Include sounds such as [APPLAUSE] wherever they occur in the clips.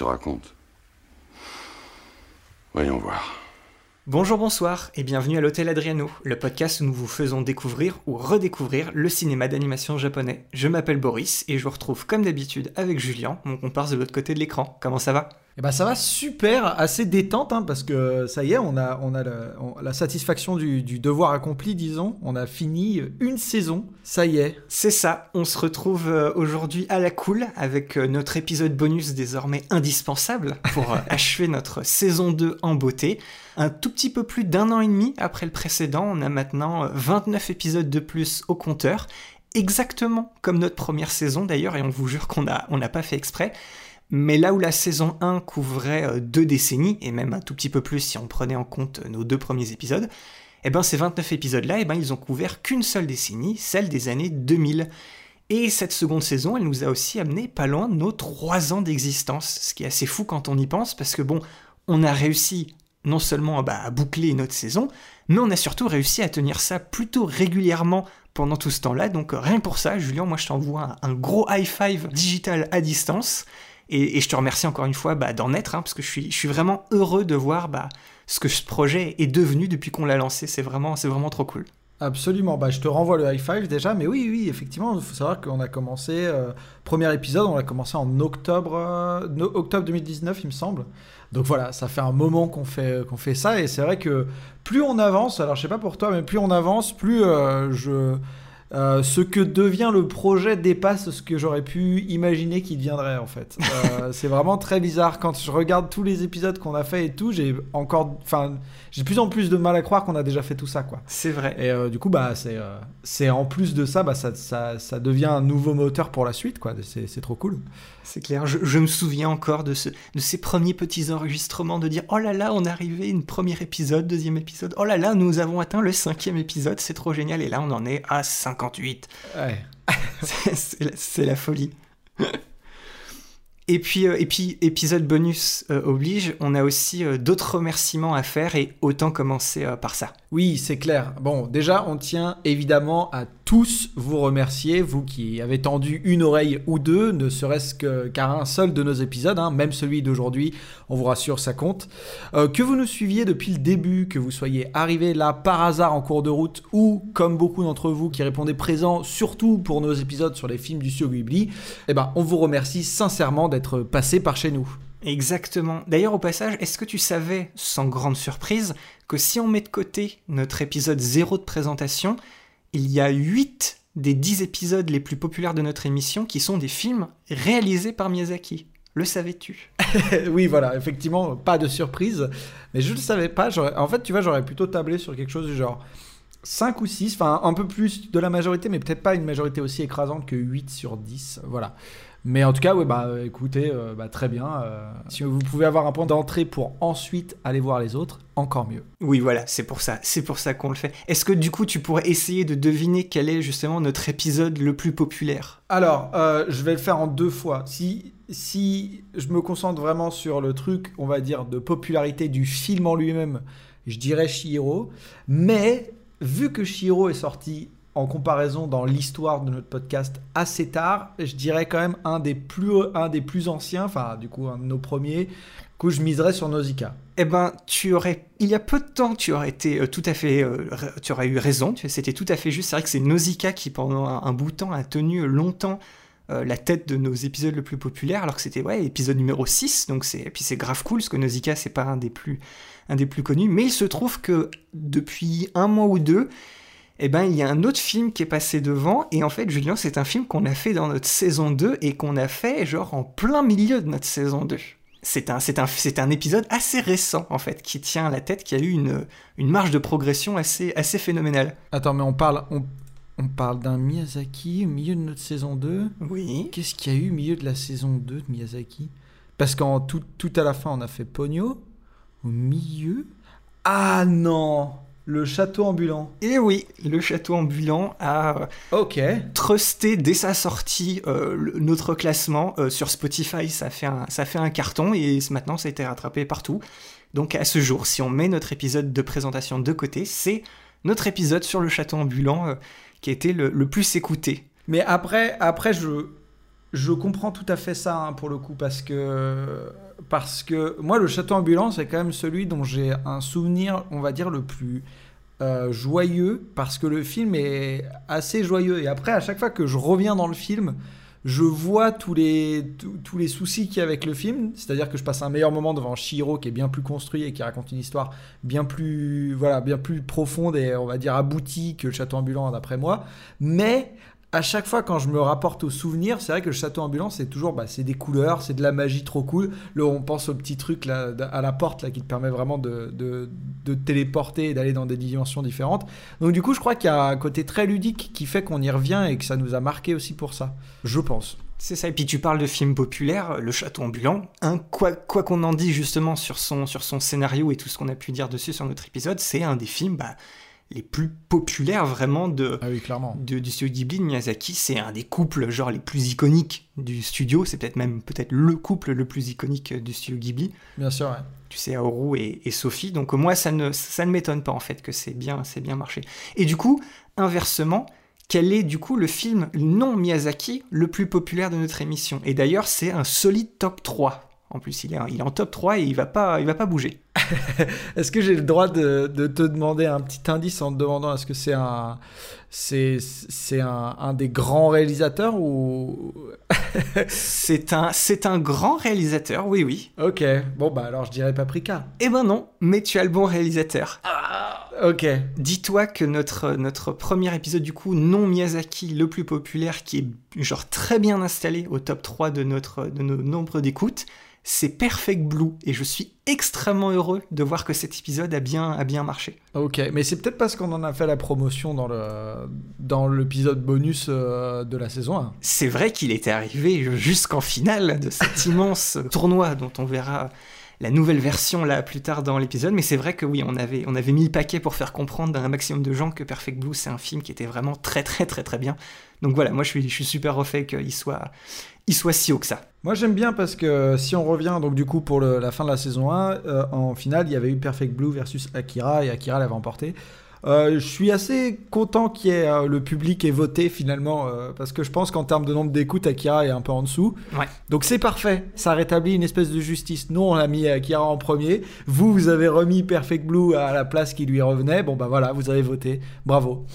Te raconte. Voyons voir. Bonjour, bonsoir et bienvenue à l'Hôtel Adriano, le podcast où nous vous faisons découvrir ou redécouvrir le cinéma d'animation japonais. Je m'appelle Boris et je vous retrouve comme d'habitude avec Julien, mon comparse de l'autre côté de l'écran. Comment ça va? Eh ben ça va super, assez détente, hein, parce que ça y est, on a, on a le- on- la satisfaction du, du devoir accompli, disons. On a fini une saison, ça y est. C'est ça, on se retrouve euh, aujourd'hui à la cool avec euh, notre épisode bonus désormais indispensable pour euh, [LAUGHS] achever notre saison 2 en beauté. Un tout petit peu plus d'un an et demi après le précédent, on a maintenant euh, 29 épisodes de plus au compteur, exactement comme notre première saison d'ailleurs, et on vous jure qu'on on n'a pas fait exprès. Mais là où la saison 1 couvrait euh, deux décennies, et même un tout petit peu plus si on prenait en compte euh, nos deux premiers épisodes, eh ben ces 29 épisodes-là, eh ben ils ont couvert qu'une seule décennie, celle des années 2000. Et cette seconde saison, elle nous a aussi amené pas loin de nos 3 ans d'existence, ce qui est assez fou quand on y pense, parce que bon, on a réussi non seulement bah, à boucler notre saison, mais on a surtout réussi à tenir ça plutôt régulièrement pendant tout ce temps-là. Donc euh, rien que pour ça, Julien, moi je t'envoie un, gros high five digital à distance. Et, je te remercie encore une fois bah, d'en être, hein, parce que je suis, vraiment heureux de voir bah, ce que ce projet est devenu depuis qu'on l'a lancé. C'est vraiment, c'est vraiment trop cool. Absolument, bah, je te renvoie le high five déjà, mais oui, oui, effectivement, il faut savoir qu'on a commencé, euh, premier épisode, on l'a commencé en octobre, euh, no- octobre 2019, il me semble. Donc voilà, ça fait un moment qu'on fait, qu'on fait ça, et c'est vrai que plus on avance, alors je sais pas pour toi, mais plus on avance, plus euh, je... euh, ce que devient le projet dépasse ce que j'aurais pu imaginer qu'il deviendrait en fait. Euh, [LAUGHS] c'est vraiment très bizarre quand je regarde tous les épisodes qu'on a fait et tout. J'ai encore, enfin, j'ai de plus en plus de mal à croire qu'on a déjà fait tout ça quoi. C'est vrai. Et euh, du coup, bah, c'est, c'est en plus de ça, bah, ça, ça, ça devient un nouveau moteur pour la suite, quoi. C'est, c'est trop cool. C'est clair, je, je me souviens encore de, ce, de ces premiers petits enregistrements, de dire oh là là, on est arrivé, une premier épisode, deuxième épisode, oh là là, nous avons atteint le cinquième épisode, c'est trop génial, et là on en est à 58. Ouais. [LAUGHS] C'est- c'est la- c'est la folie. [LAUGHS] Et puis, euh, et puis, épisode bonus euh, oblige, on a aussi euh, d'autres remerciements à faire et autant commencer par ça. Oui, c'est clair. Bon, déjà, on tient évidemment à tous vous remercier, vous qui avez tendu une oreille ou deux, ne serait-ce qu'à un seul de nos épisodes, hein, même celui d'aujourd'hui, on vous rassure, ça compte. Que vous nous suiviez depuis le début, que vous soyez arrivé là par hasard en cours de route, ou comme beaucoup d'entre vous qui répondez présent, surtout pour nos épisodes sur les films du studio Ghibli, eh ben, on vous remercie sincèrement d'être passé par chez nous. Exactement. D'ailleurs, au passage, est-ce que tu savais, sans grande surprise, que si on met de côté notre épisode 0 de présentation, il y a 8 des 10 épisodes les plus populaires de notre émission qui sont des films réalisés par Miyazaki? Le savais-tu? [LAUGHS] Oui, voilà, effectivement, pas de surprise. Mais je ne le savais pas. En fait, tu vois, j'aurais plutôt tablé sur quelque chose du genre 5 ou 6, enfin un peu plus de la majorité, mais peut-être pas une majorité aussi écrasante que 8 sur 10. Voilà. Mais en tout cas, ouais, bah, écoutez, euh, bah, très bien. euh, si vous pouvez avoir un point d'entrée pour ensuite aller voir les autres, encore mieux. Oui, voilà, c'est pour ça. C'est pour ça qu'on le fait. Est-ce que du coup, tu pourrais essayer de deviner quel est justement notre épisode le plus populaire? Alors, euh, je vais le faire en deux fois. Si, si je me concentre vraiment sur le truc, on va dire, de popularité du film en lui-même, je dirais Shihiro. Mais vu que Shihiro est sorti en comparaison dans l'histoire de notre podcast assez tard, je dirais quand même un des plus, un des plus anciens, enfin du coup un de nos premiers, que je miserais sur Nausicaa. Eh ben, tu aurais, il y a peu de temps, tu aurais été euh, tout à fait, euh, tu aurais eu raison. C'était tout à fait juste. C'est vrai que c'est Nausicaa qui, pendant un, bout de temps, a tenu longtemps euh, la tête de nos épisodes le plus populaires, alors que c'était ouais, épisode numéro 6. Donc c'est, puis c'est grave cool, parce que Nausicaa c'est pas un des plus, un des plus connus. Mais il se trouve que depuis un mois ou deux, eh ben, il y a un autre film qui est passé devant, et en fait, Julien, c'est un film qu'on a fait dans notre saison 2 et qu'on a fait genre en plein milieu de notre saison 2. C'est un, un, un épisode assez récent, en fait, qui tient à la tête, qui a eu une, une marge de progression assez, assez phénoménale. Attends, mais on parle, on, on parle d'un Miyazaki au milieu de notre saison 2. Oui. Qu'est-ce qu'il y a eu au milieu de la saison 2 de Miyazaki? Parce qu'en tout, tout à la fin, on a fait Pogno. Au milieu? Ah non Le château ambulant. Et oui, le château ambulant a Ok. trusté dès sa sortie euh, le- notre classement euh, sur Spotify. Ça fait, un, ça fait un carton et maintenant ça a été rattrapé partout. Donc à ce jour, si on met notre épisode de présentation de côté, c'est notre épisode sur le château ambulant euh, qui a été le, le plus écouté. Mais après, après je, je comprends tout à fait ça hein, pour le coup parce que, parce que moi, le château ambulant, c'est quand même celui dont j'ai un souvenir, on va dire, le plus euh, joyeux parce que le film est assez joyeux. Et après, à chaque fois que je reviens dans le film, je vois tous les, tous, les soucis qu'il y a avec le film. C'est-à-dire que je passe un meilleur moment devant Shihiro qui est bien plus construit et qui raconte une histoire bien plus, voilà, bien plus profonde et on va dire aboutie que le château ambulant d'après moi. Mais à chaque fois quand je me rapporte aux souvenirs, c'est vrai que le château ambulant, c'est toujours, bah, c'est des couleurs, c'est de la magie trop cool. Là, on pense au petit truc là, à la porte là, qui te permet vraiment de, de, de te téléporter et d'aller dans des dimensions différentes. Donc du coup, je crois qu'il y a un côté très ludique qui fait qu'on y revient et que ça nous a marqué aussi pour ça. Je pense. C'est ça, et puis tu parles de films populaires, Le Château Ambulant, hein, quoi quoi qu'on en dise justement sur son, sur son scénario et tout ce qu'on a pu dire dessus sur notre épisode, c'est un des films bah, les plus populaires vraiment de, Ah oui, clairement. de- du studio Ghibli de Miyazaki. C'est un des couples genre les plus iconiques du studio, c'est peut-être même peut-être le couple le plus iconique du studio Ghibli. Bien sûr, ouais. Tu sais, Aoru et, et Sophie. Donc moi, ça ne, ça ne m'étonne pas en fait que c'est bien, c'est bien marché. Et du coup, inversement, quel est du coup le film non Miyazaki le plus populaire de notre émission? Et d'ailleurs, c'est un solide top 3. En plus, il est, il est en top 3 et il va pas, il va pas bouger. [LAUGHS] Est-ce que j'ai le droit de, de te demander un petit indice en te demandant est-ce que c'est un c'est c'est un, un des grands réalisateurs ou [LAUGHS] C'est un, c'est un grand réalisateur, oui, oui. Ok, bon bah alors je dirais Paprika. Eh ben non, mais tu as le bon réalisateur. Ok. Dis-toi que notre, notre premier épisode, du coup, non Miyazaki, le plus populaire, qui est genre très bien installé au top 3 de, notre, de nos nombres d'écoutes, c'est Perfect Blue. Et je suis extrêmement heureux de voir que cet épisode a bien, a bien marché. Ok, mais c'est peut-être parce qu'on en a fait la promotion dans le dans l'épisode bonus euh, de la saison 1. C'est vrai qu'il était arrivé jusqu'en finale de cet [LAUGHS] immense tournoi dont on verra la nouvelle version là plus tard dans l'épisode, mais c'est vrai que oui, on avait, on avait mis le paquet pour faire comprendre à un maximum de gens que Perfect Blue c'est un film qui était vraiment très très très très bien. Donc voilà, moi je suis, je suis super refait qu'il soit, il soit si haut que ça. Moi j'aime bien parce que si on revient donc du coup pour le- la fin de la saison 1, euh, en finale il y avait eu Perfect Blue versus Akira et Akira l'avait emporté. Euh, je suis assez content qu'il y ait euh, le public ait voté finalement parce que je pense qu'en termes de nombre d'écoutes Akira est un peu en dessous. Ouais. Donc c'est parfait, ça rétablit une espèce de justice. Nous on a mis Akira en premier, vous vous avez remis Perfect Blue à la place qui lui revenait. Bon bah voilà, vous avez voté, bravo. [LAUGHS]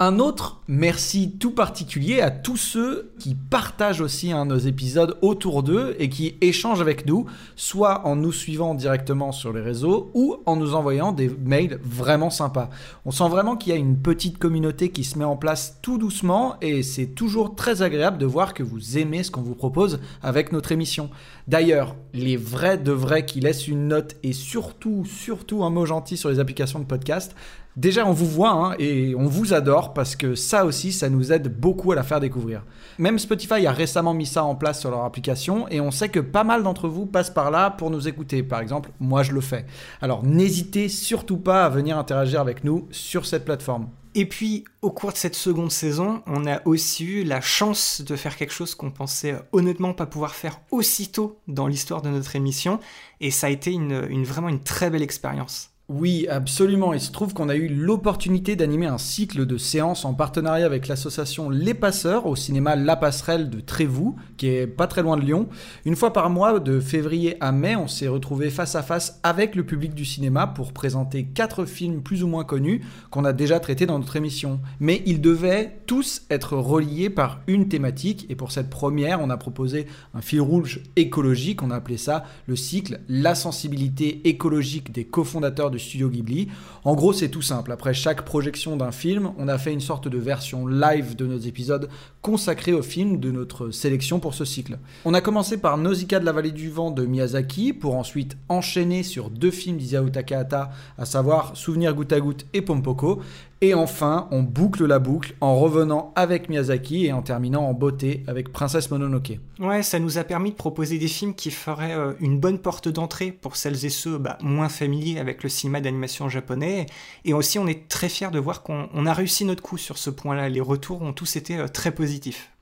Un autre merci tout particulier à tous ceux qui partagent aussi hein, nos épisodes autour d'eux et qui échangent avec nous, soit en nous suivant directement sur les réseaux ou en nous envoyant des mails vraiment sympas. On sent vraiment qu'il y a une petite communauté qui se met en place tout doucement et c'est toujours très agréable de voir que vous aimez ce qu'on vous propose avec notre émission. D'ailleurs, les vrais de vrais qui laissent une note et surtout, surtout un mot gentil sur les applications de podcast, Déjà, on vous voit hein, et on vous adore parce que ça aussi, ça nous aide beaucoup à la faire découvrir. Même Spotify a récemment mis ça en place sur leur application et on sait que pas mal d'entre vous passent par là pour nous écouter. Par exemple, moi je le fais. Alors n'hésitez surtout pas à venir interagir avec nous sur cette plateforme. Et puis, au cours de cette seconde saison, on a aussi eu la chance de faire quelque chose qu'on pensait honnêtement pas pouvoir faire aussitôt dans l'histoire de notre émission, et ça a été vraiment une très belle expérience. Oui, absolument. Il se trouve qu'on a eu l'opportunité d'animer un cycle de séances en partenariat avec l'association Les Passeurs au cinéma La Passerelle de Trévoux, qui est pas très loin de Lyon. Une fois par mois, de février à mai, on s'est retrouvé face à face avec le public du cinéma pour présenter quatre films plus ou moins connus qu'on a déjà traités dans notre émission. Mais ils devaient tous être reliés par une thématique. Et pour cette première, on a proposé un fil rouge écologique. On a appelé ça le cycle La sensibilité écologique des cofondateurs du studio Ghibli. En gros, c'est tout simple. Après chaque projection d'un film, on a fait une sorte de version live de nos épisodes consacrés aux films de notre sélection pour ce cycle. On a commencé par Nausicaa de la vallée du vent de Miyazaki, pour ensuite enchaîner sur deux films d'Isao Takahata, à savoir Souvenir goutte à goutte et Pompoko, et enfin, on boucle la boucle en revenant avec Miyazaki et en terminant en beauté avec Princesse Mononoke. Ouais, ça nous a permis de proposer des films qui feraient euh, une bonne porte d'entrée pour celles et ceux bah, moins familiers avec le cinéma d'animation japonais. Et aussi, on est très fiers de voir qu'on on a réussi notre coup sur ce point-là. Les retours ont tous été euh, très positifs.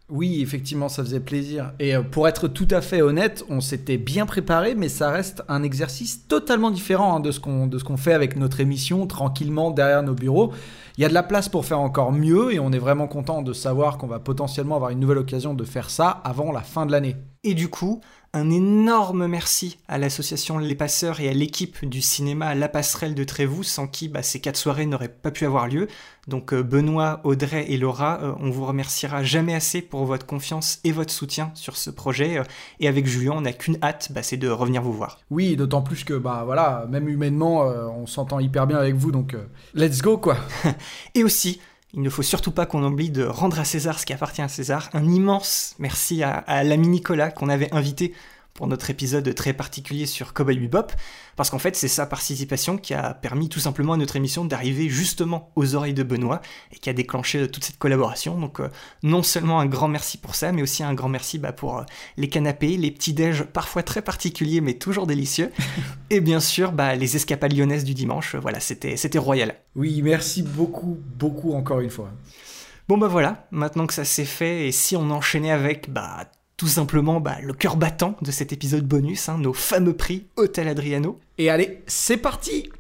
Oui, effectivement, ça faisait plaisir. Et euh, pour être tout à fait honnête, on s'était bien préparé, mais ça reste un exercice totalement différent hein, de ce qu'on de ce qu'on fait avec notre émission tranquillement derrière nos bureaux. Il y a de la place pour faire encore mieux et on est vraiment content de savoir qu'on va potentiellement avoir une nouvelle occasion de faire ça avant la fin de l'année. Et du coup, un énorme merci à l'association Les Passeurs et à l'équipe du cinéma La Passerelle de Trévoux, sans qui bah, ces quatre soirées n'auraient pas pu avoir lieu. Donc euh, Benoît, Audrey et Laura, euh, on vous remerciera jamais assez pour votre confiance et votre soutien sur ce projet. Euh, et avec Julien, on n'a qu'une hâte, bah, c'est de revenir vous voir. Oui, d'autant plus que, bah voilà, même humainement, on s'entend hyper bien avec vous, donc let's go quoi. [LAUGHS] et aussi, il ne faut surtout pas qu'on oublie de rendre à César ce qui appartient à César. Un immense merci à, l'ami Nicolas qu'on avait invité pour notre épisode très particulier sur Cowboy Bebop, parce qu'en fait c'est sa participation qui a permis tout simplement à notre émission d'arriver justement aux oreilles de Benoît et qui a déclenché toute cette collaboration. Donc euh, non seulement un grand merci pour ça, mais aussi un grand merci bah, pour euh, les canapés, les petits déj parfois très particuliers mais toujours délicieux, [LAUGHS] et bien sûr bah, les escapades lyonnaises du dimanche. Voilà, c'était c'était royal. Oui, merci beaucoup, beaucoup encore une fois. Bon bah voilà, maintenant que ça s'est fait, et si on enchaînait avec bah tout simplement bah, le cœur battant de cet épisode bonus, hein, nos fameux prix Hôtel Adriano. Et allez, c'est parti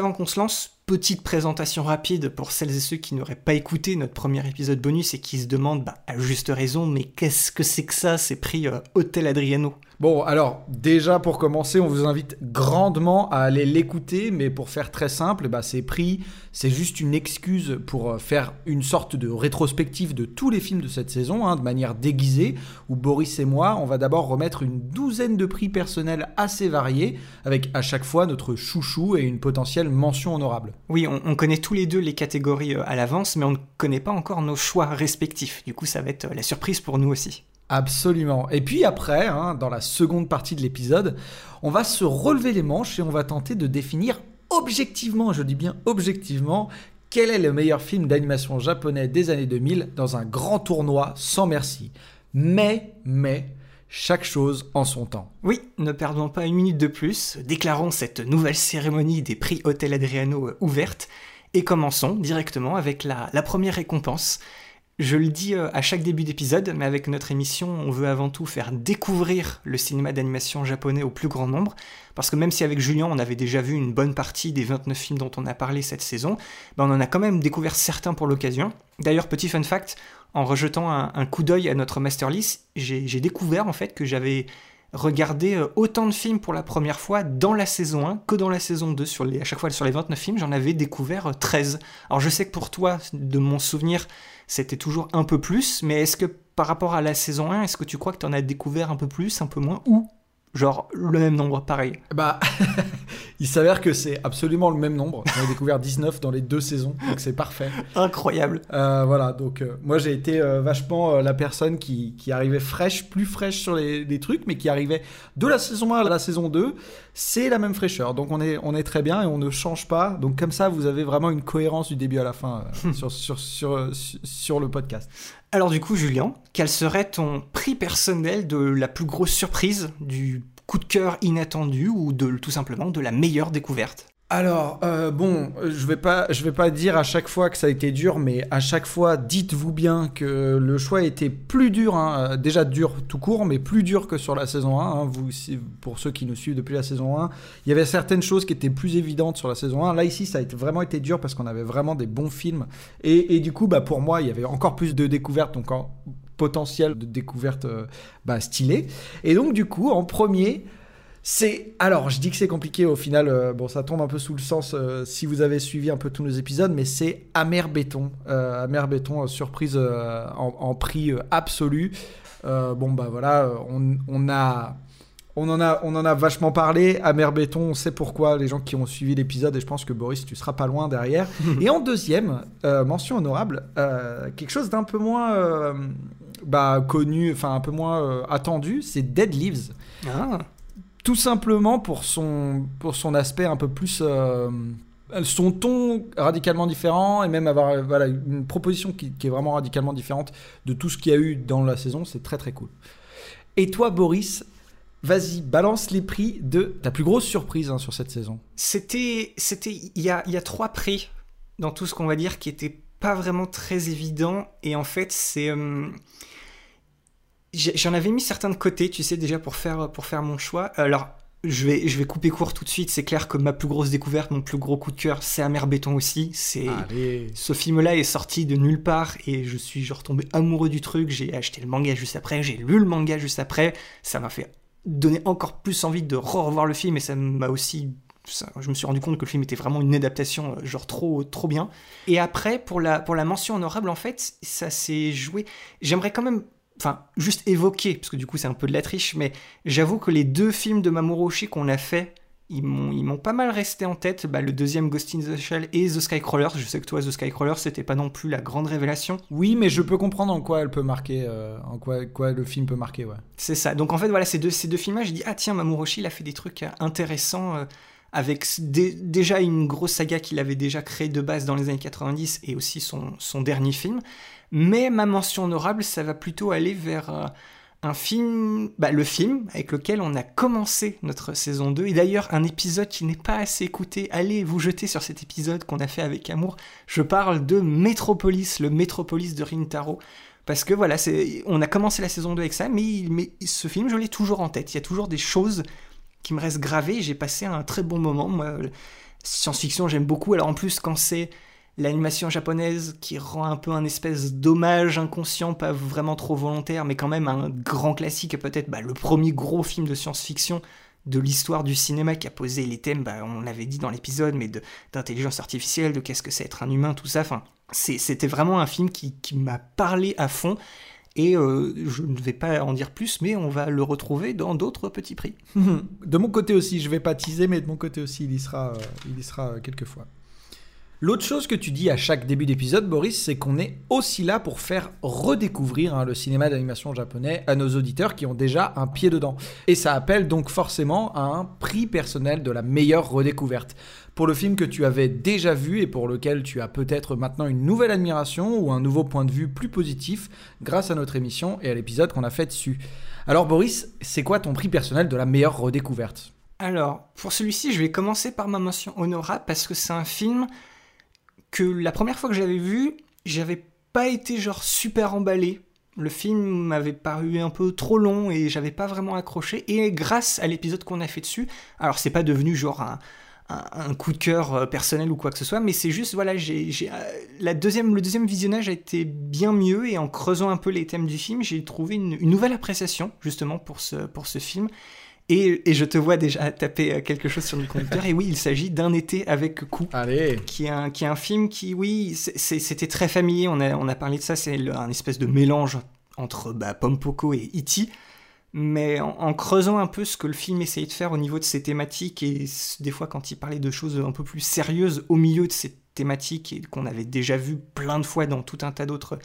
avant qu'on se lance, petite présentation rapide pour celles et ceux qui n'auraient pas écouté notre premier épisode bonus et qui se demandent, bah, à juste raison, mais qu'est-ce que c'est que ça, ces prix euh, Hôtel Adriano? Bon, alors, déjà pour commencer, on vous invite grandement à aller l'écouter, mais pour faire très simple, bah, ces prix, c'est juste une excuse pour euh, faire une sorte de rétrospective de tous les films de cette saison, hein, de manière déguisée, où Boris et moi, on va d'abord remettre une douzaine de prix personnels assez variés, avec à chaque fois notre chouchou et une potentielle mention honorable. Oui, on, connaît tous les deux les catégories euh, à l'avance, mais on ne connaît pas encore nos choix respectifs. Du coup, ça va être euh, la surprise pour nous aussi. Absolument. Et puis après, hein, dans la seconde partie de l'épisode, on va se relever les manches et on va tenter de définir objectivement, je dis bien objectivement, quel est le meilleur film d'animation japonais des années 2000 dans un grand tournoi sans merci. Mais, mais, chaque chose en son temps. Oui, ne perdons pas une minute de plus, déclarons cette nouvelle cérémonie des prix Hôtel Adriano euh, ouverte et commençons directement avec la, la première récompense, je le dis euh, à chaque début d'épisode, mais avec notre émission, on veut avant tout faire découvrir le cinéma d'animation japonais au plus grand nombre, parce que même si avec Julien on avait déjà vu une bonne partie des 29 films dont on a parlé cette saison, ben on en a quand même découvert certains pour l'occasion. D'ailleurs, petit fun fact, en rejetant un, coup d'œil à notre master list, j'ai découvert en fait que j'avais regardé euh, autant de films pour la première fois dans la saison 1 que dans la saison 2. Sur les, à chaque fois sur les 29 films, j'en avais découvert 13. Euh, Alors je sais que pour toi, de mon souvenir, c'était toujours un peu plus, mais est-ce que par rapport à la saison 1, est-ce que tu crois que tu en as découvert un peu plus, un peu moins, ou genre le même nombre, pareil? Bah, [LAUGHS] il s'avère que c'est absolument le même nombre. On a découvert 19 dans les deux saisons, donc c'est parfait. Incroyable. Euh, voilà, donc euh, moi j'ai été euh, vachement la personne qui, qui, arrivait fraîche, plus fraîche sur les, les, trucs, mais qui arrivait de la saison 1 à la saison 2 c'est la même fraîcheur. Donc on est, on est très bien et on ne change pas. Donc comme ça, vous avez vraiment une cohérence du début à la fin euh, sur, sur, sur, sur, le podcast. Alors du coup, Julien, quel serait ton prix personnel de la plus grosse surprise, du coup de cœur inattendu ou de tout simplement de la meilleure découverte? Alors, euh, bon, je vais pas, je vais pas dire à chaque fois que ça a été dur, mais à chaque fois, dites-vous bien que le choix était plus dur, hein, euh, déjà dur tout court, mais plus dur que sur la saison 1. hein. vous, pour ceux qui nous suivent depuis la saison 1, il y avait certaines choses qui étaient plus évidentes sur la saison 1. Là, ici, ça a vraiment été dur parce qu'on avait vraiment des bons films. Et, et du coup, bah, pour moi, il y avait encore plus de découvertes, donc en potentiel de découvertes euh, bah, stylées. Et donc, du coup, en premier, c'est alors je dis que c'est compliqué au final euh, bon ça tombe un peu sous le sens euh, si vous avez suivi un peu tous nos épisodes mais c'est Amer Béton Euh, Amer Béton surprise en, en prix absolu bon bah voilà on, on a on en, a, on en a vachement parlé. Amer Béton, on sait pourquoi, les gens qui ont suivi l'épisode, et je pense que Boris, tu seras pas loin derrière. [LAUGHS] et en deuxième, mention honorable, quelque chose d'un peu moins bah, connu, enfin un peu moins attendu, c'est Dead Leaves Ah, tout simplement pour son, pour son aspect un peu plus. euh, son ton radicalement différent et même avoir voilà, une proposition qui, est vraiment radicalement différente de tout ce qu'il y a eu dans la saison, c'est très très cool. Et toi, Boris, vas-y, balance les prix de ta plus grosse surprise hein, sur cette saison. C'était, c'était, il y a, y a trois prix dans tout ce qu'on va dire qui étaient pas vraiment très évidents et en fait c'est, euh, j'en avais mis certains de côté, tu sais déjà pour faire pour faire mon choix. Alors je vais je vais couper court tout de suite. C'est clair que ma plus grosse découverte, mon plus gros coup de cœur, c'est Amer Béton aussi. C'est ce film-là est sorti de nulle part et je suis genre tombé amoureux du truc. J'ai acheté le manga juste après, j'ai lu le manga juste après. Ça m'a fait donner encore plus envie de revoir le film et ça m'a aussi. ça- je me suis rendu compte que le film était vraiment une adaptation euh, genre trop trop bien. Et après pour la pour la mention honorable en fait ça s'est joué. J'aimerais quand même enfin, juste évoquer, parce que du coup c'est un peu de la triche, mais j'avoue que les deux films de Mamoru Oshii qu'on a fait, ils m'ont, pas mal resté en tête. Bah, le deuxième Ghost in the Shell et The Skycrawler. Je sais que toi, The Skycrawler, c'était pas non plus la grande révélation. Oui, mais je peux comprendre en quoi elle peut marquer, euh, en quoi, quoi le film peut marquer, ouais. C'est ça. Donc en fait, voilà, ces deux, ces deux films-là, j'ai dit, ah tiens, Mamoru Oshii, il a fait des trucs euh, intéressants euh, avec déjà une grosse saga qu'il avait déjà créée de base dans les années 90 et aussi son, son dernier film. Mais ma mention honorable, ça va plutôt aller vers euh, un film, bah, le film avec lequel on a commencé notre saison 2. Et d'ailleurs, un épisode qui n'est pas assez écouté, allez vous jeter sur cet épisode qu'on a fait avec amour. Je parle de Metropolis, le Metropolis de Rintaro. Parce que voilà, on a commencé la saison 2 avec ça, mais, mais ce film, je l'ai toujours en tête. Il y a toujours des choses qui me restent gravées. J'ai passé un très bon moment. Moi, science-fiction, j'aime beaucoup. Alors en plus, quand c'est l'animation japonaise qui rend un peu un espèce d'hommage inconscient, pas vraiment trop volontaire, mais quand même un grand classique, peut-être bah, le premier gros film de science-fiction de l'histoire du cinéma qui a posé les thèmes, bah, on l'avait dit dans l'épisode, mais d'intelligence artificielle, de qu'est-ce que c'est être un humain, tout ça. Enfin, c'était vraiment un film qui, m'a parlé à fond. Et euh, je ne vais pas en dire plus, mais on va le retrouver dans d'autres petits prix. [LAUGHS] de mon côté aussi, je vais pas teaser, mais de mon côté aussi, il y sera, euh, il y sera euh. L'autre chose que tu dis à chaque début d'épisode, Boris, c'est qu'on est aussi là pour faire redécouvrir hein, le cinéma d'animation japonais à nos auditeurs qui ont déjà un pied dedans. Et ça appelle donc forcément à un prix personnel de la meilleure redécouverte. Pour le film que tu avais déjà vu et pour lequel tu as peut-être maintenant une nouvelle admiration ou un nouveau point de vue plus positif grâce à notre émission et à l'épisode qu'on a fait dessus. Alors Boris, c'est quoi ton prix personnel de la meilleure redécouverte? Alors, pour celui-ci, je vais commencer par ma mention honorable parce que c'est un film que la première fois que j'avais vu, j'avais pas été genre super emballé. Le film m'avait paru un peu trop long et j'avais pas vraiment accroché. Et grâce à l'épisode qu'on a fait dessus, alors c'est pas devenu genre un, un- coup de cœur euh, personnel ou quoi que ce soit, mais c'est juste, voilà, j'ai, euh, la deuxième, le deuxième visionnage a été bien mieux et en creusant un peu les thèmes du film, j'ai trouvé une, une nouvelle appréciation justement pour ce, pour ce film. Et, et je te vois déjà taper euh, quelque chose sur le conducteur. Et oui, il s'agit d'un été avec coup Allez qui est un, qui est un film qui, oui, c'était très familier. On a, on a parlé de ça. C'est un espèce de mélange entre bah, Pompoko et E.T. Mais en, en creusant un peu ce que le film essayait de faire au niveau de ses thématiques, et des fois quand il parlait de choses un peu plus sérieuses au milieu de ces thématiques, et qu'on avait déjà vu plein de fois dans tout un tas d'autres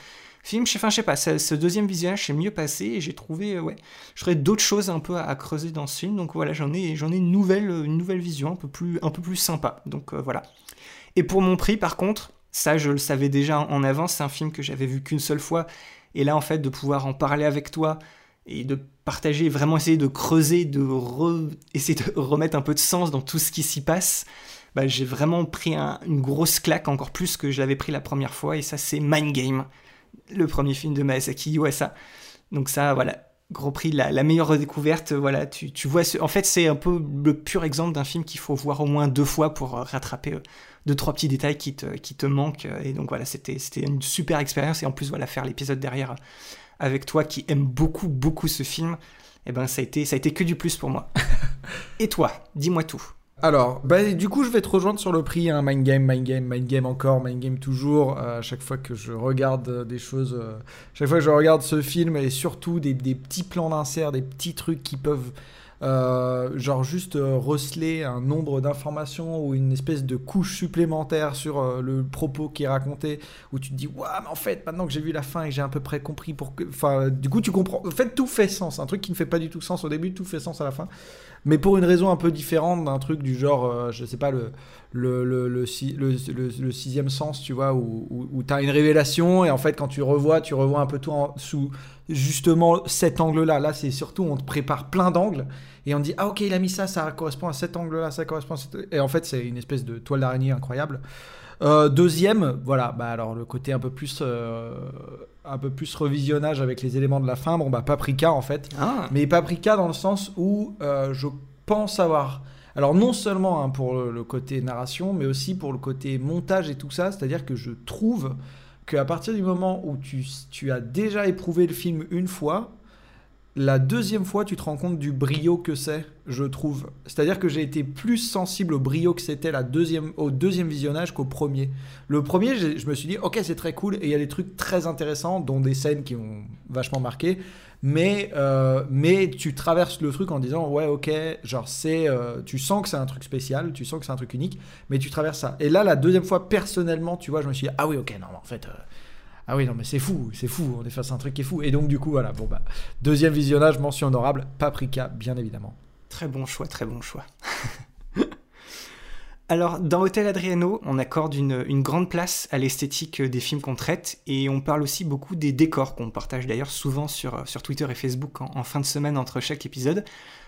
je sais pas, ce deuxième visionnage s'est mieux passé, et j'ai trouvé, euh, ouais, je d'autres choses un peu à, creuser dans ce film, donc voilà, j'en ai, une, nouvelle, une nouvelle vision, un peu plus, sympa, donc euh, voilà. Et pour mon prix, par contre, ça je le savais déjà en avance, c'est un film que j'avais vu qu'une seule fois, et là en fait de pouvoir en parler avec toi et de partager, vraiment essayer de creuser, de essayer de [LAUGHS] remettre un peu de sens dans tout ce qui s'y passe, bah, j'ai vraiment pris une grosse claque, encore plus que je l'avais pris la première fois, et ça c'est Mind Game, le premier film de Maesaki Yuasa. Donc ça, voilà, gros prix, la, meilleure redécouverte, voilà, tu, vois, en fait c'est un peu le pur exemple d'un film qu'il faut voir au moins deux fois pour rattraper euh, deux, trois petits détails qui te, qui te manquent, et donc voilà, c'était une super expérience, et en plus, voilà, faire l'épisode derrière avec toi qui aime beaucoup, beaucoup ce film, eh ben ça a été, ça a été que du plus pour moi. [LAUGHS] et toi, dis-moi tout. Alors, bah, du coup, je vais te rejoindre sur le prix. Hein, mind game, mind game, mind game encore, mind game toujours. Euh, à chaque fois que je regarde euh, des choses, euh, chaque fois que je regarde ce film et surtout des, petits plans d'insert, des petits trucs qui peuvent euh, genre juste receler un nombre d'informations ou une espèce de couche supplémentaire sur le propos qui est raconté, où tu te dis, waouh, mais en fait, maintenant que j'ai vu la fin et que j'ai à peu près compris. Enfin, du coup, tu comprends. En fait, tout fait sens. Un truc qui ne fait pas du tout sens au début, tout fait sens à la fin. Mais pour une raison un peu différente d'un truc du genre, je sais pas, le, le, le, le, sixième sens, tu vois, où, où, tu as une révélation et en fait, quand tu revois, tu revois un peu tout sous justement cet angle-là. Là, c'est surtout, on te prépare plein d'angles et on dit, ah ok, il a mis ça, ça correspond à cet angle-là, ça correspond à cet... Et en fait, c'est une espèce de toile d'araignée incroyable. Euh, deuxième, voilà, bah alors le côté un peu plus, euh, un peu plus revisionnage avec les éléments de la fin. Bon bah Paprika en fait, ah. mais Paprika dans le sens où euh, je pense avoir, alors non seulement hein, pour le, côté narration, mais aussi pour le côté montage et tout ça. C'est-à-dire que je trouve qu'à partir du moment où tu, tu as déjà éprouvé le film une fois, la deuxième fois, tu te rends compte du brio que c'est, je trouve. C'est-à-dire que j'ai été plus sensible au brio que c'était deuxième, au deuxième visionnage qu'au premier. Le premier, je me suis dit, ok, c'est très cool, et il y a des trucs très intéressants, dont des scènes qui ont vachement marqué. Mais, euh, mais tu traverses le truc en disant, ouais, ok, genre, c'est. Euh, tu sens que c'est un truc spécial, tu sens que c'est un truc unique, mais tu traverses ça. Et là, la deuxième fois, personnellement, tu vois, je me suis dit, ah oui, ok, non, en fait. Euh, ah oui, non, mais c'est fou, c'est fou, on est face à un truc qui est fou. Et donc, du coup, voilà, bon, bah, deuxième visionnage, mention honorable, Paprika, bien évidemment. Très bon choix, très bon choix. [LAUGHS] Alors, dans Hôtel Adriano, on accorde une, grande place à l'esthétique des films qu'on traite et on parle aussi beaucoup des décors qu'on partage d'ailleurs souvent sur, sur Twitter et Facebook en, fin de semaine entre chaque épisode.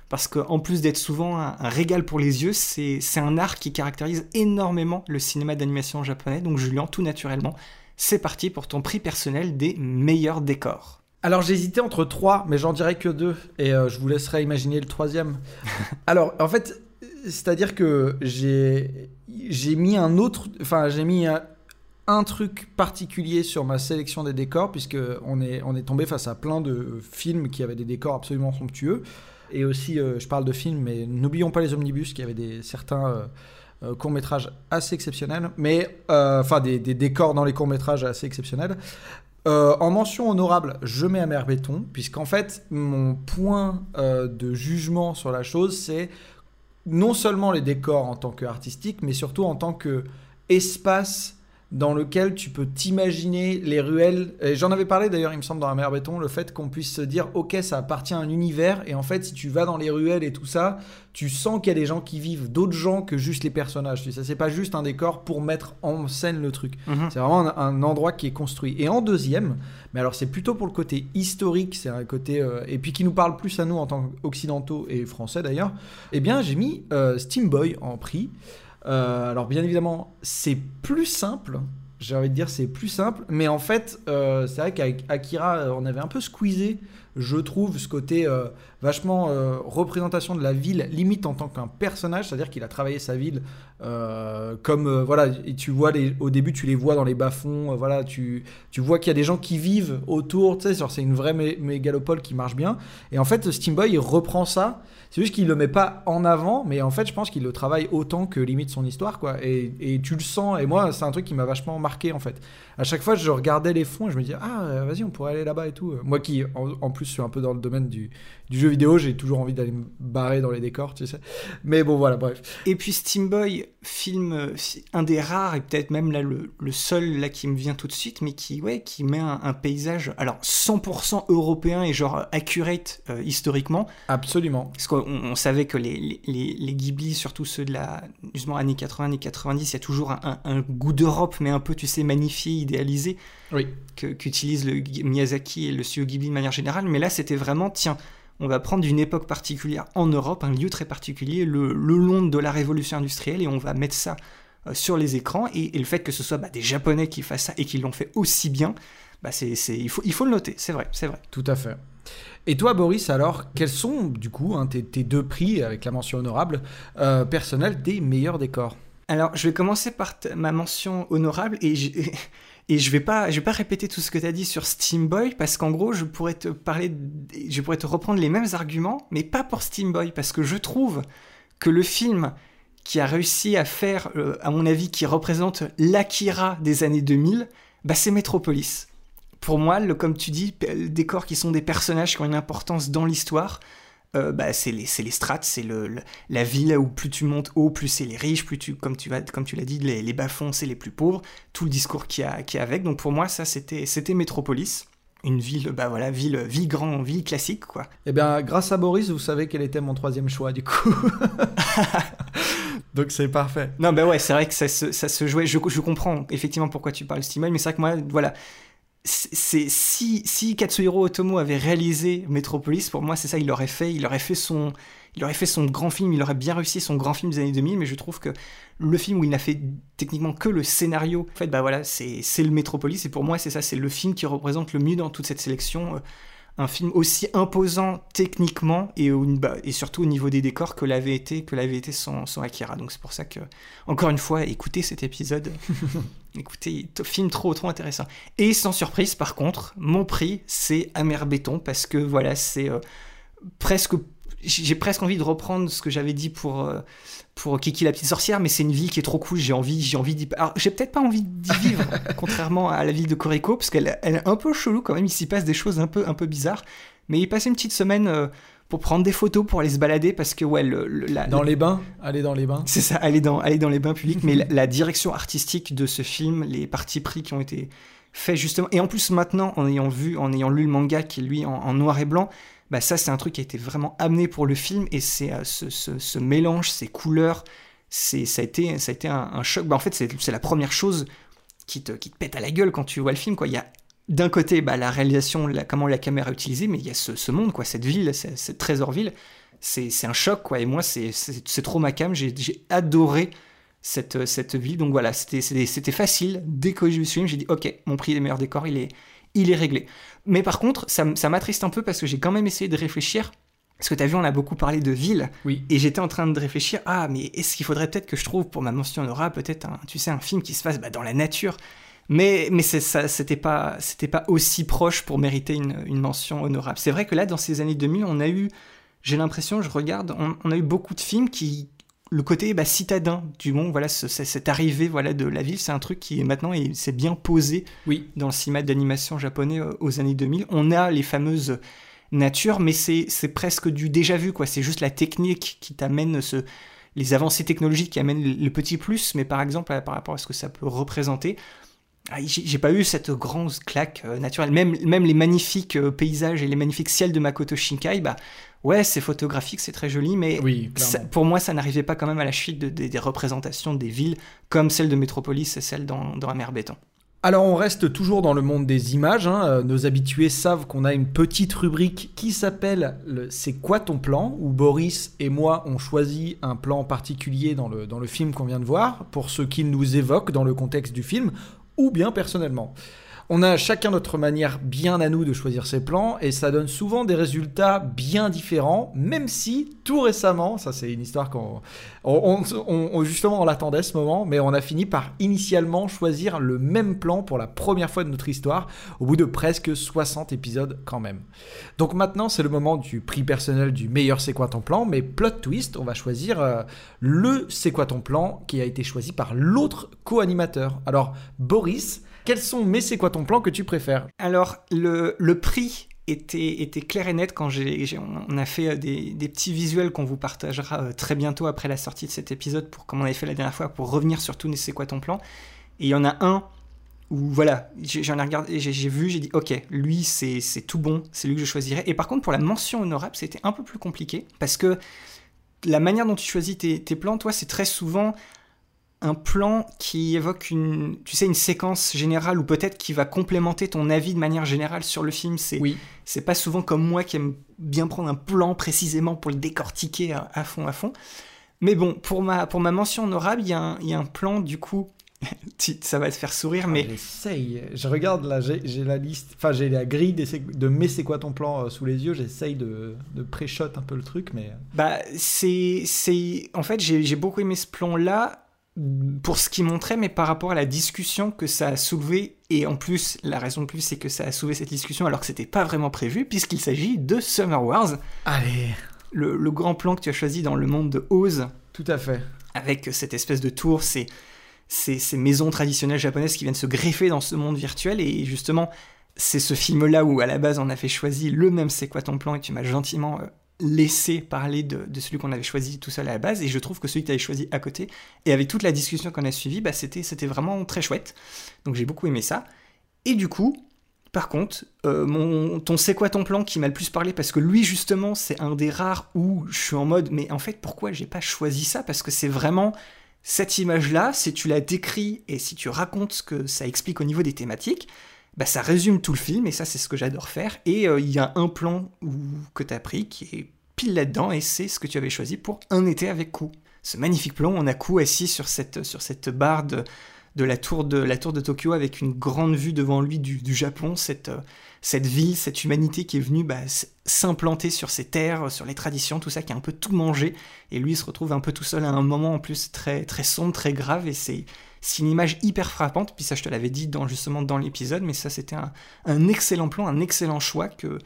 Parce qu'en plus d'être souvent un, un, régal pour les yeux, c'est un art qui caractérise énormément le cinéma d'animation japonais. Donc, Julien, tout naturellement, c'est parti pour ton prix personnel des meilleurs décors. Alors j'hésitais entre trois, mais j'en dirais que deux, et euh, je vous laisserai imaginer le troisième. [LAUGHS] Alors en fait, c'est-à-dire que j'ai j'ai mis un autre, enfin j'ai mis un, truc particulier sur ma sélection des décors, puisque on est on est tombé face à plein de films qui avaient des décors absolument somptueux, et aussi euh, je parle de films, mais n'oublions pas les omnibus qui avaient des certains euh, euh, court métrage assez exceptionnel, mais euh, enfin des, décors dans les courts métrages assez exceptionnels. Euh, en mention honorable, je mets Amer Béton, puisqu'en fait, mon point de jugement sur la chose, c'est non seulement les décors en tant qu'artistique, mais surtout en tant que espace dans lequel tu peux t'imaginer les ruelles. J'en avais parlé d'ailleurs, il me semble, dans la mer béton, le fait qu'on puisse se dire, ok, ça appartient à un univers, et en fait, si tu vas dans les ruelles et tout ça, tu sens qu'il y a des gens qui vivent, d'autres gens que juste les personnages. Tu sais, c'est pas juste un décor pour mettre en scène le truc. Mhm. C'est vraiment un, endroit qui est construit. Et en deuxième, mais alors c'est plutôt pour le côté historique, c'est un côté euh, et puis qui nous parle plus à nous en tant qu'occidentaux et français d'ailleurs. Eh bien, j'ai mis euh, Steam Boy en prix. Euh, alors bien évidemment, c'est plus simple. J'ai envie de dire c'est plus simple, mais en fait, euh, c'est vrai qu'avec Akira, on avait un peu squeezé, je trouve, ce côté vachement représentation de la ville, limite en tant qu'un personnage, c'est-à-dire qu'il a travaillé sa ville comme voilà, et tu vois les, au début tu les vois dans les bas-fonds, voilà, tu, tu vois qu'il y a des gens qui vivent autour, tu sais, c'est une vraie mégalopole qui marche bien. Et en fait, Steamboy il reprend ça c'est juste qu'il le met pas en avant, mais en fait, je pense qu'il le travaille autant que limite son histoire, quoi. Et, tu le sens. Et moi, c'est un truc qui m'a vachement marqué, en fait. À chaque fois, je regardais les fonds et je me disais, ah, euh, vas-y, on pourrait aller là-bas et tout. Moi qui, en, plus, suis un peu dans le domaine du, du jeu vidéo, j'ai toujours envie d'aller me barrer dans les décors, tu sais. Mais bon, voilà, bref. Et puis Steam Boy, film, euh, un des rares, et peut-être même là le, le, seul là qui me vient tout de suite, mais qui, ouais, qui met un, paysage, alors 100% européen et genre accurate euh, historiquement. Absolument. Parce qu'on on savait que les, les, les, Ghibli, surtout ceux de la, justement, années 80, années 90, il y a toujours un, un, goût d'Europe, mais un peu, tu sais, magnifié, idéalisé. Oui. Qu'utilise le Miyazaki et le studio Ghibli de manière générale. Mais là, c'était vraiment, tiens, on va prendre une époque particulière en Europe, un lieu très particulier, le, le long de la révolution industrielle, et on va mettre ça euh, sur les écrans. Et, et le fait que ce soit bah, des Japonais qui fassent ça et qui l'ont fait aussi bien, bah, c'est, c'est- il, faut, il faut le noter, c'est vrai, c'est vrai. Tout à fait. Et toi, Boris, alors, quels sont, du coup, hein, tes, tes deux prix, avec la mention honorable, euh, personnels des meilleurs décors? Alors, je vais commencer par ma mention honorable et et je vais vais pas répéter tout ce que tu as dit sur Steam Boy parce qu'en gros, je pourrais te parler, je pourrais te reprendre les mêmes arguments, mais pas pour Steam Boy parce que je trouve que le film qui a réussi à faire, euh, à mon avis, qui représente l'Akira des années 2000, bah c'est Metropolis. Pour moi, le, comme tu dis, les décors qui sont des personnages qui ont une importance dans l'histoire, euh, bah, c'est les, les strates, c'est le, le- la ville où plus tu montes haut, plus c'est les riches, plus tu, comme tu, vas, comme tu l'as dit, les, les bas-fonds, c'est les plus pauvres, tout le discours qu'il y a, y a avec. Donc pour moi, ça, c'était, c'était Métropolis. Une ville, bah voilà, ville, ville grand, ville classique, quoi. Eh bien, grâce à Boris, vous savez quel était mon troisième choix, du coup. [LAUGHS] Donc c'est parfait. Non, bah ouais, c'est vrai que ça se, ça se jouait. Je, je comprends effectivement pourquoi tu parles de Steam mais c'est vrai que moi, voilà. C'est si, Katsuhiro Otomo avait réalisé Metropolis, pour moi, c'est ça, il aurait fait, il aurait fait son, il aurait fait son grand film, il aurait bien réussi son grand film des années 2000, mais je trouve que le film où il n'a fait techniquement que le scénario, en fait, bah voilà, c'est c'est le Metropolis, et pour moi, c'est ça, c'est le film qui représente le mieux dans toute cette sélection. euh, un film aussi imposant techniquement et, au- bah, et surtout au niveau des décors que l'avait été, que l'avait été son, son Akira. Donc c'est pour ça que, encore une fois, écoutez cet épisode. [LAUGHS] écoutez, film trop, trop intéressant. Et sans surprise, par contre, mon prix, c'est Amer Béton, parce que voilà, c'est euh, presque. J'ai j'ai presque envie de reprendre ce que j'avais dit pour, euh, pour Kiki la petite sorcière, mais c'est une ville qui est trop cool. J'ai envie, j'ai envie d'y. Alors, j'ai peut-être pas envie d'y [LAUGHS] vivre, contrairement à la ville de Koriko, parce qu'elle elle est un peu chelou quand même. Il s'y passe des choses un peu, un peu bizarres. Mais y passer une petite semaine euh, pour prendre des photos, pour aller se balader, parce que ouais, le, le- la, Dans les bains Allez dans les bains. c'est ça, aller dans, aller dans les bains publics, mais la, la direction artistique de ce film, les partis pris qui ont été faits justement, et en plus maintenant, en ayant vu, en ayant lu le manga qui est lui en, en noir et blanc, bah ça c'est un truc qui a été vraiment amené pour le film, et c'est euh, ce, ce- ce mélange, ces couleurs, c'est, ça a été, ça a été un, choc. Bah en fait, c'est, la première chose qui te, qui te pète à la gueule quand tu vois le film, quoi. Il y a d'un côté bah, la réalisation, la- comment la caméra est utilisée, mais il y a ce, ce monde, quoi, cette ville, cette, cette Trésor-ville, c'est un choc, quoi. Et moi, c'est- trop ma cam. J'ai j'ai adoré cette, cette ville. Donc voilà, c'était- facile. Dès que je me suis mis, j'ai dit, ok, mon prix des meilleurs décors, il est, il est réglé. Mais par contre, ça, ça m'attriste un peu parce que j'ai quand même essayé de réfléchir. Parce que tu as vu, on a beaucoup parlé de ville. Oui. Et j'étais en train de réfléchir, ah, mais est-ce qu'il faudrait peut-être que je trouve pour ma mention honorable, peut-être, un, tu sais, un film qui se fasse bah, dans la nature mais, mais c'était pas, c'était pas aussi proche pour mériter une, une mention honorable. C'est vrai que là, dans ces années 2000, on a eu, j'ai l'impression, je regarde, on, on a eu beaucoup de films qui, le côté bah, citadin du monde, voilà, ce- ce- cette arrivée voilà, de la ville, c'est un truc qui est maintenant est- s'est bien posé Oui. dans le cinéma d'animation japonais euh, aux années 2000. On a les fameuses natures, mais c'est c'est presque du déjà vu, quoi. C'est juste la technique qui t'amène ce les avancées technologiques qui amènent le petit plus, mais par exemple, par rapport à ce que ça peut représenter, ah, j'ai j'ai pas eu cette grande claque euh, naturelle. Même, même les magnifiques euh, paysages et les magnifiques ciels de Makoto Shinkai, bah ouais, c'est photographique, c'est très joli, mais Oui, ça- pour moi, ça n'arrivait pas quand même à la de- des- des représentations des villes comme celle de Métropolis et celle dans, dans Amer Béton. Alors on reste toujours dans le monde des images. hein. Euh, Nos habitués savent qu'on a une petite rubrique qui s'appelle le C'est quoi ton plan? où Boris et moi on choisit un plan particulier dans le, dans le film qu'on vient de voir pour ce qu'il nous évoque dans le contexte du film ou bien personnellement. On a chacun notre manière bien à nous de choisir ses plans et ça donne souvent des résultats bien différents, même si tout récemment, ça c'est une histoire qu'on, on, on- on- justement on l'attendait ce moment, mais on a fini par initialement choisir le même plan pour la première fois de notre histoire, au bout de presque 60 épisodes quand même. Donc maintenant c'est le moment du prix personnel du meilleur c'est ton plan, mais plot twist, on va choisir euh, le c'est ton plan qui a été choisi par l'autre co-animateur. Alors Boris, quels sont mes c'est quoi ton plan que tu préfères? Alors, le, le prix était, était clair et net quand j'ai, on a fait euh, des, des petits visuels qu'on vous partagera euh, très bientôt après la sortie de cet épisode, pour, comme on avait fait la dernière fois, pour revenir sur tout c'est quoi ton plan? Et il y en a un où, voilà, j'en ai regardé, j'ai, vu, j'ai dit, ok, lui, c'est, c'est tout bon, c'est lui que je choisirais. Et par contre, pour la mention honorable, c'était un peu plus compliqué, parce que la manière dont tu choisis tes, tes plans, toi, c'est très souvent un plan qui évoque une, tu sais, une séquence générale ou peut-être qui va complémenter ton avis de manière générale sur le film. C'est, Oui. C'est pas souvent comme moi qui aime bien prendre un plan précisément pour le décortiquer à, à fond, à fond. Mais bon, pour ma, pour ma mention honorable, il y, a un- il y a un plan, du coup, [LAUGHS] ça va te faire sourire, mais J'essaye. Je regarde là, j'ai la liste, enfin j'ai la grille des de mais c'est quoi ton plan euh, sous les yeux. J'essaye de, de pré-shot un peu le truc, mais Bah, c'est, c'est, en fait, j'ai, j'ai beaucoup aimé ce plan-là pour ce qu'il montrait, mais par rapport à la discussion que ça a soulevé, et en plus, la raison de plus, c'est que ça a soulevé cette discussion alors que c'était pas vraiment prévu, puisqu'il s'agit de Summer Wars, allez, le, le grand plan que tu as choisi dans le monde de Oz, tout à fait. avec cette espèce de tour, ces, ces, ces maisons traditionnelles japonaises qui viennent se greffer dans ce monde virtuel, et justement, c'est ce film-là où à la base on avait choisi le même C'est quoi ton plan, et tu m'as gentiment laissé parler de, celui qu'on avait choisi tout seul à la base, et je trouve que celui que tu avais choisi à côté, et avec toute la discussion qu'on a suivie, bah, c'était, c'était vraiment très chouette. Donc j'ai beaucoup aimé ça. Et du coup, par contre, euh, mon, ton c'est quoi ton plan qui m'a le plus parlé? Parce que lui justement c'est un des rares où je suis en mode mais en fait pourquoi j'ai pas choisi ça? Parce que c'est vraiment cette image là si tu la décris et si tu racontes ce que ça explique au niveau des thématiques bah ça résume tout le film et ça c'est ce que j'adore faire et euh, il y a un plan où, que tu as pris qui est pile là-dedans et c'est ce que tu avais choisi pour un été avec Ku. Ce magnifique plan, on a Ku assis sur cette, sur cette barre de, de la tour de la tour de Tokyo avec une grande vue devant lui du, du Japon, cette, cette ville, cette humanité qui est venue bah, s'implanter sur ses terres, sur les traditions, tout ça, qui a un peu tout mangé. Et lui se retrouve un peu tout seul à un moment en plus très, très sombre, très grave. Et c'est, c'est une image hyper frappante. Puis ça, je te l'avais dit dans, justement dans l'épisode, mais ça, c'était un, un excellent plan, un excellent choix que.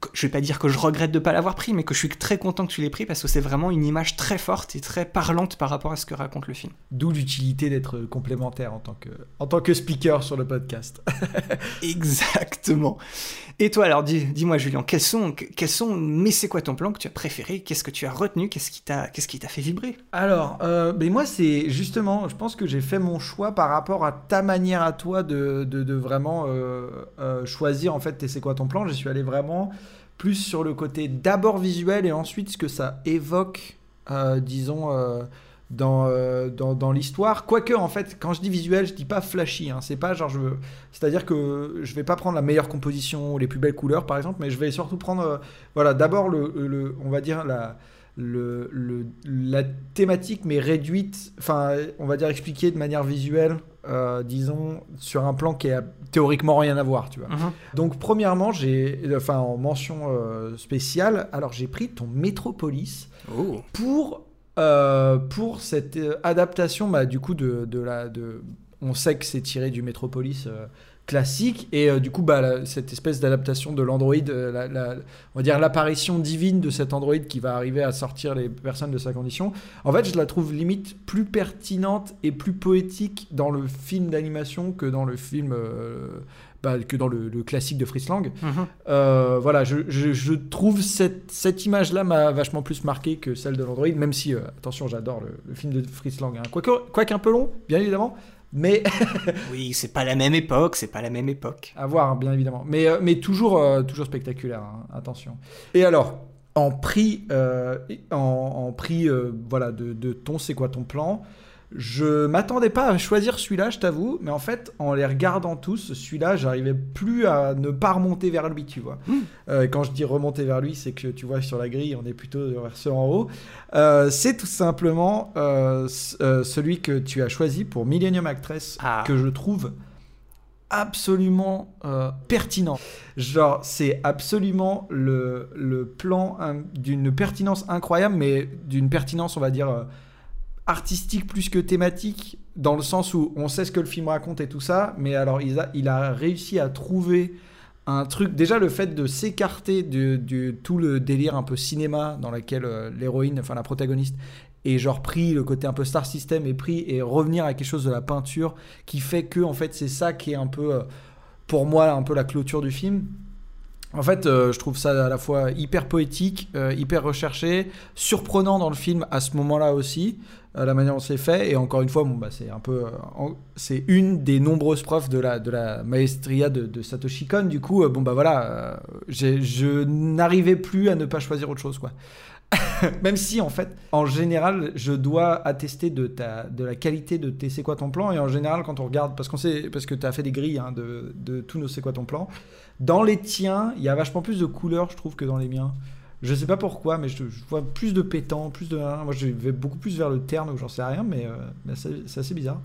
que- Je vais pas dire que je regrette de pas l'avoir pris, mais que je suis très content que tu l'aies pris parce que c'est vraiment une image très forte et très parlante par rapport à ce que raconte le film. D'où l'utilité d'être complémentaire en tant que en tant que speaker sur le podcast. [LAUGHS] Exactement. Et toi, alors, dis- dis-moi, Julien, quels sont, quels sont, mais c'est quoi ton plan que tu as préféré? Qu'est-ce que tu as retenu? Qu'est-ce qui t'a, fait vibrer? Alors, euh, mais moi, c'est justement, je pense que j'ai fait mon choix par rapport à ta manière à toi de, de, vraiment euh, euh, choisir en fait c'est quoi ton plan? Je suis allé vraiment plus sur le côté d'abord visuel et ensuite ce que ça évoque, disons, dans, euh, dans, dans l'histoire. Quoique, en fait, quand je dis visuel, je dis pas flashy. Hein, c'est pas genre, je veux. C'est-à-dire que je vais pas prendre la meilleure composition ou les plus belles couleurs, par exemple, mais je vais surtout prendre, euh, voilà, d'abord le, le, on va dire la le, le- la thématique, mais réduite, enfin, on va dire expliquée de manière visuelle, euh, disons, sur un plan qui a théoriquement rien à voir, tu vois. Donc, premièrement, j'ai, enfin, en mention euh, spéciale, alors j'ai pris ton Metropolis Oh. pour, euh, pour cette euh, adaptation, bah, du coup, de, de la. De, on sait que c'est tiré du Metropolis euh, classique, et du coup, bah, cette espèce d'adaptation de l'android, la- la- on va dire l'apparition divine de cet android qui va arriver à sortir les personnes de sa condition. En fait, je la trouve limite plus pertinente et plus poétique dans le film d'animation que dans le film. Bah, que dans le, le classique de Fritz Lang. Mhm. Euh, voilà, je, je- je trouve cette, cette image-là m'a vachement plus marqué que celle de l'Android, même si, euh, attention, j'adore le, le film de Fritz Lang. hein. Quoique, quoique un peu long, bien évidemment, mais [LAUGHS] Oui, c'est pas la même époque, c'est pas la même époque. à voir, hein, bien évidemment. Mais, euh, mais toujours, toujours spectaculaire, hein, attention. Et alors, en prix, en, en prix voilà, de, de ton C'est quoi ton plan? Je m'attendais pas à choisir celui-là, je t'avoue, mais en fait, en les regardant tous, celui-là, j'arrivais plus à ne pas remonter vers lui, tu vois. Euh, quand je dis remonter vers lui, c'est que tu vois sur la grille, on est plutôt vers ceux en haut. Euh, c'est tout simplement euh, euh, celui que tu as choisi pour Millennium Actress, Ah. que je trouve absolument euh, pertinent. Genre, c'est absolument le, le plan hein, d'une pertinence incroyable, mais d'une pertinence, on va dire, euh, artistique plus que thématique, dans le sens où on sait ce que le film raconte et tout ça, mais alors il a, il a réussi à trouver un truc. Déjà, le fait de s'écarter de, tout le délire un peu cinéma dans lequel euh, l'héroïne, enfin la protagoniste, est genre pris, le côté un peu star system est pris, et revenir à quelque chose de la peinture qui fait que, en fait, c'est ça qui est un peu, euh, pour moi, un peu la clôture du film. En fait, euh, je trouve ça à la fois hyper poétique, euh, hyper recherché, surprenant dans le film à ce moment-là aussi. la manière dont c'est fait. Et encore une fois, bah, c'est un peu, euh, c'est une des nombreuses preuves de la, maestria de, de Satoshi Kon. Du coup, bon bah voilà, je n'arrivais plus à ne pas choisir autre chose, quoi. [LAUGHS] Même si, en fait, en général, je dois attester de, ta, de la qualité de tes C'est quoi ton plan. Et en général, quand on regarde, parce, qu'on sait, parce que tu as fait des grilles hein, de, de tous nos C'est quoi ton plan, dans les tiens, il y a vachement plus de couleurs, je trouve, que dans les miens. Je sais pas pourquoi, mais je, je vois plus de pétants, plus de. Moi, je vais beaucoup plus vers le terne ou j'en sais rien, mais, euh, mais c'est assez bizarre.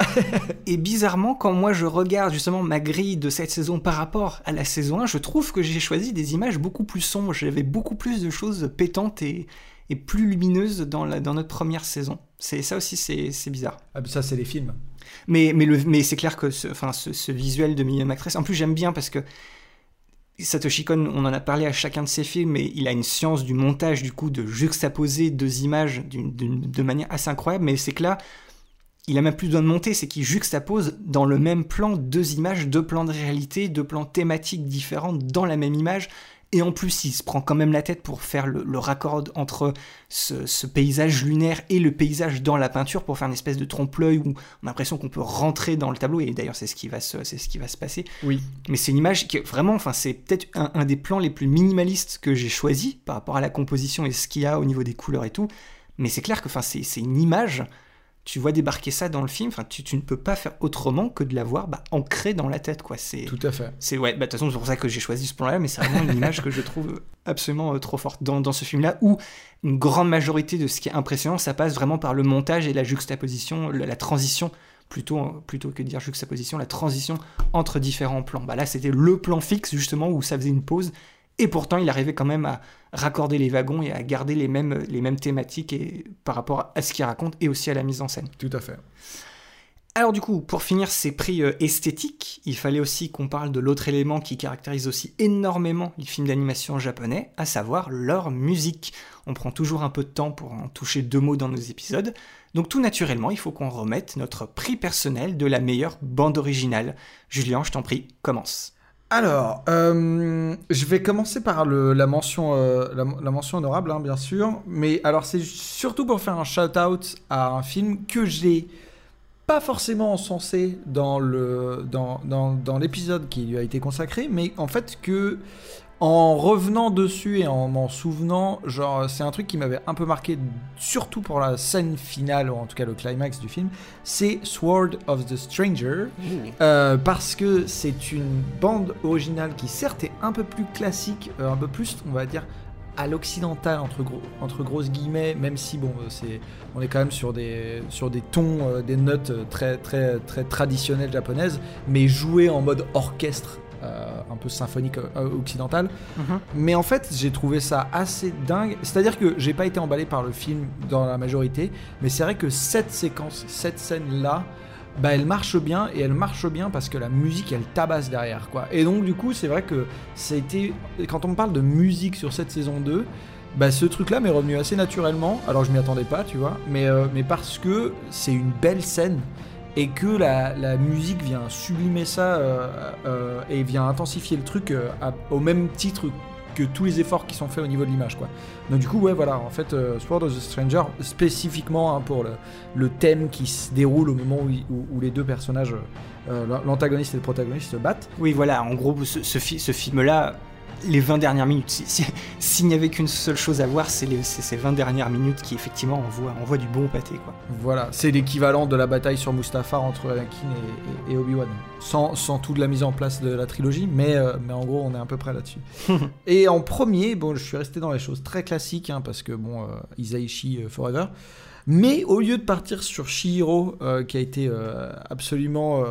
[LAUGHS] Et bizarrement, quand moi je regarde justement ma grille de cette saison par rapport à la saison 1, je trouve que j'ai choisi des images beaucoup plus sombres. J'avais beaucoup plus de choses pétantes et, et plus lumineuses dans, la, dans notre première saison. C'est ça aussi, c'est c'est bizarre. Ah, mais ça, c'est les films. Mais, mais, mais c'est clair que ce, enfin, ce, visuel de Million Actress, en plus j'aime bien parce que Satoshi Kon, on en a parlé à chacun de ses films, mais il a une science du montage, du coup, de juxtaposer deux images de manière assez incroyable. Mais c'est que là, il a même plus besoin de monter, c'est qu'il juxtapose dans le même plan deux images, deux plans de réalité, deux plans thématiques différents dans la même image. Et en plus, il se prend quand même la tête pour faire le, le raccord entre ce, ce paysage lunaire et le paysage dans la peinture pour faire une espèce de trompe-l'œil où on a l'impression qu'on peut rentrer dans le tableau. Et d'ailleurs, c'est ce qui va se, c'est ce qui va se passer. Oui. Mais c'est une image qui est vraiment, enfin, c'est peut-être un, un des plans les plus minimalistes que j'ai choisi par rapport à la composition et ce qu'il y a au niveau des couleurs et tout. Mais c'est clair que, enfin, c'est c'est une image. Tu vois débarquer ça dans le film, enfin, tu, tu ne peux pas faire autrement que de l'avoir bah, ancrée dans la tête, quoi. C'est Tout à fait. c'est ouais, bah, de toute façon, c'est pour ça que j'ai choisi ce plan-là, mais c'est vraiment une image que je trouve absolument euh, trop forte dans, dans ce film-là, où une grande majorité de ce qui est impressionnant, ça passe vraiment par le montage et la juxtaposition, la, la transition, plutôt, euh, plutôt que de dire juxtaposition, la transition entre différents plans. Bah, là, c'était le plan fixe, justement, où ça faisait une pause, et pourtant, il arrivait quand même à raccorder les wagons et à garder les mêmes, les mêmes thématiques et, par rapport à ce qu'il raconte et aussi à la mise en scène. Tout à fait. Alors du coup, pour finir ces prix euh, esthétiques, il fallait aussi qu'on parle de l'autre élément qui caractérise aussi énormément les films d'animation japonais, à savoir leur musique. On prend toujours un peu de temps pour en toucher deux mots dans nos épisodes, donc tout naturellement, il faut qu'on remette notre prix personnel de la meilleure bande originale. Julien, je t'en prie, commence. Alors, euh, je vais commencer par la, mention, euh, la, mention honorable, hein, bien sûr. Mais alors, c'est surtout pour faire un shout-out à un film que j'ai pas forcément encensé dans l'épisode qui lui a été consacré, mais en fait que en revenant dessus et en m'en souvenant, genre c'est un truc qui m'avait un peu marqué, surtout pour la scène finale, ou en tout cas le climax du film, c'est Sword of the Stranger. Euh, parce que c'est une bande originale qui certes est un peu plus classique, euh, un peu plus, on va dire, à l'occidental entre, gros, entre grosses guillemets, même si bon, euh, c'est, on est quand même sur des, sur des tons, euh, des notes très, très, très traditionnelles japonaises, mais jouées en mode orchestre. Euh, un peu symphonique euh, occidental Mhm. mais en fait j'ai trouvé ça assez dingue c'est à dire que j'ai pas été emballé par le film dans la majorité mais c'est vrai que cette séquence cette scène là bah elle marche bien et elle marche bien parce que la musique elle tabasse derrière quoi. Et donc du coup c'est vrai que ça a été quand on me parle de musique sur cette saison 2 bah ce truc là m'est revenu assez naturellement alors je m'y attendais pas tu vois mais, euh, mais parce que c'est une belle scène et que la, musique vient sublimer ça euh, euh, et vient intensifier le truc euh, au même titre que tous les efforts qui sont faits au niveau de l'image quoi. Donc du coup ouais voilà en fait euh, Sword of the Stranger spécifiquement hein, pour le, thème qui se déroule au moment où, les deux personnages l'antagoniste et le protagoniste se battent. Oui, voilà, en gros, ce, ce, fi- ce film-là, les 20 dernières minutes, si- si- s'il n'y avait qu'une seule chose à voir, c'est ces 20 dernières minutes qui, effectivement, envoient, envoient du bon pâté, quoi. Voilà, c'est l'équivalent de la bataille sur Mustafar entre Anakin et, et- et Obi-Wan. Sans, sans toute la mise en place de la trilogie, mais, euh, mais en gros, on est à peu près là-dessus. [LAUGHS] et en premier, bon, je suis resté dans les choses très classiques, hein, parce que bon, euh, Isaichi euh, Forever. Mais au lieu de partir sur Shihiro, euh, qui a été absolument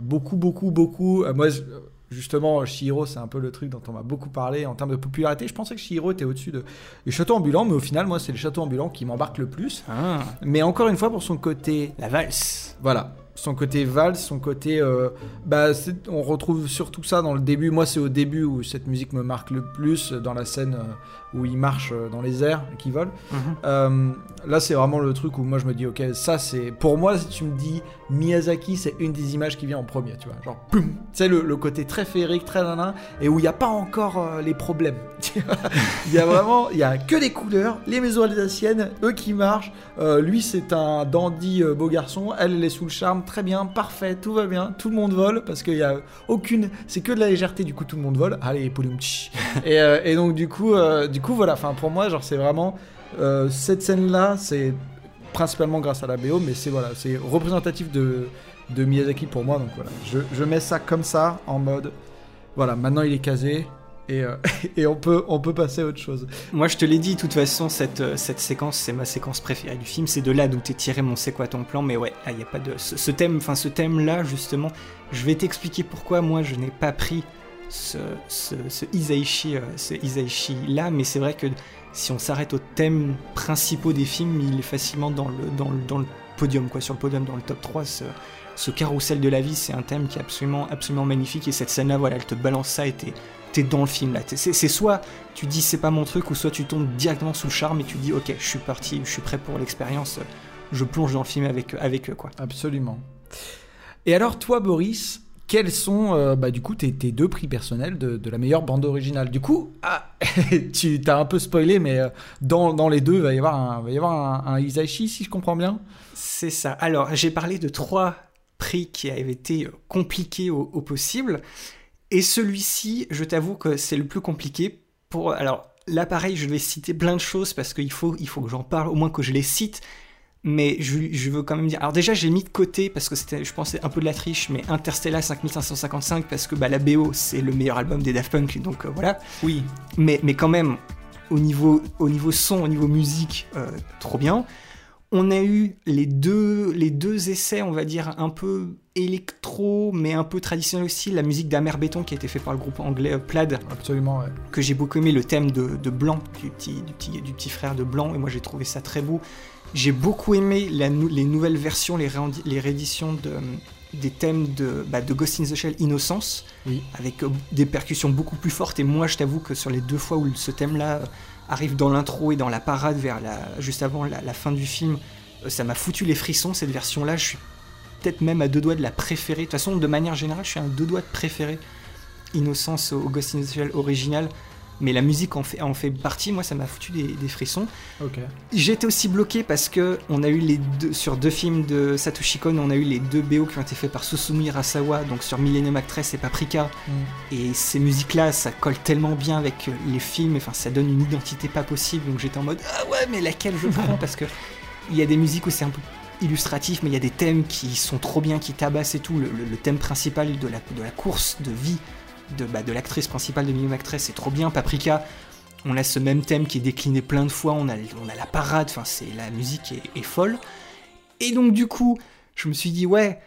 beaucoup, beaucoup, beaucoup. moi, je- justement, Shihiro, c'est un peu le truc dont on m'a beaucoup parlé en termes de popularité. Je pensais que Shihiro était au-dessus de, des châteaux ambulants, mais au final, moi, c'est les châteaux ambulants qui m'embarquent le plus. Ah, Mais encore une fois, pour son côté la valse. voilà. son côté valse, son côté. euh, bah, on retrouve surtout ça dans le début. Moi, c'est au début où cette musique me marque le plus, dans la scène euh, où il marche euh, dans les airs et qui vole. Mhm. Euh, là, c'est vraiment le truc où moi je me dis, ok, ça c'est. Pour moi, si tu me dis Miyazaki, c'est une des images qui vient en premier, tu vois. Genre, Tu sais, le, le côté très féerique, très nanan, et où il n'y a pas encore euh, les problèmes. [LAUGHS] Il y a vraiment, il y a que des couleurs, les maisons alsaciennes, eux qui marchent. Euh, lui, c'est un dandy euh, beau garçon, elle, elle est sous le charme, très bien, parfait, tout va bien, tout le monde vole, parce qu'il y a aucune. C'est que de la légèreté, du coup, tout le monde vole. Allez, poulum, et, et donc, du coup, du coup, voilà, enfin, pour moi, genre, c'est vraiment. Cette scène-là, c'est principalement grâce à la BO, mais c'est voilà, c'est représentatif de, Miyazaki pour moi. Donc voilà, je, mets ça comme ça en mode, voilà, maintenant il est casé et, euh, [LAUGHS] et on peut on peut passer à autre chose. Moi, je te l'ai dit, de toute façon, cette, euh, cette séquence, c'est ma séquence préférée du film. C'est de là d'où t'es tiré mon c'est quoi ton plan. Mais ouais, il y a pas de ce, ce thème, enfin ce thème-là, justement, je vais t'expliquer pourquoi moi je n'ai pas pris ce, ce, ce Isaichi, euh, ce Isaichi là. Mais c'est vrai que si on s'arrête aux thèmes principaux des films, il est facilement dans le podium, quoi, sur le podium, dans le top 3. Ce, ce carrousel de la vie, c'est un thème qui est absolument, magnifique. Et cette scène-là, voilà, elle te balance ça et t'es dans le film là. C'est soit tu dis c'est pas mon truc, ou soit tu tombes directement sous le charme et tu dis ok, je suis parti, je suis prêt pour l'expérience, je plonge dans le film avec, avec eux quoi. Absolument. Et alors toi, Boris, quels sont euh, bah, du coup tes, deux prix personnels de, la meilleure bande originale? Du coup, ah, [LAUGHS] tu t'as un peu spoilé, mais euh, dans, dans les deux, il va y avoir un, va y avoir un, un si je comprends bien? C'est ça. Alors j'ai parlé de trois prix qui avaient été compliqués au, au possible. Et celui-ci, je t'avoue que c'est le plus compliqué. Pour alors là, pareil, je vais citer plein de choses parce qu'il faut, il faut que j'en parle, au moins que je les cite. Mais je, je veux quand même dire. Alors déjà, j'ai mis de côté parce que c'était, je pensais un peu de la triche, mais Interstellar 5555 parce que bah, la BO c'est le meilleur album des Daft Punk, donc euh, voilà. Oui. Mais, mais quand même, au niveau, au niveau son, au niveau musique, euh, trop bien. On a eu les deux, les deux essais, on va dire, un peu électro, mais un peu traditionnel aussi. La musique d'Amer Béton qui a été fait par le groupe anglais euh, Plaid, Absolument, ouais. que j'ai beaucoup aimé, le thème de, de Blanc, du petit, du, petit, du petit frère de Blanc, et moi j'ai trouvé ça très beau. J'ai beaucoup aimé la les nouvelles versions, les, rééditions de, des thèmes de, bah, de Ghost in the Shell Innocence, Oui. avec euh, des percussions beaucoup plus fortes. Et moi, je t'avoue que sur les deux fois où ce thème-là euh, arrive dans l'intro et dans la parade vers la, juste avant la, la fin du film, euh, ça m'a foutu les frissons. Cette version-là, je suis peut-être même à deux doigts de la préférer. De toute façon, de manière générale, je suis à deux doigts de préférer Innocence au Ghost in the Shell original. Mais la musique en fait, en fait partie, moi ça m'a foutu des, des frissons. Été aussi bloqué parce que on a eu les deux sur deux films de Satoshi Kon, on a eu les deux BO qui ont été faits par Susumi Hirasawa, donc sur Millennium Actress et Paprika. Mm. Et ces musiques-là, ça colle tellement bien avec les films, enfin ça donne une identité pas possible. Donc j'étais en mode ah ouais, mais laquelle je prends? [LAUGHS] Parce que il y a des musiques où c'est un peu illustratif, mais il y a des thèmes qui sont trop bien, qui tabassent et tout. Le, le- le thème principal de la, de la course de vie de, bah, de l'actrice principale de Actress, c'est trop bien. Paprika, on a ce même thème qui est décliné plein de fois, on a, on a la parade, enfin c'est la musique est, est folle. Et donc du coup, je me suis dit ouais,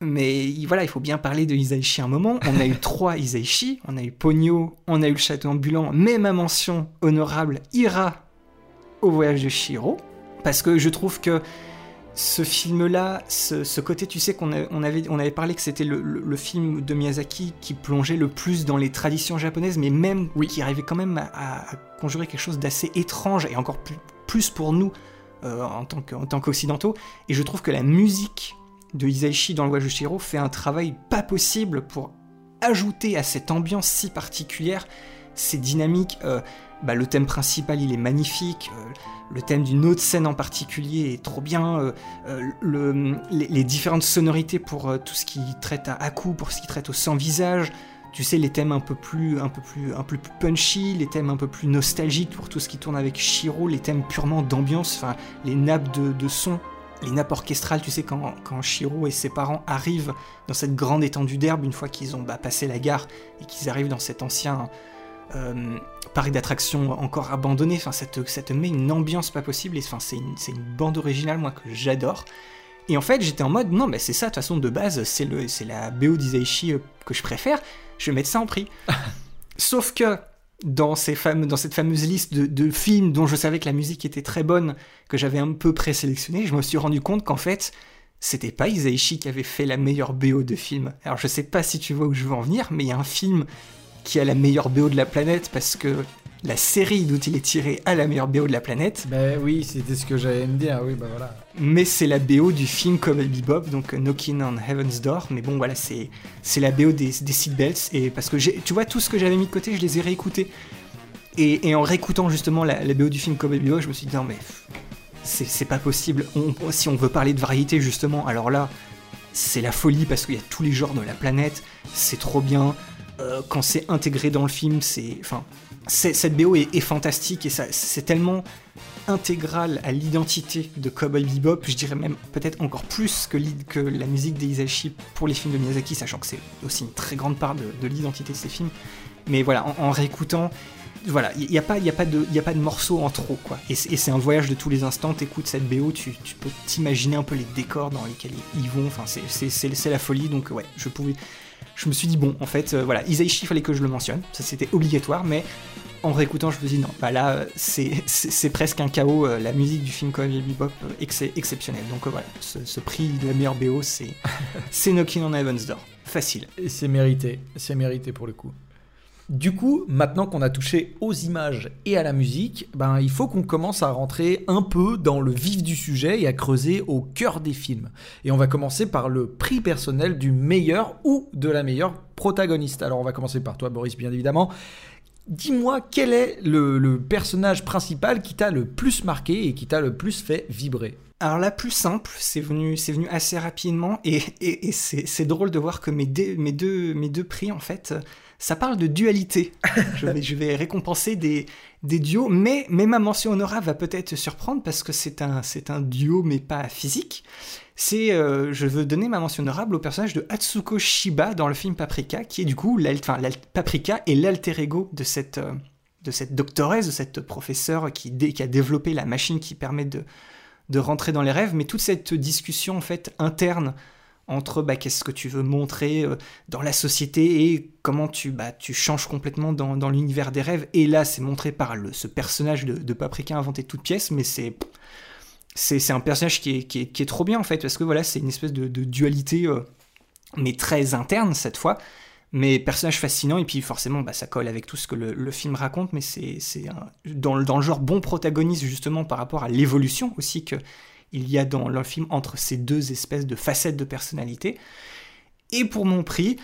mais il- voilà, il faut bien parler de Isaichi un moment. On a eu [LAUGHS] trois Isaichi, on a eu Pogno, on a eu le château ambulant, mais ma mention honorable ira au voyage de Shiro, parce que je trouve que ce film-là, ce, ce côté, tu sais qu'on on avait, on avait parlé que c'était le, le- le film de Miyazaki qui plongeait le plus dans les traditions japonaises, mais même qui arrivait quand même à, conjurer quelque chose d'assez étrange et encore plus, plus pour nous euh, en tant qu'occidentaux. Et je trouve que la musique de Isaichi dans le voyage de Shiro fait un travail pas possible pour ajouter à cette ambiance si particulière ces dynamiques. euh, bah, le thème principal, il est magnifique. euh, le thème d'une autre scène en particulier est trop bien. euh, euh, le- les, différentes sonorités pour tout ce qui traite à Aku, pour ce qui traite au sans-visage. Tu sais, les thèmes un peu plus, un peu plus, un peu plus punchy, les thèmes un peu plus nostalgiques pour tout ce qui tourne avec Shiro, les thèmes purement d'ambiance, enfin, les nappes de, de son, les nappes orchestrales, tu sais, quand, quand Shiro et ses parents arrivent dans cette grande étendue d'herbe, une fois qu'ils ont bah, passé la gare et qu'ils arrivent dans cet ancien parc d'attractions encore abandonné, enfin, ça te, ça te met une ambiance pas possible, et enfin, c'est une, c'est une bande originale, moi, que j'adore. Et en fait, j'étais en mode, non, mais c'est ça, de toute façon, de base, c'est le- c'est la BO d'Isaichi euh, que je préfère, je vais mettre ça en prix. [LAUGHS] Sauf que, dans, ces fameux, dans cette fameuse liste de, de films dont je savais que la musique était très bonne, que j'avais un peu présélectionné, je me suis rendu compte qu'en fait, c'était pas Isaichi qui avait fait la meilleure BO de film. Alors je sais pas si tu vois où je veux en venir, mais il y a un film qui a la meilleure BO de la planète parce que la série d'où il est tiré a la meilleure BO de la planète. Ben oui, c'était ce que j'allais me dire, oui, bah voilà. Mais c'est la BO du film Cowboy Bebop, donc Knocking on Heaven's Door. Mais bon, voilà, c'est c'est la BO des, des seatbelts. Et parce que tu vois, tout ce que j'avais mis de côté, je les ai réécoutés. Et, et en réécoutant justement la, la, BO du film Cowboy Bebop, je me suis dit, non mais c'est pas possible. On, si on veut parler de variété justement, alors là, c'est la folie parce qu'il y a tous les genres de la planète, c'est trop bien. Euh, quand c'est intégré dans le film, c'est, enfin, cette BO est, fantastique et c'est tellement intégral à l'identité de Cowboy Bebop, je dirais même peut-être encore plus que, la musique des Isashi pour les films de Miyazaki, sachant que c'est aussi une très grande part de, l'identité de ces films. Mais voilà, en réécoutant, voilà, il n'y a, pas, y a, pas de, y morceaux en trop, quoi. Et c'est un voyage de tous les instants, t'écoutes cette BO, tu, tu peux t'imaginer un peu les décors dans lesquels ils vont, enfin, c'est la folie, donc ouais, je pouvais... Je me suis dit, bon, en fait, euh, voilà, Isaichi, il fallait que je le mentionne, ça c'était obligatoire, mais en réécoutant, je me suis dit, non, bah là, c'est presque un chaos, euh, la musique du film Cowboy Bebop, euh, exceptionnel. Donc voilà, ce, prix de la meilleure BO, [LAUGHS] c'est Knocking on Heaven's Door. Facile. Et c'est mérité, c'est mérité pour le coup. Du coup, maintenant qu'on a touché aux images et à la musique, ben, il faut qu'on commence à rentrer un peu dans le vif du sujet et à creuser au cœur des films. Et on va commencer par le prix personnel du meilleur ou de la meilleure protagoniste. Alors on va commencer par toi Boris, bien évidemment. Dis-moi quel est le, personnage principal qui t'a le plus marqué et qui t'a le plus fait vibrer? Alors la plus simple, c'est venu, c'est venu assez rapidement et, c'est drôle de voir que mes, mes, deux, mes deux prix en fait, ça parle de dualité. [LAUGHS] je, vais, je vais récompenser des, des duos, mais, mais ma mention honorable va peut-être surprendre parce que c'est un, c'est un duo, mais pas physique. C'est, euh, je veux donner ma mention honorable au personnage de Atsuko Shiba dans le film Paprika, qui est du coup, enfin, Paprika est l'alter ego de cette, euh, de cette doctoresse, de cette professeure qui, qui a développé la machine qui permet de, de rentrer dans les rêves, mais toute cette discussion en fait interne entre bah, qu'est-ce que tu veux montrer euh, dans la société et comment tu, bah, tu changes complètement dans, l'univers des rêves. Et là, c'est montré par le, ce personnage de, de Paprika inventé toute pièce, mais c'est c'est un personnage qui est, qui, est, trop bien en fait, parce que voilà, c'est une espèce de, dualité, euh, mais très interne cette fois. Mais personnage fascinant, et puis forcément, bah, ça colle avec tout ce que le, film raconte, mais c'est dans, dans le genre bon protagoniste, justement, par rapport à l'évolution aussi que il y a dans le film entre ces deux espèces de facettes de personnalité. Et pour mon prix,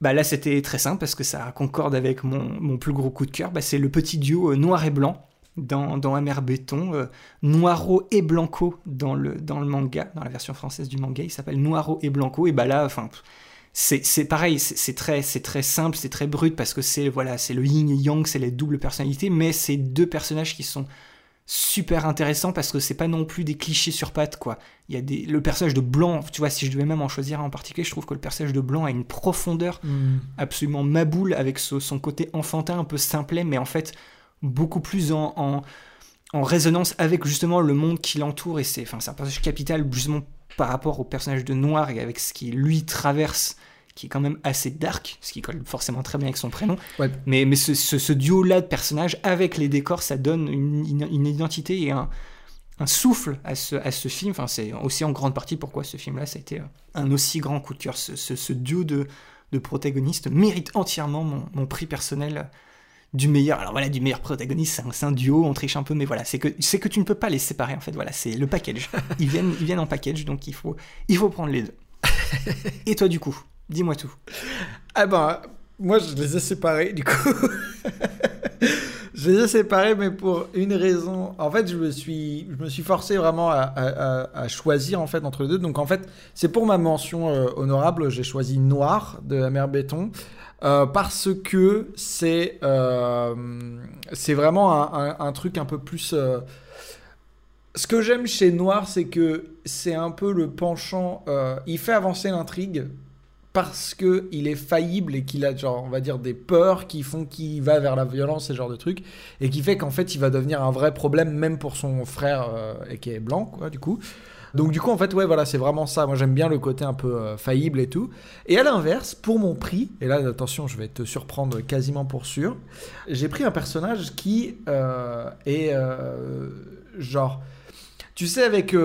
bah là c'était très simple parce que ça concorde avec mon, plus gros coup de cœur, bah c'est le petit duo euh, noir et blanc dans, dans Amer Béton, euh, Noiro et Blanco dans le, dans le manga, dans la version française du manga, il s'appelle Noiro et Blanco, et bah là, enfin, c'est pareil, c'est très, très simple, c'est très brut parce que c'est voilà, c'est le yin et yang, c'est les doubles personnalités, mais c'est deux personnages qui sont super intéressant parce que c'est pas non plus des clichés sur pattes quoi. Il y a des le personnage de Blanc, tu vois, si je devais même en choisir un en particulier, je trouve que le personnage de Blanc a une profondeur hmm. absolument maboule avec son côté enfantin un peu simplet mais en fait beaucoup plus en, en, résonance avec justement le monde qui l'entoure et c'est enfin c'est un personnage capital justement par rapport au personnage de Noir et avec ce qui lui traverse qui est quand même assez dark, ce qui colle forcément très bien avec son prénom. Mais, mais ce, ce, duo-là de personnages, avec les décors, ça donne une, une, identité et un, un, souffle à ce, à ce film. Enfin, c'est aussi en grande partie pourquoi ce film-là, ça a été un aussi grand coup de cœur. Ce, ce, duo de, de, protagonistes mérite entièrement mon, mon, prix personnel du meilleur. Alors voilà, du meilleur protagoniste, c'est un, un, duo, on triche un peu, mais voilà, c'est que, que tu ne peux pas les séparer en fait. Voilà, c'est le package. [LAUGHS] Ils viennent, ils viennent en package, donc il faut, il faut prendre les deux. [LAUGHS] Et toi, du coup? Dis-moi tout. Ah ben, moi je les ai séparés du coup. [LAUGHS] je les ai séparés, mais pour une raison. En fait, je me suis, je me suis forcé vraiment à, choisir en fait entre les deux. Donc en fait, c'est pour ma mention euh, honorable, j'ai choisi Noir de la mer Béton. Euh, parce que c'est euh, vraiment un, truc un peu plus ce que j'aime chez Noir, c'est que c'est un peu le penchant. il fait avancer l'intrigue parce que il est faillible et qu'il a genre on va dire des peurs qui font qu'il va vers la violence et ce genre de trucs et qui fait qu'en fait il va devenir un vrai problème même pour son frère euh, et qui est blanc quoi du coup. Donc du coup en fait ouais voilà c'est vraiment ça. Moi j'aime bien le côté un peu euh, faillible et tout. Et à l'inverse pour mon prix et là attention je vais te surprendre quasiment pour sûr j'ai pris un personnage qui euh, est genre tu sais avec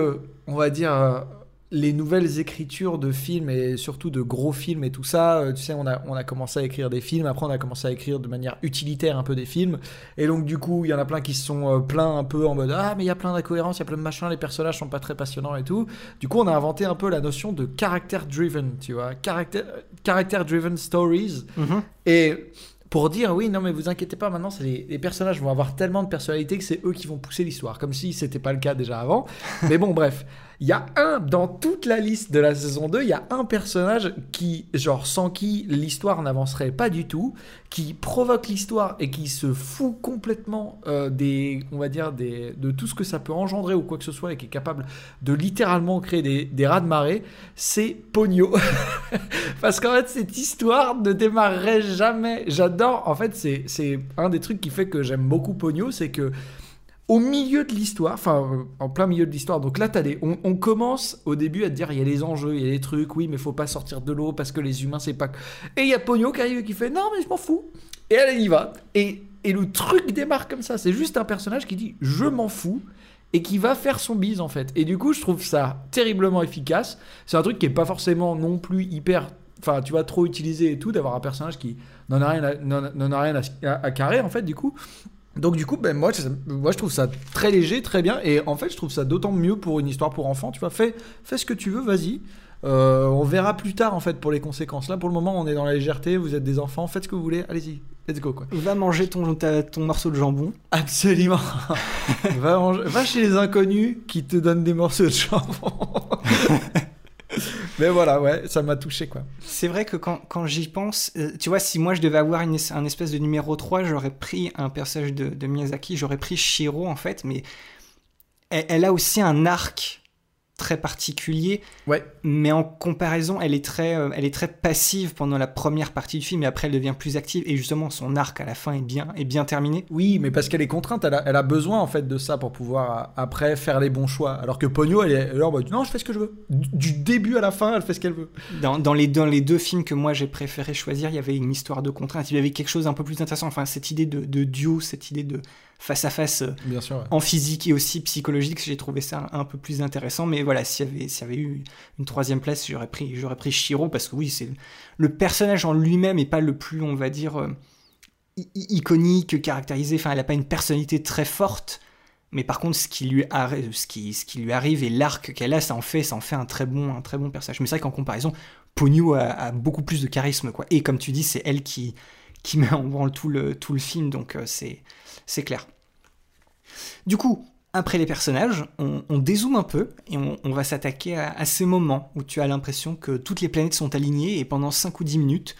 on va dire les nouvelles écritures de films et surtout de gros films et tout ça, euh, tu sais, on a, on a commencé à écrire des films, après on a commencé à écrire de manière utilitaire un peu des films, et donc du coup, il y en a plein qui se sont euh, plaints un peu en mode Ah, mais il y a plein d'incohérences, il y a plein de machins, les personnages sont pas très passionnants et tout. Du coup, on a inventé un peu la notion de character driven, tu vois, character, character driven stories. Mhm. Et pour dire oui, non mais vous inquiétez pas, maintenant les, les personnages vont avoir tellement de personnalité que c'est eux qui vont pousser l'histoire, comme si c'était pas le cas déjà avant. mais bon, bref, il y a un dans toute la liste de la saison 2, il y a un personnage qui, genre, sans qui l'histoire n'avancerait pas du tout, qui provoque l'histoire et qui se fout complètement euh, des, on va dire, des, de tout ce que ça peut engendrer ou quoi que ce soit et qui est capable de littéralement créer des, des rats de marée, c'est Pogno. [LAUGHS] Parce qu'en fait, cette histoire ne démarrerait jamais. J'adore, en fait, c'est un des trucs qui fait que j'aime beaucoup Pogno, c'est que au milieu de l'histoire, enfin euh, en plein milieu de l'histoire, donc là t'as des, on, commence au début à te dire il y a les enjeux, il y a les trucs, oui mais faut pas sortir de l'eau parce que les humains c'est pas... Et il y a Pogno qui arrive et qui fait non mais je m'en fous. Et elle, y va. Et, et le truc démarre comme ça, c'est juste un personnage qui dit je m'en fous et qui va faire son bise en fait. Et du coup je trouve ça terriblement efficace. C'est un truc qui est pas forcément non plus hyper... Enfin tu vois trop utilisé et tout, d'avoir un personnage qui n'en a rien à, a rien à carrer en fait du coup. Donc du coup, ben, moi, je, moi je trouve ça très léger, très bien, et en fait je trouve ça d'autant mieux pour une histoire pour enfants. Tu vois, fais, fais ce que tu veux, vas-y. Euh, on verra plus tard en fait pour les conséquences. Là pour le moment, on est dans la légèreté. Vous êtes des enfants, faites ce que vous voulez, allez-y, let's go quoi. Va manger ton, ta- ton morceau de jambon. Absolument. [LAUGHS] va, manger- va chez les inconnus qui te donnent des morceaux de jambon. [LAUGHS] [LAUGHS] Mais voilà, ouais, ça m'a touché quoi. C'est vrai que quand, quand j'y pense, euh, tu vois, si moi je devais avoir une, un espèce de numéro 3, j'aurais pris un personnage de, de Miyazaki, j'aurais pris Shiro en fait, mais elle a aussi un arc très particulier, Ouais. mais en comparaison, elle est, très, euh, elle est très passive pendant la première partie du film, et après elle devient plus active, et justement son arc à la fin est bien, est bien terminé. Oui, mais parce qu'elle est contrainte, elle a, elle a besoin en fait de ça pour pouvoir euh, après faire les bons choix. Alors que Pogno, elle est en mode non, je fais ce que je veux. Du, du début à la fin, elle fait ce qu'elle veut. Dans, dans les, dans les deux films que moi j'ai préféré choisir, il y avait une histoire de contrainte, il y avait quelque chose un peu plus intéressant, enfin cette idée de, de duo, cette idée de face à face euh, Bien sûr. ouais. en physique et aussi psychologique, j'ai trouvé ça un, un peu plus intéressant. Mais voilà, s'il y avait, s'il y avait eu une troisième place, j'aurais pris, j'aurais pris Shiro parce que oui, c'est le personnage en lui-même et pas le plus, on va dire, euh, iconique, caractérisé. Enfin, elle a pas une personnalité très forte. Mais par contre, ce qui lui arrive, ce qui, ce qui lui arrive et l'arc qu'elle a, ça en fait, ça en fait un très bon, un très bon personnage. Mais c'est vrai qu'en comparaison, Ponyo a, a beaucoup plus de charisme, quoi. Et comme tu dis, c'est elle qui, qui met en branle tout le, tout le film, donc euh, c'est, c'est clair. Du coup, après les personnages, on, dézoome un peu et on, va s'attaquer à, ces moments où tu as l'impression que toutes les planètes sont alignées et pendant 5 ou 10 minutes,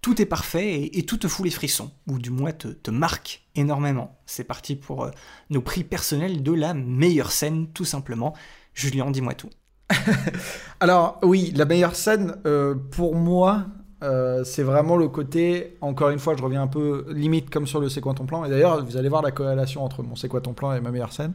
tout est parfait et, tout te fout les frissons, ou du moins te, te marque énormément. C'est parti pour euh, nos prix personnels de la meilleure scène, tout simplement. Julien, dis-moi tout. [LAUGHS] Alors oui, la meilleure scène euh, pour moi, euh, c'est vraiment le côté. Encore une fois, je reviens un peu limite comme sur le C'est quoi ton plan? Et d'ailleurs, vous allez voir la corrélation entre mon C'est quoi ton plan et ma meilleure scène.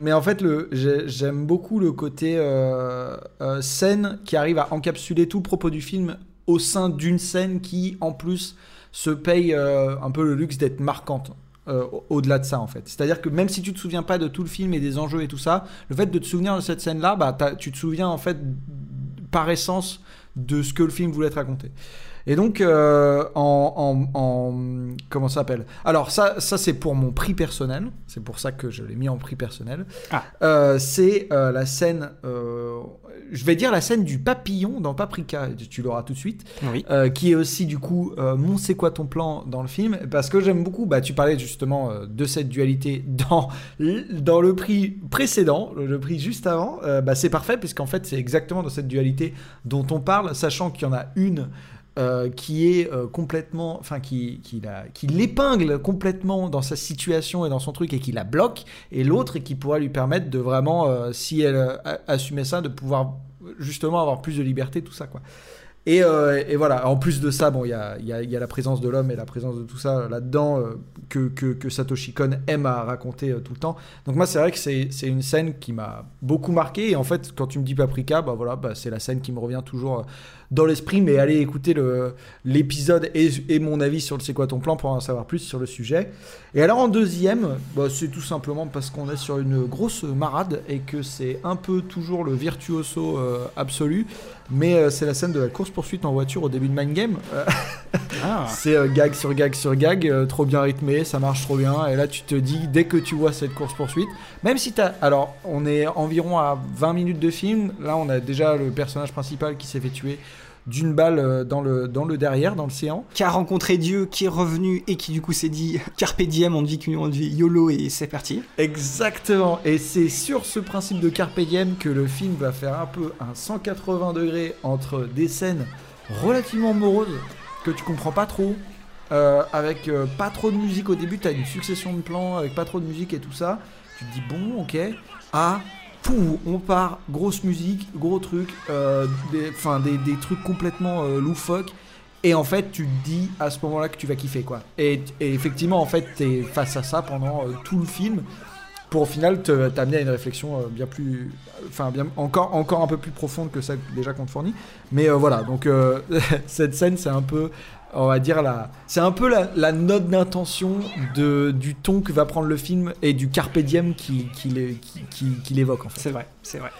Mais en fait, j'aime beaucoup le côté euh, euh, scène qui arrive à encapsuler tout propos du film au sein d'une scène qui, en plus, se paye un peu le luxe d'être marquante. au- au-delà de ça en fait. C'est-à-dire que même si tu te souviens pas de tout le film et des enjeux et tout ça, le fait de te souvenir de cette scène-là, bah, tu te souviens en fait par essence de ce que le film voulait te raconter. Et donc, euh, en, en- en- Comment ça s'appelle? Alors, ça, ça c'est pour mon prix personnel. C'est pour ça que je l'ai mis en prix personnel. Ah. Euh, c'est euh, la scène. Je vais dire la scène du papillon dans Paprika. Tu- l'auras tout de suite. Oui. Euh, qui est aussi du coup euh, mon c'est quoi ton plan dans le film parce que j'aime beaucoup bah tu parlais justement euh, de cette dualité dans dans le prix précédent le, prix juste avant bah c'est parfait puisqu'en fait c'est exactement dans cette dualité dont on parle sachant qu'il y en a une euh, qui est euh, complètement, enfin qui, qui, l'épingle complètement dans sa situation et dans son truc et qui la bloque, et l'autre qui pourrait lui permettre de vraiment, euh, si elle assumait ça, de pouvoir justement avoir plus de liberté, tout ça quoi. Et, voilà, en plus de ça, bon, il y a, y y a la présence de l'homme et la présence de tout ça là-dedans que, que, Satoshi Kon aime à raconter tout le temps. Donc moi, c'est vrai que c'est une scène qui m'a beaucoup marqué. Et en fait, quand tu me dis Paprika, bah voilà, bah, c'est la scène qui me revient toujours dans l'esprit. Mais allez écouter l'épisode et, et mon avis sur le C'est quoi ton plan pour en savoir plus sur le sujet. Et alors en deuxième, bah, c'est tout simplement parce qu'on est sur une grosse marade et que c'est un peu toujours le virtuoso euh, absolu. Mais euh, c'est la scène de la course-poursuite en voiture au début de Mind Game. Euh, [LAUGHS] Ah. [LAUGHS] c'est euh, gag sur gag sur gag, trop bien rythmé, ça marche trop bien. Et là, tu te dis, dès que tu vois cette course-poursuite, même si t'as. Alors, on est environ à 20 minutes de film. Là, on a déjà le personnage principal qui s'est fait tuer d'une balle euh, dans le, dans le derrière, dans le séant. Qui a rencontré Dieu, qui est revenu et qui du coup s'est dit [LAUGHS] Carpe diem, on qu'une on vit YOLO et c'est parti. Exactement. Et c'est sur ce principe de Carpe Diem que le film va faire un peu un 180 degrés entre des scènes relativement moroses que tu comprends pas trop. euh, avec euh, pas trop de musique au début, t'as une succession de plans avec pas trop de musique et tout ça. Tu te dis bon, ok. Ah, pou, on part, grosse musique, gros truc, euh, des, trucs complètement euh, loufoques. Et en fait, tu te dis à ce moment-là que tu vas kiffer quoi. Et, effectivement, en fait, t'es face à ça pendant euh, tout le film pour au final t'amener à une réflexion bien plus, enfin bien encore encore un peu plus profonde que celle déjà qu'on te fournit. Mais voilà, donc [LAUGHS] cette scène c'est un peu, on va dire la, c'est un peu la, la note d'intention de du ton que va prendre le film et du carpe diem qu'il qui, qui, qui, qui l'évoque en fait. C'est vrai, c'est vrai.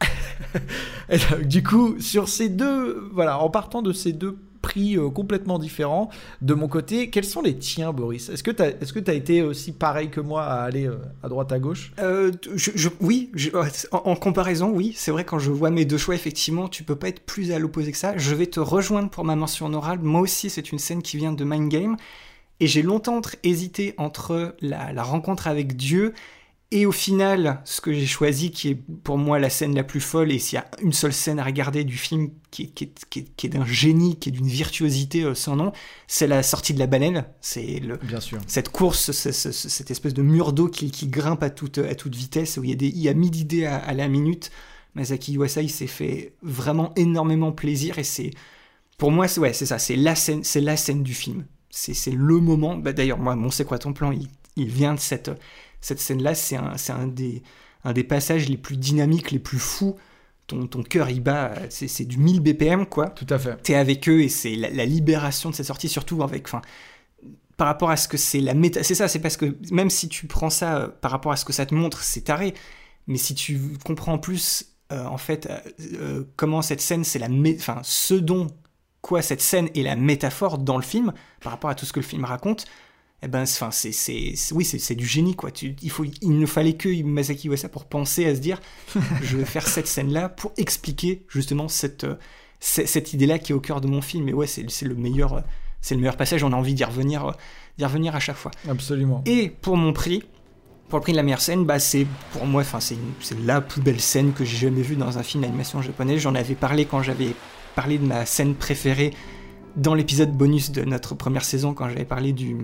[LAUGHS] Et donc, du coup, sur ces deux, voilà, en partant de ces deux prix euh, complètement différents, de mon côté, quels sont les tiens, Boris? Est-ce que tu as, été aussi pareil que moi à aller euh, à droite à gauche? Euh, oui, en, comparaison, oui, c'est vrai, quand je vois mes deux choix, effectivement, tu peux pas être plus à l'opposé que ça. Je vais te rejoindre pour ma mention honorable. Moi aussi, c'est une scène qui vient de Mind Game. Et j'ai longtemps hésité entre la rencontre avec Dieu et au final, ce que j'ai choisi, qui est pour moi la scène la plus folle, et s'il y a une seule scène à regarder du film qui est, qui est- qui est- qui est d'un génie, qui est d'une virtuosité euh, sans nom, c'est la sortie de la baleine. C'est le, Bien sûr. cette course, ce- ce- ce- cette espèce de mur d'eau qui, grimpe à toute, à toute vitesse, où il y a, des, il y a 1000 idées à, à la minute. Masaki Iwasa, il s'est fait vraiment énormément plaisir et c'est, pour moi, c'est ouais, c'est ça, c'est la scène, c'est la scène du film. C'est, c'est le moment. Bah, d'ailleurs, moi, mon c'est quoi ton plan, il, il vient de cette, cette scène-là. C'est un, des, un des passages les plus dynamiques, les plus fous. Ton, ton cœur, il bat, c'est, du 1000 BPM, quoi Tout à fait. t'es avec eux et c'est la, la libération de cette sortie, surtout avec, enfin, par rapport à ce que c'est la méta. C'est ça, c'est parce que même si tu prends ça euh, par rapport à ce que ça te montre, c'est taré. Mais si tu comprends en plus, euh, en fait, euh, comment cette scène, c'est la, enfin, ce dont quoi cette scène est la métaphore dans le film par rapport à tout ce que le film raconte. Eh ben, enfin, c'est, c'est, oui, c'est, c'est du génie, quoi. Tu, il faut, il ne fallait que Masaki Uesa pour penser à se dire, [LAUGHS] je vais faire cette scène-là pour expliquer justement cette, euh, cette idée-là qui est au cœur de mon film. Et ouais, c'est c'est le meilleur, euh, c'est le meilleur passage. On a envie d'y revenir, euh, d'y revenir à chaque fois. Absolument. Et pour mon prix, pour le prix de la meilleure scène, bah c'est pour moi, enfin c'est la plus belle scène que j'ai jamais vue dans un film d'animation japonais. J'en avais parlé quand j'avais parlé de ma scène préférée dans l'épisode bonus de notre première saison, quand j'avais parlé du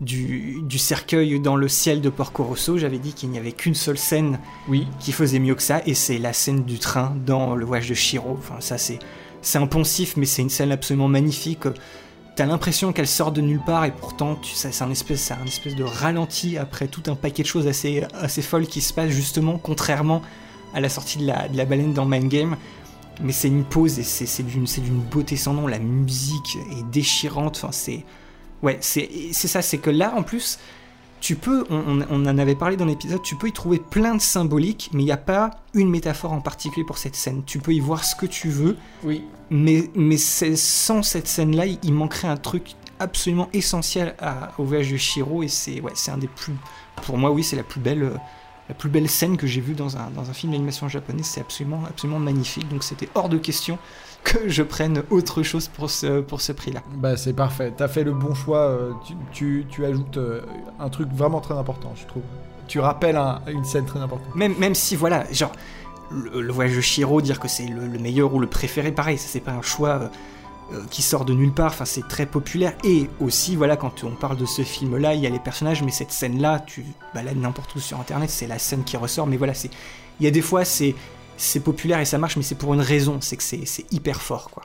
du, du cercueil dans le ciel de Porco Rosso. J'avais dit qu'il n'y avait qu'une seule scène Oui. qui faisait mieux que ça, et c'est la scène du train dans le voyage de Shiro. Enfin, ça, c'est, c'est un poncif, mais c'est une scène absolument magnifique. T'as l'impression qu'elle sort de nulle part, et pourtant, tu, ça, c'est un espèce, c'est un espèce de ralenti après tout un paquet de choses assez, assez folles qui se passent justement, contrairement à la sortie de la, de la baleine dans Mind Game. Mais c'est une pause et c'est, c'est d'une, c'est d'une beauté sans nom. La musique est déchirante. Enfin, c'est, ouais, c'est, c'est ça. C'est que là, en plus, tu peux, on, en avait parlé dans l'épisode, tu peux y trouver plein de symboliques, mais il n'y a pas une métaphore en particulier pour cette scène. Tu peux y voir ce que tu veux, Oui. mais, mais sans cette scène-là, il, il manquerait un truc absolument essentiel à- au voyage de Shiro, et c'est, ouais, c'est un des plus, pour moi, oui, c'est la plus belle, la plus belle scène que j'ai vue dans un, dans un film d'animation japonais. C'est absolument, absolument magnifique, donc c'était hors de question que je prenne autre chose pour ce, pour ce prix-là. Bah c'est parfait. T'as fait le bon choix. euh, Tu, tu, tu ajoutes euh, un truc vraiment très important, je trouve. Tu rappelles un- une scène très importante. Même, même si, voilà, genre, le, le voyage de Shiro, dire que c'est le, le meilleur ou le préféré, pareil, ça c'est pas un choix euh, qui sort de nulle part, enfin c'est très populaire. Et aussi, voilà, quand on parle de ce film-là, il y a les personnages, mais cette scène-là, tu balades n'importe où sur internet, c'est la scène qui ressort, mais voilà, c'est. Il y a des fois, c'est. C'est populaire et ça marche, mais c'est pour une raison, c'est que c'est c'est hyper fort, quoi.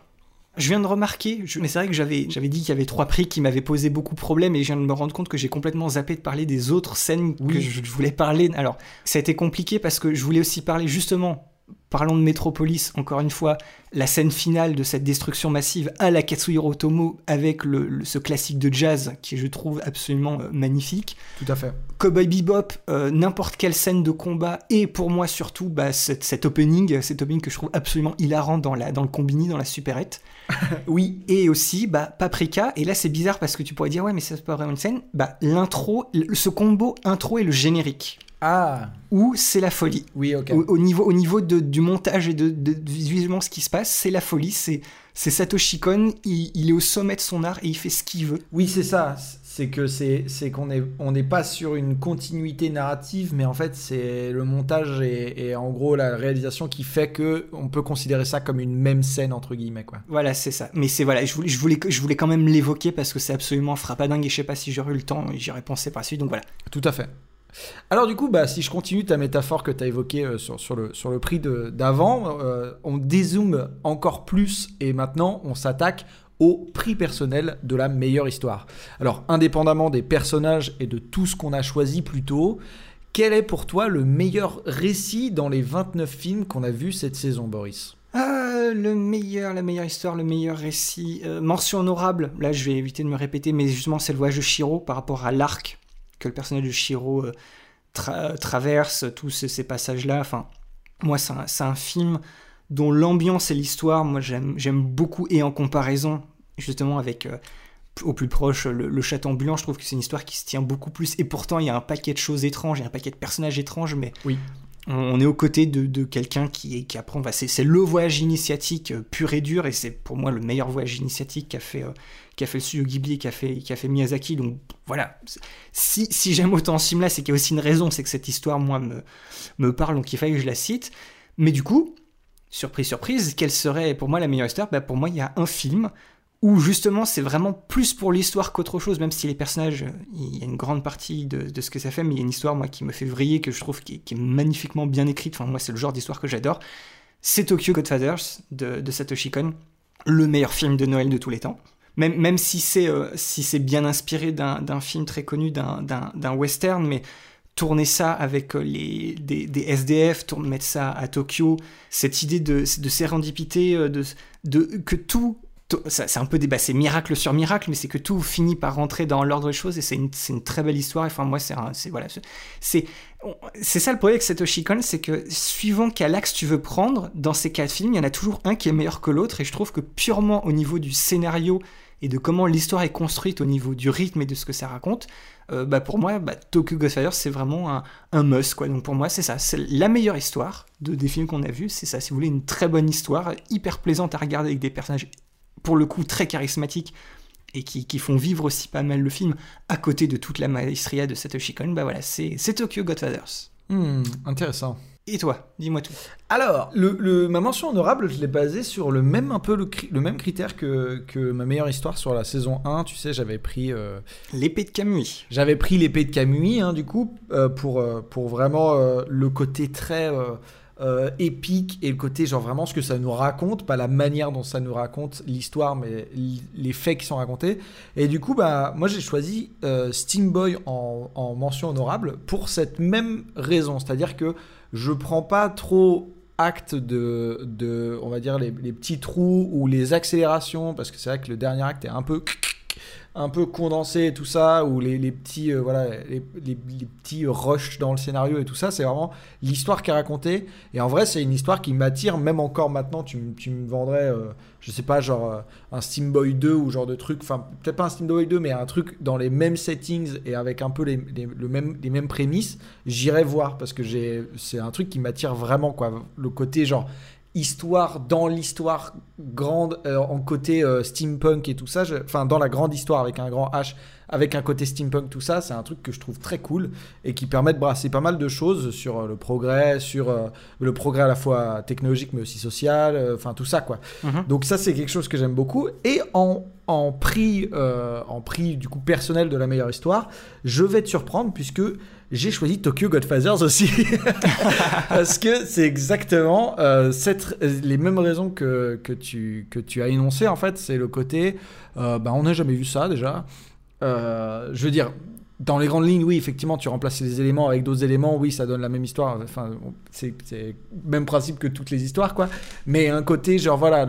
Je viens de remarquer, je- mais c'est vrai que j'avais dit qu'il y avait trois prix qui m'avaient posé beaucoup de problèmes et je viens de me rendre compte que j'ai complètement zappé de parler des autres scènes que Oui. je voulais parler. Alors, ça a été compliqué parce que je voulais aussi parler justement, parlons de Metropolis, encore une fois, la scène finale de cette destruction massive à la Katsuhiro Otomo avec le, le- ce classique de jazz qui je trouve absolument euh, magnifique. Tout à fait. Cowboy Bebop, euh, n'importe quelle scène de combat, et pour moi surtout bah, cet, cet opening, cet opening que je trouve absolument hilarant dans, la, dans le combini, dans la supérette. [LAUGHS] Oui. Et aussi bah, Paprika, et là c'est bizarre parce que tu pourrais dire ouais mais c'est pas vraiment une scène, bah l'intro, ce combo intro et le générique, Ah, où c'est la folie. oui. Au, au niveau, au niveau de- du montage et de, de- de visuellement ce qui se passe, c'est la folie, c'est c'est Satoshi Kon, il, il est au sommet de son art et il fait ce qu'il veut. Oui, c'est ça. C'est que c'est c'est qu'on est on n'est pas sur une continuité narrative, mais en fait c'est le montage et, et en gros la réalisation qui fait que on peut considérer ça comme une même scène entre guillemets quoi. Voilà, c'est ça. Mais c'est voilà, je voulais, je voulais, je voulais quand même l'évoquer parce que c'est absolument frappadingue et je sais pas si j'aurais eu le temps et j'y aurais pensé par la suite. Donc voilà. Tout à fait. Alors du coup, bah, si je continue ta métaphore que tu as évoquée euh, sur, le, prix d'avant, euh, on dézoome encore plus et maintenant on s'attaque au prix personnel de la meilleure histoire. Alors, indépendamment des personnages et de tout ce qu'on a choisi plus tôt, quel est pour toi le meilleur récit dans les 29 films qu'on a vus cette saison, Boris? Ah, le meilleur, la meilleure histoire, le meilleur récit. Euh, mention honorable, là je vais éviter de me répéter, mais justement c'est le voyage de Shiro par rapport à l'arc que le personnage de Shiro euh, tra- traverse, tous ces, ces passages-là. Enfin, moi c'est un, film dont l'ambiance et l'histoire, moi j'aime beaucoup, et en comparaison justement avec... euh, au plus proche, le, le ambulant, je trouve que c'est une histoire qui se tient beaucoup plus. Et pourtant, il y a un paquet de choses étranges, il y a un paquet de personnages étranges, mais Oui. on, est aux côtés de, de quelqu'un qui, qui apprend. c'est, le voyage initiatique euh, pur et dur, et c'est pour moi le meilleur voyage initiatique qu'a fait, euh, qu'a fait le studio Ghibli, qu'a fait, qu'a fait Miyazaki. Donc voilà. Si, si j'aime autant ce film-là, c'est qu'il y a aussi une raison, c'est que cette histoire, moi, me, me parle, donc il fallait que je la cite. Mais du coup, surprise, surprise, quelle serait pour moi la meilleure histoire? Bah, Pour moi, il y a un film où justement c'est vraiment plus pour l'histoire qu'autre chose, même si les personnages, il y a une grande partie de, de ce que ça fait, mais il y a une histoire moi qui me fait vriller, que je trouve qui, qui est magnifiquement bien écrite, enfin moi c'est le genre d'histoire que j'adore, c'est Tokyo Godfathers de, de Satoshi Kon, le meilleur film de Noël de tous les temps. Même, même si c'est euh, si c'est bien inspiré d'un film très connu, d'un- western, mais tourner ça avec euh, les, des, des SDF, tourner, mettre ça à Tokyo, cette idée de, de sérendipité, euh, de, de, que tout, to- ça- c'est un peu des, bah, c'est miracle sur miracle, mais c'est que tout finit par rentrer dans l'ordre des choses et c'est une, une très belle histoire. Enfin, moi, c'est, voilà, c'est ça le problème avec Satoshi Kon, c'est que suivant quel axe tu veux prendre, dans ces quatre films, il y en a toujours un qui est meilleur que l'autre et je trouve que purement au niveau du scénario et de comment l'histoire est construite au niveau du rythme et de ce que ça raconte, euh, bah pour moi, bah, Tokyo Godfather, c'est vraiment un, must. Quoi. Donc pour moi, c'est ça. C'est la meilleure histoire de, des films qu'on a vus. C'est ça. Si vous voulez une très bonne histoire, hyper plaisante à regarder avec des personnages, pour le coup, très charismatiques et qui, qui font vivre aussi pas mal le film à côté de toute la maestria de Satoshi Kon, bah voilà, c'est c'est Tokyo Godfathers. Hmm, intéressant. Et toi, dis-moi tout. Alors, le, le- ma mention honorable, je l'ai basée sur le même, un peu le, même critère que, que ma meilleure histoire sur la saison 1. Tu sais, j'avais pris, euh, L'épée de Camus. j'avais pris l'épée de Camus, hein, du coup, euh, pour, euh, pour vraiment euh, le côté très épique et le côté, genre vraiment ce que ça nous raconte, pas la manière dont ça nous raconte l'histoire, mais les faits qui sont racontés. Et du coup, bah, moi j'ai choisi euh, Steam Boy en, en mention honorable pour cette même raison. C'est-à-dire que je prends pas trop acte de, de on va dire, les, les petits trous ou les accélérations, parce que c'est vrai que le dernier acte est un peu un peu condensé et tout ça, ou les, les petits, euh, voilà, les, les- petits rushs dans le scénario et tout ça, c'est vraiment l'histoire qui est racontée. Et en vrai, c'est une histoire qui m'attire, même encore maintenant, tu, tu me vendrais, euh, je sais pas, genre euh, un Steam Boy 2 ou genre de truc, enfin, peut-être pas un Steam Boy 2, mais un truc dans les mêmes settings et avec un peu les, le même, les mêmes prémices, j'irai voir parce que c'est un truc qui m'attire vraiment, quoi. Le côté genre histoire dans l'histoire grande euh, en côté euh, steampunk et tout ça enfin dans la grande histoire avec un grand H avec un côté steampunk tout ça c'est un truc que je trouve très cool et qui permet de brasser pas mal de choses sur euh, le progrès sur le progrès à la fois technologique mais aussi social enfin tout ça quoi Mhm. donc ça c'est quelque chose que j'aime beaucoup et en en prix en prix du coup personnel de la meilleure histoire je vais te surprendre puisque j'ai choisi Tokyo Godfathers aussi. [LAUGHS] Parce que c'est exactement euh, cette- les mêmes raisons que, que, tu, que tu as énoncées, en fait. C'est le côté, euh, bah, on n'a jamais vu ça déjà. Euh, je veux dire, dans les grandes lignes, oui, effectivement, tu remplaces les éléments avec d'autres éléments, oui, ça donne la même histoire. Enfin, c'est le même principe que toutes les histoires, quoi. Mais un côté, genre, voilà,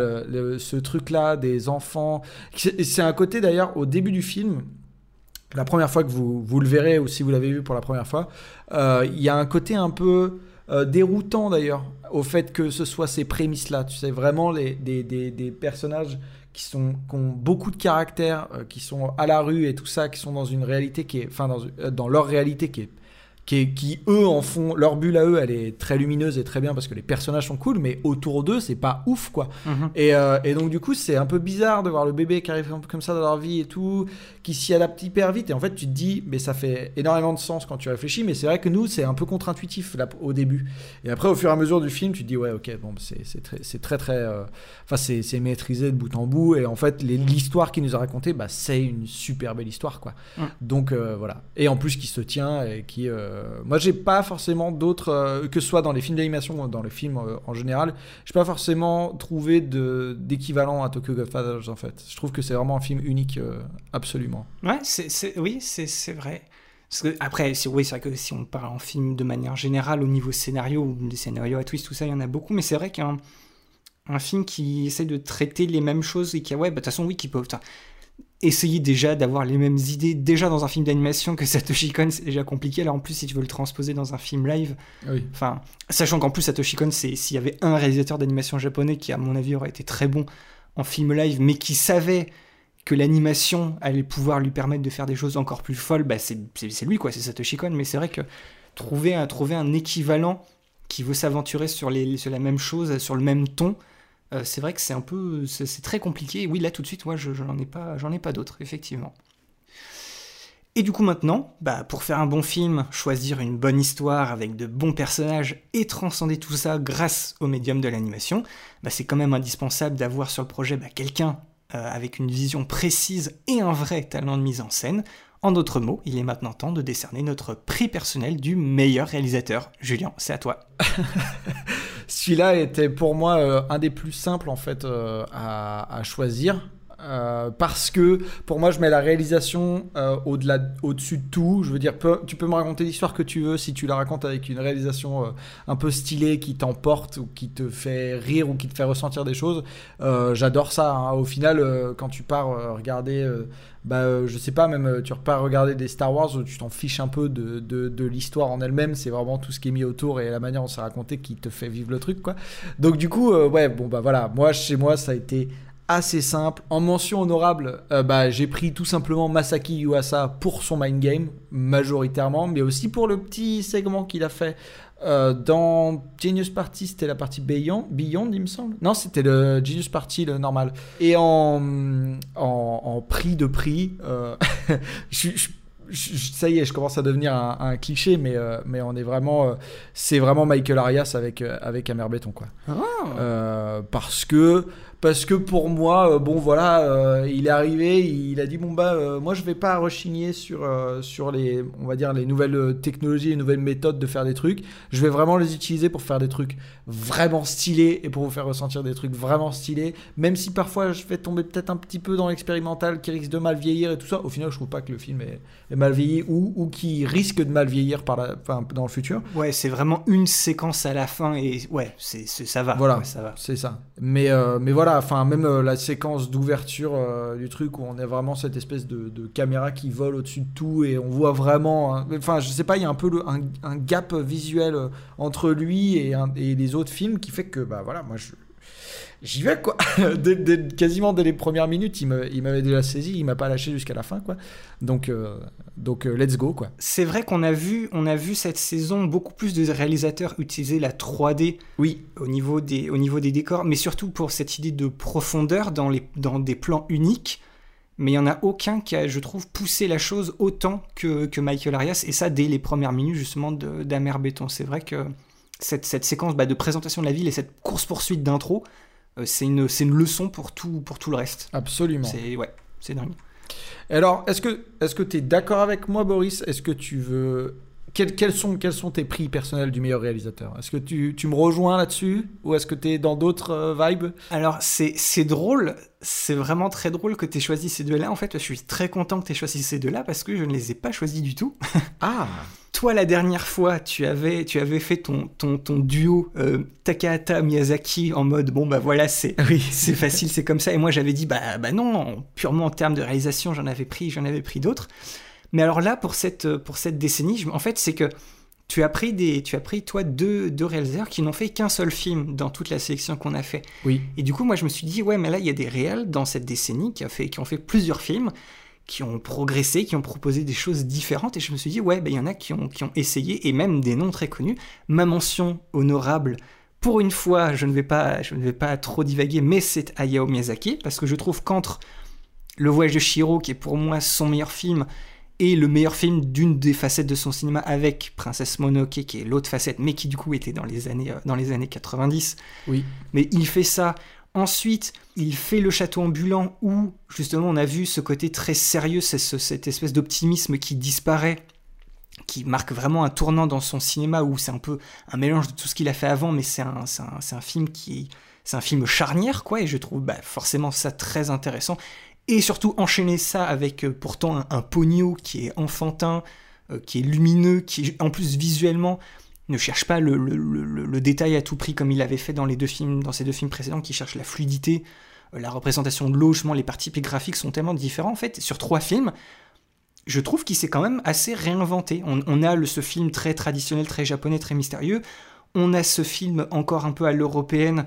ce truc-là des enfants. C'est un côté, d'ailleurs, au début du film, la première fois que vous, vous le verrez, ou si vous l'avez vu pour la première fois, euh, il y a un côté un peu euh, déroutant, d'ailleurs, au fait que ce soit ces prémices-là. Tu sais, vraiment, des, des- des personnages qui, sont, qui ont beaucoup de caractère, euh, qui sont à la rue et tout ça, qui sont dans une réalité qui est, dans, dans leur réalité qui est, qui, eux en font, leur bulle à eux, elle est très lumineuse et très bien parce que les personnages sont cool, mais autour d'eux, c'est pas ouf, quoi. Mhm. Et, euh, et donc, du coup, c'est un peu bizarre de voir le bébé qui arrive comme ça dans leur vie et tout, qui s'y adapte hyper vite. Et en fait, tu te dis, mais ça fait énormément de sens quand tu réfléchis, mais c'est vrai que nous, c'est un peu contre-intuitif là, au début. Et après, au fur et à mesure du film, tu te dis, ouais, ok, bon, c'est très, c'est très, très. euh, Enfin, c'est maîtrisé de bout en bout. Et en fait, l'histoire qu'il nous a racontée, bah, c'est une super belle histoire, quoi. Mm. Donc, euh, voilà. Et en plus, qui se tient et qui. Euh, Moi, j'ai pas forcément d'autres. euh, que ce soit dans les films d'animation ou dans les films euh, en général, j'ai pas forcément trouvé d'équivalent à Tokyo Godfathers, en fait. Je trouve que c'est vraiment un film unique, absolument. Ouais, c'est, oui, c'est, vrai. Parce que, après, oui, c'est vrai que si on parle en film de manière générale, au niveau scénario, ou des scénarios à twist, tout ça, il y en a beaucoup, mais c'est vrai qu'un un film qui essaie de traiter les mêmes choses et qui a, ouais, bah, de toute façon, oui, qui putain, essayer déjà d'avoir les mêmes idées, déjà dans un film d'animation que Satoshi Kon, c'est déjà compliqué. Alors en plus, si tu veux le transposer dans un film live, Oui. Enfin, sachant qu'en plus Satoshi Kon, c'est s'il y avait un réalisateur d'animation japonais qui, à mon avis, aurait été très bon en film live, mais qui savait que l'animation allait pouvoir lui permettre de faire des choses encore plus folles, bah c'est lui, quoi, c'est Satoshi Kon. Mais c'est vrai que trouver un, trouver un équivalent qui veut s'aventurer sur, les, sur la même chose, sur le même ton, c'est vrai que c'est un peu, c'est très compliqué. Oui, là tout de suite, moi, je, je n'en ai pas, j'en ai pas d'autres, effectivement. Et du coup maintenant, bah, pour faire un bon film, choisir une bonne histoire avec de bons personnages et transcender tout ça grâce au médium de l'animation, bah, c'est quand même indispensable d'avoir sur le projet bah, quelqu'un euh, avec une vision précise et un vrai talent de mise en scène. En d'autres mots, il est maintenant temps de décerner notre prix personnel du meilleur réalisateur. Julien, c'est à toi. [LAUGHS] Celui-là était pour moi euh, un des plus simples en fait euh, à, à choisir. Euh, parce que pour moi, je mets la réalisation euh, au-delà, au-dessus de tout. Je veux dire, tu peux me raconter l'histoire que tu veux si tu la racontes avec une réalisation euh, un peu stylée qui t'emporte ou qui te fait rire ou qui te fait ressentir des choses. J'adore ça. hein. Au final, quand tu pars regarder, bah, je sais pas, même tu repars regarder des Star Wars, tu t'en fiches un peu de, l'histoire en elle-même. C'est vraiment tout ce qui est mis autour et la manière dont c'est raconté qui te fait vivre le truc, quoi. Donc du coup, ouais, bon bah voilà, moi chez moi ça a été assez simple. En mention honorable, euh, bah, j'ai pris tout simplement Masaki Yuasa pour son mind game majoritairement, mais aussi pour le petit segment qu'il a fait euh, dans Genius Party, c'était la partie Beyond, Beyond, il me semble. Non, c'était le Genius Party, le normal. Et en, en, en prix de prix, euh, [LAUGHS] je, je- je- ça y est, je commence à devenir un, un cliché, mais, euh, mais on est vraiment, c'est vraiment Michael Arias avec, avec Amer Béton, quoi. Euh, parce que parce que pour moi euh, bon voilà euh, il est arrivé il a dit bon bah euh, moi je vais pas rechigner sur euh, sur les on va dire les nouvelles technologies les nouvelles méthodes de faire des trucs je vais vraiment les utiliser pour faire des trucs vraiment stylés et pour vous faire ressentir des trucs vraiment stylés même si parfois je vais tomber peut-être un petit peu dans l'expérimental qui risque de mal vieillir et tout ça au final je trouve pas que le film est, est mal vieilli ou, ou qui risque de mal vieillir par la, enfin, dans le futur Ouais, c'est vraiment une séquence à la fin et ouais, c'est, ça va. Voilà. Ouais, ça va. C'est ça. Mais, mais voilà, enfin, même euh, la séquence d'ouverture euh, du truc où on a vraiment cette espèce de, caméra qui vole au-dessus de tout et on voit vraiment. Enfin, je sais pas, il y a un peu un, gap visuel euh, entre lui et, et les autres films qui fait que, bah voilà, moi je. J'y vais quoi [LAUGHS] Dès- dès- Quasiment dès les premières minutes, il m'avait déjà saisi, il m'a pas lâché jusqu'à la fin quoi. Donc, euh, donc euh, let's go quoi. C'est vrai qu'on a vu, on a vu cette saison beaucoup plus de réalisateurs utiliser la 3D Oui, au niveau des, au niveau des décors, mais surtout pour cette idée de profondeur dans, les, dans des plans uniques. Mais il n'y en a aucun qui a, je trouve, poussé la chose autant que, que Michael Arias, et ça dès les premières minutes justement d'Amer Béton. C'est vrai que cette, cette séquence bah, de présentation de la ville et cette course-poursuite d'intro, c'est une, une leçon pour tout, pour tout le reste. absolument. C'est ouais, c'est dingue. Alors, est-ce que est-ce que tu es d'accord avec moi, Boris? Est-ce que tu veux quels, quels sont, quels sont tes prix personnels du meilleur réalisateur? Est-ce que tu, tu me rejoins là-dessus? Ou est-ce que tu es dans d'autres euh, vibes? Alors, c'est drôle, c'est vraiment très drôle que tu aies choisi ces deux-là. En fait, je suis très content que tu aies choisi ces deux-là parce que je ne les ai pas choisis du tout. [LAUGHS] Ah Toi, la dernière fois, tu avais, tu avais fait ton, ton, ton duo euh, Takahata-Miyazaki en mode bon, bah voilà, c'est Oui. c'est facile, c'est comme ça. Et moi, j'avais dit bah, bah non, purement en termes de réalisation, j'en avais pris, j'en avais pris d'autres. Mais alors là, pour cette, pour cette décennie, en fait, c'est que tu as pris, des, tu as pris toi, deux, deux réalisateurs qui n'ont fait qu'un seul film dans toute la sélection qu'on a fait. Oui. Et du coup, moi, je me suis dit, ouais, mais là, il y a des réels dans cette décennie qui, a fait, qui ont fait plusieurs films, qui ont progressé, qui ont proposé des choses différentes. Et je me suis dit, ouais, ben, il y en a qui ont, qui ont essayé, et même des noms très connus. Ma mention honorable, pour une fois, je ne vais pas, je ne vais pas trop divaguer, mais c'est Hayao Miyazaki, parce que je trouve qu'entre Le Voyage de Shiro, qui est pour moi son meilleur film, et le meilleur film d'une des facettes de son cinéma avec Princesse Mononoke, qui est l'autre facette, mais qui du coup était dans les années, euh, dans les années 90. Oui. Mais il fait ça. Ensuite, il fait le château ambulant où, justement, on a vu ce côté très sérieux, c'est ce- cette espèce d'optimisme qui disparaît, qui marque vraiment un tournant dans son cinéma où c'est un peu un mélange de tout ce qu'il a fait avant, mais c'est un, un film qui. C'est un film charnière, quoi, et je trouve bah, forcément ça très intéressant. Et surtout enchaîner ça avec euh, pourtant un, un pogno qui est enfantin, euh, qui est lumineux, qui en plus visuellement ne cherche pas le, détail à tout prix comme il avait fait dans les deux films, ces deux films précédents, qui cherche la fluidité, euh, la représentation de justement, les parties graphiques sont tellement différents en fait. Sur trois films, je trouve qu'il s'est quand même assez réinventé. On, on a ce film très traditionnel, très japonais, très mystérieux. On a ce film encore un peu à l'européenne,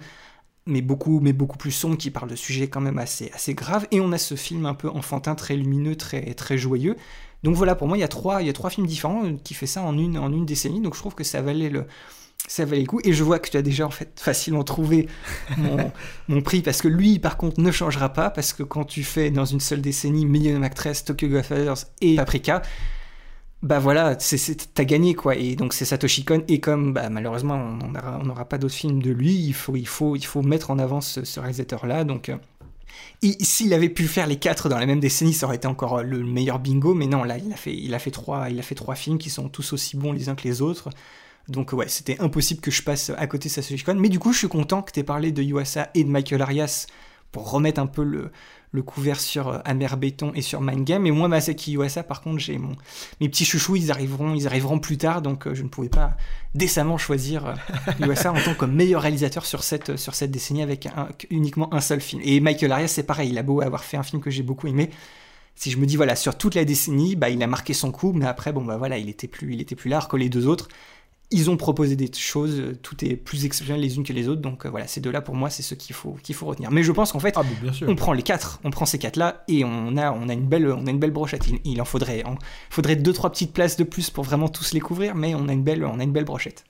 mais beaucoup, mais beaucoup plus sombre, qui parle de sujets quand même assez, assez graves. Et on a ce film un peu enfantin, très lumineux, très, très joyeux. Donc voilà, pour moi, il y a trois, il y a trois films différents euh, qui fait ça en une, en une décennie. Donc je trouve que ça valait le, ça valait le coup. Et je vois que tu as déjà en fait [LAUGHS] facilement trouvé mon, [LAUGHS] mon prix parce que lui, par contre, ne changera pas parce que quand tu fais dans une seule décennie Million Actress, Tokyo Godfathers et Paprika, bah voilà, t'as gagné quoi. Et donc c'est Satoshi Kon. Et comme bah, malheureusement on n'aura pas d'autres films de lui, il faut, il faut, il faut mettre en avant ce, réalisateur-là. Donc euh, s'il avait pu faire les quatre dans la même décennie, ça aurait été encore le meilleur bingo. Mais non, là il a fait, il a fait trois, il a fait trois films qui sont tous aussi bons les uns que les autres. Donc ouais, c'était impossible que je passe à côté de Satoshi Kon. Mais du coup, je suis content que tu aies parlé de Yuasa et de Michael Arias pour remettre un peu le, le couvert sur euh, Amer Béton et sur Mind Game. Et moi, Masaki Yuasa, par contre, j'ai mon mes petits chouchous, ils arriveront, ils arriveront plus tard, donc euh, je ne pouvais pas décemment choisir euh, Yuasa en tant que meilleur réalisateur sur cette sur cette décennie avec un- uniquement un seul film. Et Michael Arias, c'est pareil, il a beau avoir fait un film que j'ai beaucoup aimé. Si je me dis voilà sur toute la décennie, bah il a marqué son coup, mais après bon bah voilà il était plus il était plus alors que les deux autres. Ils ont proposé des choses, euh, tout est plus exceptionnel les unes que les autres, donc euh, voilà, ces deux-là pour moi c'est ce qu'il faut, qu'il faut retenir. Mais je pense qu'en fait, Ah, mais bien sûr. on prend les quatre, on prend ces quatre-là et on a, on a une belle, on a une belle brochette. Il, il en faudrait, il faudrait deux trois petites places de plus pour vraiment tous les couvrir, mais on a une belle, on a une belle brochette.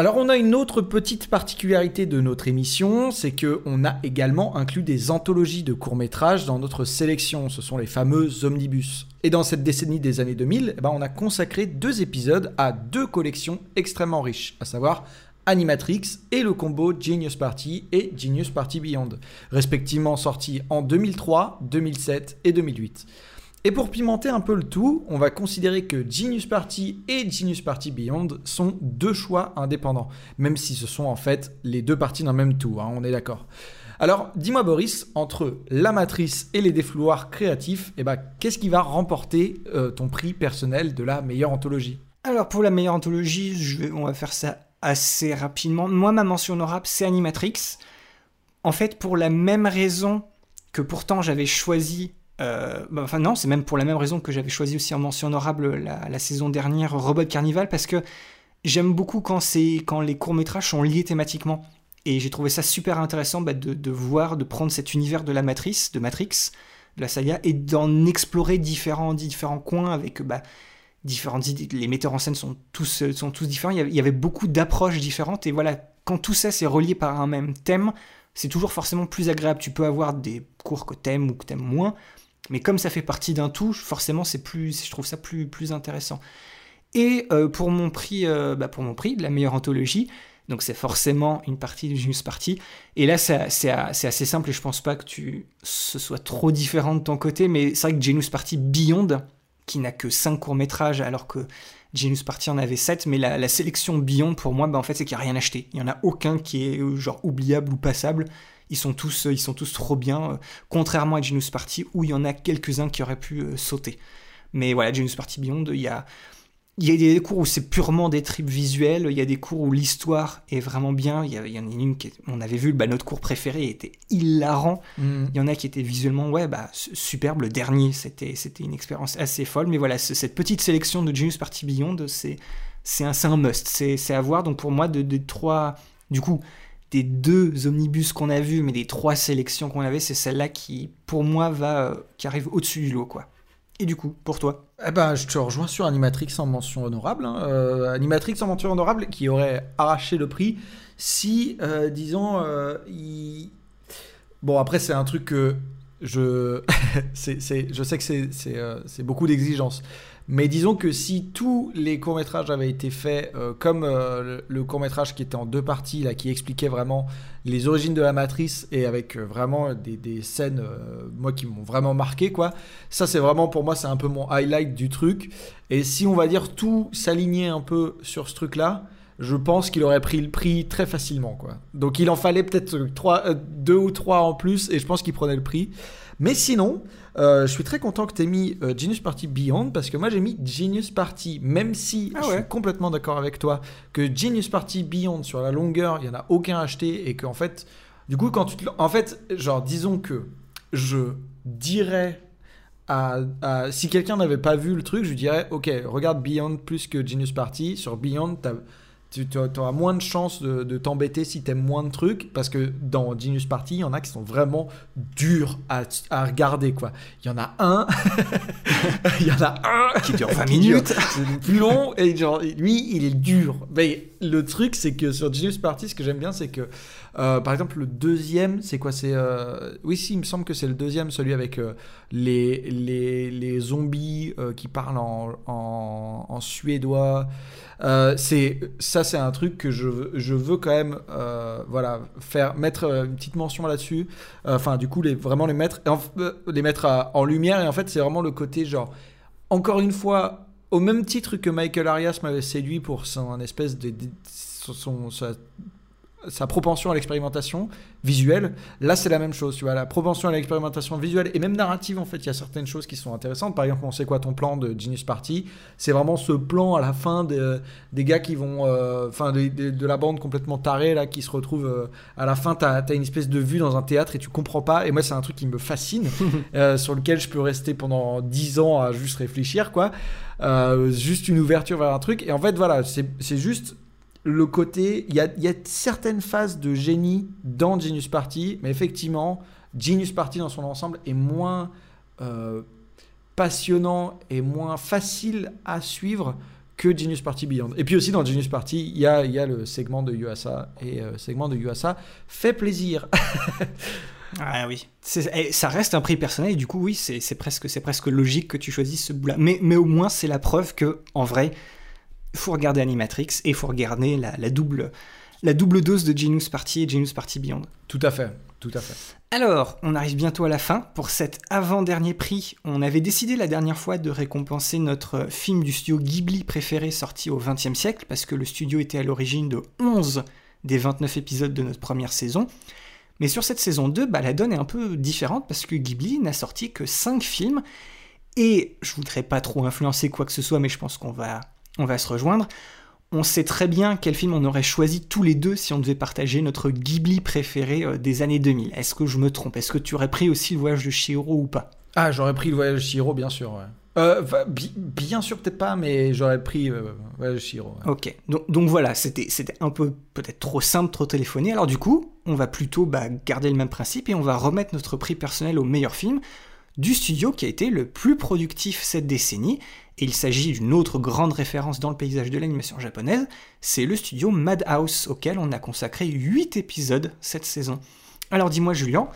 Alors on a une autre petite particularité de notre émission, c'est que on a également inclus des anthologies de courts-métrages dans notre sélection, ce sont les fameux omnibus. Et dans cette décennie des années 2000, eh ben, on a consacré deux épisodes à deux collections extrêmement riches, à savoir Animatrix et le combo Genius Party et Genius Party Beyond, respectivement sortis en 2003, 2007 et 2008. Et pour pimenter un peu le tout, on va considérer que Genius Party et Genius Party Beyond sont deux choix indépendants, même si ce sont en fait les deux parties d'un même tout, hein, on est d'accord. Alors, dis-moi Boris, entre la matrice et les défouloirs créatifs, eh ben, qu'est-ce qui va remporter euh, ton prix personnel de la meilleure anthologie? Alors pour la meilleure anthologie, je vais, on va faire ça assez rapidement. Moi, ma mention honorable, c'est Animatrix. En fait, pour la même raison que pourtant j'avais choisi. Euh, bah, enfin non, c'est même pour la même raison que j'avais choisi aussi en mention honorable la, saison dernière Robot Carnival parce que j'aime beaucoup quand quand les courts métrages sont liés thématiquement et j'ai trouvé ça super intéressant bah, de, voir de prendre cet univers de la matrice de Matrix de la saga et d'en explorer différents différents coins avec bah, différentes. Les metteurs en scène sont tous, sont tous différents. Il y avait, il y avait beaucoup d'approches différentes. Et voilà, quand tout ça c'est relié par un même thème, c'est toujours forcément plus agréable. Tu peux avoir des cours que t'aimes ou que t'aimes moins. Mais comme ça fait partie d'un tout, forcément, c'est plus, je trouve ça plus, plus intéressant. Et euh, pour mon prix, euh, bah, pour mon prix la meilleure anthologie, donc c'est forcément une partie du Genius Party. Et là, c'est assez simple et je pense pas que tu ce soit trop différent de ton côté. Mais c'est vrai que Genius Party Beyond, qui n'a que 5 courts-métrages, alors que Genius Party en avait 7, mais la, la sélection Beyond, pour moi, bah, en fait, c'est qu'il n'y a rien acheté. Il n'y en a aucun qui est euh, genre oubliable ou passable. Ils sont tous, euh, ils sont tous trop bien, euh, contrairement à Genius Party, où il y en a quelques-uns qui auraient pu euh, sauter. Mais voilà, Genius Party Beyond, il y a, il y a des cours où c'est purement des tripes visuelles, il y a des cours où l'histoire est vraiment bien. Il y, en a une qui, on avait vu, bah, notre cours préféré était hilarant. Mm. Il y en a qui étaient visuellement, ouais, bah, su- superbe. Le dernier, c'était, une expérience assez folle. Mais voilà, ce- cette petite sélection de Genius Party Beyond, c'est, un, must. C'est, à voir. Donc pour moi, de, des trois, du coup, des deux omnibus qu'on a vus, mais des trois sélections qu'on avait, c'est celle-là qui, pour moi, va, euh, qui arrive au-dessus du lot, quoi. Et du coup, pour toi? Eh ben, je te rejoins sur Animatrix en mention honorable. hein. Euh, Animatrix en mention honorable qui aurait arraché le prix si, euh, disons, il... Bon, après, c'est un truc que je... [LAUGHS] c'est, c'est- je sais que c'est beaucoup d'exigences. Mais disons que si tous les courts-métrages avaient été faits euh, comme euh, le, court-métrage qui était en deux parties, là, qui expliquait vraiment les origines de la matrice et avec euh, vraiment des, des scènes, moi, qui m'ont vraiment marqué, quoi. Ça, c'est vraiment pour moi, c'est un peu mon highlight du truc. Et si on va dire tout s'aligner un peu sur ce truc-là, je pense qu'il aurait pris le prix très facilement, quoi. Donc il en fallait peut-être trois, deux ou trois en plus, et je pense qu'il prenait le prix. Mais sinon, euh, je suis très content que tu aies mis euh, Genius Party Beyond, parce que moi j'ai mis Genius Party, même si Ah je suis complètement d'accord avec toi que Genius Party Beyond, sur la longueur, il n'y en a aucun acheté, et qu'en fait, du coup, quand tu te... En fait, genre, disons que je dirais à, à- si quelqu'un n'avait pas vu le truc, je lui dirais ok, regarde Beyond plus que Genius Party. Sur Beyond, t'as- tu auras moins de chances de, de t'embêter si t'aimes moins de trucs parce que dans Genius Party, il y en a qui sont vraiment durs à, à regarder quoi. Il y en a un, [LAUGHS] il y en a un [LAUGHS] Qui dure 20 qui dure- minutes [LAUGHS] c'est plus long et genre lui il est dur mais le truc c'est que sur Genius Party ce que j'aime bien c'est que euh, par exemple le deuxième c'est quoi c'est euh, oui il me semble que c'est le deuxième celui avec euh, les, les, les zombies qui parlent en, en, suédois. C'est ça c'est un truc que je, je veux quand même voilà faire mettre une petite mention là-dessus. Enfin du coup les vraiment les mettre en, les mettre en lumière. Et en fait c'est vraiment le côté genre encore une fois, au même titre que Michael Arias m'avait séduit pour son espèce de, de- son, sa, sa propension à l'expérimentation visuelle, là c'est la même chose, tu vois, la propension à l'expérimentation visuelle et même narrative en fait, il y a certaines choses qui sont intéressantes. Par exemple, on sait quoi ton plan de Genius Party, c'est vraiment ce plan à la fin de- des gars qui vont, euh, enfin de, de- de la bande complètement tarée là, qui se retrouvent euh, à la fin, t'as as une espèce de vue dans un théâtre et tu comprends pas. Et moi c'est un truc qui me fascine, [LAUGHS] euh, sur lequel je peux rester pendant 10 ans à juste réfléchir quoi. Juste une ouverture vers un truc. Et en fait, voilà, c'est juste le côté. Il y a, y a certaines phases de génie dans Genius Party, mais effectivement, Genius Party dans son ensemble est moins euh, passionnant et moins facile à suivre que Genius Party Beyond. Et puis aussi dans Genius Party, il y a, y a le segment de Yuasa, et euh, segment de Yuasa fait plaisir. [LAUGHS] Ah oui, eh, ça reste un prix personnel et du coup oui, c'est presque, logique que tu choisisses ce bout-là. Mais, mais au moins c'est la preuve que en vrai, faut regarder Animatrix et il faut regarder la, la double, la double dose de Genius Party et Genius Party Beyond. tout à fait, tout à fait. Alors, on arrive bientôt à la fin. Pour cet avant-dernier prix, on avait décidé la dernière fois de récompenser notre film du studio Ghibli préféré sorti au XXe siècle, parce que le studio était à l'origine de 11 des 29 épisodes de notre première saison. Mais sur cette saison 2, bah, la donne est un peu différente, parce que Ghibli n'a sorti que 5 films, et je voudrais pas trop influencer quoi que ce soit, mais je pense qu'on va, on va se rejoindre. On sait très bien quel film on aurait choisi tous les deux si on devait partager notre Ghibli préféré euh, des années 2000. Est-ce que je me trompe? Est-ce que tu aurais pris aussi le voyage de Chihiro ou pas? Ah, j'aurais pris le voyage de Shiro, bien sûr. Ouais. Euh, bi- bien sûr, peut-être pas, mais j'aurais pris euh, le voyage de Shiro. ouais. Ok, donc, donc voilà, c'était c'était un peu peut-être trop simple, trop téléphoné. Alors du coup, on va plutôt bah, garder le même principe et on va remettre notre prix personnel au meilleur film du studio qui a été le plus productif cette décennie. Et il s'agit d'une autre grande référence dans le paysage de l'animation japonaise, c'est le studio Madhouse, auquel on a consacré 8 épisodes cette saison. Alors dis-moi Julien,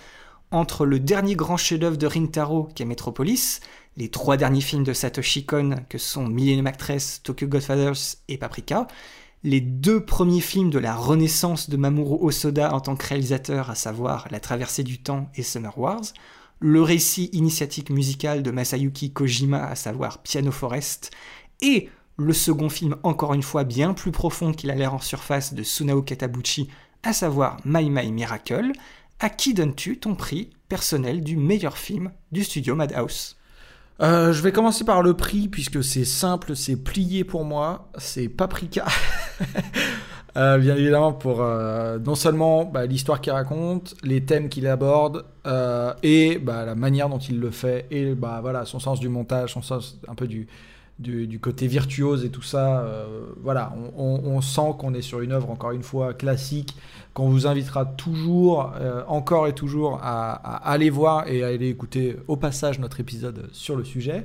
entre le dernier grand chef-d'œuvre de Rintaro, qui est Metropolis, les trois derniers films de Satoshi Kon, que sont Millennium Actress, Tokyo Godfathers et Paprika, les deux premiers films de la renaissance de Mamoru Hosoda en tant que réalisateur, à savoir La traversée du temps et Summer Wars, le récit initiatique musical de Masayuki Kojima, à savoir Piano Forest, et Le second film, encore une fois, bien plus profond qu'il a l'air en surface de Sunao Katabuchi, à savoir My My Miracle. À qui donnes-tu ton prix personnel du meilleur film du studio Madhouse? Euh, je vais commencer par le prix puisque c'est simple, c'est plié pour moi, c'est Paprika. [LAUGHS] Euh, bien évidemment pour euh, non seulement bah, l'histoire qu'il raconte, les thèmes qu'il aborde euh, et bah, la manière dont il le fait et bah, voilà son sens du montage, son sens un peu du, du, côté virtuose et tout ça. euh, voilà, on, sent qu'on est sur une œuvre encore une fois classique qu'on vous invitera toujours, encore et toujours à aller voir et à aller écouter au passage notre épisode sur le sujet.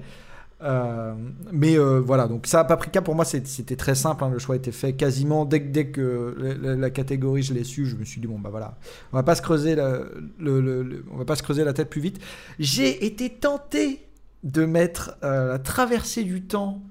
Euh, mais euh, voilà, donc ça, Paprika, pour moi, c'était très simple. hein, le choix était fait quasiment dès, dès que la, la- catégorie je l'ai su. Je me suis dit bon bah voilà, on va pas se creuser la, on va pas se creuser la tête plus vite. J'ai été tenté de mettre euh, la traversée du temps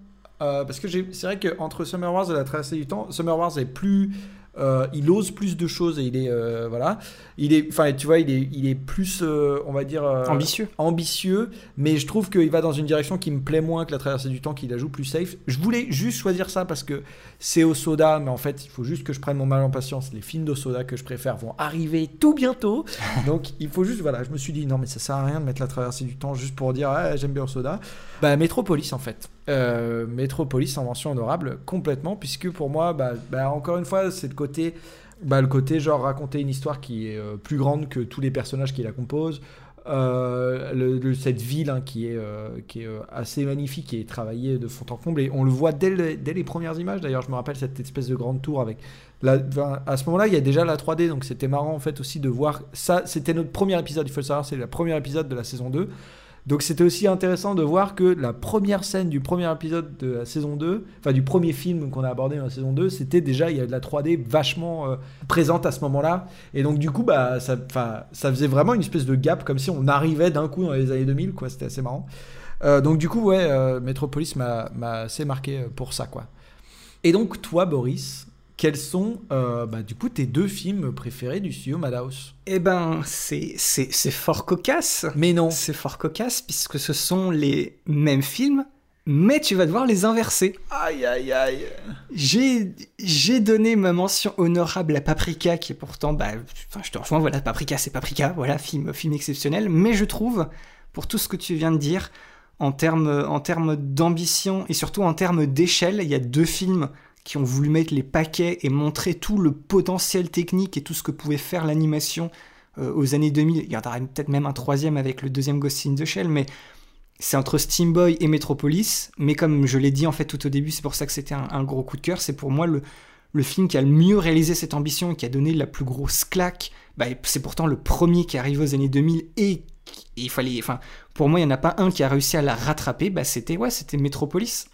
euh, parce que c'est vrai que entre Summer Wars et la traversée du temps, Summer Wars est plus euh, il ose plus de choses et il est euh, voilà il est enfin tu vois il est il est plus euh, on va dire Ambitieux. ambitieux, mais je trouve qu'il va dans une direction qui me plaît moins que la traversée du temps, qu'il la joue plus safe. Je voulais juste choisir ça parce que c'est au soda, mais en fait, il faut juste que je prenne mon mal en patience. Les films de soda que je préfère vont arriver tout bientôt. [LAUGHS] Donc, il faut juste, voilà, je me suis dit, non, mais ça sert à rien de mettre la traversée du temps juste pour dire, ah, j'aime bien soda. Bah, Metropolis, en fait. Euh, Metropolis en mention honorable, complètement, puisque pour moi, bah, bah, encore une fois, c'est le côté. Bah, le côté genre raconter une histoire qui est euh, plus grande que tous les personnages qui la composent, euh, cette ville hein, qui est, euh, qui est assez magnifique, est travaillée de fond en comble. Et on le voit dès, dès les premières images. D'ailleurs, je me rappelle cette espèce de grande tour avec. À ce moment-là, il y a déjà la 3D, donc c'était marrant en fait aussi de voir ça. C'était notre premier épisode, il faut le savoir, c'est le premier épisode de la saison 2. Donc c'était aussi intéressant de voir que la première scène du premier épisode de la saison 2, enfin du premier film qu'on a abordé dans la saison 2, c'était déjà, il y a de la 3D vachement euh, présente à ce moment-là. Et donc du coup, bah, ça, faisait vraiment une espèce de gap, comme si on arrivait d'un coup dans les années 2000, quoi. C'était assez marrant. Euh, donc du coup, ouais, euh, Metropolis m'a assez marqué pour ça, quoi. Et donc toi, Boris, quels sont, euh, bah, du coup, tes deux films préférés du studio Madhouse? Eh ben, c'est c'est- c'est fort cocasse. Mais non. C'est fort cocasse puisque ce sont les mêmes films, mais tu vas devoir les inverser. Aïe, aïe, aïe. J'ai j'ai donné ma mention honorable à Paprika, qui est pourtant, bah, enfin, je te rejoins, voilà, Paprika, c'est Paprika, voilà, film, film exceptionnel. Mais je trouve, pour tout ce que tu viens de dire, en termes en termes d'ambition et surtout en termes d'échelle, il y a deux films qui ont voulu mettre les paquets et montrer tout le potentiel technique et tout ce que pouvait faire l'animation euh, aux années 2000. Il y en aura peut-être même un troisième avec le deuxième Ghost in the Shell, mais c'est entre Steam Boy et Metropolis, mais comme je l'ai dit en fait tout au début, c'est pour ça que c'était un, gros coup de cœur, c'est pour moi le, film qui a le mieux réalisé cette ambition et qui a donné la plus grosse claque. Bah, c'est pourtant le premier qui arrive aux années 2000 et qui- et il fallait, enfin, pour moi il n'y en a pas un qui a réussi à la rattraper, bah, c'était ouais, c'était Metropolis.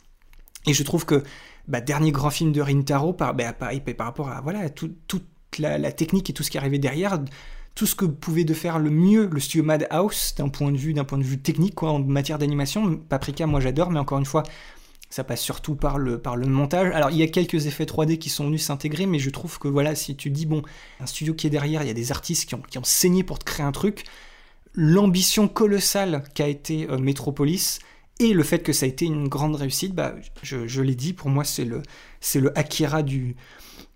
Et je trouve que bah, dernier grand film de Rintaro, par, bah, par rapport à voilà, tout- toute la, technique et tout ce qui arrivait derrière, tout ce que pouvait de faire le mieux le studio Madhouse d'un point de vue d'un point de vue technique en matière d'animation. Paprika moi j'adore mais encore une fois ça passe surtout par le par le montage. Alors il y a quelques effets 3D qui sont venus s'intégrer mais je trouve que voilà si tu dis bon un studio qui est derrière il y a des artistes qui ont, qui ont saigné pour te créer un truc l'ambition colossale qu'a été euh, Metropolis et le fait que ça a été une grande réussite bah je, l'ai dit pour moi c'est le le Akira du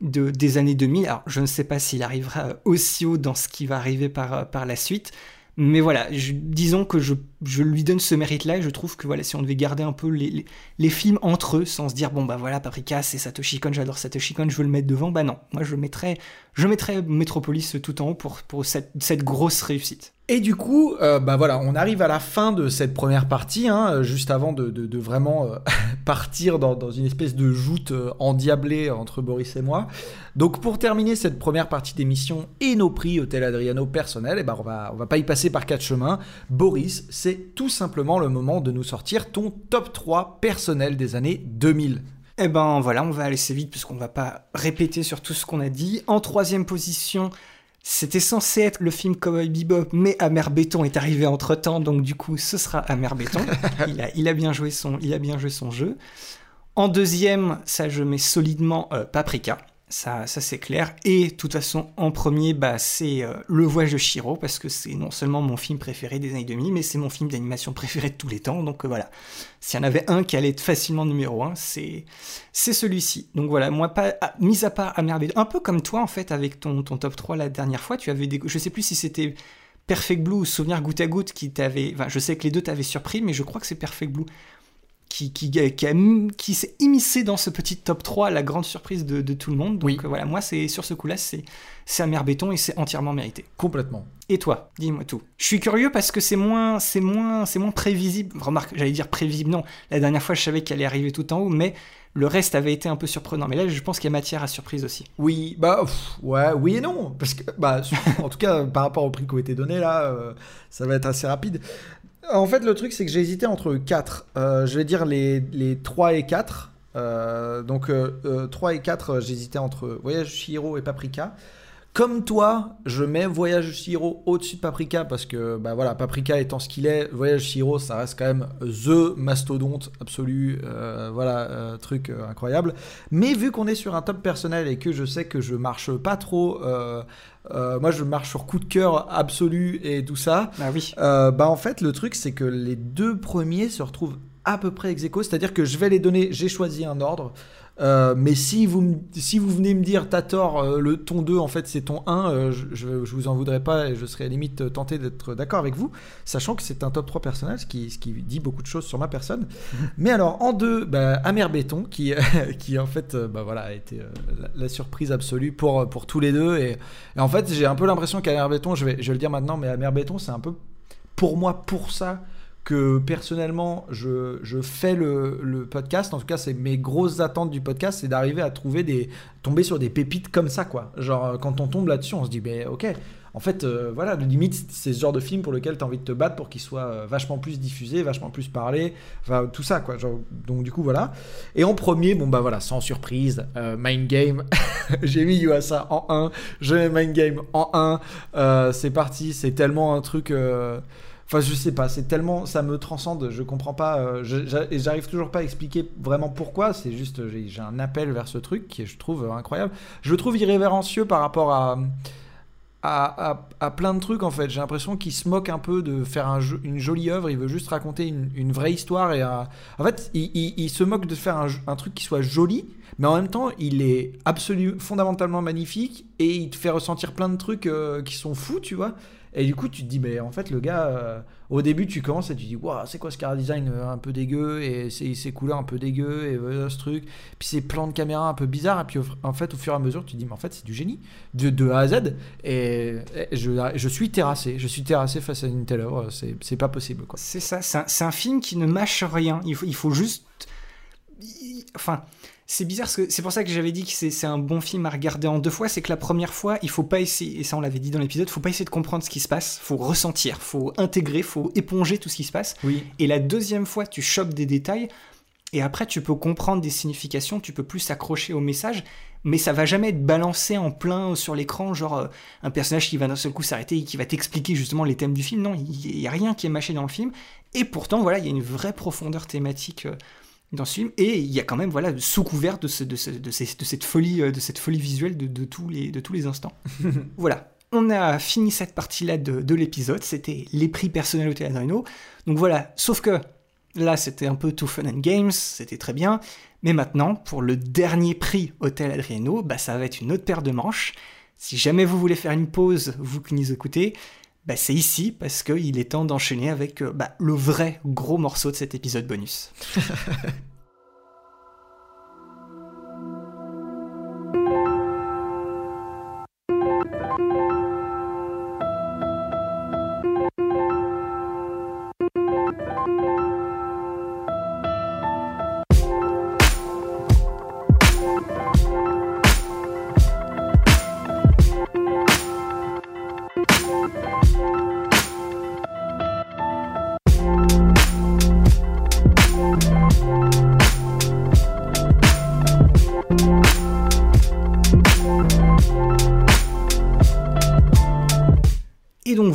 de, des années 2000. Alors, je ne sais pas s'il arrivera aussi haut dans ce qui va arriver par, par la suite. Mais voilà, disons que je, je lui donne ce mérite-là et je trouve que voilà, si on devait garder un peu les, les, films entre eux sans se dire, bon bah voilà, Paprika, c'est Satoshi Kon, j'adore Satoshi Kon, je veux le mettre devant, bah non, moi je mettrais, je mettrais Metropolis tout en haut pour, pour cette, cette grosse réussite. Et du coup, euh, bah voilà, on arrive à la fin de cette première partie, hein, euh, juste avant de, de- vraiment euh, [LAUGHS] partir dans, dans une espèce de joute endiablée entre Boris et moi. Donc pour terminer cette première partie d'émission et nos prix Hôtel Adriano personnels, eh ben on va, on va pas y passer par quatre chemins. Boris, c'est tout simplement le moment de nous sortir ton top 3 personnel des années 2000. Eh ben voilà, on va aller assez vite puisqu'on va pas répéter sur tout ce qu'on a dit. En troisième position, c'était censé être le film Cowboy Bebop, mais Amer Béton est arrivé entre temps, donc du coup, ce sera Amer Béton. [LAUGHS] il, a, il, a bien joué son, il a bien joué son jeu. En deuxième, ça je mets solidement euh, Paprika. Ça, ça c'est clair. Et de toute façon, en premier, bah, c'est euh, Le Voyage de Shiro, parce que c'est non seulement mon film préféré des années 2000, mais c'est mon film d'animation préféré de tous les temps. Donc euh, voilà, s'il y en avait un qui allait être facilement numéro un, c'est celui-ci. Donc voilà, moi, pas, ah, mis à part Amer un peu comme toi, en fait, avec ton, ton top 3 la dernière fois, tu avais des... Je sais plus si c'était Perfect Blue ou Souvenir goutte à goutte qui t'avait... Enfin, je sais que les deux t'avaient surpris, mais je crois que c'est Perfect Blue qui, qui, qui, s'est immiscé dans ce petit top 3 la grande surprise de, tout le monde. Donc oui. Euh, voilà, moi, c'est sur ce coup-là, c'est c'est mer béton et c'est entièrement mérité. Complètement. Et toi, dis-moi tout. Je suis curieux parce que c'est moins, c'est moins, c'est moins prévisible. Remarque, j'allais dire prévisible. Non, la dernière fois, je savais qu'elle allait arriver tout en haut, mais le reste avait été un peu surprenant. Mais là, je pense qu'il y a matière à surprise aussi. Oui, bah ouais, oui et non, parce que bah, [LAUGHS] en tout cas, par rapport au prix qui a été donné là, euh, ça va être assez rapide. En fait, le truc, c'est que j'ai hésité entre 4. Euh, je vais dire les, les 3 et 4. Euh, donc, 3 euh, et 4, j'hésitais entre Voyage Shiro et Paprika. Comme toi, je mets Voyage Shiro au-dessus de Paprika parce que bah voilà, Paprika étant ce qu'il est, Voyage Shiro ça reste quand même the mastodonte absolu, voilà, truc incroyable. Mais vu qu'on est sur un top personnel et que je sais que je marche pas trop euh, moi, je marche sur coup de cœur absolu et tout ça. Ah oui. Euh, bah en fait, le truc, c'est que les deux premiers se retrouvent à peu près ex c'est-à-dire que je vais les donner. J'ai choisi un ordre. Euh, mais si vous, si vous venez me dire t'as tort, euh, le ton 2 en fait c'est ton 1, euh, je, je, vous en voudrais pas et je serais à limite tenté d'être d'accord avec vous, sachant que c'est un top 3 personnel, ce qui, ce qui dit beaucoup de choses sur ma personne. [LAUGHS] mais alors en 2, bah, Amer Béton qui, [LAUGHS] qui en fait bah, voilà, a été la, surprise absolue pour, pour tous les deux. Et, en fait j'ai un peu l'impression qu'Amer Béton, je vais, je vais le dire maintenant, mais Amer Béton c'est un peu pour moi pour ça que personnellement, je, je fais le, le, podcast. En tout cas, c'est mes grosses attentes du podcast, c'est d'arriver à trouver des. tomber sur des pépites comme ça, quoi. Genre, euh, quand on tombe là-dessus, on se dit, ben ok. En fait, euh, voilà, le limite, c'est ce genre de film pour lequel tu as envie de te battre pour qu'il soit euh, vachement plus diffusé, vachement plus parlé, enfin, tout ça, quoi. Donc, du coup, voilà. Et en premier, bon, bah voilà, sans surprise, Mind Game. [LAUGHS] J'ai mis Yuasa en 1, je mets Mind Game en 1. c'est parti, c'est tellement un truc. Enfin, je sais pas, c'est tellement. Ça me transcende, je comprends pas. Euh, et j'arrive toujours pas à expliquer vraiment pourquoi. C'est juste, j'ai un appel vers ce truc qui je trouve incroyable. Je le trouve irrévérencieux par rapport à. À, plein de trucs en fait. J'ai l'impression qu'il se moque un peu de faire un, une jolie œuvre. Il veut juste raconter une, vraie histoire et en fait, il, se moque de faire un, truc qui soit joli, mais en même temps, il est absolument fondamentalement magnifique et il te fait ressentir plein de trucs euh, qui sont fous, tu vois. Et du coup, tu te dis, mais en fait, le gars, euh, au début, tu commences et tu dis, waouh, c'est quoi ce car design euh, un peu dégueu et ces couleurs un peu dégueu et ce truc. Puis ces plans de caméra un peu bizarres. Et puis en fait, au fur et à mesure, tu te dis, mais en fait, c'est du génie de, A à Z. Et, je, je, suis terrassé. Je suis terrassé face à une telle œuvre. C'est pas possible. C'est ça. C'est un, un, film qui ne mâche rien. Il faut, il faut juste. Enfin c'est bizarre, c'est pour ça que j'avais dit que c'est un bon film à regarder en deux fois, c'est que la première fois, il faut pas essayer, et ça on l'avait dit dans l'épisode, faut pas essayer de comprendre ce qui se passe, faut ressentir, faut intégrer, faut éponger tout ce qui se passe. Oui. Et la deuxième fois, tu chopes des détails, et après tu peux comprendre des significations, tu peux plus s'accrocher au message, mais ça va jamais être balancé en plein sur l'écran, genre euh, un personnage qui va d'un seul coup s'arrêter et qui va t'expliquer justement les thèmes du film. Non, il y, a rien qui est mâché dans le film, et pourtant voilà, il y a une vraie profondeur thématique. Euh, dans ce film. Et il y a quand même voilà sous couvert de, de, cette folie euh, de cette folie visuelle de, tous les de tous les instants. [LAUGHS] Voilà. On a fini cette partie là de, l'épisode. C'était les prix personnels au Théâtre donc voilà. Sauf que là c'était un peu tout fun and games. C'était très bien. Mais maintenant pour le dernier prix Hôtel Adriano bah ça va être une autre paire de manches. Si jamais vous voulez faire une pause vous qui nous écoutez bah, c'est ici parce qu'il est temps d'enchaîner avec euh, bah, le vrai gros morceau de cet épisode bonus. [LAUGHS]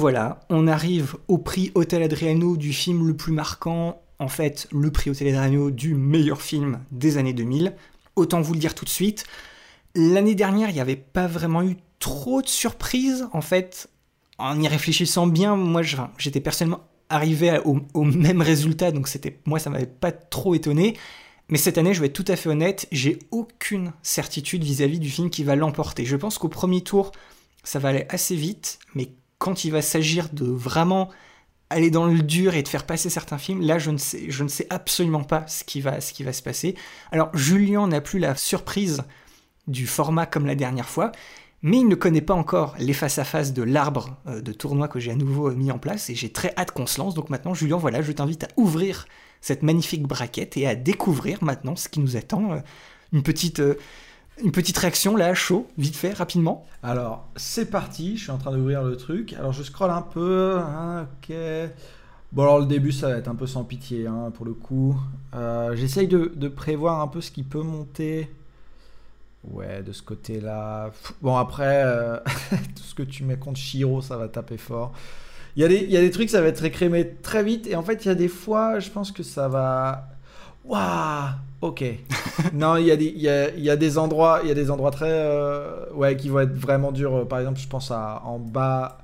voilà, on arrive au prix Hôtel Adriano du film le plus marquant, en fait le prix Hôtel Adriano du meilleur film des années 2000. Autant vous le dire tout de suite, L'année dernière, il n'y avait pas vraiment eu trop de surprises. En fait, en y réfléchissant bien, moi, j'étais personnellement arrivé au, même résultat, donc c'était moi, ça m'avait pas trop étonné. Mais cette année, je vais être tout à fait honnête, j'ai aucune certitude vis-à-vis du film qui va l'emporter. Je pense qu'au premier tour, ça va aller assez vite, mais quand il va s'agir de vraiment aller dans le dur et de faire passer certains films, là je ne sais, je ne sais absolument pas ce qui, va, ce qui va se passer. Alors Julien n'a plus la surprise du format comme la dernière fois, mais il ne connaît pas encore les face-à-face de l'arbre euh, de tournoi que j'ai à nouveau mis en place et j'ai très hâte qu'on se lance. Donc maintenant, Julien, voilà, je t'invite à ouvrir cette magnifique braquette et à découvrir maintenant ce qui nous attend. Euh, une petite, euh, une petite réaction là, chaud, vite fait, rapidement. Alors, c'est parti, je suis en train d'ouvrir le truc. Alors, je scrolle un peu. Hein, ok. Bon, alors le début, ça va être un peu sans pitié, hein, pour le coup. J'essaye de, prévoir un peu ce qui peut monter Ouais, de ce côté-là. Bon, après, euh, [LAUGHS] tout ce que tu mets contre Shiro, ça va taper fort. Il y, a des, trucs, ça va être écrémé très vite. Et en fait, il y a des fois, je pense que ça va. Waouh Ok. [LAUGHS] non, il y, a des, il, y a, il y a des endroits, il y a des endroits très. Euh, ouais, qui vont être vraiment durs. Par exemple, je pense à en bas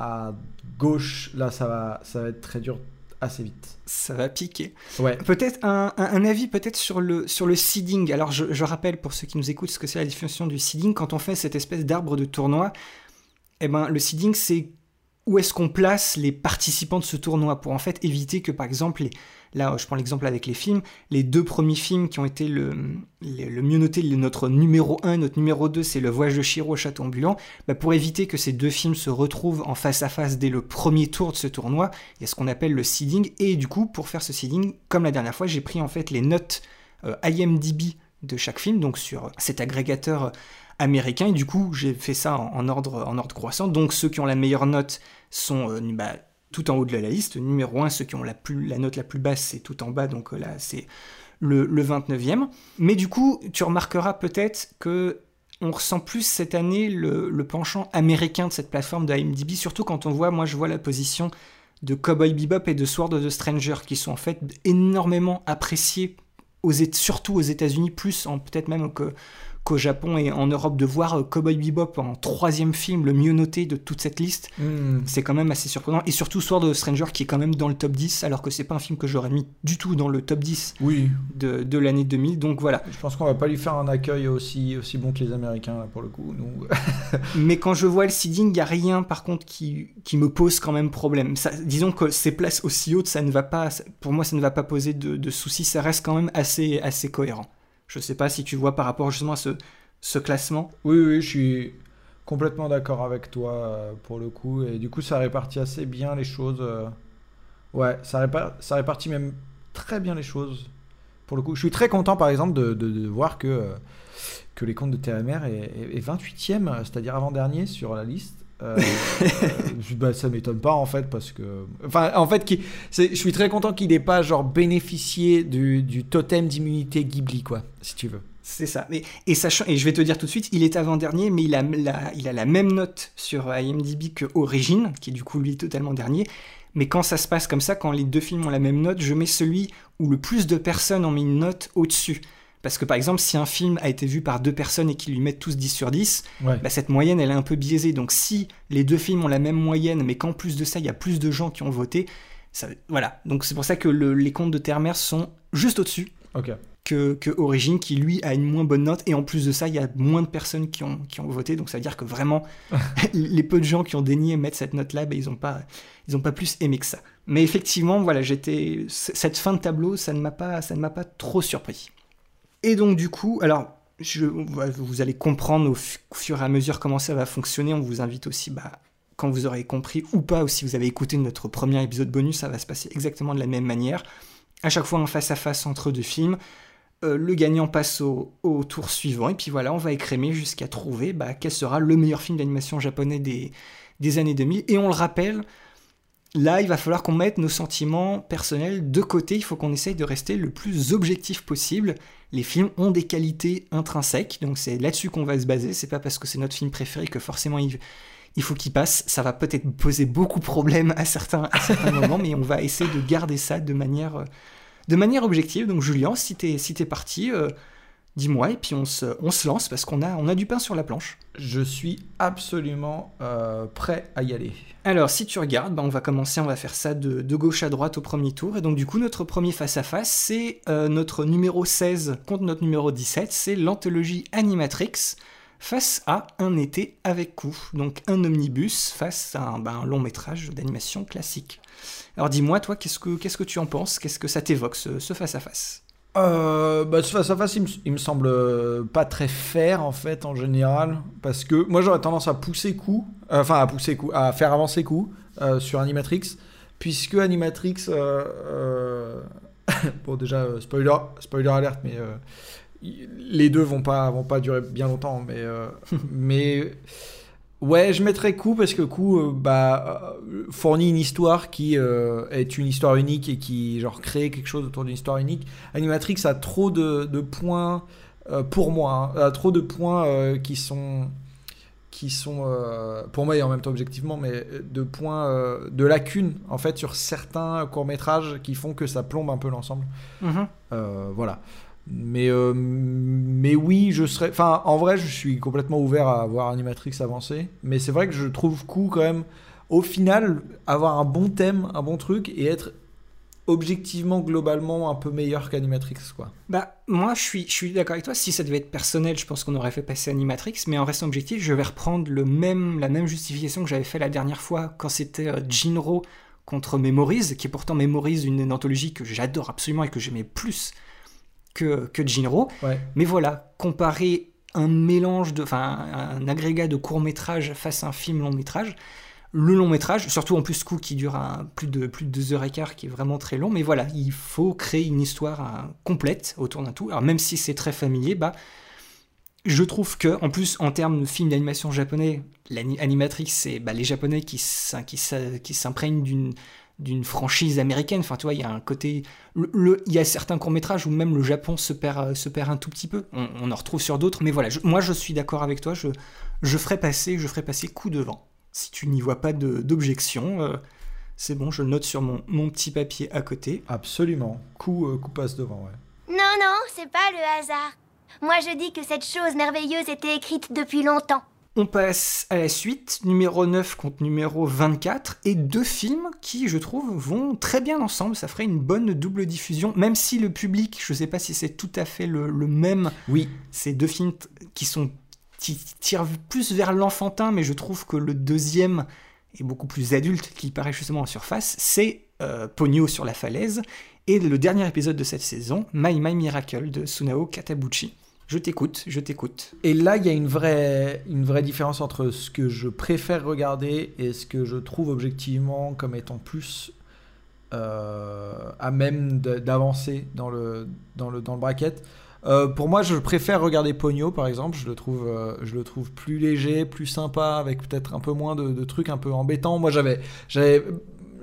à gauche. Là, ça va, ça va être très dur assez vite. Ça va piquer. Ouais. Peut-être un, un, avis peut-être sur le, sur le seeding. Alors je, je, rappelle pour ceux qui nous écoutent ce que c'est la définition du seeding. Quand on fait cette espèce d'arbre de tournoi, eh ben, le seeding c'est où est-ce qu'on place les participants de ce tournoi pour en fait éviter que par exemple les, Là, je prends l'exemple avec les films. Les deux premiers films qui ont été le, mieux notés, notre numéro 1, notre numéro 2, c'est Le Voyage de Chiro au Château Ambulant. Bah, pour éviter que ces deux films se retrouvent en face à face dès le premier tour de ce tournoi, il y a ce qu'on appelle le seeding. Et du coup, pour faire ce seeding, comme la dernière fois, j'ai pris en fait les notes euh, IMDb de chaque film, donc sur cet agrégateur américain. Et du coup, j'ai fait ça en, ordre, en ordre croissant. Donc ceux qui ont la meilleure note sont euh, bah, tout en haut de la liste. Numéro 1, ceux qui ont la, note la plus basse, c'est tout en bas, donc euh, là, c'est le, 29e. Mais du coup, tu remarqueras peut-être que on ressent plus cette année le, penchant américain de cette plateforme de IMDb, surtout quand on voit, moi je vois la position de Cowboy Bebop et de Sword of the Stranger, qui sont en fait énormément appréciés, surtout aux États-Unis, plus peut-être même que, qu'au Japon et en Europe de voir euh, Cowboy Bebop en troisième film le mieux noté de toute cette liste, hmm. c'est quand même assez surprenant. Et surtout Sword of Stranger qui est quand même dans le top 10, alors que c'est pas un film que j'aurais mis du tout dans le top 10 oui. de, de l'année 2000. Donc voilà. Je pense qu'on va pas lui faire un accueil aussi, aussi bon que les Américains, là, pour le coup. Nous. [LAUGHS] Mais quand je vois le seeding, il n'y a rien par contre qui, qui me pose quand même problème. Ça, disons que ces places aussi hautes, ça ne va pas, pour moi, ça ne va pas poser de, de soucis, ça reste quand même assez, assez cohérent. Je ne sais pas si tu vois par rapport justement à ce, classement. Oui, oui, je suis complètement d'accord avec toi euh, pour le coup. Et du coup, ça répartit assez bien les choses. Euh. Ouais, ça, ça répartit même très bien les choses. Pour le coup, je suis très content par exemple de, voir que, euh, que les comptes de TMR est, est 28e, c'est-à-dire avant-dernier sur la liste. Euh, bah, ça m'étonne pas en fait parce que enfin en fait je suis très content qu'il n'ait pas genre bénéficié du, du totem d'immunité Ghibli quoi si tu veux. C'est ça. Mais, et sachant et je vais te dire tout de suite il est avant dernier mais il a la, il a la même note sur IMDb que Origin qui est du coup lui totalement dernier. Mais quand ça se passe comme ça quand les deux films ont la même note je mets celui où le plus de personnes ont mis une note au dessus parce que par exemple, si un film a été vu par deux personnes et qu'ils lui mettent tous 10 sur 10, bah, cette moyenne, elle est un peu biaisée. Donc si les deux films ont la même moyenne, mais qu'en plus de ça, il y a plus de gens qui ont voté, ça, voilà. Donc c'est pour ça que les comptes de Termer sont juste au-dessus. Que, que, Origin qui lui a une moins bonne note et en plus de ça il y a moins de personnes qui ont, qui ont voté donc ça veut dire que vraiment [LAUGHS] [LAUGHS] les peu de gens qui ont daigné mettre cette note là bah, ils n'ont pas ils ont pas plus aimé que ça mais effectivement voilà j'étais cette fin de tableau ça ne m'a pas ça ne m'a pas trop surpris et donc du coup, alors je, vous allez comprendre au fur et à mesure comment ça va fonctionner. On vous invite aussi, bah, quand vous aurez compris ou pas, ou si vous avez écouté notre premier épisode bonus, ça va se passer exactement de la même manière. À chaque fois, en face à face entre deux films. Euh, le gagnant passe au, tour suivant, et puis voilà, on va écrémer jusqu'à trouver bah, quel sera le meilleur film d'animation japonais des années 2000. Et on le rappelle, Là, il va falloir qu'on mette nos sentiments personnels de côté. Il faut qu'on essaye de rester le plus objectif possible. Les films ont des qualités intrinsèques, donc c'est là-dessus qu'on va se baser. C'est pas parce que c'est notre film préféré que forcément il, faut qu'il passe. Ça va peut-être poser beaucoup de problèmes à certains, [LAUGHS] moments, mais on va essayer de garder ça de manière, de manière objective. Donc Julien, si t'es si es parti, euh, dis-moi, et puis on se, on se lance parce qu'on a, on a du pain sur la planche. Je suis absolument euh, prêt à y aller. Alors, si tu regardes, bah, on va commencer, on va faire ça de, de gauche à droite au premier tour. Et donc, du coup, notre premier face-à-face, c'est euh, notre numéro 16 contre notre numéro 17. C'est l'anthologie Animatrix face à Un été avec coup. Donc, un omnibus face à un, bah, un long métrage d'animation classique. Alors, dis-moi, toi, qu'est-ce que, qu'est-ce que tu en penses? Qu'est-ce que ça t'évoque, ce ce face-à-face? Euh, bah, ce face à face, il me, il me semble pas très fair en fait en général, parce que moi j'aurais tendance à pousser coup, euh, enfin à pousser coup, à faire avancer coup euh, sur Animatrix, puisque Animatrix, euh, [LAUGHS] bon déjà spoiler, spoiler alerte, mais les deux vont pas vont pas durer bien longtemps, mais [LAUGHS] mais Ouais, je mettrais coup parce que coup euh, bah, euh, fournit une histoire qui euh, est une histoire unique et qui genre crée quelque chose autour d'une histoire unique. Animatrix a trop de, de points euh, pour moi, hein, a trop de points qui sont qui sont pour moi et en même temps objectivement, mais de points de lacunes en fait sur certains courts métrages qui font que ça plombe un peu l'ensemble. Mhm. Euh, voilà. Mais, euh, mais oui, je serais. Enfin, en vrai, je suis complètement ouvert à voir Animatrix avancer. Mais c'est vrai que je trouve cool quand même, au final, avoir un bon thème, un bon truc et être objectivement, globalement, un peu meilleur qu'Animatrix, quoi. Bah, moi, je suis, je suis d'accord avec toi. Si ça devait être personnel, je pense qu'on aurait fait passer Animatrix. Mais en restant objectif, je vais reprendre le même, la même justification que j'avais fait la dernière fois quand c'était euh, Jinro contre Memories, qui est pourtant Memories, une, une anthologie que j'adore absolument et que j'aimais plus que, que Jinro. Ouais. Mais voilà, comparer un mélange de, enfin, un agrégat de court métrage face à un film long métrage. Le long métrage, surtout en plus coup qui dure un- plus de plus de deux heures et quart, qui est vraiment très long. Mais voilà, il faut créer une histoire hein, complète autour d'un tout. Alors même si c'est très familier, bah je trouve que en plus en termes de film d'animation japonais, l'animatrix c'est bah, les japonais qui s'imprègnent d'une d'une franchise américaine. Enfin, tu vois, il y a un côté. le- le- Il y a certains courts-métrages où même le Japon se perd, euh, se perd un tout petit peu. On, on en retrouve sur d'autres. Mais voilà, je- moi, je suis d'accord avec toi. Je, je ferai passer, je ferai passer coup devant. Si tu n'y vois pas d'objection, euh, c'est bon, je le note sur mon, mon petit papier à côté. Absolument. Coup, euh, coup passe devant, ouais. Non, non, c'est pas le hasard. Moi, je dis que cette chose merveilleuse était écrite depuis longtemps. On passe à la suite, numéro 9 contre numéro 24, et deux films qui, je trouve, vont très bien ensemble. Ça ferait une bonne double diffusion, même si le public, je sais pas si c'est tout à fait le, le même. Oui. C'est deux films qui sont qui tirent plus vers l'enfantin, mais je trouve que le deuxième est beaucoup plus adulte, qui paraît justement en surface. C'est euh, Pogno sur la falaise, et le dernier épisode de cette saison, My My Miracle de Sunao Katabuchi. Je t'écoute, je t'écoute. Et là, il y a une vraie, une vraie différence entre ce que je préfère regarder et ce que je trouve objectivement comme étant plus euh, à même d'avancer dans le, dans, le, dans le bracket. Euh, pour moi, je préfère regarder Pogno, par exemple. Je le trouve, euh, je le trouve plus léger, plus sympa, avec peut-être un peu moins de, de trucs un peu embêtants. Moi, j'avais, j'avais,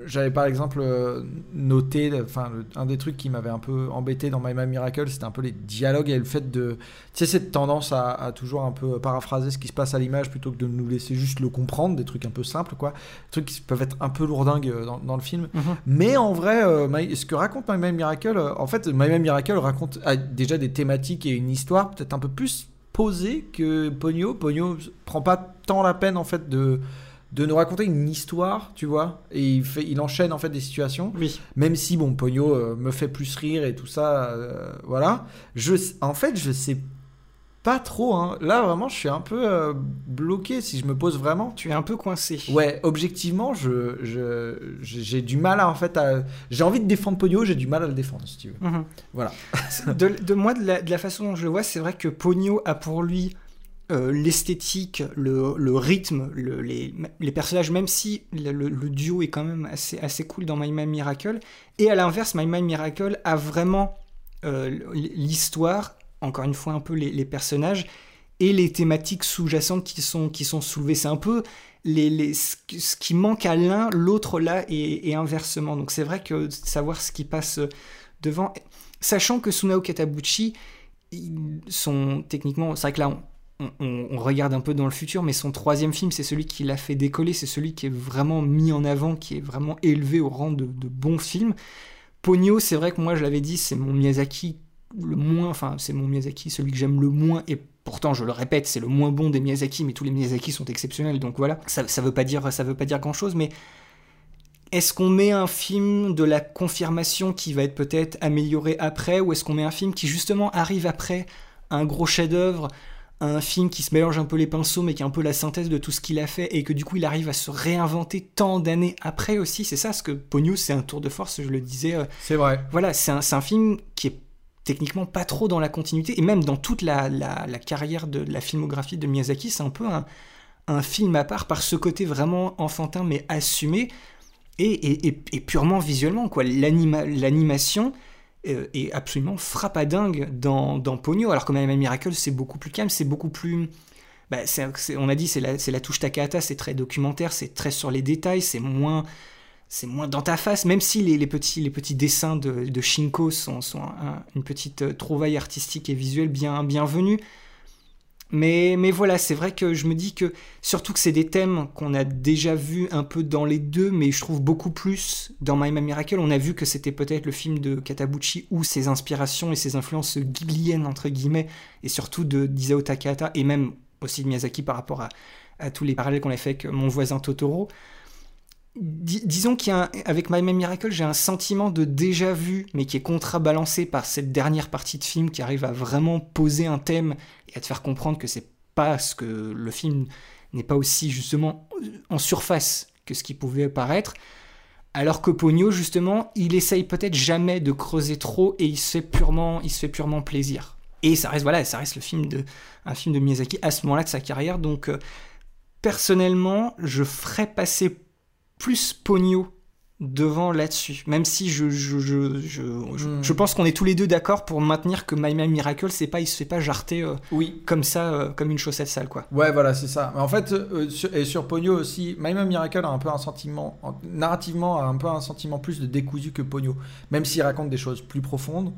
j'avais par exemple euh, noté, enfin, un des trucs qui m'avait un peu embêté dans My My Miracle, c'était un peu les dialogues et le fait de, tu sais, cette tendance à, à toujours un peu paraphraser ce qui se passe à l'image plutôt que de nous laisser juste le comprendre, des trucs un peu simples, quoi. Des trucs qui peuvent être un peu lourdingues euh, dans, dans le film. Mais en vrai, euh, My- ce que raconte My My Miracle, en fait, My My Miracle raconte déjà des thématiques et une histoire peut-être un peu plus posée que Pogno. Pogno prend pas tant la peine, en fait, de de nous raconter une histoire, tu vois, et il, fait, il enchaîne en fait des situations. Oui. Même si, bon, Pogno euh, me fait plus rire et tout ça, euh, voilà. Je, en fait, je sais pas trop. hein. Là, vraiment, je suis un peu euh, bloqué si je me pose vraiment. Tu es un peu coincé. Ouais, objectivement, je, je, j'ai du mal à, en fait, à... J'ai envie de défendre Pogno, j'ai du mal à le défendre, si tu veux. Mhm. Voilà. [LAUGHS] de, de moi, de la, de la façon dont je le vois, c'est vrai que Pogno a pour lui euh, l'esthétique, le, rythme, le- les, les personnages, même si le, duo est quand même assez, assez cool dans My My Miracle. Et à l'inverse, My My Miracle a vraiment euh, l'histoire, encore une fois un peu les, les personnages, et les thématiques sous-jacentes qui sont, qui sont soulevées. C'est un peu les, les- ce, qui- manque à l'un, l'autre là, et, et inversement. Donc c'est vrai que savoir ce qui passe devant, sachant que Sunao Katabuchi, ils sont techniquement, c'est vrai que là on, on- regarde un peu dans le futur, mais son troisième film, c'est celui qui l'a fait décoller, c'est celui qui est vraiment mis en avant, qui est vraiment élevé au rang de, de bon film. Pogno, c'est vrai que moi je l'avais dit, c'est mon Miyazaki le moins, enfin c'est mon Miyazaki, celui que j'aime le moins, et pourtant je le répète, c'est le moins bon des Miyazaki, mais tous les Miyazaki sont exceptionnels, donc voilà, ça, ça veut pas dire, ça veut pas dire grand chose, mais est-ce qu'on met un film de la confirmation qui va être peut-être amélioré après, ou est-ce qu'on met un film qui justement arrive après un gros chef-d'œuvre, un film qui se mélange un peu les pinceaux, mais qui est un peu la synthèse de tout ce qu'il a fait, et que du coup il arrive à se réinventer tant d'années après aussi C'est ça, ce que Pogno, c'est un tour de force, je le disais. euh, C'est vrai. voilà, c'est un, film qui est techniquement pas trop dans la continuité, et même dans toute la, la- la carrière de la filmographie de Miyazaki, c'est un peu un, un film à part par ce côté vraiment enfantin mais assumé, et, et- et- et purement visuellement. quoi. L'anima- L'animation euh, est absolument frappadingue dans, dans Pogno, alors que même Miracle, c'est beaucoup plus calme, c'est beaucoup plus... bah, on a dit, c'est la, la touche Takahata, c'est très documentaire, c'est très sur les détails, c'est moins c'est moins dans ta face, même si les, les petits, les petits dessins de, Shinko sont, sont un- une petite euh, trouvaille artistique et visuelle bien bienvenue. Mais, mais voilà, c'est vrai que je me dis que, surtout que c'est des thèmes qu'on a déjà vus un peu dans les deux, mais je trouve beaucoup plus dans My Miracle. On a vu que c'était peut-être le film de Katabuchi où ses inspirations et ses influences ghibliennes, entre guillemets, et surtout de d'Isao Takahata, et même aussi de Miyazaki par rapport à, à tous les parallèles qu'on a fait avec mon voisin Totoro. Dis- disons qu'avec My Name Miracle, j'ai un sentiment de déjà vu, mais qui est contrabalancé par cette dernière partie de film qui arrive à vraiment poser un thème et à te faire comprendre que c'est pas ce que le film n'est pas aussi justement en surface que ce qui pouvait paraître. Alors que Pogno, justement, il essaye peut-être jamais de creuser trop et il se fait purement, il se fait purement plaisir. Et ça reste, voilà, ça reste le film de, un film de Miyazaki à ce moment-là de sa carrière. Donc, euh, personnellement, je ferais passer plus Pogno devant là-dessus. Même si je, je, je, je, je, Hmm. je pense qu'on est tous les deux d'accord pour maintenir que My Man Miracle, c'est pas, il se fait pas jarter euh, Oui. comme ça, euh, comme une chaussette sale, quoi. Ouais, voilà, c'est ça. Mais en fait, euh, sur- et sur Pogno aussi, My Name Miracle a un peu un sentiment, en- narrativement, a un peu un sentiment plus de décousu que Pogno. Même s'il raconte des choses plus profondes,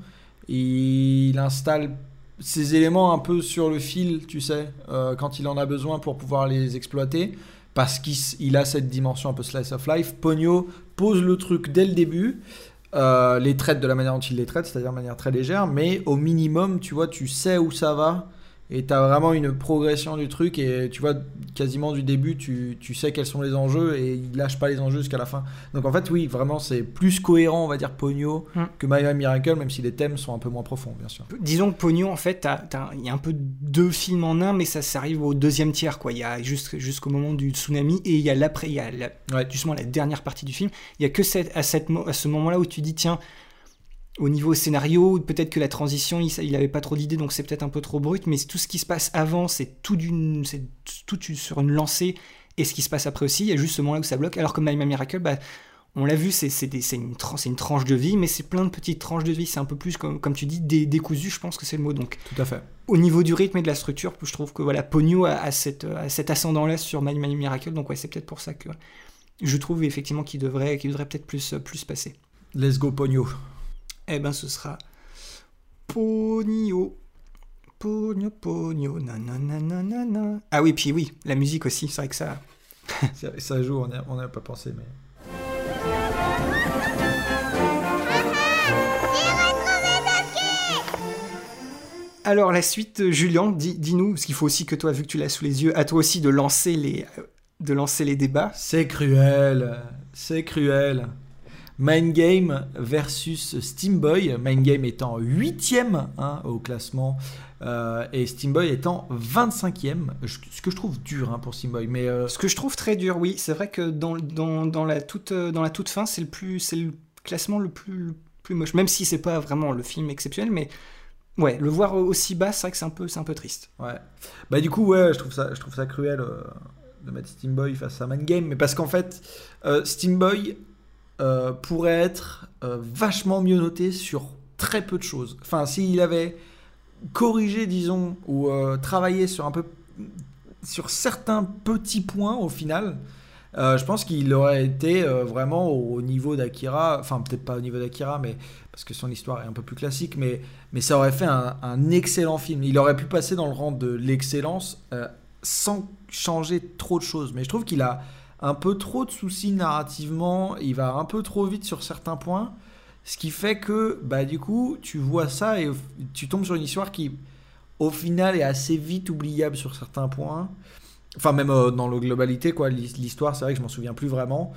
il installe ces éléments un peu sur le fil, tu sais, quand il en a besoin pour pouvoir les exploiter, parce qu'il a cette dimension un peu slice of life. Pogno pose le truc dès le début. euh, les traite de la manière dont il les traite, c'est-à-dire de manière très légère, mais au minimum, tu vois, tu sais où ça va, et tu as vraiment une progression du truc, et tu vois, quasiment du début, tu, tu sais quels sont les enjeux, et il lâche pas les enjeux jusqu'à la fin. Donc en fait, oui, vraiment, c'est plus cohérent, on va dire, Pogno, Mm. que My Miracle, même si les thèmes sont un peu moins profonds, bien sûr. Disons que Pogno, en fait, il y a un peu deux films en un, mais ça, ça arrive au deuxième tiers, quoi. Il y a juste- jusqu'au moment du tsunami, et il y a l'après, il y a la- Ouais. justement la dernière partie du film. Il y a que cette, à, cette, à ce moment-là où tu dis, tiens, au niveau scénario, peut-être que la transition, il, il avait pas trop d'idées, donc c'est peut-être un peu trop brut, mais tout ce qui se passe avant, c'est tout, d'une, c'est tout sur une lancée, et ce qui se passe après aussi, il y a juste ce moment-là où ça bloque, alors que My My Miracle, bah, on l'a vu, c'est, c'est, des- c'est une, tran- c'est une tranche de vie, mais c'est plein de petites tranches de vie, c'est un peu plus, comme, comme tu dis, dé- décousu, je pense que c'est le mot. Donc, Tout à fait. au niveau du rythme et de la structure, je trouve que voilà, Pogno a, a cette, a cet ascendant-là sur My My Miracle, donc ouais, c'est peut-être pour ça que je trouve effectivement qu'il devrait, qu'il devrait peut-être plus, plus passer. Let's go Pogno. Eh ben, ce sera Pogno. Pogno, Pogno, nanana. Ah oui, puis oui, la musique aussi, c'est vrai que ça. [LAUGHS] ça, joue, on n'y a, on y a pas pensé, mais... Alors, la suite, euh, Julien, dis- dis-nous, parce qu'il faut aussi que toi, vu que tu l'as sous les yeux, à toi aussi de lancer les, euh, de lancer les débats. C'est cruel, c'est cruel. Mind Game versus Steam Boy. Mind Game étant 8ème hein, au classement euh, et Steam Boy étant 25ème. Je- Ce que je trouve dur hein, pour Steam Boy. Mais euh, Ce que je trouve très dur, oui, c'est vrai que dans, dans, dans la, toute, euh, dans la toute fin, c'est le, plus, le classement le plus, le plus moche. Même si c'est pas vraiment le film exceptionnel, mais ouais, le voir aussi bas, c'est vrai que c'est un peu, c'est un peu triste. ouais. Bah, du coup, ouais, je trouve ça, je trouve ça cruel euh, de mettre Steam Boy face à Mind Game. Mais parce qu'en fait, euh, Steam Boy euh, pourrait être euh, vachement mieux noté sur très peu de choses. Enfin, s'il avait corrigé, disons, ou euh, travaillé sur un peu sur certains petits points au final, je pense qu'il aurait été vraiment au niveau d'Akira, enfin peut-être pas au niveau d'Akira, mais parce que son histoire est un peu plus classique, mais, mais ça aurait fait un, excellent film. Il aurait pu passer dans le rang de l'excellence sans changer trop de choses. Mais je trouve qu'il a un peu trop de soucis narrativement, il va un peu trop vite sur certains points. Ce qui fait que, bah, du coup, tu vois ça et tu tombes sur une histoire qui, au final, est assez vite oubliable sur certains points. Enfin, même euh, dans la globalité, quoi. L'histoire, c'est vrai que je m'en souviens plus vraiment.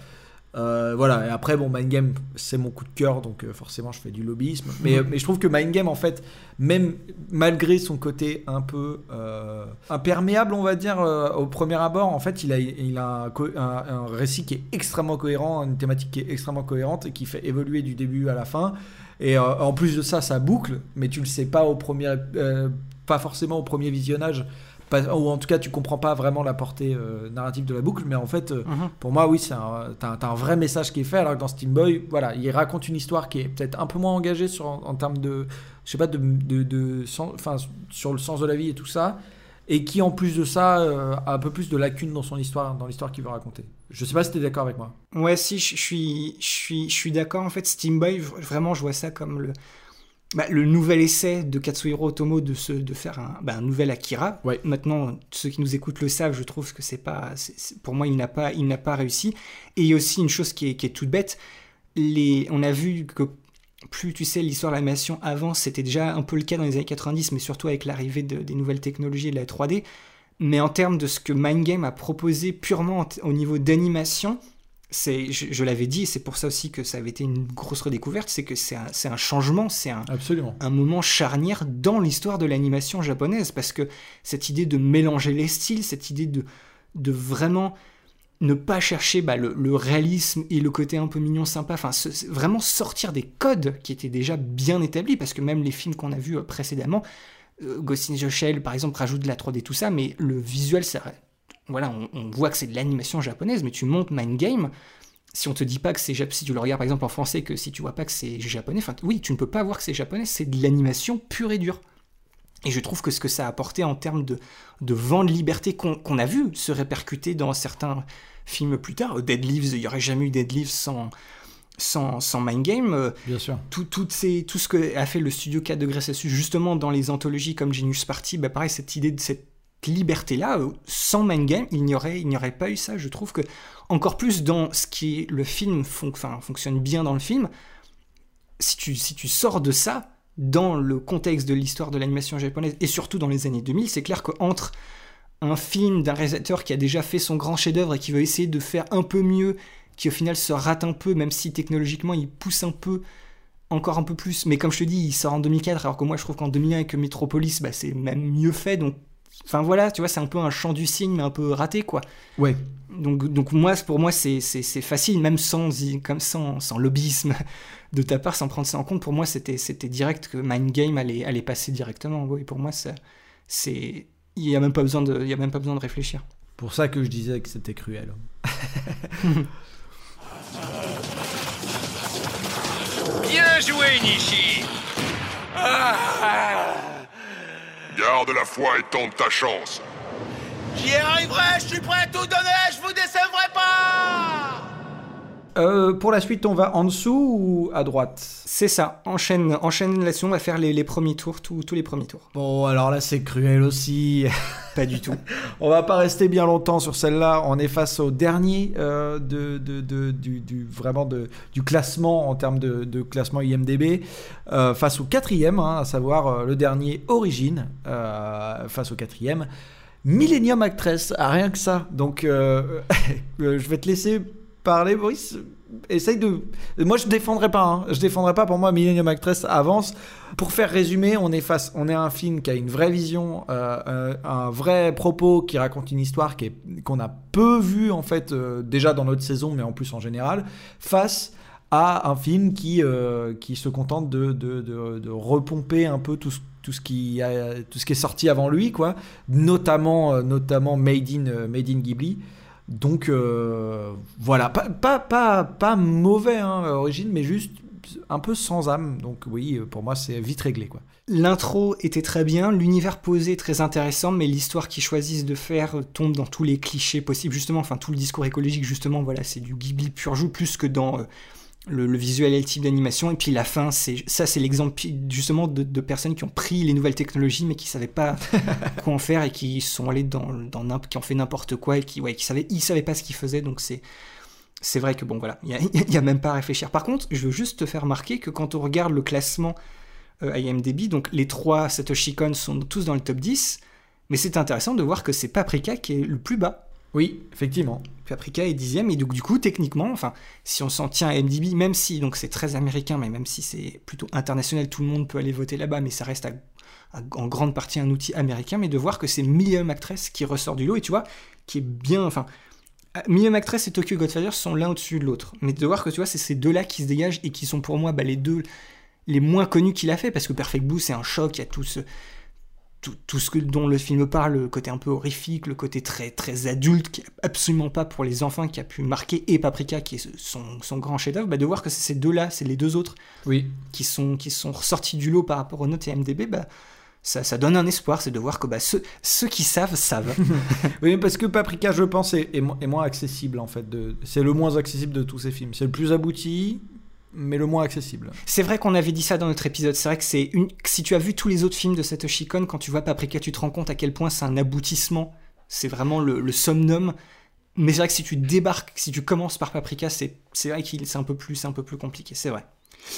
Euh, voilà, et après, bon, Mind Game, c'est mon coup de cœur, donc euh, forcément, je fais du lobbyisme. Mais, mais je trouve que Mind Game, en fait, même malgré son côté un peu euh, imperméable, on va dire, au premier abord, en fait, il a, il a un, un, récit qui est extrêmement cohérent, une thématique qui est extrêmement cohérente et qui fait évoluer du début à la fin. Et en plus de ça, ça boucle, mais tu le sais pas au premier, pas forcément au premier visionnage ou en tout cas tu comprends pas vraiment la portée euh, narrative de la boucle mais en fait euh, mhm. pour moi oui c'est un, t'as, un vrai message qui est fait alors que dans Steam Boy voilà il raconte une histoire qui est peut-être un peu moins engagée sur, en, termes de je sais pas de, de, de enfin sur le sens de la vie et tout ça et qui en plus de ça euh, a un peu plus de lacunes dans son histoire dans l'histoire qu'il veut raconter. Je sais pas si tu es d'accord avec moi. Ouais si je suis je suis je suis d'accord. En fait Steam Boy vraiment je vois ça comme le bah, le nouvel essai de Katsuhiro Otomo de, se, de faire un, bah, un nouvel Akira. Ouais. Maintenant, ceux qui nous écoutent le savent, je trouve que c'est pas. pour moi, il n'a pas, il pas réussi. Et il y a aussi une chose qui est, qui est toute bête. Les, on a vu que plus tu sais l'histoire de l'animation avant, c'était déjà un peu le cas dans les années 90, mais surtout avec l'arrivée de, des nouvelles technologies et de la 3D. Mais en termes de ce que Mind Game a proposé purement au niveau d'animation, c'est, je, l'avais dit, c'est pour ça aussi que ça avait été une grosse redécouverte, c'est que c'est un, un, changement, c'est un, un moment charnière dans l'histoire de l'animation japonaise, parce que cette idée de mélanger les styles, cette idée de, de vraiment ne pas chercher bah, le, réalisme et le côté un peu mignon, sympa, enfin vraiment sortir des codes qui étaient déjà bien établis, parce que même les films qu'on a vus euh, précédemment, euh, Ghost in the Shell par exemple rajoute de la 3D, tout ça, mais le visuel, ça voilà, on, voit que c'est de l'animation japonaise, mais tu montes Mind Game, si on te dit pas que c'est si tu le regardes par exemple en français, que si tu vois pas que c'est japonais, enfin oui, tu ne peux pas voir que c'est japonais, c'est de l'animation pure et dure. Et je trouve que ce que ça a apporté en termes de, de vent de liberté qu'on a vu se répercuter dans certains films plus tard, Dead Leaves, il n'y aurait jamais eu Dead Leaves sans, sans, sans Mind Game. Euh, Bien sûr. Tout, tout, ces, tout ce que a fait le studio 4 de dessus justement dans les anthologies comme Genius Party, bah pareil, cette idée de cette liberté-là, euh, sans Mind Game, il n'y aurait, aurait pas eu ça. Je trouve que, encore plus dans ce qui est le film, fonctionne bien dans le film, si tu, si tu sors de ça, dans le contexte de l'histoire de l'animation japonaise, et surtout dans les années 2000, c'est clair qu'entre un film d'un réalisateur qui a déjà fait son grand chef-d'œuvre et qui veut essayer de faire un peu mieux, qui au final se rate un peu, même si technologiquement il pousse un peu, encore un peu plus, mais comme je te dis, il sort en 2004, alors que moi je trouve qu'en 2001 avec Metropolis, bah, c'est même mieux fait, donc Enfin voilà, tu vois, c'est un peu un chant du cygne, mais un peu raté, quoi. Ouais. Donc, donc moi, pour moi, c'est facile, même sans, comme sans, sans lobbyisme [LAUGHS] de ta part, sans prendre ça en compte. Pour moi, c'était direct que Mind Game allait, allait passer directement. Oui, pour moi, c'est il n'y a même pas besoin de, il y a même pas besoin de réfléchir. Pour ça que je disais que c'était cruel. [LAUGHS] Bien joué, Nishi. Ah Garde la foi et tente ta chance. J'y arriverai, je suis prêt à tout donner, je vous décevrai pas euh, pour la suite, on va en dessous ou à droite? C'est ça, enchaîne, enchaîne là-dessus, on va faire les, premiers tours, tous les premiers tours. Bon, alors là, c'est cruel aussi. [LAUGHS] Pas du tout. [LAUGHS] on va pas rester bien longtemps sur celle-là. On est face au dernier euh, de, du, vraiment de, du classement en termes de, classement IMDB, euh, face au quatrième, hein, à savoir le dernier Origine, face au quatrième. Millennium Actress, ah, rien que ça. Donc, [LAUGHS] je vais te laisser parler, Boris essaye de. Moi, je défendrai pas. Hein. Je défendrai pas. Pour moi, Millennium Actress avance. Pour faire résumer, on est face, on est un film qui a une vraie vision, euh, euh, un vrai propos, qui raconte une histoire qui qu'on a peu vu en fait euh, déjà dans notre saison, mais en plus en général, face à un film qui qui se contente de, de, de, repomper un peu tout ce tout ce qui tout ce qui est sorti avant lui quoi notamment notamment Made in Made in Ghibli donc euh, voilà, pas, pas, pas, pas mauvais hein, mais juste un peu sans âme. Donc oui, pour moi c'est vite réglé quoi. L'intro était très bien, l'univers posé très intéressant, mais l'histoire qu'ils choisissent de faire tombe dans tous les clichés possibles justement. Enfin tout le discours écologique justement, voilà, c'est du Ghibli pur plus que dans euh, le, visuel et le type d'animation. Et puis la fin, c'est ça, c'est l'exemple justement de, personnes qui ont pris les nouvelles technologies mais qui savaient pas [LAUGHS] quoi en faire et qui sont allés dans, dans qui ont fait n'importe quoi et qui, ouais, qui savaient, ils savaient pas ce qu'ils faisaient. Donc c'est c'est vrai que bon, voilà, il n'y a, [LAUGHS] a, même pas à réfléchir. Par contre, je veux juste te faire remarquer que quand on regarde le classement euh, IMDb, donc les trois Satoshi Kon sont tous dans le top 10, mais c'est intéressant de voir que c'est Paprika qui est le plus bas. Oui, effectivement. Paprika est dixième, et donc du coup, techniquement, enfin, si on s'en tient à IMDb, même si, donc c'est très américain, mais même si c'est plutôt international, tout le monde peut aller voter là-bas, mais ça reste en grande partie un outil américain, mais de voir que c'est Million Actress qui ressort du lot, et tu vois, qui est bien, enfin, Million Actress et Tokyo Godfather sont l'un au-dessus de l'autre, mais de voir que tu vois, c'est ces deux-là qui se dégagent et qui sont pour moi bah, les deux les moins connus qu'il a fait, parce que Perfect Blue c'est un choc, il y a tout ce, tout, ce que, dont le film parle, le côté un peu horrifique, le côté très, très adulte, qui absolument pas pour les enfants, qui a pu marquer, et Paprika, qui est son, son grand chef-d'œuvre, bah de voir que c'est ces deux-là, c'est les deux autres, oui. qui sont, qui sont ressortis du lot par rapport aux notes et MDB, bah, ça, ça, donne un espoir, c'est de voir que bah, ceux, ceux qui savent, savent. [LAUGHS] oui, parce que Paprika, je pense, est, est, moins accessible, en fait. C'est le moins accessible de tous ces films. C'est le plus abouti, mais le moins accessible. C'est vrai qu'on avait dit ça dans notre épisode. C'est vrai que c'est une. Si tu as vu tous les autres films de Satoshi Kon, quand tu vois Paprika, tu te rends compte à quel point c'est un aboutissement. C'est vraiment le, le somnum. Mais c'est vrai que si tu débarques, si tu commences par Paprika, c'est vrai qu'il c'est un peu plus, un peu plus compliqué. C'est vrai.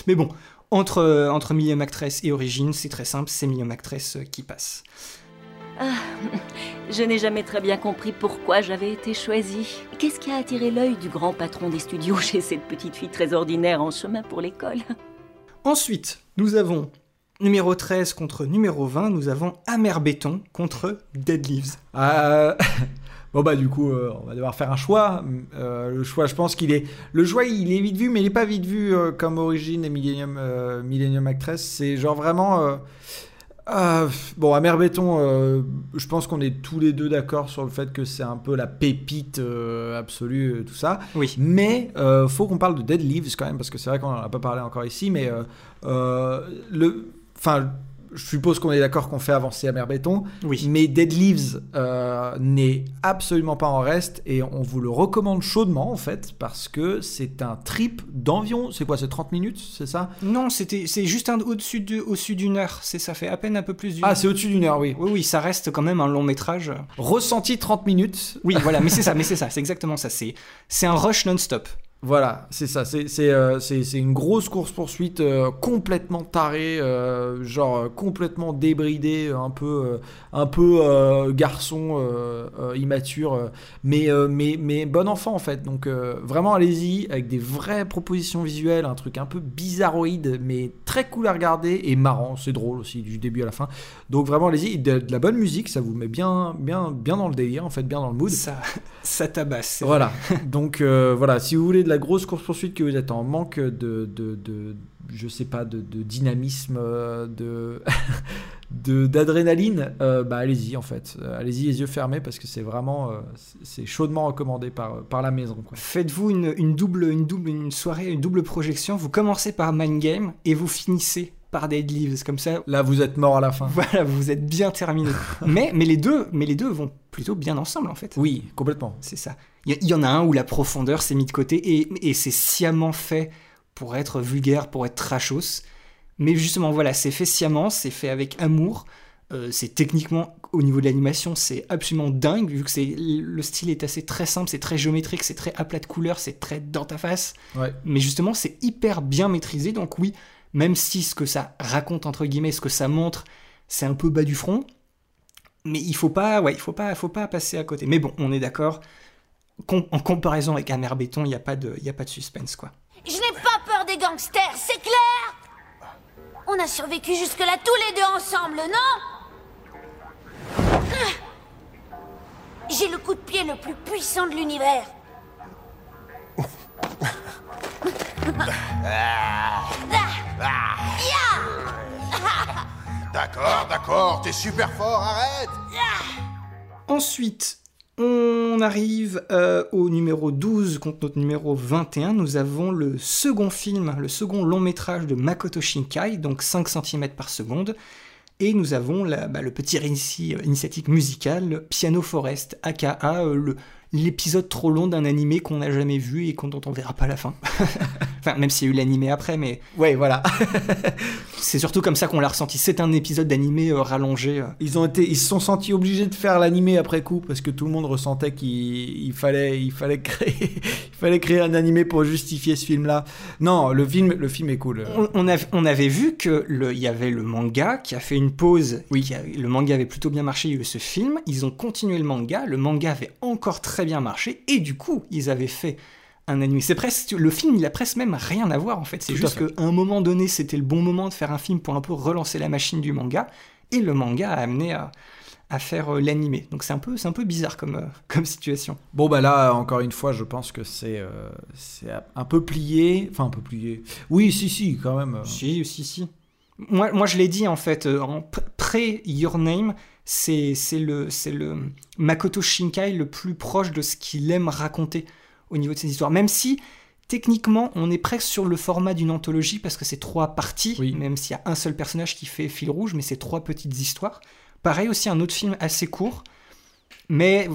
Mais bon, entre entre Million Actress et Origine, c'est très simple. C'est Million Actress qui passe. Ah, [LAUGHS] je n'ai jamais très bien compris pourquoi j'avais été choisie. Qu'est-ce qui a attiré l'œil du grand patron des studios [LAUGHS] chez cette petite fille très ordinaire en chemin pour l'école? Ensuite, nous avons numéro 13 contre numéro 20, nous avons Amer Béton contre Dead Leaves. Euh... [LAUGHS] Bon bah du coup euh, on va devoir faire un choix. Euh, le choix je pense qu'il est le choix il est vite vu mais il est pas vite vu euh, comme Origine et Millennium Millennium Actress. C'est genre vraiment euh, bon, Amer Béton, euh, je pense qu'on est tous les deux d'accord sur le fait que c'est un peu la pépite euh, absolue, tout ça. Oui. Mais faut qu'on parle de Dead Leaves quand même, parce que c'est vrai qu'on n'en a pas parlé encore ici, mais le, enfin, je suppose qu'on est d'accord qu'on fait avancer Amer Béton. Oui. Mais Dead Leaves euh, n'est absolument pas en reste et on vous le recommande chaudement en fait parce que c'est un trip d'environ, c'est quoi, c'est 30 minutes, c'est ça? Non, c'était, c'est juste au-dessus de, au-dessus d'une heure. C'est ça fait à peine un peu plus d'une. Ah, c'est au-dessus d'une heure, oui. Oui, oui, ça reste quand même un long métrage. Ressenti 30 minutes. Oui, voilà, mais c'est ça, [LAUGHS] mais c'est ça, c'est exactement ça. C'est, c'est un rush non-stop. Voilà, c'est ça. C'est euh, une grosse course-poursuite euh, complètement tarée, euh, genre complètement débridée, un peu, un peu garçon immature, mais, mais, mais bon enfant en fait. Donc vraiment, allez-y avec des vraies propositions visuelles, un truc un peu bizarroïde, mais très cool à regarder et marrant. C'est drôle aussi du début à la fin. Donc vraiment, allez-y. De, de, la bonne musique, ça vous met bien, bien, bien dans le délire, en fait, bien dans le mood. Ça, ça tabasse. Voilà. [LAUGHS] Donc voilà, si vous voulez de la grosse course-poursuite que vous êtes en manque de, de, je sais pas, de, de dynamisme, euh, [LAUGHS] de d'adrénaline, euh, bah allez-y en fait, euh, allez-y les yeux fermés parce que c'est vraiment, c'est chaudement recommandé par, par la maison. Faites-vous une, une, double, une double, une soirée, une double projection. Vous commencez par Mind Game et vous finissez par Dead Leaves, comme ça. Là, vous êtes mort à la fin. [LAUGHS] Voilà, vous êtes bien terminé. [LAUGHS] mais, mais les deux, mais les deux vont plutôt bien ensemble en fait. Oui, complètement. C'est ça. Il y, y, en a un où la profondeur s'est mis de côté et, et c'est sciemment fait pour être vulgaire, pour être trashos. Mais justement, voilà, c'est fait sciemment, c'est fait avec amour. Euh, c'est techniquement, au niveau de l'animation, c'est absolument dingue, vu que c'est le style est assez très simple, c'est très géométrique, c'est très à plat de couleurs, c'est très dans ta face. Ouais. Mais justement, c'est hyper bien maîtrisé. Donc oui, même si ce que ça raconte entre guillemets, ce que ça montre, c'est un peu bas du front, mais il faut pas, ouais, il faut pas, faut pas passer à côté. Mais bon, on est d'accord. Com en comparaison avec Amer Béton, il n'y a pas de, il a pas de suspense quoi. Je n'ai pas peur des gangsters, c'est clair? On a survécu jusque-là tous les deux ensemble, non? J'ai le coup de pied le plus puissant de l'univers. [LAUGHS] D'accord, d'accord, t'es super fort, arrête Ensuite, on arrive euh, au numéro 12 contre notre numéro 21. Nous avons le second film, le second long métrage de Makoto Shinkai, donc 5 cm par seconde. Et nous avons bah, le petit récit euh, initiatique musical, Piano Forest, aka euh, le, l'épisode trop long d'un animé qu'on n'a jamais vu et dont on verra pas la fin. [LAUGHS] enfin, même s'il y a eu l'animé après, mais Ouais, voilà. [LAUGHS] c'est surtout comme ça qu'on l'a ressenti. C'est un épisode d'animé euh, rallongé. euh. Ils ont été, ils se sont sentis obligés de faire l'animé après coup parce que tout le monde ressentait qu'il il fallait, il fallait [LAUGHS] créer, il fallait créer un animé pour justifier ce film-là. Non, le film, le film est cool. On, on av- on avait vu que le- il y avait le manga qui a fait une pause. Oui. qui a- le manga avait plutôt bien marché. Il y a eu ce film. Ils ont continué le manga. Le manga avait encore très bien marché. Et du coup, ils avaient fait un animé. C'est presque le film. Il a presque même rien à voir en fait. C'est juste qu'à un moment donné, c'était le bon moment de faire un film pour un peu relancer la machine du manga. Et le manga a amené à, à faire euh, l'animé. Donc c'est un peu, c'est un peu bizarre comme, euh, [LAUGHS] comme situation. Bon bah là, encore une fois, je pense que c'est, euh, c'est un peu plié, enfin un peu plié. Oui, si, si, quand même. Si, si, si. Moi, moi je l'ai dit en fait, en pré-Your Name, c'est c'est le, c'est le Makoto Shinkai le plus proche de ce qu'il aime raconter au niveau de ses histoires. Même si, techniquement, on est presque sur le format d'une anthologie parce que c'est trois parties, Oui. même s'il y a un seul personnage qui fait fil rouge, mais c'est trois petites histoires. Pareil aussi, un autre film assez court, mais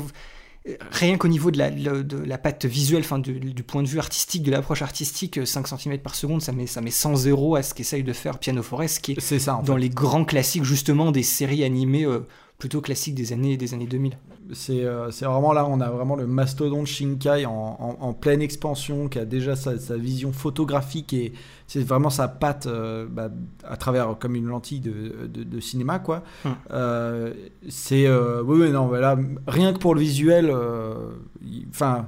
rien qu'au niveau de la, de, la patte visuelle, enfin du, du point de vue artistique, de l'approche artistique, euh, 5 cm par seconde, ça met, ça met 100 zéro à ce qu'essaye de faire Piano Forest, qui est ça. Dans fait. les grands classiques justement des séries animées euh, plutôt classiques des années, des années 2000. C'est, euh, c'est vraiment là, on a vraiment le mastodonte Shinkai en, en- en pleine expansion, qui a déjà sa, sa vision photographique et c'est vraiment sa patte euh, bah, à travers comme une lentille de, de- de cinéma, quoi. Hmm. Euh, c'est, oui, oui, non, mais là, rien que pour le visuel, enfin.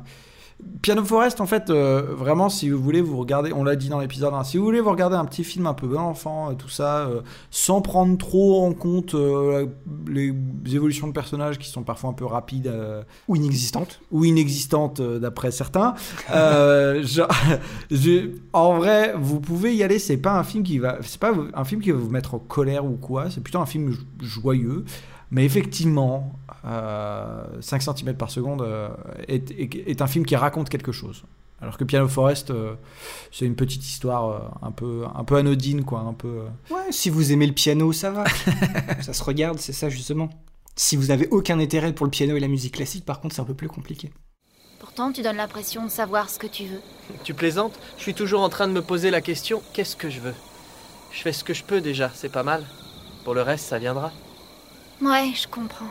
Piano Forest, en fait, euh, vraiment, si vous voulez, vous regardez, on l'a dit dans l'épisode 1, si vous voulez vous regarder un petit film un peu bon enfant, euh, tout ça, euh, sans prendre trop en compte euh, les évolutions de personnages qui sont parfois un peu rapides Ou inexistante. ou inexistantes d'après certains, [LAUGHS] je- en vrai, vous pouvez y aller. C'est pas un film qui va, c'est pas un film qui va vous mettre en colère ou quoi. C'est plutôt un film jo- joyeux. Mais effectivement, euh, 5 cm par seconde euh, est, est- est un film qui raconte quelque chose. Alors que Piano Forest, euh, c'est une petite histoire euh, un peu, un peu anodine, quoi, un peu. euh, Ouais, si vous aimez le piano, ça va. [LAUGHS] ça se regarde, c'est ça justement. Si vous avez aucun intérêt pour le piano et la musique classique, par contre, c'est un peu plus compliqué. Pourtant, tu donnes l'impression de savoir ce que tu veux. Tu plaisantes? Je suis toujours en train de me poser la question qu'est-ce que je veux? Je fais ce que je peux déjà, c'est pas mal. Pour le reste, ça viendra. Ouais, je comprends.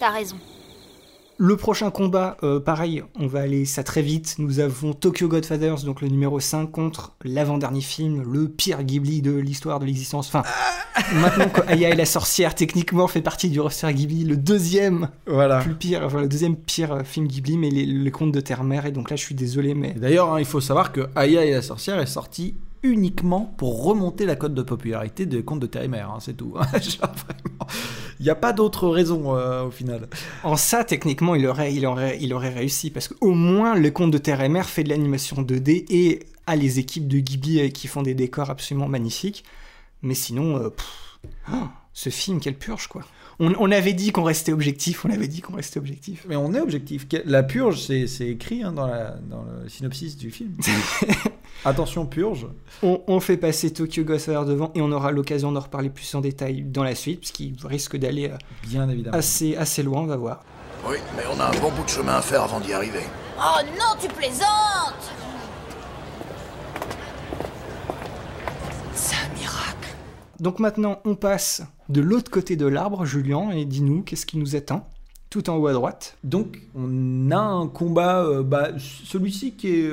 T'as raison. Le prochain combat, euh, pareil, on va aller ça très vite. Nous avons Tokyo Godfathers, donc le numéro 5, contre l'avant-dernier film, le pire Ghibli de l'histoire de l'existence. Enfin, [LAUGHS] maintenant que Aya et la sorcière, techniquement, fait partie du roster Ghibli, le deuxième Voilà. plus pire, enfin, le deuxième pire film Ghibli, mais les, les contes de Terre-Mère. Et donc là, je suis désolé, mais D'ailleurs, hein, il faut savoir que Aya et la sorcière est sorti uniquement pour remonter la cote de popularité des contes de Mère, hein, c'est tout. [LAUGHS] Il n'y a pas d'autre raison euh, au final. En ça, techniquement, il aurait, il aurait, il aurait réussi parce qu'au moins, le conte de Terre fait de l'animation 2D et a les équipes de Ghibli euh, qui font des décors absolument magnifiques. Mais sinon, euh, oh, ce film, quelle purge, quoi. On, on avait dit qu'on restait objectif, on avait dit qu'on restait objectif. Mais on est objectif. La purge, c'est écrit hein, dans, la, dans le synopsis du film. [LAUGHS] Attention, purge. On, on fait passer Tokyo Godfather devant et on aura l'occasion d'en reparler plus en détail dans la suite, puisqu'il risque d'aller euh, Bien évidemment. assez, assez loin, on va voir. Oui, mais on a un bon bout de chemin à faire avant d'y arriver. Oh non, tu plaisantes C'est un miracle. Donc maintenant, on passe de l'autre côté de l'arbre, Julien, et dis-nous, qu'est-ce qui nous attend Tout en haut à droite? Donc, on a un combat, euh, bah, celui-ci qui est.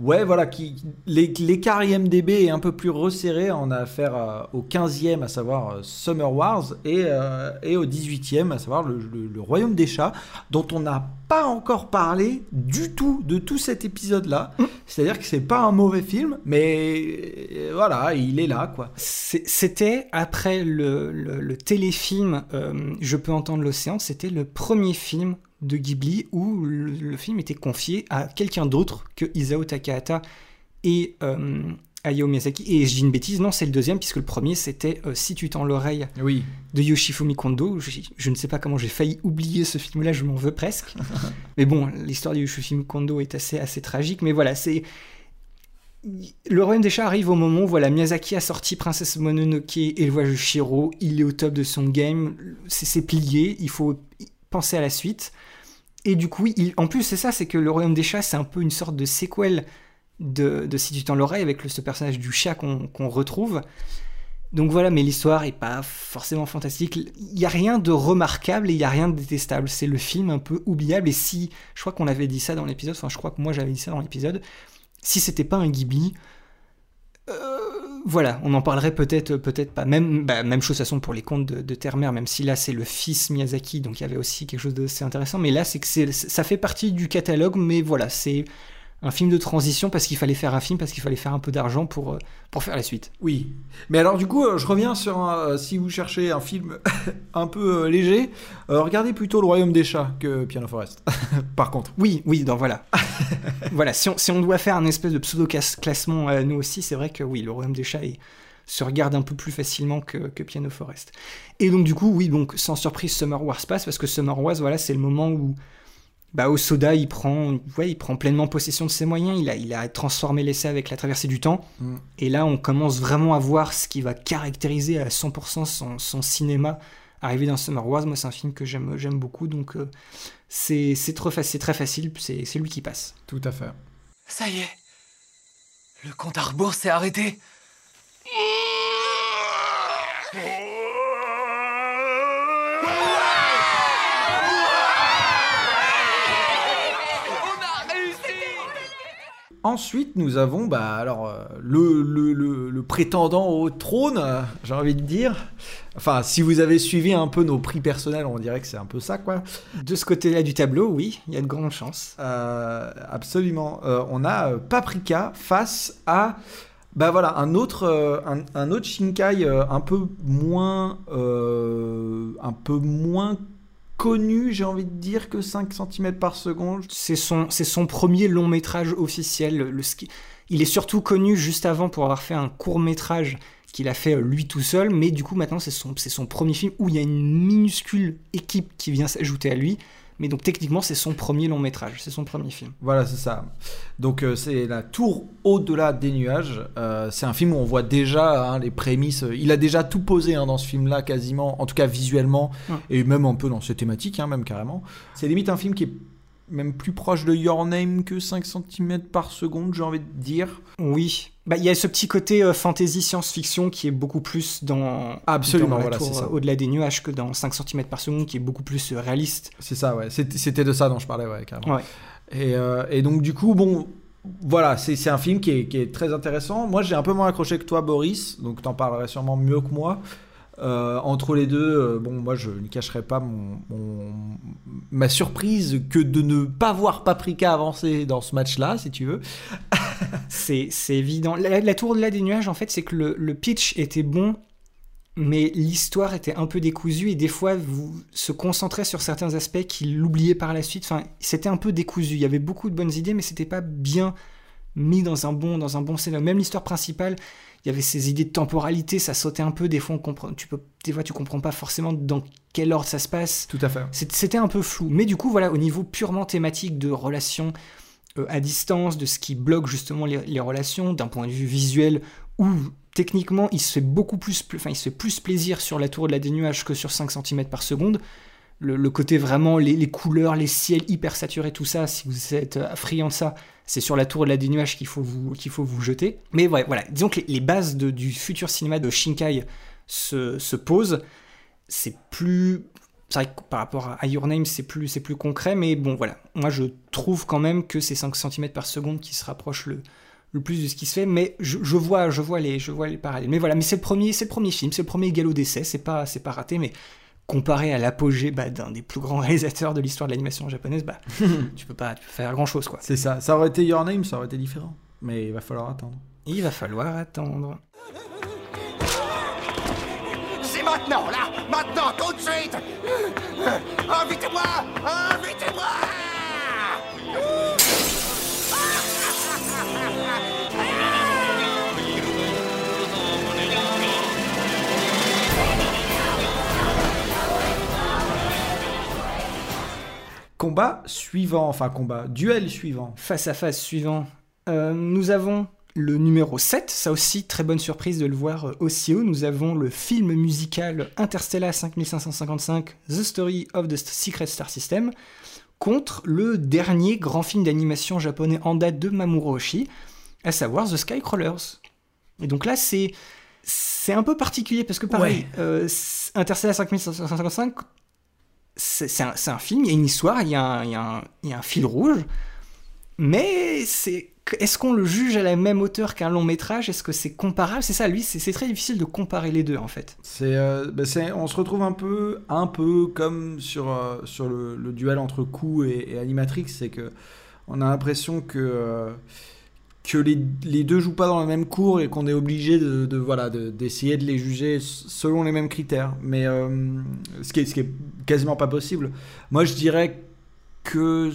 euh, ouais, voilà, qui, l'é- l'écart IMDB est un peu plus resserré. On a affaire à- au 15e, à savoir euh, Summer Wars, et, euh, et au 18e, à savoir le, le- le Royaume des Chats, dont on n'a pas encore parlé du tout de tout cet épisode-là. C'est-à-dire que c'est pas un mauvais film, mais euh, voilà, il est là, quoi. C'était, après le, téléfilm euh, Je peux entendre l'océan, c'était le premier film de Ghibli où le, le film était confié à quelqu'un d'autre que Isao Takahata et euh, Hayao Miyazaki. Et je dis une bêtise, non, c'est le deuxième, puisque le premier c'était euh, Si tu tends l'oreille Oui. de Yoshifumi Kondo. Je, je ne sais pas comment j'ai failli oublier ce film-là, je m'en veux presque. [LAUGHS] mais bon, l'histoire de Yoshifumi Kondo est assez, assez tragique, mais voilà, c'est. Le Royaume des Chats arrive au moment où voilà, Miyazaki a sorti Princesse Mononoke et le voyage de Shiro, il est au top de son game, c'est c'est plié, il faut penser à la suite. Et du coup, en plus, c'est ça, c'est que le Royaume des Chats, c'est un peu une sorte de séquelle de, de Si tu tends l'oreille avec ce personnage du chat qu'on retrouve. Donc voilà, mais l'histoire est pas forcément fantastique. Il y a rien de remarquable et il y a rien de détestable. C'est le film un peu oubliable. Et si, je crois qu'on avait dit ça dans l'épisode, enfin je crois que moi j'avais dit ça dans l'épisode, si c'était pas un Ghibli, euh, voilà, on en parlerait peut-être, peut-être pas. Même, bah, même chose de toute façon pour les contes de, de Terre-Mère, même si là c'est le fils Miyazaki, donc il y avait aussi quelque chose d'assez intéressant. Mais là, c'est que ça fait partie du catalogue, mais voilà, c'est un film de transition parce qu'il fallait faire un film, parce qu'il fallait faire un peu d'argent pour, euh, pour faire la suite. Oui. Mais alors, du coup, euh, je reviens sur un- euh, si vous cherchez un film [LAUGHS] un peu léger, regardez plutôt Le Royaume des Chats que Piano Forest. [LAUGHS] Par contre. Oui, oui, donc voilà. [LAUGHS] voilà, si on, si on doit faire un espèce de pseudo-classement euh, nous aussi, c'est vrai que oui, le Royaume des Chats est- se regarde un peu plus facilement que, que Piano Forest. Et donc du coup, oui, donc sans surprise, Summer Wars passe, parce que Summer Wars, voilà, c'est le moment où bah, Osoda, il prend, ouais, il prend pleinement possession de ses moyens, il a, il a transformé l'essai avec la traversée du temps, Mm. et là, on commence vraiment à voir ce qui va caractériser à 100% son, son cinéma arrivé dans Summer Wars. Moi, c'est un film que j'aime j'aime beaucoup, donc euh, c'est c'est trop fa- c'est très facile, c'est c'est lui qui passe. Tout à fait. Ça y est. Le compte à rebours s'est arrêté. [LAUGHS] Ensuite, nous avons bah, alors, euh, le, le, prétendant au trône, euh, j'ai envie de dire. Enfin, si vous avez suivi un peu nos prix personnels, on dirait que c'est un peu ça, quoi. De ce côté-là du tableau, oui, il y a de grandes chances. Euh, absolument. On a Paprika face à bah voilà un autre un, autre Shinkai un peu moins un peu moins connu, j'ai envie de dire que 5 cm par seconde. C'est son, son premier long métrage officiel. Le, ski- Il est surtout connu juste avant pour avoir fait un court métrage qu'il a fait euh, lui tout seul, mais du coup maintenant c'est son, c'est son premier film où il y a une minuscule équipe qui vient s'ajouter à lui. Mais donc techniquement c'est son premier long métrage, c'est son premier film. Voilà, c'est ça. Donc euh, c'est la tour au-delà des nuages. Euh, c'est un film où on voit déjà hein, les prémices. Il a déjà tout posé hein, dans ce film-là, quasiment, en tout cas visuellement, Ouais. et même un peu dans ses thématiques, hein, même carrément. C'est limite un film qui est même plus proche de Your Name que 5 cm par seconde, j'ai envie de dire. Oui, bah il y a ce petit côté euh, fantasy science-fiction qui est beaucoup plus dans Absolument, dans voilà, euh, au-delà des nuages que dans 5 cm par seconde qui est beaucoup plus euh, réaliste. C'est ça, ouais. C'était de ça dont je parlais, ouais, carrément. Ouais. Et, et donc, du coup, bon, voilà, c'est c'est un film qui est, qui est très intéressant. Moi, j'ai un peu moins accroché que toi, Boris, donc t'en parlerais sûrement mieux que moi. Euh, entre les deux, euh, bon, moi, je ne cacherai pas mon, ma surprise que de ne pas voir Paprika avancer dans ce match-là, si tu veux. [LAUGHS] C'est évident. La, la tour au-delà des nuages, en fait, c'est que le, le pitch était bon, mais l'histoire était un peu décousue et des fois, vous se concentrait sur certains aspects qu'il oubliait par la suite. Enfin, c'était un peu décousu. Il y avait beaucoup de bonnes idées, mais c'était pas bien mis dans un bon, dans un bon scénario. Même l'histoire principale, il y avait ces idées de temporalité, ça sautait un peu. Des fois, on comprend, tu peux, des fois, tu comprends pas forcément dans quel ordre ça se passe. Tout à fait. C'était un peu flou. Mais du coup, voilà, au niveau purement thématique de relations euh, à distance, de ce qui bloque justement les, les relations, d'un point de vue visuel, où techniquement, il se fait beaucoup plus, pl- enfin, il se fait plus plaisir sur la tour de la des nuages que sur 5 cm par seconde. Le, côté vraiment, les, couleurs, les ciels hyper saturés, tout ça, si vous êtes euh, friand de ça, c'est sur la tour de la des qu'il faut vous, qu'il faut vous jeter. Mais ouais, voilà, disons que les, bases du futur cinéma de Shinkai se, se posent. C'est plus c'est vrai que par rapport à Your Name, c'est plus, c'est plus concret, mais bon, voilà. Moi, je trouve quand même que c'est 5 cm par seconde qui se rapproche le, le plus de ce qui se fait, mais je, je vois, je vois les, je vois les parallèles. Mais voilà, mais c'est le premier, c'est le premier film, c'est le premier galop d'essai, c'est pas, c'est pas raté, mais comparé à l'apogée bah, d'un des plus grands [LAUGHS] réalisateurs de l'histoire de l'animation japonaise, bah, [LAUGHS] tu peux pas, tu peux faire grand chose, quoi. C'est ça. Ça aurait été Your Name, ça aurait été différent. Mais il va falloir attendre. Il va falloir attendre. C'est maintenant, là Maintenant, tout de suite Invitez-moi Invitez-moi Combat suivant, enfin combat, duel suivant. Face à face suivant, euh, nous avons le numéro 7, ça aussi très bonne surprise de le voir euh, aussi haut. Nous avons le film musical Interstellar 5555, The Story of the Secret Star System, contre le dernier grand film d'animation japonais en date de Mamoru Oshii, à savoir The Skycrawlers. Et donc là, c'est c'est un peu particulier parce que pareil, euh, Interstellar 5555, c'est un, film, il y a une histoire, il y a un, fil rouge, mais c'est est-ce qu'on le juge à la même hauteur qu'un long métrage? Est-ce que c'est comparable? C'est ça, lui, c'est très difficile de comparer les deux en fait. C'est, euh, bah, on se retrouve un peu, un peu comme sur, euh, sur le, duel entre Coup et, Animatrix, c'est que on a l'impression que euh, que les, les, deux jouent pas dans le même cours et qu'on est obligé de, voilà d'essayer de, les juger selon les mêmes critères. Mais ce qui est ce qui est quasiment pas possible. Moi, je dirais que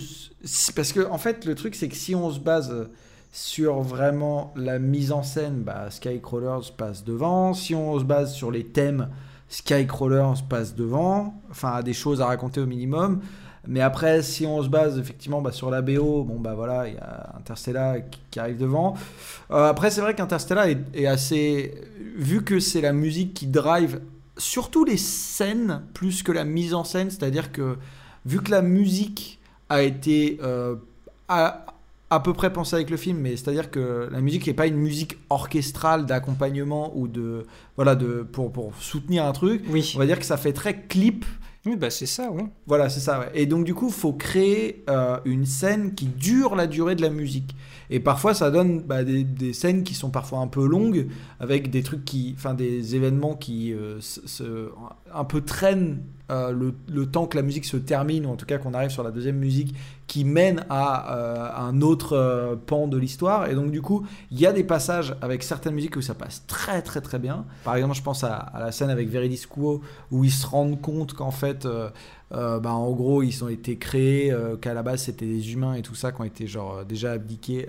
parce que en fait le truc c'est que si on se base sur vraiment la mise en scène, bah, Skycrawlers passe devant. Si on se base sur les thèmes, Skycrawlers passe devant. Enfin, des choses à raconter au minimum. Mais après, si on se base effectivement bah, sur la BO, bon bah voilà, il y a Interstellar qui, arrive devant. Euh, après, c'est vrai qu'Interstellar est, est, assez, vu que c'est la musique qui drive surtout les scènes plus que la mise en scène, c'est-à-dire que vu que la musique a été euh, à, à, peu près pensée avec le film, mais c'est-à-dire que la musique n'est pas une musique orchestrale d'accompagnement ou de voilà de pour, pour soutenir un truc. Oui. On va dire que ça fait très clip. Oui, bah c'est ça, oui. Voilà, c'est ça. Ouais. Et donc du coup, il faut créer euh, une scène qui dure la durée de la musique. Et parfois, ça donne bah, des, des, scènes qui sont parfois un peu longues, avec des trucs qui, enfin, des événements qui euh, se, un peu traînent euh, le, temps que la musique se termine, ou en tout cas qu'on arrive sur la deuxième musique qui mène à euh, un autre euh, pan de l'histoire. Et donc, du coup, il y a des passages avec certaines musiques où ça passe très, très, très bien. Par exemple, je pense à, la scène avec Veridis Quo, où ils se rendent compte qu'en fait, euh, bah, en gros, ils ont été créés, qu'à la base c'était des humains et tout ça, qui ont été genre déjà abdiqués,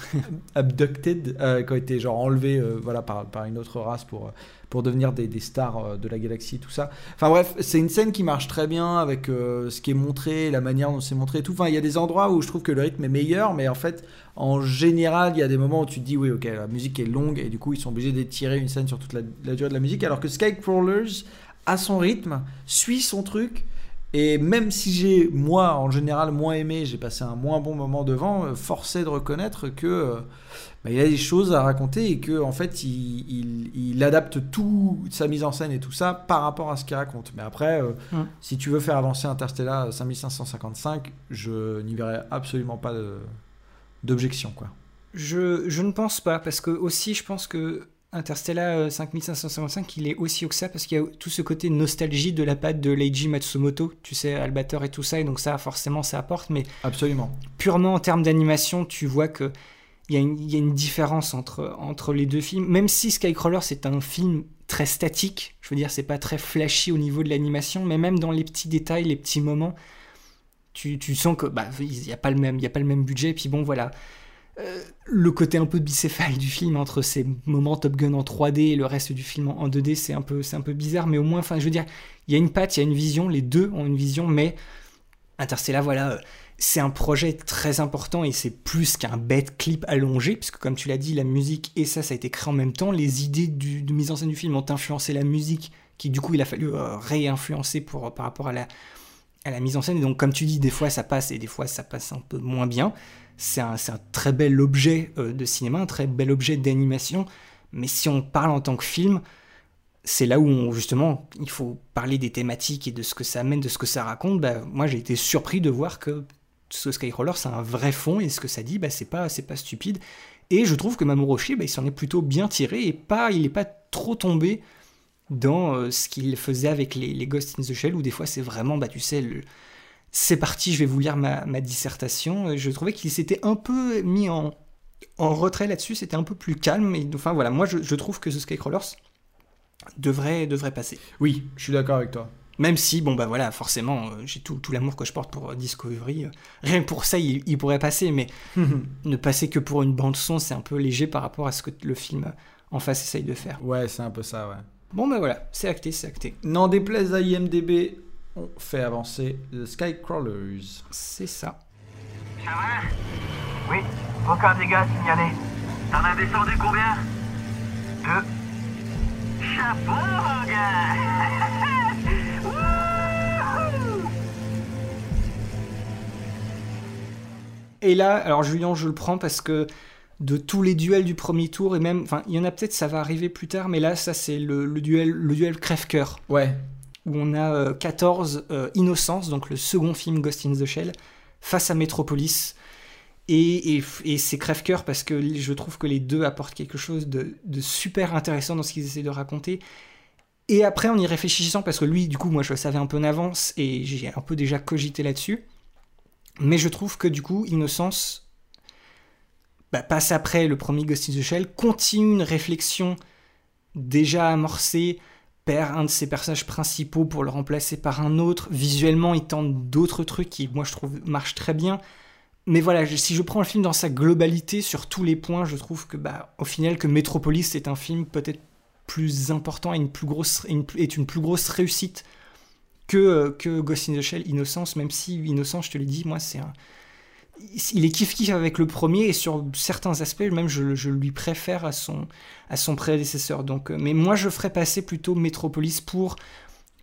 [LAUGHS] abducted, qui ont été genre enlevés voilà, par, par, une autre race pour, pour devenir des, stars de la galaxie, tout ça. Enfin bref, c'est une scène qui marche très bien avec ce qui est montré, la manière dont c'est montré et tout. Enfin, il y a des endroits où je trouve que le rythme est meilleur, mais en fait, en général, il y a des moments où tu te dis, oui, ok, la musique est longue et du coup, ils sont obligés d'étirer une scène sur toute la, durée de la musique, alors que Skycrawlers, à son rythme, suit son truc et même si j'ai, moi, en général, moins aimé, j'ai passé un moins bon moment devant, euh, forcé de reconnaître que euh, bah, il a des choses à raconter et que en fait, il, il, adapte tout sa mise en scène et tout ça par rapport à ce qu'il raconte. Mais après, euh, hum. si tu veux faire avancer Interstellar 5555, je n'y verrai absolument pas d'objection, quoi. Je, je ne pense pas, parce que aussi, je pense que Interstellar 5555, euh, il est aussi ça parce qu'il y a tout ce côté nostalgie de la patte de Leiji Matsumoto, tu sais, Albator et tout ça, et donc ça, forcément, ça apporte, mais. Absolument. Purement en termes d'animation, tu vois que. Il y, a une, différence entre, entre les deux films, même si Skycrawler c'est un film très statique, je veux dire, c'est pas très flashy au niveau de l'animation, mais même dans les petits détails, les petits moments, tu, tu sens que bah il n'y a pas le même a pas le même budget, et puis bon voilà, euh, le côté un peu bicéphale du film entre ces moments Top Gun en 3D et le reste du film en 2D, c'est un peu, c'est un peu bizarre, mais au moins, enfin, je veux dire, il y a une patte, il y a une vision, les deux ont une vision, mais Interstellar, voilà, euh, c'est un projet très important et c'est plus qu'un bête clip allongé, puisque comme tu l'as dit, la musique et ça, ça a été créé en même temps. Les idées de mise en scène du film ont influencé la musique, qui du coup, il a fallu euh, réinfluencer pour, par rapport à la, à la mise en scène. Et donc, comme tu dis, des fois ça passe et des fois ça passe un peu moins bien c'est un, très bel objet euh, de cinéma, un très bel objet d'animation, mais si on parle en tant que film, c'est là où justement il faut parler des thématiques et de ce que ça amène, de ce que ça raconte. Bah, moi j'ai été surpris de voir que ce Skycrawler c'est un vrai fond et ce que ça dit, bah, c'est pas, pas stupide. Et je trouve que Mamoru bah, il s'en est plutôt bien tiré et pas, il n'est pas trop tombé dans euh, ce qu'il faisait avec les, les, Ghost in the Shell où des fois c'est vraiment, bah, tu sais, c'est parti, je vais vous lire ma, dissertation. Je trouvais qu'il s'était un peu mis en, retrait là-dessus, c'était un peu plus calme. Et, enfin voilà, moi je, trouve que The Skycrawlers devrait, devrait passer. Oui, je suis d'accord avec toi. Même si, bon bah voilà, forcément, euh, j'ai tout, l'amour que je porte pour euh, Discovery. Euh, rien que pour ça, il, pourrait passer, mais [LAUGHS] ne passer que pour une bande-son, c'est un peu léger par rapport à ce que le film en face essaye de faire. Ouais, c'est un peu ça, ouais. Bon bah voilà, c'est acté, c'est acté. N'en déplaise à IMDB, on fait avancer The Skycrawlers. C'est ça. Ça va? Oui, aucun dégât signalé. T'en as descendu combien? Deux. Chapeau, mon gars [LAUGHS] Et là, alors Julien, je le prends parce que de tous les duels du premier tour, et même, enfin, il y en a peut-être, ça va arriver plus tard, mais là, ça, c'est le, le duel, le duel crève-cœur. Ouais. Où on a euh, 14 euh, Innocence, donc le second film Ghost in the Shell, face à Metropolis. Et, et, et c'est crève-cœur parce que je trouve que les deux apportent quelque chose de, de super intéressant dans ce qu'ils essaient de raconter. Et après, en y réfléchissant, parce que lui, du coup, moi, je le savais un peu en avance et j'ai un peu déjà cogité là-dessus. Mais je trouve que, du coup, Innocence bah, passe après le premier Ghost in the Shell, continue une réflexion déjà amorcée, perd un de ses personnages principaux pour le remplacer par un autre. Visuellement, il tente d'autres trucs qui, moi, je trouve, marchent très bien. Mais voilà, si je prends le film dans sa globalité, sur tous les points, je trouve que, bah, au final, que Metropolis est un film peut-être plus important et une une plus grosse réussite que, euh, que Ghost in the Shell, Innocence, même si Innocence, je te l'ai dit, moi, c'est un, il est kiff-kiff avec le premier et sur certains aspects, même je, je, lui préfère à son, à son prédécesseur. Donc, mais moi, je ferais passer plutôt Metropolis pour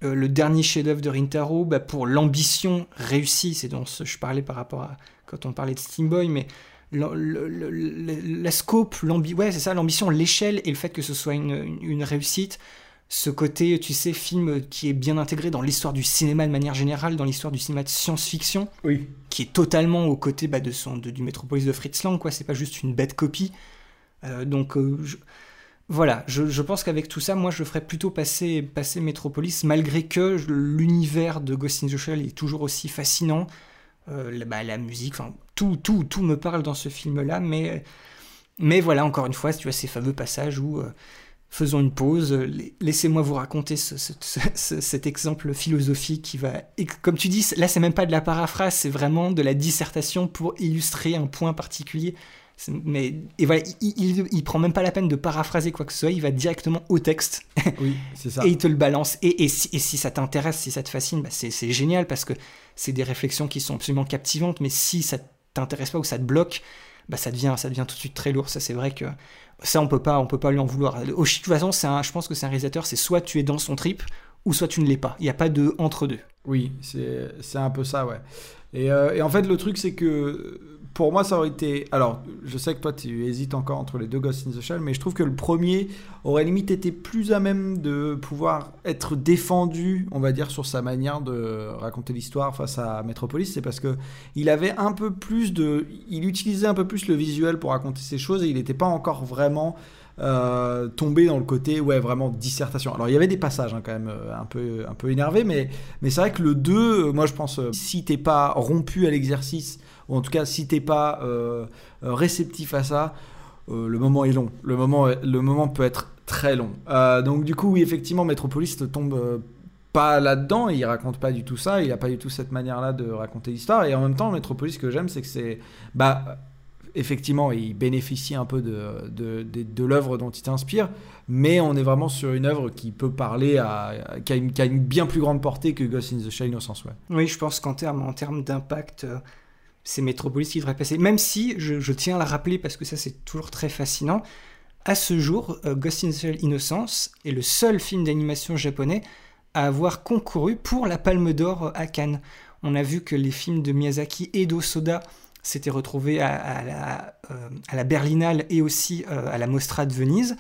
euh, le dernier chef-d'œuvre de Rintaro, bah, pour l'ambition réussie. C'est dont je parlais par rapport à quand on parlait de Steamboy, mais le, la scope, l'ambition, ouais, c'est ça, l'ambition, l'échelle et le fait que ce soit une, une réussite ce côté, tu sais, film qui est bien intégré dans l'histoire du cinéma de manière générale, dans l'histoire du cinéma de science-fiction, oui. qui est totalement aux côtés bah, de son, de, du Metropolis de Fritz Lang, quoi. C'est pas juste une bête copie. Euh, donc, euh, je, voilà, je, je pense qu'avec tout ça, moi, je ferais plutôt passer, passer Metropolis, malgré que l'univers de Ghost in the Shell est toujours aussi fascinant. Euh, la, bah, la musique, enfin, tout, tout, tout me parle dans ce film-là, mais, mais voilà, encore une fois, tu vois, ces fameux passages où faisons une pause, laissez-moi vous raconter ce, ce, ce, cet exemple philosophique qui va, et comme tu dis, là c'est même pas de la paraphrase, c'est vraiment de la dissertation pour illustrer un point particulier. Mais et voilà, il, il, il, prend même pas la peine de paraphraser quoi que ce soit, il va directement au texte. [LAUGHS] Oui, c'est ça. et il te le balance. Et, et, si, et si, ça t'intéresse, si ça te fascine, bah c'est génial parce que c'est des réflexions qui sont absolument captivantes. Mais si ça t'intéresse pas ou ça te bloque, bah ça devient, ça devient tout de suite très lourd. Ça c'est vrai que ça on peut pas on peut pas lui en vouloir. De toute façon c'est je pense que c'est un réalisateur c'est soit tu es dans son trip ou soit tu ne l'es pas. Il n'y a pas de entre deux. Oui c'est un peu ça ouais. Et, euh, et, en fait le truc c'est que pour moi ça aurait été alors je sais que toi tu hésites encore entre les deux Ghost in the Shell mais je trouve que le premier aurait limite été plus à même de pouvoir être défendu on va dire sur sa manière de raconter l'histoire face à Metropolis c'est parce que il avait un peu plus de il utilisait un peu plus le visuel pour raconter ces choses et il n'était pas encore vraiment euh, tomber dans le côté ouais vraiment dissertation. Alors il y avait des passages hein, quand même euh, un peu un peu énervés mais mais c'est vrai que le 2 moi je pense euh, si t'es pas rompu à l'exercice ou en tout cas si t'es pas euh, réceptif à ça euh, le moment est long. Le moment le moment peut être très long. donc du coup oui effectivement Metropolis tombe pas là-dedans, il raconte pas du tout ça, il a pas du tout cette manière-là de raconter l'histoire et en même temps Metropolis ce que j'aime c'est que c'est bah effectivement, il bénéficie un peu de, de, l'œuvre dont il t'inspire, mais on est vraiment sur une œuvre qui peut parler à, qui, a une, bien plus grande portée que Ghost in the Shell, au sens ouais. Oui, je pense qu'en termes en termes d'impact, euh, c'est Metropolis qui devrait passer. Même si, je, tiens à le rappeler parce que ça c'est toujours très fascinant, à ce jour, euh, Ghost in the Shell Innocence est le seul film d'animation japonais à avoir concouru pour la Palme d'Or à Cannes. On a vu que les films de Miyazaki et d'Osoda s'était retrouvé à, euh, la, Berlinale et aussi euh, à la Mostra de Venise,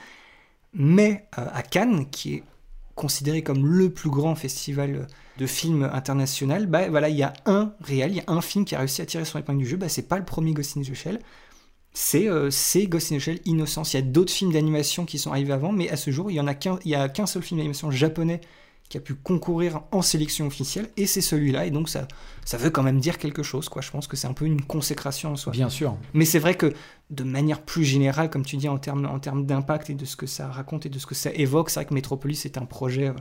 mais à Cannes, qui est considéré comme le plus grand festival de films international, bah voilà, il y a un réel, il y a un film qui a réussi à tirer son épingle du jeu, bah, c'est pas le premier Ghost in the Shell, c'est euh, Ghost in the Shell Innocence. Il y a d'autres films d'animation qui sont arrivés avant, mais à ce jour, il y en a qu'un, a qu'un seul film d'animation japonais qui a pu concourir en sélection officielle, et c'est celui-là, et donc ça, ça veut quand même dire quelque chose, quoi. Je pense que c'est un peu une consécration en soi. Bien sûr. Mais c'est vrai que, de manière plus générale, comme tu dis, en termes, en termes d'impact et de ce que ça raconte et de ce que ça évoque, c'est vrai que Metropolis est un projet euh,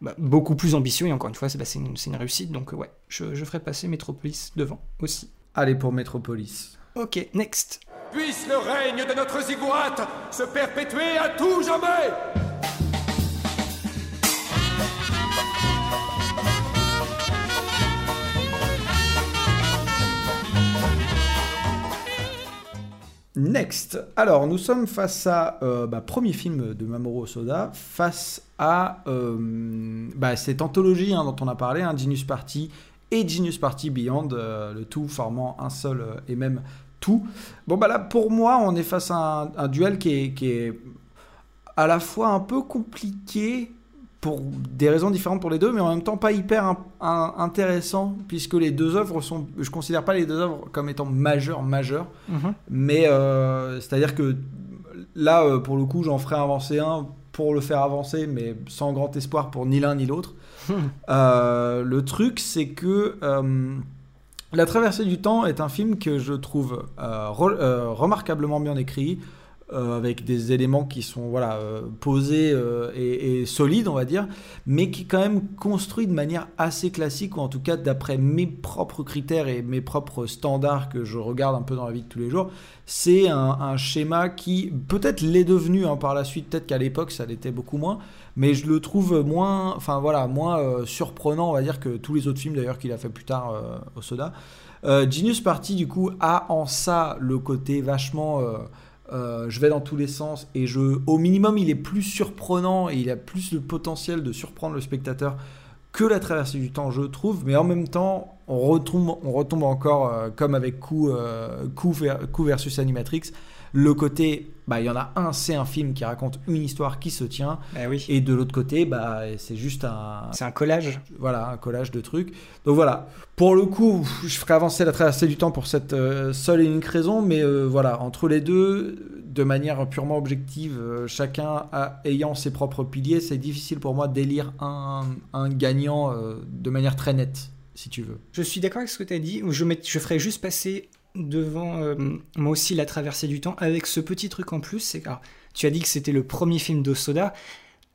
bah, beaucoup plus ambitieux, et encore une fois, c'est bah, une, une, réussite, donc ouais, je, je ferai passer Metropolis devant aussi. Allez pour Metropolis. Ok, next. Puisse le règne de notre ziggurat se perpétuer à tout jamais Next. Alors, nous sommes face à euh, bah, premier film de Mamoru Soda, face à euh, bah, cette anthologie hein, dont on a parlé, hein, Genius Party et Genius Party Beyond, euh, le tout formant un seul et même tout. Bon bah là pour moi on est face à un, duel qui est à la fois un peu compliqué pour des raisons différentes pour les deux, mais en même temps pas hyper intéressant, puisque les deux œuvres sont, je considère pas les deux œuvres comme étant majeures, majeures, Mhm. mais euh, c'est-à-dire que là, euh, pour le coup, j'en ferai avancer un pour le faire avancer, mais sans grand espoir pour ni l'un ni l'autre. [LAUGHS] Euh, le truc, c'est que euh, La traversée du temps est un film que je trouve re- remarquablement bien écrit, euh, avec des éléments qui sont voilà, euh, posés euh, et, solides, on va dire, mais qui est quand même construit de manière assez classique, ou en tout cas d'après mes propres critères et mes propres standards que je regarde un peu dans la vie de tous les jours. C'est un, schéma qui peut-être l'est devenu hein, par la suite, peut-être qu'à l'époque ça l'était beaucoup moins, mais je le trouve moins, enfin voilà, moins surprenant, on va dire, que tous les autres films d'ailleurs qu'il a fait plus tard au Soda. Genius Party, du coup, a en ça le côté vachement. Euh, je vais dans tous les sens et je, au minimum, il est plus surprenant et il a plus le potentiel de surprendre le spectateur que la traversée du temps, je trouve. Mais en même temps, on retombe, encore, euh, comme avec Coup, euh, Coup versus Animatrix, le côté, bah, il y en a un, c'est un film qui raconte une histoire qui se tient. Et de l'autre côté, bah, c'est juste un. C'est un collage. Voilà, un collage de trucs. Donc voilà. Pour le coup, je ferai avancer la traversée du temps pour cette euh, seule et unique raison, mais euh, voilà, entre les deux, de manière purement objective, euh, chacun a- ayant ses propres piliers, c'est difficile pour moi d'élire un, un gagnant de manière très nette, si tu veux. Je suis d'accord avec ce que tu as dit. Je, met- je ferais juste passer devant euh, moi aussi la traversée du temps avec ce petit truc en plus. C'est tu as dit que c'était le premier film de Soda.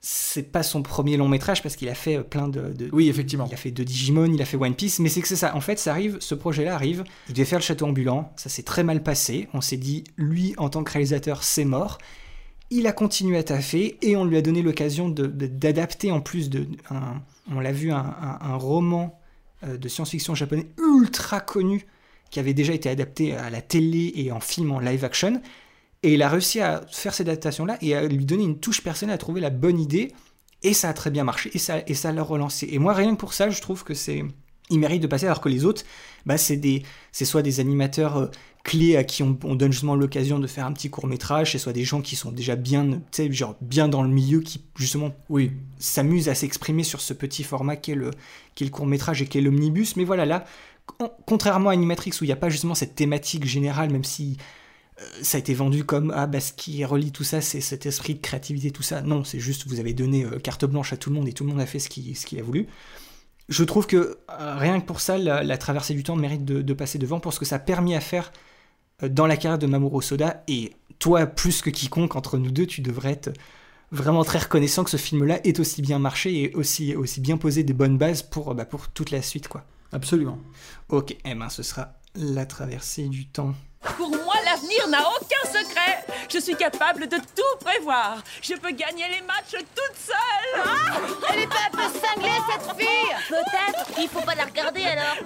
C'est pas son premier long métrage parce qu'il a fait euh, plein de, de- Oui, effectivement. Il a fait de Digimon, il a fait One Piece, mais c'est que c'est ça. En fait, ça arrive, ce projet-là arrive. Il devait faire le château ambulant. Ça s'est très mal passé. On s'est dit, lui, en tant que réalisateur, c'est mort. Il a continué à taffer et on lui a donné l'occasion d'adapter en plus de. un- on l'a vu, un, un- un roman euh, de science-fiction japonais ultra connu qui avait déjà été adapté à la télé et en film en live action. Et il a réussi à faire cette adaptation-là et à lui donner une touche personnelle, à trouver la bonne idée. Et ça a très bien marché et ça, et ça l'a relancé. Et moi, rien que pour ça, je trouve que c'est. Il mérite de passer, alors que les autres, bah, c'est des, c'est soit des animateurs euh, clés à qui on, on donne justement l'occasion de faire un petit court métrage, c'est soit des gens qui sont déjà bien, genre bien dans le milieu, qui justement, oui, s'amusent à s'exprimer sur ce petit format qu'est le, qu'est le court métrage et qu'est l'omnibus. Mais voilà, là, contrairement à Animatrix où il n'y a pas justement cette thématique générale, même si euh, ça a été vendu comme ah bah ce qui relie tout ça c'est cet esprit de créativité tout ça. Non c'est juste vous avez donné euh, carte blanche à tout le monde et tout le monde a fait ce qu'il a voulu. Je trouve que euh, rien que pour ça la, traversée du temps mérite de, passer devant pour ce que ça a permis à faire dans la carrière de Mamoru Soda et toi plus que quiconque entre nous deux tu devrais être vraiment très reconnaissant que ce film là ait aussi bien marché et aussi, aussi bien posé des bonnes bases pour, bah, pour toute la suite quoi Absolument. ok eh ben ce sera la traversée du temps Pour moi, l'avenir n'a aucun secret. Je suis capable de tout prévoir. Je peux gagner les matchs toute seule. Ah Elle est pas un peu cinglée, cette fille Peut-être. Il faut pas la regarder, alors.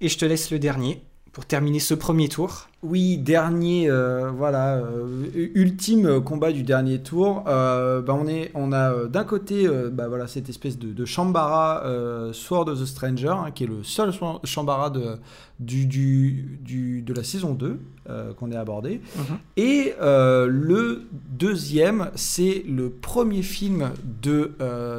Et je te laisse le dernier pour terminer ce premier tour. Oui, dernier, euh, voilà, euh, ultime combat du dernier tour. Euh, bah, on, est, on a euh, d'un côté bah, voilà, cette espèce de, de Shambara Sword of the Stranger, hein, qui est le seul Sham- Shambara de, du, du, du- de la saison 2 euh, qu'on a abordé. Et euh, le deuxième, c'est le premier film de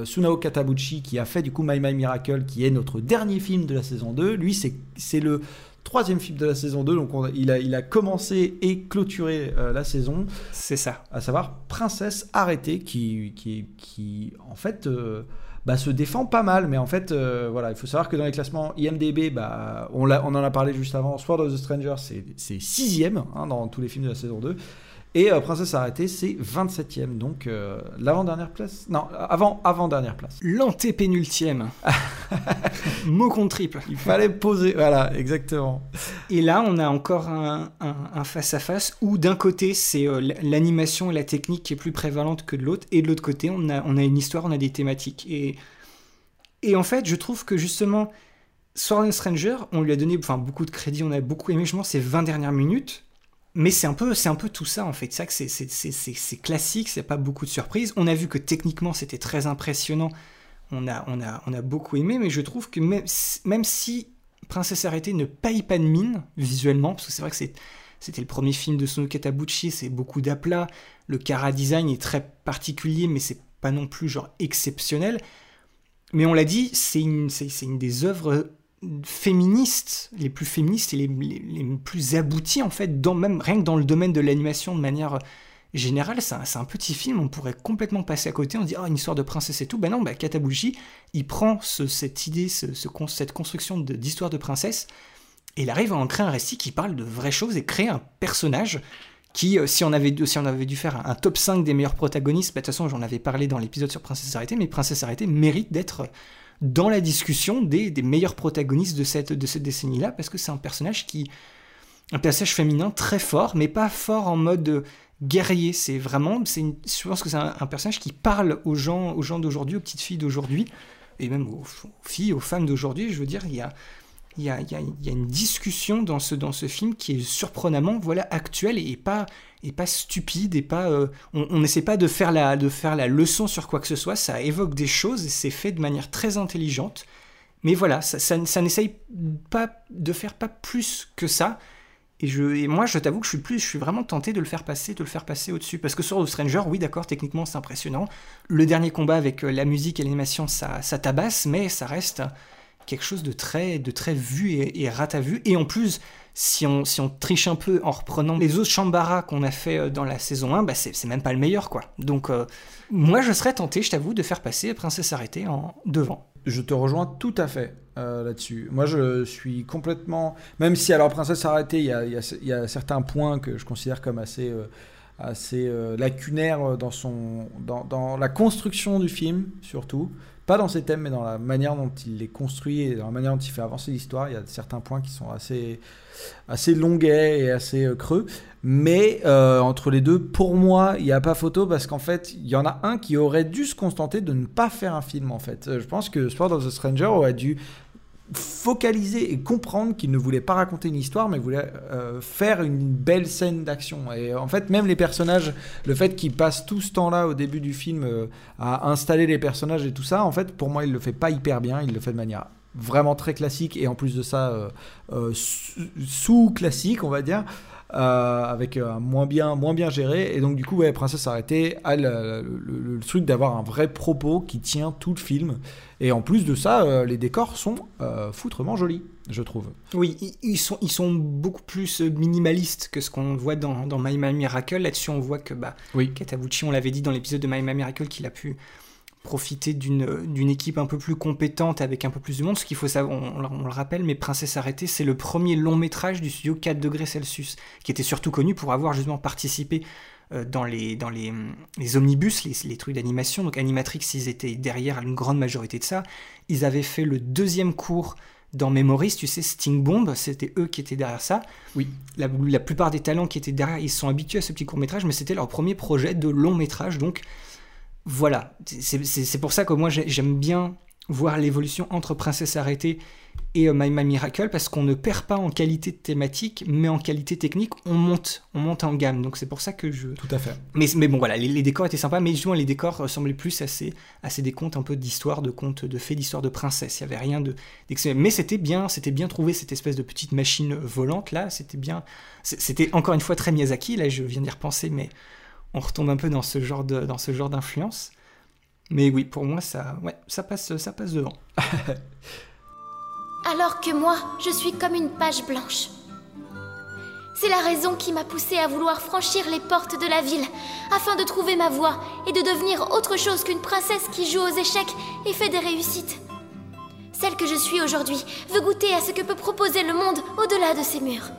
Sunao Katabuchi qui a fait du coup My My Miracle, qui est notre dernier film de la saison 2. Lui, c'est le troisième film de la saison 2, donc on il, a, il a commencé et clôturé euh, la saison. C'est ça. À savoir Princesse arrêtée, qui, qui, qui en fait euh, bah, se défend pas mal, mais en fait, euh, voilà, il faut savoir que dans les classements IMDB, bah, on, en a parlé juste avant, Sword of the Stranger, c'est c'est sixième hein, dans tous les films de la saison 2. Et euh, Princesse arrêtée, c'est 27e, donc euh, l'avant-dernière place. Non, avant, avant-dernière place. L'antépénultième. [LAUGHS] Mot contre triple. Il fallait poser, voilà, exactement. Et là, on a encore un, un- un face-à-face où d'un côté, c'est euh, l'animation et la technique qui est plus prévalente que de l'autre, et de l'autre côté, on a, on a une histoire, on a des thématiques. Et, et en fait, je trouve que justement, Sword and Stranger, on lui a donné enfin, beaucoup de crédit, on a beaucoup aimé, justement, ces 20 dernières minutes. Mais c'est un peu, c'est un peu tout ça en fait. Ça que c'est, c'est, classique, c'est pas beaucoup de surprises. On a vu que techniquement c'était très impressionnant. on a, on, a, on a beaucoup aimé, mais je trouve que même, même si Princesse Arrêtée ne paye pas de mine visuellement, parce que c'est vrai que c'était le premier film de Sono Katabuchi, c'est beaucoup d'aplats, le cara design est très particulier, mais c'est pas non plus genre exceptionnel. Mais on l'a dit, c'est une, c'est, une des œuvres féministes, les plus féministes et les, les, plus abouties en fait, dans, même rien que dans le domaine de l'animation de manière général, c'est un, petit film, on pourrait complètement passer à côté, on se dit, oh, une histoire de princesse et tout. Ben non, ben il prend ce, cette idée, ce, ce, cette construction d'histoire de, de, princesse, et il arrive à en créer un récit qui parle de vraies choses et créer un personnage qui, euh, si, on avait, si on avait dû faire un, un top 5 des meilleurs protagonistes, ben, de toute façon, j'en avais parlé dans l'épisode sur Princesse Arrêtée, mais Princesse Arrêtée mérite d'être dans la discussion des, des, meilleurs protagonistes de cette, de cette décennie-là, parce que c'est un personnage qui. Un personnage féminin très fort, mais pas fort en mode guerrier. C'est vraiment, une, je pense que c'est un, un, personnage qui parle aux gens, aux gens d'aujourd'hui, aux petites filles d'aujourd'hui, et même aux, aux, filles, aux femmes d'aujourd'hui. Je veux dire, il y a, il y a, une discussion dans ce, film qui est surprenamment, voilà, actuelle et pas, stupide et pas, euh, on n'essaie pas de faire la, leçon sur quoi que ce soit. Ça évoque des choses et c'est fait de manière très intelligente. Mais voilà, ça, n'essaye pas de faire pas plus que ça. Et, moi, je t'avoue que je suis vraiment tenté de le faire passer, de le faire passer au-dessus. Parce que sur The Stranger, oui, d'accord, techniquement, c'est impressionnant. Le dernier combat avec la musique et l'animation, ça tabasse, mais ça reste quelque chose de très, de très vu et, et rat à vue. Et en plus, si on, si on triche un peu en reprenant les autres Shambara qu'on a fait dans la saison 1, bah c'est même pas le meilleur, quoi. Donc, euh, moi, je serais tenté, je t'avoue, de faire passer Princesse Arrêtée en devant. Je te rejoins tout à fait euh, là-dessus. Moi, je suis complètement. Même si, alors, Princesse Arrêtée, il y a, y, a, certains points que je considère comme assez, euh, assez euh, lacunaires dans, son, dans, dans, la construction du film, surtout. Pas dans ses thèmes, mais dans la manière dont il les construit et dans la manière dont il fait avancer l'histoire. Il y a certains points qui sont assez, assez longuets et assez euh, creux. Mais euh, entre les deux, pour moi, il n'y a pas photo parce qu'en fait, il y en a un qui aurait dû se contenter de ne pas faire un film. En fait, je pense que Sport of the Stranger aurait dû focaliser et comprendre qu'il ne voulait pas raconter une histoire, mais voulait euh, faire une belle scène d'action. Et en fait, même les personnages, le fait qu'il passe tout ce temps-là au début du film euh, à installer les personnages et tout ça, en fait, pour moi, il le fait pas hyper bien. Il le fait de manière vraiment très classique et en plus de ça, euh, sous-classique, on va dire. Euh, avec un moins bien, moins bien géré. Et donc, du coup, ouais, Princesse Arrêtée a le, le, le truc d'avoir un vrai propos qui tient tout le film. Et en plus de ça, euh, les décors sont euh, foutrement jolis, je trouve. Oui, ils sont, ils sont beaucoup plus minimalistes que ce qu'on voit dans, dans My My Miracle. Là-dessus, on voit que bah, oui. Katabuchi, on l'avait dit dans l'épisode de My My Miracle, qu'il a pu profiter d'une équipe un peu plus compétente avec un peu plus de monde. Ce qu'il faut savoir, on, on, le rappelle, mais Princesse Arrêtée, c'est le premier long métrage du studio 4 degrés Celsius, qui était surtout connu pour avoir justement participé euh, dans les, dans les, les omnibus, les, les trucs d'animation. Donc Animatrix, ils étaient derrière une grande majorité de ça. Ils avaient fait le deuxième cours dans Memories, tu sais, Sting Bomb, c'était eux qui étaient derrière ça. Oui. La, la plupart des talents qui étaient derrière, ils sont habitués à ce petit court métrage, mais c'était leur premier projet de long métrage, donc voilà, c'est pour ça que moi j'aime bien voir l'évolution entre Princesse Arrêtée et euh, My My Miracle parce qu'on ne perd pas en qualité thématique, mais en qualité technique, on monte, on monte en gamme. Donc c'est pour ça que je. Tout à fait. Mais, mais bon, voilà, les, les, décors étaient sympas, mais justement les décors ressemblaient plus à ces, à ces des contes un peu d'histoire, de contes de fées, d'histoire de princesse. Il y avait rien de Mais c'était bien, c'était bien trouvé cette espèce de petite machine volante là. C'était bien. C'était encore une fois très Miyazaki. Là, je viens d'y repenser, mais on retombe un peu dans ce genre de, dans ce genre d'influence. Mais oui, pour moi, ça, ouais, ça passe, ça passe devant. [LAUGHS] Alors que moi, je suis comme une page blanche. C'est la raison qui m'a poussée à vouloir franchir les portes de la ville, afin de trouver ma voie et de devenir autre chose qu'une princesse qui joue aux échecs et fait des réussites. Celle que je suis aujourd'hui veut goûter à ce que peut proposer le monde au-delà de ces murs.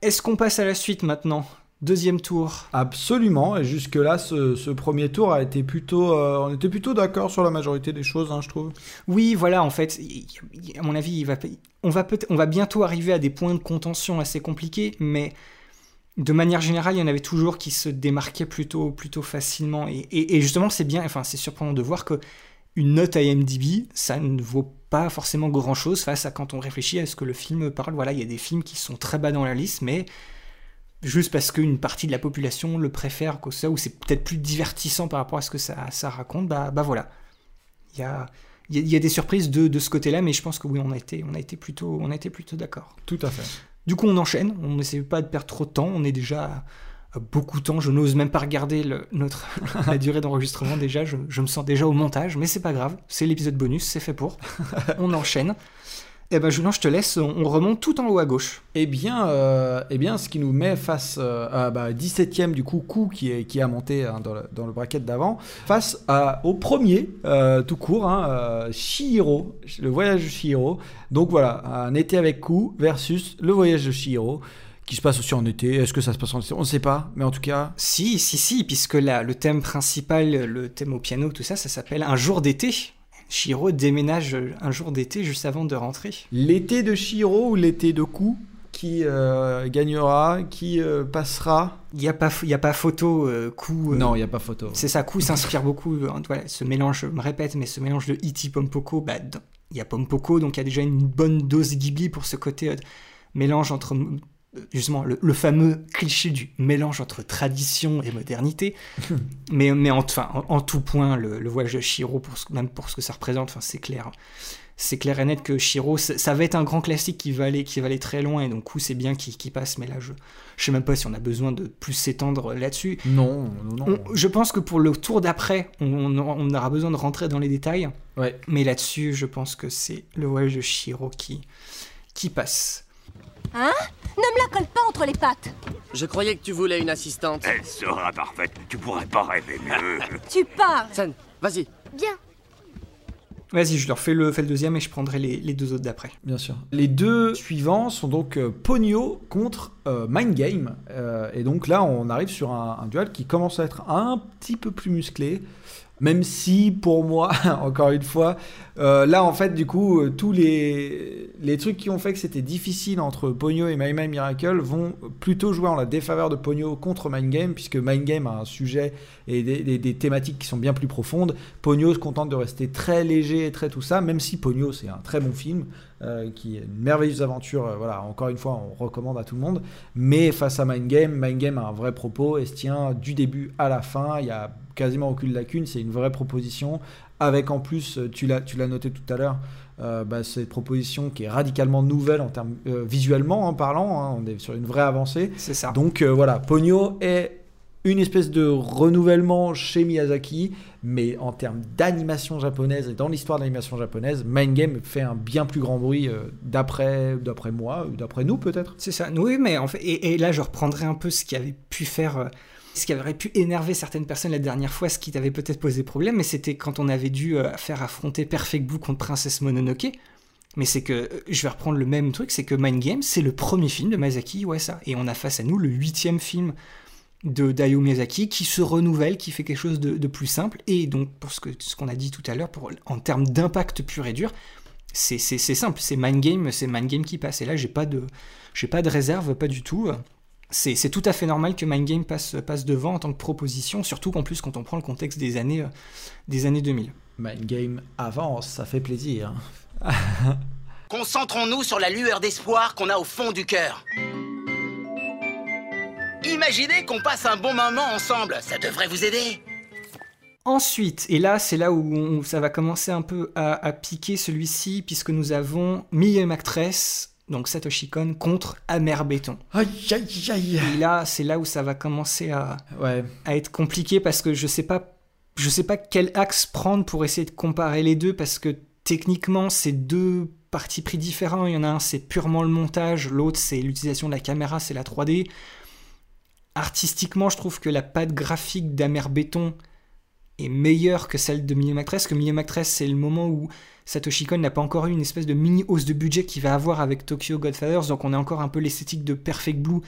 Est-ce qu'on passe à la suite maintenant? Deuxième tour. Absolument. Et jusque-là, ce, ce, premier tour a été plutôt. Euh, on était plutôt d'accord sur la majorité des choses, hein, je trouve. Oui, voilà, en fait, à mon avis, il va, on, va peut on va bientôt arriver à des points de contention assez compliqués, mais de manière générale, il y en avait toujours qui se démarquaient plutôt, plutôt facilement. Et, et, et justement, c'est bien, enfin, c'est surprenant de voir que une note IMDb, ça ne vaut pas forcément grand-chose face à quand on réfléchit à ce que le film parle. Voilà, il y a des films qui sont très bas dans la liste, mais juste parce qu'une partie de la population le préfère que ça, ou c'est peut-être plus divertissant par rapport à ce que ça, ça raconte, bah, bah voilà. Il y a, il y a- il y a des surprises de, de ce côté-là, mais je pense que oui, on a été, on a été plutôt, on a été plutôt d'accord. Tout à fait. Du coup, on enchaîne. On n'essaie pas de perdre trop de temps. On est déjà à beaucoup de temps. Je n'ose même pas regarder le- notre, [LAUGHS] la durée d'enregistrement déjà. Je, je me sens déjà au montage, mais c'est pas grave. C'est l'épisode bonus, c'est fait pour. on enchaîne. Eh ben, Julien, je te laisse. On, on remonte tout en haut à gauche. Eh bien, euh, eh bien, ce qui nous met face euh, à bah, 17e du coup coup qui est qui a monté hein, dans, le, dans le bracket d'avant, face à, au premier euh, tout court, hein, euh, Chihiro, le voyage de Chihiro. Donc voilà, un été avec coup versus le voyage de Chihiro qui se passe aussi en été. Est-ce que ça se passe en été? On ne sait pas, mais en tout cas, Si, si, si, puisque là, le thème principal, le thème au piano, tout ça, ça s'appelle Un jour d'été. Shiro déménage un jour d'été juste avant de rentrer. l'été de Chihiro ou l'été de coup qui euh, gagnera, qui euh, passera? Il n'y a, pas- il y a pas photo, euh, coup. euh, Non, il n'y a pas photo. C'est ça, coup s'inspire beaucoup. euh, voilà, ce mélange, je me répète, mais ce mélange de E.T. Pompoko, bah, il y a Pompoko, donc il y a déjà une bonne dose Ghibli pour ce côté euh, mélange entre. Justement, le, le fameux cliché du mélange entre tradition et modernité. [LAUGHS] mais, mais en, enfin, en, en tout point, le, le voyage de Shiro, pour ce- même pour ce que ça représente, enfin, c'est clair. C'est clair et net que Shiro, ça, va être un grand classique qui va aller, qui va aller très loin, et donc, coup, c'est bien qu'il passe, mais là, je, je sais même pas si on a besoin de plus s'étendre là-dessus. Non, non, non. On- je pense que pour le tour d'après, on aura besoin de rentrer dans les détails. Ouais. Mais là-dessus, je pense que c'est le voyage de Shiro qui, qui passe. Hein Ne me la colle pas entre les pattes Je croyais que tu voulais une assistante. Elle sera parfaite. Tu pourrais pas rêver mieux. [LAUGHS] Tu parles Sen, vas-y. Bien. Vas-y, je leur fais le, fais le deuxième et je prendrai les, les deux autres d'après. Bien sûr. Les deux suivants sont donc euh, Pogno contre euh, Mind Game. Euh, et donc là, on arrive sur un, un duel qui commence à être un petit peu plus musclé. Même si, pour moi, [LAUGHS] encore une fois, euh, là, en fait, du coup, euh, tous les, les trucs qui ont fait que c'était difficile entre Pogno et My My Miracle vont plutôt jouer en la défaveur de Pogno contre Mind Game, puisque Mind Game a un sujet et des, thématiques qui sont bien plus profondes. Pogno se contente de rester très léger et très tout ça, même si Pogno, c'est un très bon film, euh, qui est une merveilleuse aventure. voilà, encore une fois, on recommande à tout le monde. Mais face à Mind Game, Mind Game a un vrai propos et se tient du début à la fin. Il y a quasiment aucune lacune. C'est une vraie proposition. Avec en plus, euh, tu l'as, noté tout à l'heure, euh, bah, cette proposition qui est radicalement nouvelle en termes euh, visuellement en parlant. hein. on est sur une vraie avancée. C'est ça. Donc euh, voilà, Pogno est une espèce de renouvellement chez Miyazaki, mais en termes d'animation japonaise et dans l'histoire de l'animation japonaise, Mind Game fait un bien plus grand bruit d'après, d'après moi, ou d'après nous peut-être. C'est ça. Oui, mais en fait, et, et là, je reprendrai un peu ce qui avait pu faire, ce qui aurait pu énerver certaines personnes la dernière fois, ce qui t'avait peut-être posé problème, mais c'était quand on avait dû euh, faire affronter Perfect Blue contre Princesse Mononoke. Mais c'est que, euh, je vais reprendre le même truc, c'est que Mind Game, c'est le premier film de Masaki Iwasa. Et on a face à nous le huitième film de Hayao Miyazaki qui se renouvelle, qui fait quelque chose de, plus simple. Et donc, pour ce que- ce qu'on a dit tout à l'heure, en termes d'impact pur et dur, c'est simple, c'est Mind Game, c'est Mind Game qui passe. Et là, j'ai pas j'ai pas de réserve, pas du tout. C'est c'est tout à fait normal que Mind Game passe, passe devant en tant que proposition, surtout qu'en plus, quand on prend le contexte des années, euh, des années 2000. Mind Game avance, ça fait plaisir. [LAUGHS] Concentrons-nous sur la lueur d'espoir qu'on a au fond du cœur. Imaginez qu'on passe un bon moment ensemble, ça devrait vous aider. Ensuite, et là, c'est là où, on- ça va commencer un peu à, à piquer celui-ci, puisque nous avons Mie Actress, donc Satoshi Kon, contre Amer Béton. Aïe, aïe, aïe. Et là, c'est là où ça va commencer à, Ouais. à être compliqué parce que je sais pas, je sais pas quel axe prendre pour essayer de comparer les deux parce que techniquement, c'est deux partis pris différents. Il y en a un, c'est purement le montage, l'autre, c'est l'utilisation de la caméra, c'est la 3D. Artistiquement, je trouve que la patte graphique d'Amer Béton est meilleure que celle de Million Actress, que Million Actress, c'est le moment où Satoshi Kon n'a pas encore eu une espèce de mini hausse de budget qu'il va avoir avec Tokyo Godfathers, donc on a encore un peu l'esthétique de Perfect Blue,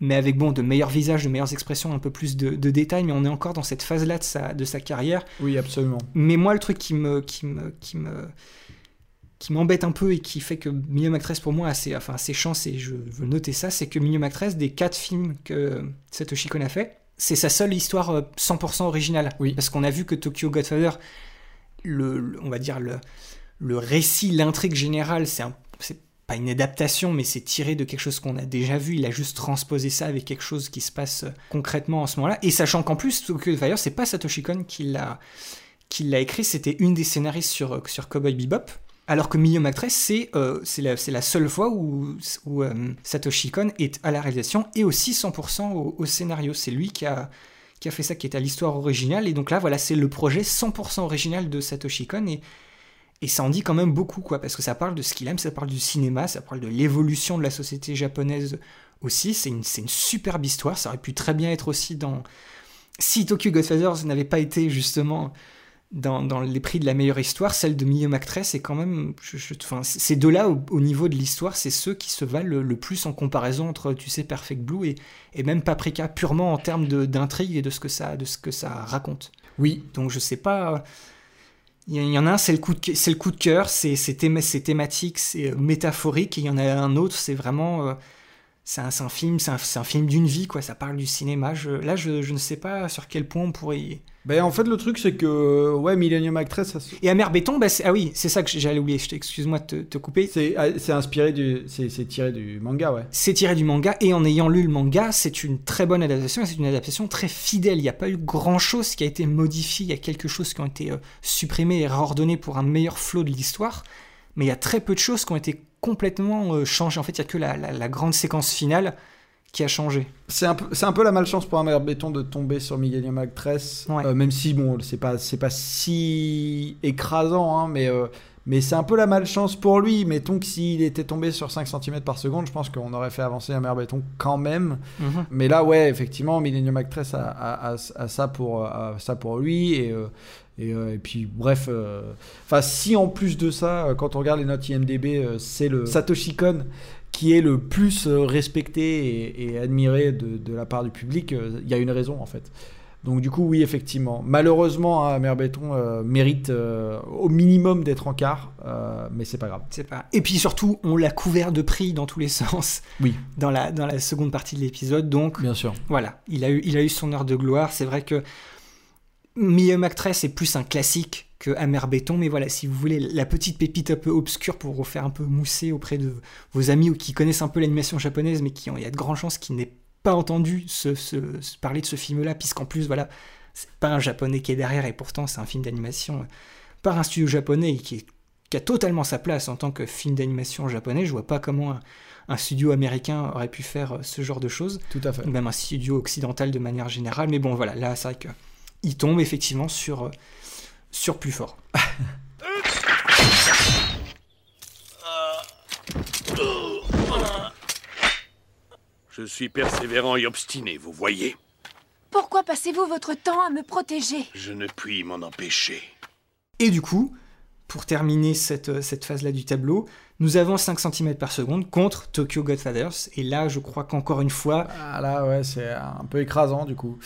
mais avec bon de meilleurs visages, de meilleures expressions, un peu plus de, de détails, mais on est encore dans cette phase-là de sa, de sa carrière. Oui, absolument. Mais moi, le truc qui me, qui me, qui me, qui m'embête un peu et qui fait que Million Actress pour moi a ses, enfin, ses chances, et je veux noter ça, c'est que Million Actress, des quatre films que Satoshi Kon a fait, c'est sa seule histoire euh, 100% originale. Oui. Parce qu'on a vu que Tokyo Godfather, le, le- on va dire le, le récit, l'intrigue générale, c'est un- c'est pas une adaptation, mais c'est tiré de quelque chose qu'on a déjà vu. Il a juste transposé ça avec quelque chose qui se passe euh, concrètement en ce moment-là. Et sachant qu'en plus, Tokyo Godfather, c'est pas Satoshi Kon qui l'a qui l'a écrit, c'était une des scénaristes sur, sur Cowboy Bebop. Alors que Million Actress, c'est euh, c'est la, seule fois où, euh, Satoshi Kon est à la réalisation et aussi 100% au, scénario. C'est lui qui a, qui a fait ça, qui est à l'histoire originale. Et donc là, voilà, c'est le projet 100% original de Satoshi Kon. Et, ça en dit quand même beaucoup, quoi, parce que ça parle de ce qu'il aime, ça parle du cinéma, ça parle de l'évolution de la société japonaise aussi. C'est une, c'est une superbe histoire. Ça aurait pu très bien être aussi dans. Si Tokyo Godfathers n'avait pas été justement dans, les prix de la meilleure histoire, celle de Million Actress est quand même. Je, je, enfin, ces deux-là, au, au, niveau de l'histoire, c'est ceux qui se valent le, plus en comparaison entre, tu sais, Perfect Blue et, et même Paprika, purement en termes d'intrigue et de ce, que ça, de ce que ça raconte. Oui. Donc je sais pas. Il y en a un, c'est le coup de, c'est le coup de cœur, c'est, c'est, thém thématique, c'est métaphorique, et il y en a un autre, c'est vraiment. C'est un, un, film, c'est un, un, film d'une vie, quoi. Ça parle du cinéma. Je, là, je, je, ne sais pas sur quel point on pourrait. Y... Ben, en fait, le truc, c'est que, ouais, Millennium Actress. Ça... Et Amer Béton, bah, ah oui, c'est ça que j'allais oublier. Excuse-moi de te, te, couper. C'est inspiré du. C'est tiré du manga, ouais. C'est tiré du manga, et en ayant lu le manga, c'est une très bonne adaptation, et c'est une adaptation très fidèle. Il n'y a pas eu grand-chose qui a été modifié. Il y a quelque chose qui ont été euh, supprimés et réordonnés pour un meilleur flot de l'histoire. Mais il y a très peu de choses qui ont été complètement euh, changées. En fait, il n'y a que la, la, la grande séquence finale qui a changé. C'est un, peu, un peu la malchance pour un maire béton de tomber sur Millennium Actress, ouais. euh, même si bon, c'est pas pas si écrasant, hein, mais euh, mais c'est un peu la malchance pour lui. Mettons que s'il était tombé sur 5 cm par seconde, je pense qu'on aurait fait avancer un maire béton quand même. Mm -hmm. Mais là, ouais, effectivement, Millennium Actress a, a, a, a ça pour ça pour lui et euh, et, euh, et, puis bref, enfin euh, si en plus de ça, quand on regarde les notes IMDb, euh, c'est le Satoshi Kon qui est le plus respecté et, et admiré de, de, la part du public, il y a une raison en fait. Donc du coup, oui, effectivement. Malheureusement, hein, euh, mérite euh, au minimum d'être en quart, euh, mais c'est pas grave. C'est pas. Et puis surtout, on l'a couvert de prix dans tous les sens. Oui. Dans la dans la seconde partie de l'épisode, donc. Bien sûr. Voilà, il a eu il a eu son heure de gloire. C'est vrai que Million Actress est plus un classique que Amer Béton, mais voilà, si vous voulez la petite pépite un peu obscure pour vous faire un peu mousser auprès de vos amis ou qui connaissent un peu l'animation japonaise, mais qui ont, il y a de grandes chances qu'ils n'aient pas entendu se, se parler de ce film-là, puisqu'en plus, voilà, c'est pas un japonais qui est derrière, et pourtant c'est un film d'animation par un studio japonais qui, est, qui, a totalement sa place en tant que film d'animation japonais. Je vois pas comment un, un, studio américain aurait pu faire ce genre de choses. Tout à fait. Même un studio occidental de manière générale. Mais bon, voilà, là, c'est vrai qu'il tombe effectivement sur, sur plus fort. Je suis persévérant et obstiné, vous voyez. Pourquoi passez-vous votre temps à me protéger? Je ne puis m'en empêcher. Et du coup, pour terminer cette, cette phase-là du tableau, nous avons 5 cm par seconde contre Tokyo Godfathers. Et là, je crois qu'encore une fois. Ah là, ouais, c'est un peu écrasant du coup.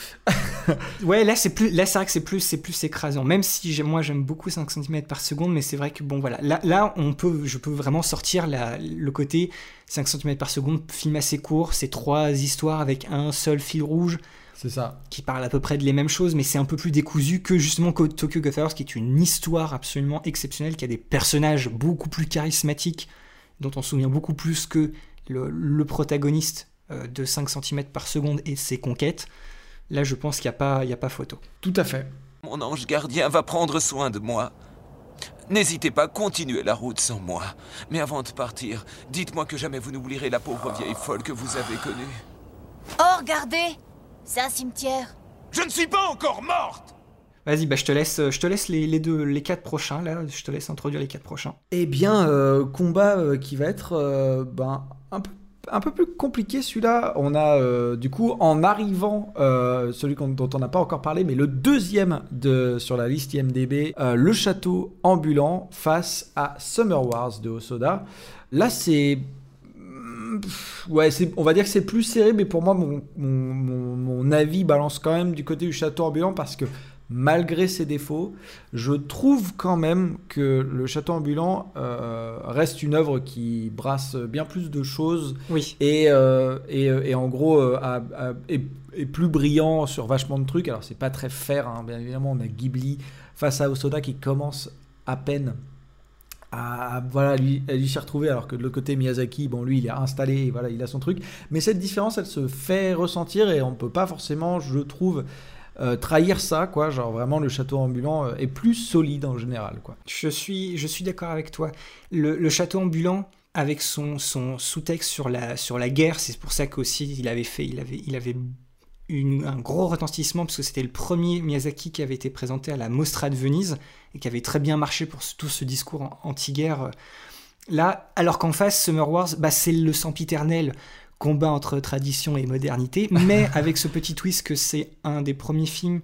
[LAUGHS] ouais, là, c'est plus, là, c'est vrai que c'est plus, c'est plus écrasant. Même si moi, j'aime beaucoup 5 cm par seconde, mais c'est vrai que bon, voilà. Là, là, on peut, je peux vraiment sortir la, le côté 5 cm par seconde, film assez court, c'est trois histoires avec un seul fil rouge. C'est ça. Qui parle à peu près de les mêmes choses, mais c'est un peu plus décousu que justement Tokyo Godfathers, qui est une histoire absolument exceptionnelle, qui a des personnages beaucoup plus charismatiques, dont on se souvient beaucoup plus que le, le protagoniste euh, de 5 cm par seconde et ses conquêtes. Là, je pense qu'il n'y a, pas, il y a pas photo. Tout à fait. Mon ange gardien va prendre soin de moi. N'hésitez pas à continuer la route sans moi. Mais avant de partir, dites-moi que jamais vous n'oublierez la pauvre vieille folle que vous avez connue. Oh, regardez c'est un cimetière. Je ne suis pas encore morte Vas-y, bah je te laisse, je te laisse les, les, deux, les quatre prochains là. Je te laisse introduire les quatre prochains. Eh bien, euh, combat euh, qui va être euh, ben un peu un peu plus compliqué celui-là. On a euh, du coup en arrivant euh, celui dont on n'a pas encore parlé, mais le deuxième de sur la liste IMDb, euh, le château ambulant face à Summer Wars de Osoda. Là, c'est ouais, on va dire que c'est plus serré, mais pour moi, mon, mon, mon, mon, avis balance quand même du côté du château ambulant parce que malgré ses défauts, je trouve quand même que le château ambulant euh, reste une œuvre qui brasse bien plus de choses oui. et, euh, et, et, en gros euh, a, a, est, est, plus brillant sur vachement de trucs. Alors, c'est pas très fair, hein. bien évidemment, on a Ghibli face à Osoda qui commence à peine à, voilà, lui, lui s'y retrouver, alors que de l'autre côté, Miyazaki, bon, lui, il est installé, voilà, il a son truc. Mais cette différence, elle se fait ressentir et on ne peut pas forcément, je trouve, euh, trahir ça, quoi. Genre vraiment, le château ambulant euh, est plus solide en général, quoi. Je suis, je suis d'accord avec toi. Le, le château ambulant, avec son, son sous-texte sur la, sur la guerre, c'est pour ça qu'aussi il avait fait, il avait, il avait une- un gros retentissement parce que c'était le premier Miyazaki qui avait été présenté à la Mostra de Venise et qui avait très bien marché pour ce- tout ce discours an- anti-guerre. Là, alors qu'en face, Summer Wars, bah, c'est le sempiternel combat entre tradition et modernité, [LAUGHS] mais avec ce petit twist que c'est un des premiers films,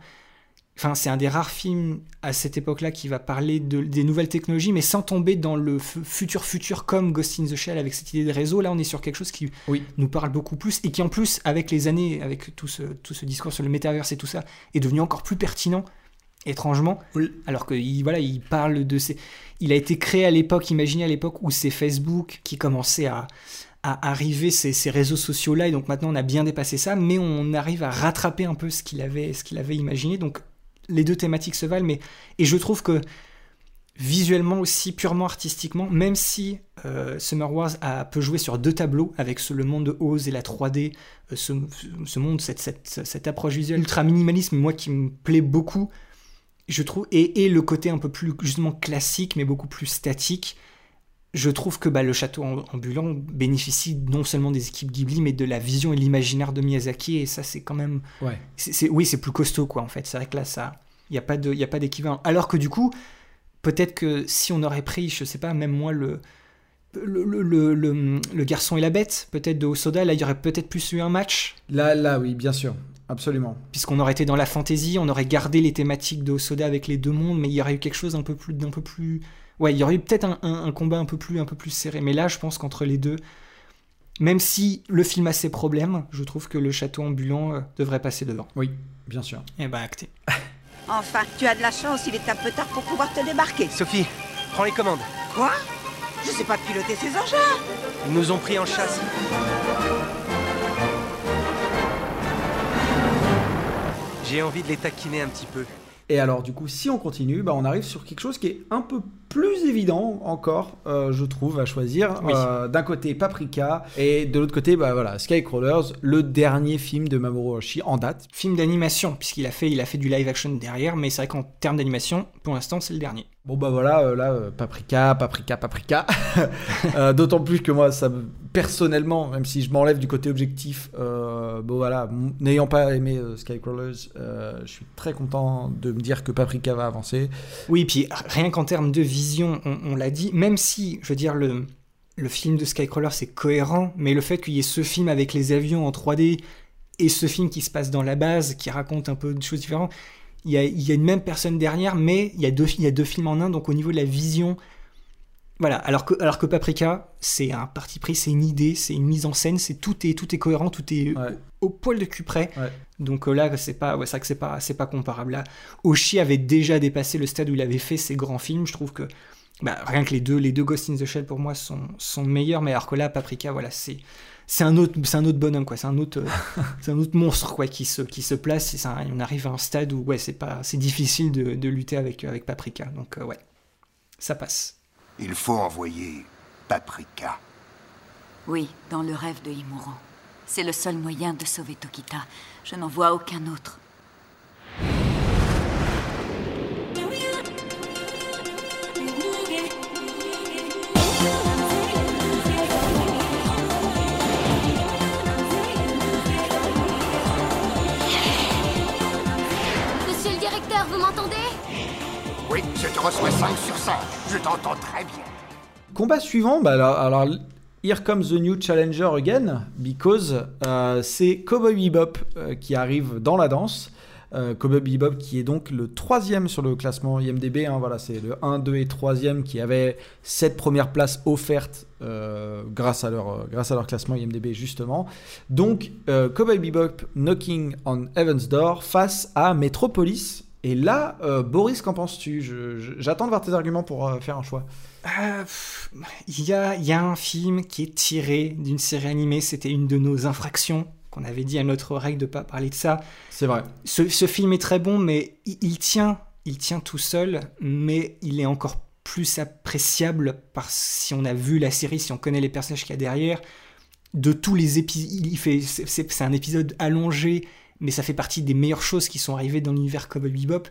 enfin c'est un des rares films à cette époque-là qui va parler de, des nouvelles technologies, mais sans tomber dans le futur futur comme Ghost in the Shell avec cette idée de réseau. Là, on est sur quelque chose qui nous parle beaucoup plus et qui en plus, avec les années, avec tout ce, tout ce discours sur le métaverse et tout ça, est devenu encore plus pertinent étrangement, alors que il, voilà, il parle de ces... Il a été créé à l'époque, imaginez à l'époque où c'est Facebook qui commençait à, à arriver ces, ces réseaux sociaux-là, et donc maintenant on a bien dépassé ça, mais on arrive à rattraper un peu ce qu'il avait, qu'il avait imaginé, donc les deux thématiques se valent, mais... Et je trouve que visuellement aussi, purement artistiquement, même si euh, Summer Wars a, peut jouer sur deux tableaux, avec ce- le monde de Oz et la 3D, euh, ce, monde, cette, cette, cette approche visuelle ultra minimalisme, moi qui me plaît beaucoup, je trouve, et, et le côté un peu plus justement classique, mais beaucoup plus statique, je trouve que bah, le château am- ambulant bénéficie non seulement des équipes Ghibli, mais de la vision et l'imaginaire de Miyazaki, et ça c'est quand même... Ouais. oui, c'est plus costaud, quoi, en fait. C'est vrai que là, ça... Il n'y a pas d'équivalent. Alors que du coup, peut-être que si on aurait pris, je sais pas, même moi, le... Le, le, le, le- le garçon et la bête, peut-être de Osoda, là il y aurait peut-être plus eu un match. Là, là, oui, bien sûr, absolument. Puisqu'on aurait été dans la fantaisie, on aurait gardé les thématiques de Osoda avec les deux mondes, mais il y aurait eu quelque chose un peu plus, d'un peu plus, ouais, il y aurait eu peut-être un, un- un combat un peu plus, un peu plus serré. Mais là, je pense qu'entre les deux, même si le film a ses problèmes, je trouve que le château ambulant euh, devrait passer devant. Oui, bien sûr. Et ben acté. [LAUGHS] Enfin, tu as de la chance, il est un peu tard pour pouvoir te débarquer. Sophie, prends les commandes. Quoi? Je sais pas piloter ces engins Ils nous ont pris en chasse. J'ai envie de les taquiner un petit peu. Et alors, du coup, si on continue, bah, on arrive sur quelque chose qui est un peu plus évident encore, euh, je trouve, à choisir. Oui. Euh, D'un côté, Paprika, et de l'autre côté, bah, voilà, Skycrawlers, le dernier film de Mamoru Oshii en date. Film d'animation, puisqu'il a fait, il a fait du live action derrière, mais c'est vrai qu'en termes d'animation, pour l'instant, c'est le dernier. Bon bah voilà, euh, là, Paprika, Paprika, Paprika. [LAUGHS] D'autant plus que moi, ça me- personnellement, même si je m'enlève du côté objectif, bon voilà, n'ayant pas aimé Skycrawlers, je suis très content de me dire que Paprika va avancer. Oui, puis rien qu'en termes de vision, on, on l'a dit, même si, je veux dire, le, le film de Skycrawler c'est cohérent, mais le fait qu'il y ait ce film avec les avions en 3D et ce film qui se passe dans la base, qui raconte un peu de choses différentes, il y a, il y a une même personne derrière, mais il y, a deux, il y a deux films en un, donc au niveau de la vision, voilà. Alors que, alors que Paprika, c'est un parti pris, c'est une idée, c'est une mise en scène, c'est tout est, tout est cohérent, tout est au, au poil de cul près. Donc euh, là, c'est pas, ouais, c'est vrai que c'est pas, c'est pas comparable. Là, Oshi avait déjà dépassé le stade où il avait fait ses grands films. Je trouve que bah, rien que les deux, les deux Ghost in the Shell pour moi sont, sont meilleurs, mais alors que là, Paprika, voilà, c'est, c'est un autre, c'est un autre bonhomme quoi. C'est un autre, euh, [LAUGHS] c'est un autre monstre quoi qui se, qui se place. Et ça, on arrive à un stade où ouais, c'est pas, c'est difficile de, de lutter avec, avec Paprika. Donc euh, ouais, ça passe. Il faut envoyer Paprika. Oui, dans le rêve de Imuro. C'est le seul moyen de sauver Tokita. Je n'en vois aucun autre. Monsieur le directeur, vous m'entendez? Oui, je te reçois 5 sur 5. Je t'entends très bien. Combat suivant, bah alors, alors, Here comes the new challenger again, because euh, c'est Cowboy Bebop euh, qui arrive dans la danse. Euh, Cowboy Bebop qui est donc le troisième sur le classement IMDB. hein, voilà, c'est le 1, 2 et 3e qui avaient cette première place offerte euh, grâce, à leur, grâce à leur classement IMDB justement. Donc Cowboy Bebop Knocking on Heaven's Door face à Metropolis. Et là, Boris, qu'en penses-tu? J'attends de voir tes arguments pour faire un choix. Euh, Il y, a, il y a un film qui est tiré d'une série animée, c'était une de nos infractions qu'on avait dit à notre règle de pas parler de ça. C'est vrai. Ce, ce film est très bon, mais il, il tient, il tient tout seul, mais il est encore plus appréciable par si on a vu la série, si on connaît les personnages qu'il y a derrière. De tous les épisodes, il fait, c'est un épisode allongé, mais ça fait partie des meilleures choses qui sont arrivées dans l'univers Cowboy Bebop.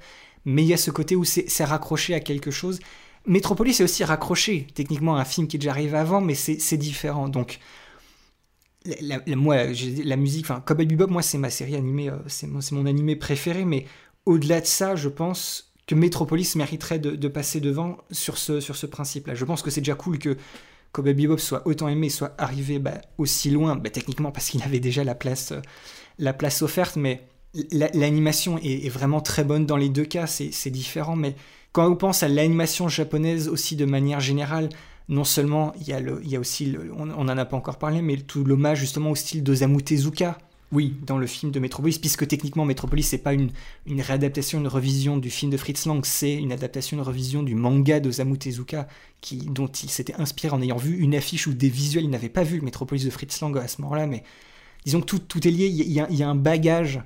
Mais il y a ce côté où c'est raccroché à quelque chose. Metropolis est aussi raccroché techniquement à un film qui est déjà arrivé avant, mais c'est différent. Donc, la, moi, la musique, enfin, Cowboy Bebop, moi, c'est ma série animée, euh, c'est mon, mon animé préféré, mais au-delà de ça, je pense que Metropolis mériterait de, passer devant sur ce, sur ce principe-là. Je pense que c'est déjà cool que Cowboy Bebop soit autant aimé, soit arrivé bah, aussi loin, bah, techniquement parce qu'il avait déjà la place, la place offerte, mais la- l'animation est, vraiment très bonne dans les deux cas, c'est différent, mais quand on pense à l'animation japonaise aussi de manière générale, non seulement il y a, aussi, on on en a pas encore parlé, mais tout l'hommage justement au style d'Osamu Tezuka. Oui, dans le film de Metropolis, puisque techniquement Metropolis c'est pas une, une réadaptation, une revision du film de Fritz Lang, c'est une adaptation, une revision du manga d'Osamu Tezuka, qui, dont il s'était inspiré en ayant vu une affiche ou des visuels. Il n'avait pas vu le Metropolis de Fritz Lang à ce moment-là, mais disons que tout, est lié. Il y a un bagage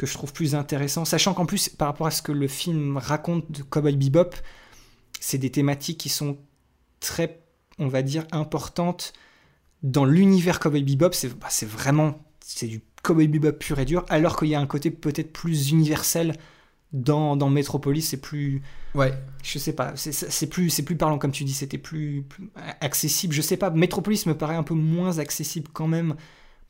que je trouve plus intéressant, sachant qu'en plus, par rapport à ce que le film raconte de Cowboy Bebop, c'est des thématiques qui sont très, on va dire, importantes dans l'univers Cowboy Bebop. C'est bah, vraiment c'est du Cowboy Bebop pur et dur, alors qu'il y a un côté peut-être plus universel dans, dans Metropolis. C'est plus. Ouais. Je sais pas, c'est- plus, c'est plus parlant, comme tu dis, c'était plus, plus accessible. Je sais pas, Metropolis me paraît un peu moins accessible quand même,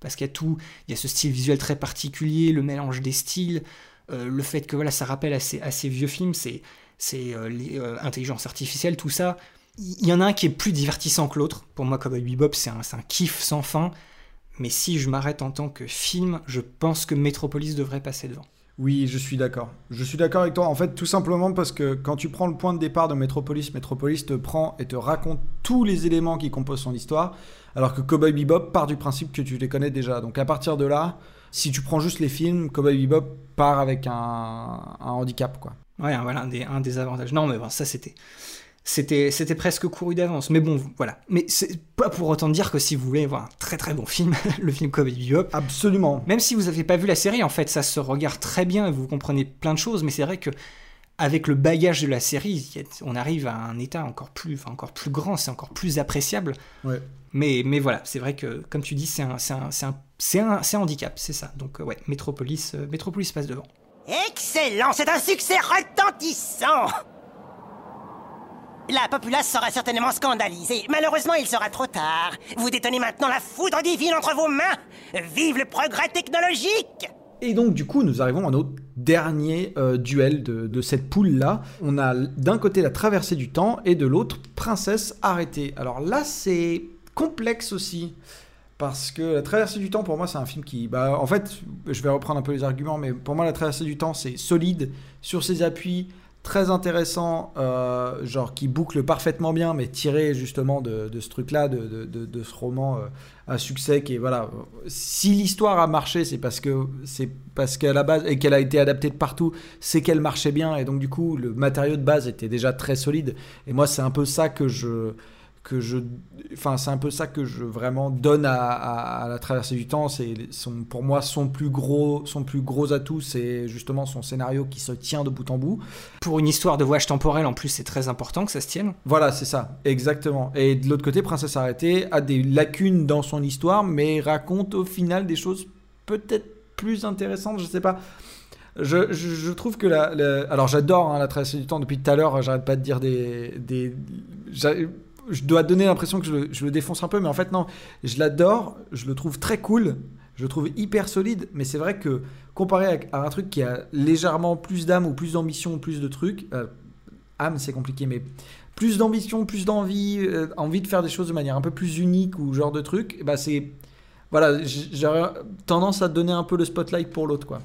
parce qu'il y a tout, il y a ce style visuel très particulier, le mélange des styles, euh, le fait que voilà, ça rappelle à ces, vieux films, c'est euh, les, euh, artificielle, tout ça. Il y en a un qui est plus divertissant que l'autre. Pour moi, Cowboy Bebop, c'est un, c'est un kiff sans fin. Mais si je m'arrête en tant que film, je pense que Metropolis devrait passer devant. Oui, je suis d'accord. Je suis d'accord avec toi. En fait, tout simplement parce que quand tu prends le point de départ de Metropolis, Metropolis te prend et te raconte tous les éléments qui composent son histoire, alors que Cowboy Bebop part du principe que tu les connais déjà. Donc à partir de là, si tu prends juste les films, Cowboy Bebop part avec un, handicap, quoi. Ouais, voilà, un des, un des avantages. Non, mais bon, ça, c'était. C'était, c'était presque couru d'avance. Mais bon, voilà. Mais c'est pas pour autant dire que si vous voulez voir un très très bon film, [LAUGHS] le film Cowboy Bebop. Absolument. Même si vous n'avez pas vu la série, en fait, ça se regarde très bien et vous comprenez plein de choses. Mais c'est vrai que avec le bagage de la série, on arrive à un état encore plus, enfin, encore plus grand, c'est encore plus appréciable. Ouais. Mais, mais voilà, c'est vrai que, comme tu dis, c'est un, c'est un, c'est un, c'est un, c'est un handicap, c'est ça. Donc, euh, ouais, Metropolis, euh, Metropolis passe devant. Excellent, c'est un succès retentissant La populace sera certainement scandalisée. Malheureusement, il sera trop tard. Vous détenez maintenant la foudre divine entre vos mains. Vive le progrès technologique Et donc, du coup, nous arrivons à notre dernier euh, duel de, de cette poule-là. On a d'un côté la traversée du temps et de l'autre Princesse arrêtée. Alors là, c'est complexe aussi. Parce que la traversée du temps, pour moi, c'est un film qui. Bah, en fait, je vais reprendre un peu les arguments, mais pour moi, la traversée du temps, c'est solide sur ses appuis, très intéressant, euh, genre qui boucle parfaitement bien, mais tiré justement de, ce truc-là, de- de ce roman euh, à succès qui est voilà. Si l'histoire a marché, c'est parce que c'est parce qu'à la base et qu'elle a été adaptée de partout, c'est qu'elle marchait bien et donc du coup le matériau de base était déjà très solide. Et moi, c'est un peu ça que je que je enfin c'est un peu ça que je vraiment donne à, à- à la traversée du temps c'est son pour moi son plus gros son plus gros atout c'est justement son scénario qui se tient de bout en bout Pour une histoire de voyage temporel, en plus, c'est très important que ça se tienne. voilà, c'est ça, exactement. Et de l'autre côté, Princesse Arrêtée a des lacunes dans son histoire, mais raconte au final des choses peut-être plus intéressantes, je sais pas. Je, je- je trouve que la, la- alors j'adore hein, la traversée du temps depuis tout à l'heure. J'arrête pas de dire des, des je dois donner l'impression que je le, défonce un peu, mais en fait non, je l'adore. Je le trouve très cool. Je le trouve hyper solide, mais c'est vrai que comparé à, un truc qui a légèrement plus d'âme ou plus d'ambition ou plus de trucs, euh, âme c'est compliqué, mais plus d'ambition, plus d'envie, euh, envie de faire des choses de manière un peu plus unique ou genre de truc, bah c'est voilà, j'aurais tendance à donner un peu le spotlight pour l'autre quoi.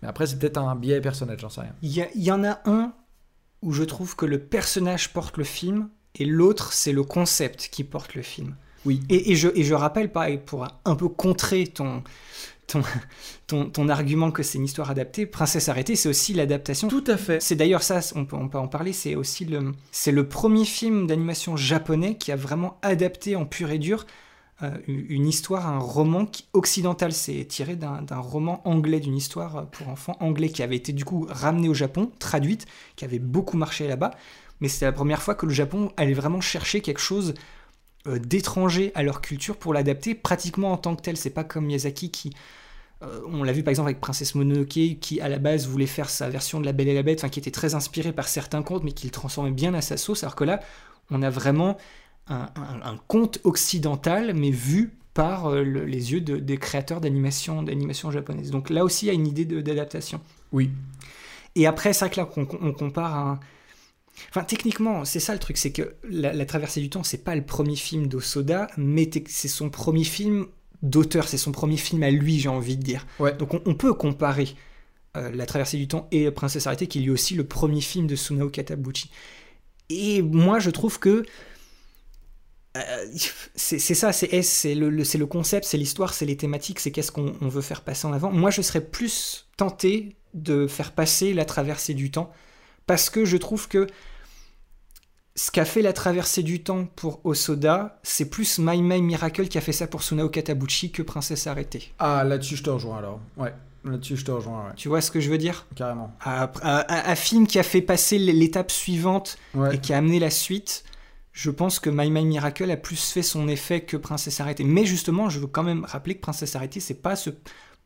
Mais après c'est peut-être un biais personnel, j'en sais rien. Il y, y en a un où je trouve que le personnage porte le film et l'autre, c'est le concept qui porte le film. Oui. Et, et je, et je rappelle, pareil, pour un peu contrer ton, ton, ton, ton argument que c'est une histoire adaptée, Princesse arrêtée, c'est aussi l'adaptation. Tout à fait. C'est d'ailleurs ça, on peut, on peut en parler, c'est aussi le, c'est le premier film d'animation japonais qui a vraiment adapté en pur et dur euh, une histoire, un roman qui, occidental. C'est tiré d'un d'un roman anglais, d'une histoire pour enfants anglais qui avait été du coup ramenée au Japon, traduite, qui avait beaucoup marché là-bas. Mais c'était la première fois que le Japon allait vraiment chercher quelque chose euh, d'étranger à leur culture pour l'adapter pratiquement en tant que tel. C'est pas comme Miyazaki qui Euh, on l'a vu par exemple avec Princesse Mononoke, qui à la base voulait faire sa version de La Belle et la Bête, enfin, qui était très inspirée par certains contes, mais qui le transformait bien à sa sauce, alors que là, on a vraiment un, un- un conte occidental, mais vu par euh, le- les yeux de- des créateurs d'animation d'animation japonaise. Donc là aussi, il y a une idée d'adaptation. Oui. Et après, c'est vrai que là, on, on compare un... Enfin, techniquement, c'est ça le truc, c'est que la, La Traversée du Temps, c'est pas le premier film d'Osoda, mais c'est son premier film d'auteur, c'est son premier film à lui, j'ai envie de dire. Donc on, on peut comparer euh, La Traversée du Temps et Princesse Arrêtée, qui est lui aussi le premier film de Sunao Katabuchi. Et moi, je trouve que euh, c'est ça, c'est est- c'est le, le- concept, c'est l'histoire, c'est les thématiques, c'est qu'est-ce qu'on on veut faire passer en avant. Moi, je serais plus tenté de faire passer la traversée du temps parce que je trouve que ce qu'a fait la traversée du temps pour Osoda, c'est plus My My Miracle qui a fait ça pour Sunao Katabuchi que Princesse Arrêtée. Ah, là-dessus, je te rejoins alors. Ouais, là-dessus, je te rejoins, ouais. Tu vois ce que je veux dire? Carrément. un, un- un film qui a fait passer l'étape suivante Ouais. et qui a amené la suite, je pense que My My Miracle a plus fait son effet que Princesse Arrêtée. Mais justement, je veux quand même rappeler que Princesse Arrêtée, c'est pas ce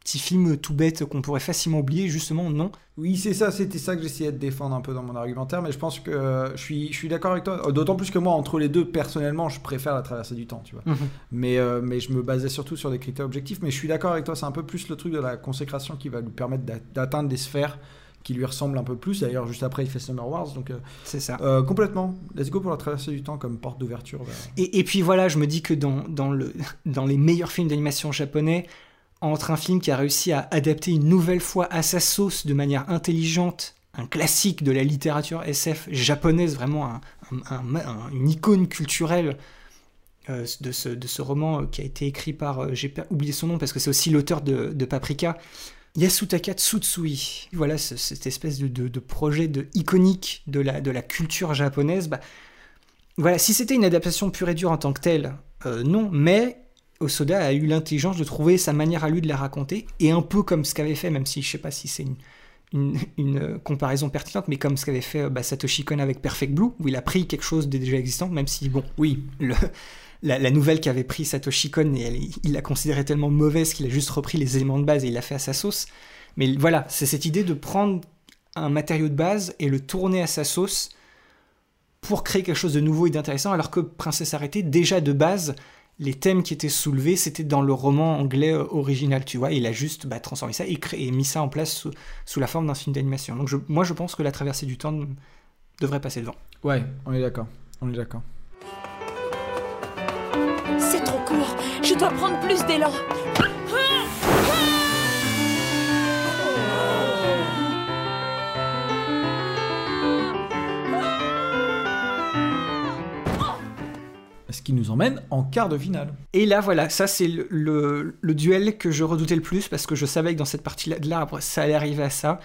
petit film tout bête qu'on pourrait facilement oublier, justement, non? Oui, c'est ça, c'était ça que j'essayais de défendre un peu dans mon argumentaire, mais je pense que euh, je suis, je suis d'accord avec toi. Euh, D'autant plus que moi, entre les deux, personnellement, je préfère la traversée du temps, tu vois. Mhm. mais, euh, mais je me basais surtout sur des critères objectifs, mais je suis d'accord avec toi, c'est un peu plus le truc de la consécration qui va lui permettre d'a- d'atteindre des sphères qui lui ressemblent un peu plus. D'ailleurs, juste après, il fait Summer Wars, donc... euh, C'est ça. complètement. Let's go pour la traversée du temps comme porte d'ouverture vers... Et, et puis voilà, je me dis que dans, dans, le, [LAUGHS] dans les meilleurs films d'animation japonais, entre un film qui a réussi à adapter une nouvelle fois à sa sauce de manière intelligente un classique de la littérature SF japonaise, vraiment un- un- un- un- une icône culturelle euh, de, ce, de ce roman euh, qui a été écrit par, euh, j'ai oublié son nom parce que c'est aussi l'auteur de, Paprika, Yasutaka Tsutsui. Voilà, ce- cette espèce de, de- projet de, iconique de la, de la culture japonaise. Bah, voilà, si c'était une adaptation pure et dure en tant que telle, non, mais Osoda a eu l'intelligence de trouver sa manière à lui de la raconter, et un peu comme ce qu'avait fait, même si je sais pas si c'est une, euh, comparaison pertinente, mais comme ce qu'avait fait euh, bah, Satoshi Kon avec Perfect Blue, où il a pris quelque chose de déjà existant, même si, bon, oui, la, nouvelle qu'avait pris Satoshi Kon, et il l'a considérée tellement mauvaise qu'il a juste repris les éléments de base et il l'a fait à sa sauce. Mais voilà, c'est cette idée de prendre un matériau de base et le tourner à sa sauce pour créer quelque chose de nouveau et d'intéressant, alors que Princesse Arrêtée, déjà de base, les thèmes qui étaient soulevés, c'était dans le roman anglais euh, original, tu vois. Il a juste bah, transformé ça et, créé, et mis ça en place sous, sous la forme d'un film d'animation. Donc je- moi, je pense que la traversée du temps devrait passer devant. Ouais, on est d'accord. On est d'accord. C'est trop court. Je dois prendre plus d'élan. Qui nous emmène en quart de finale. Et là, voilà, ça c'est le, le- le duel que je redoutais le plus parce que je savais que dans cette partie-là de l'arbre, ça allait arriver à ça.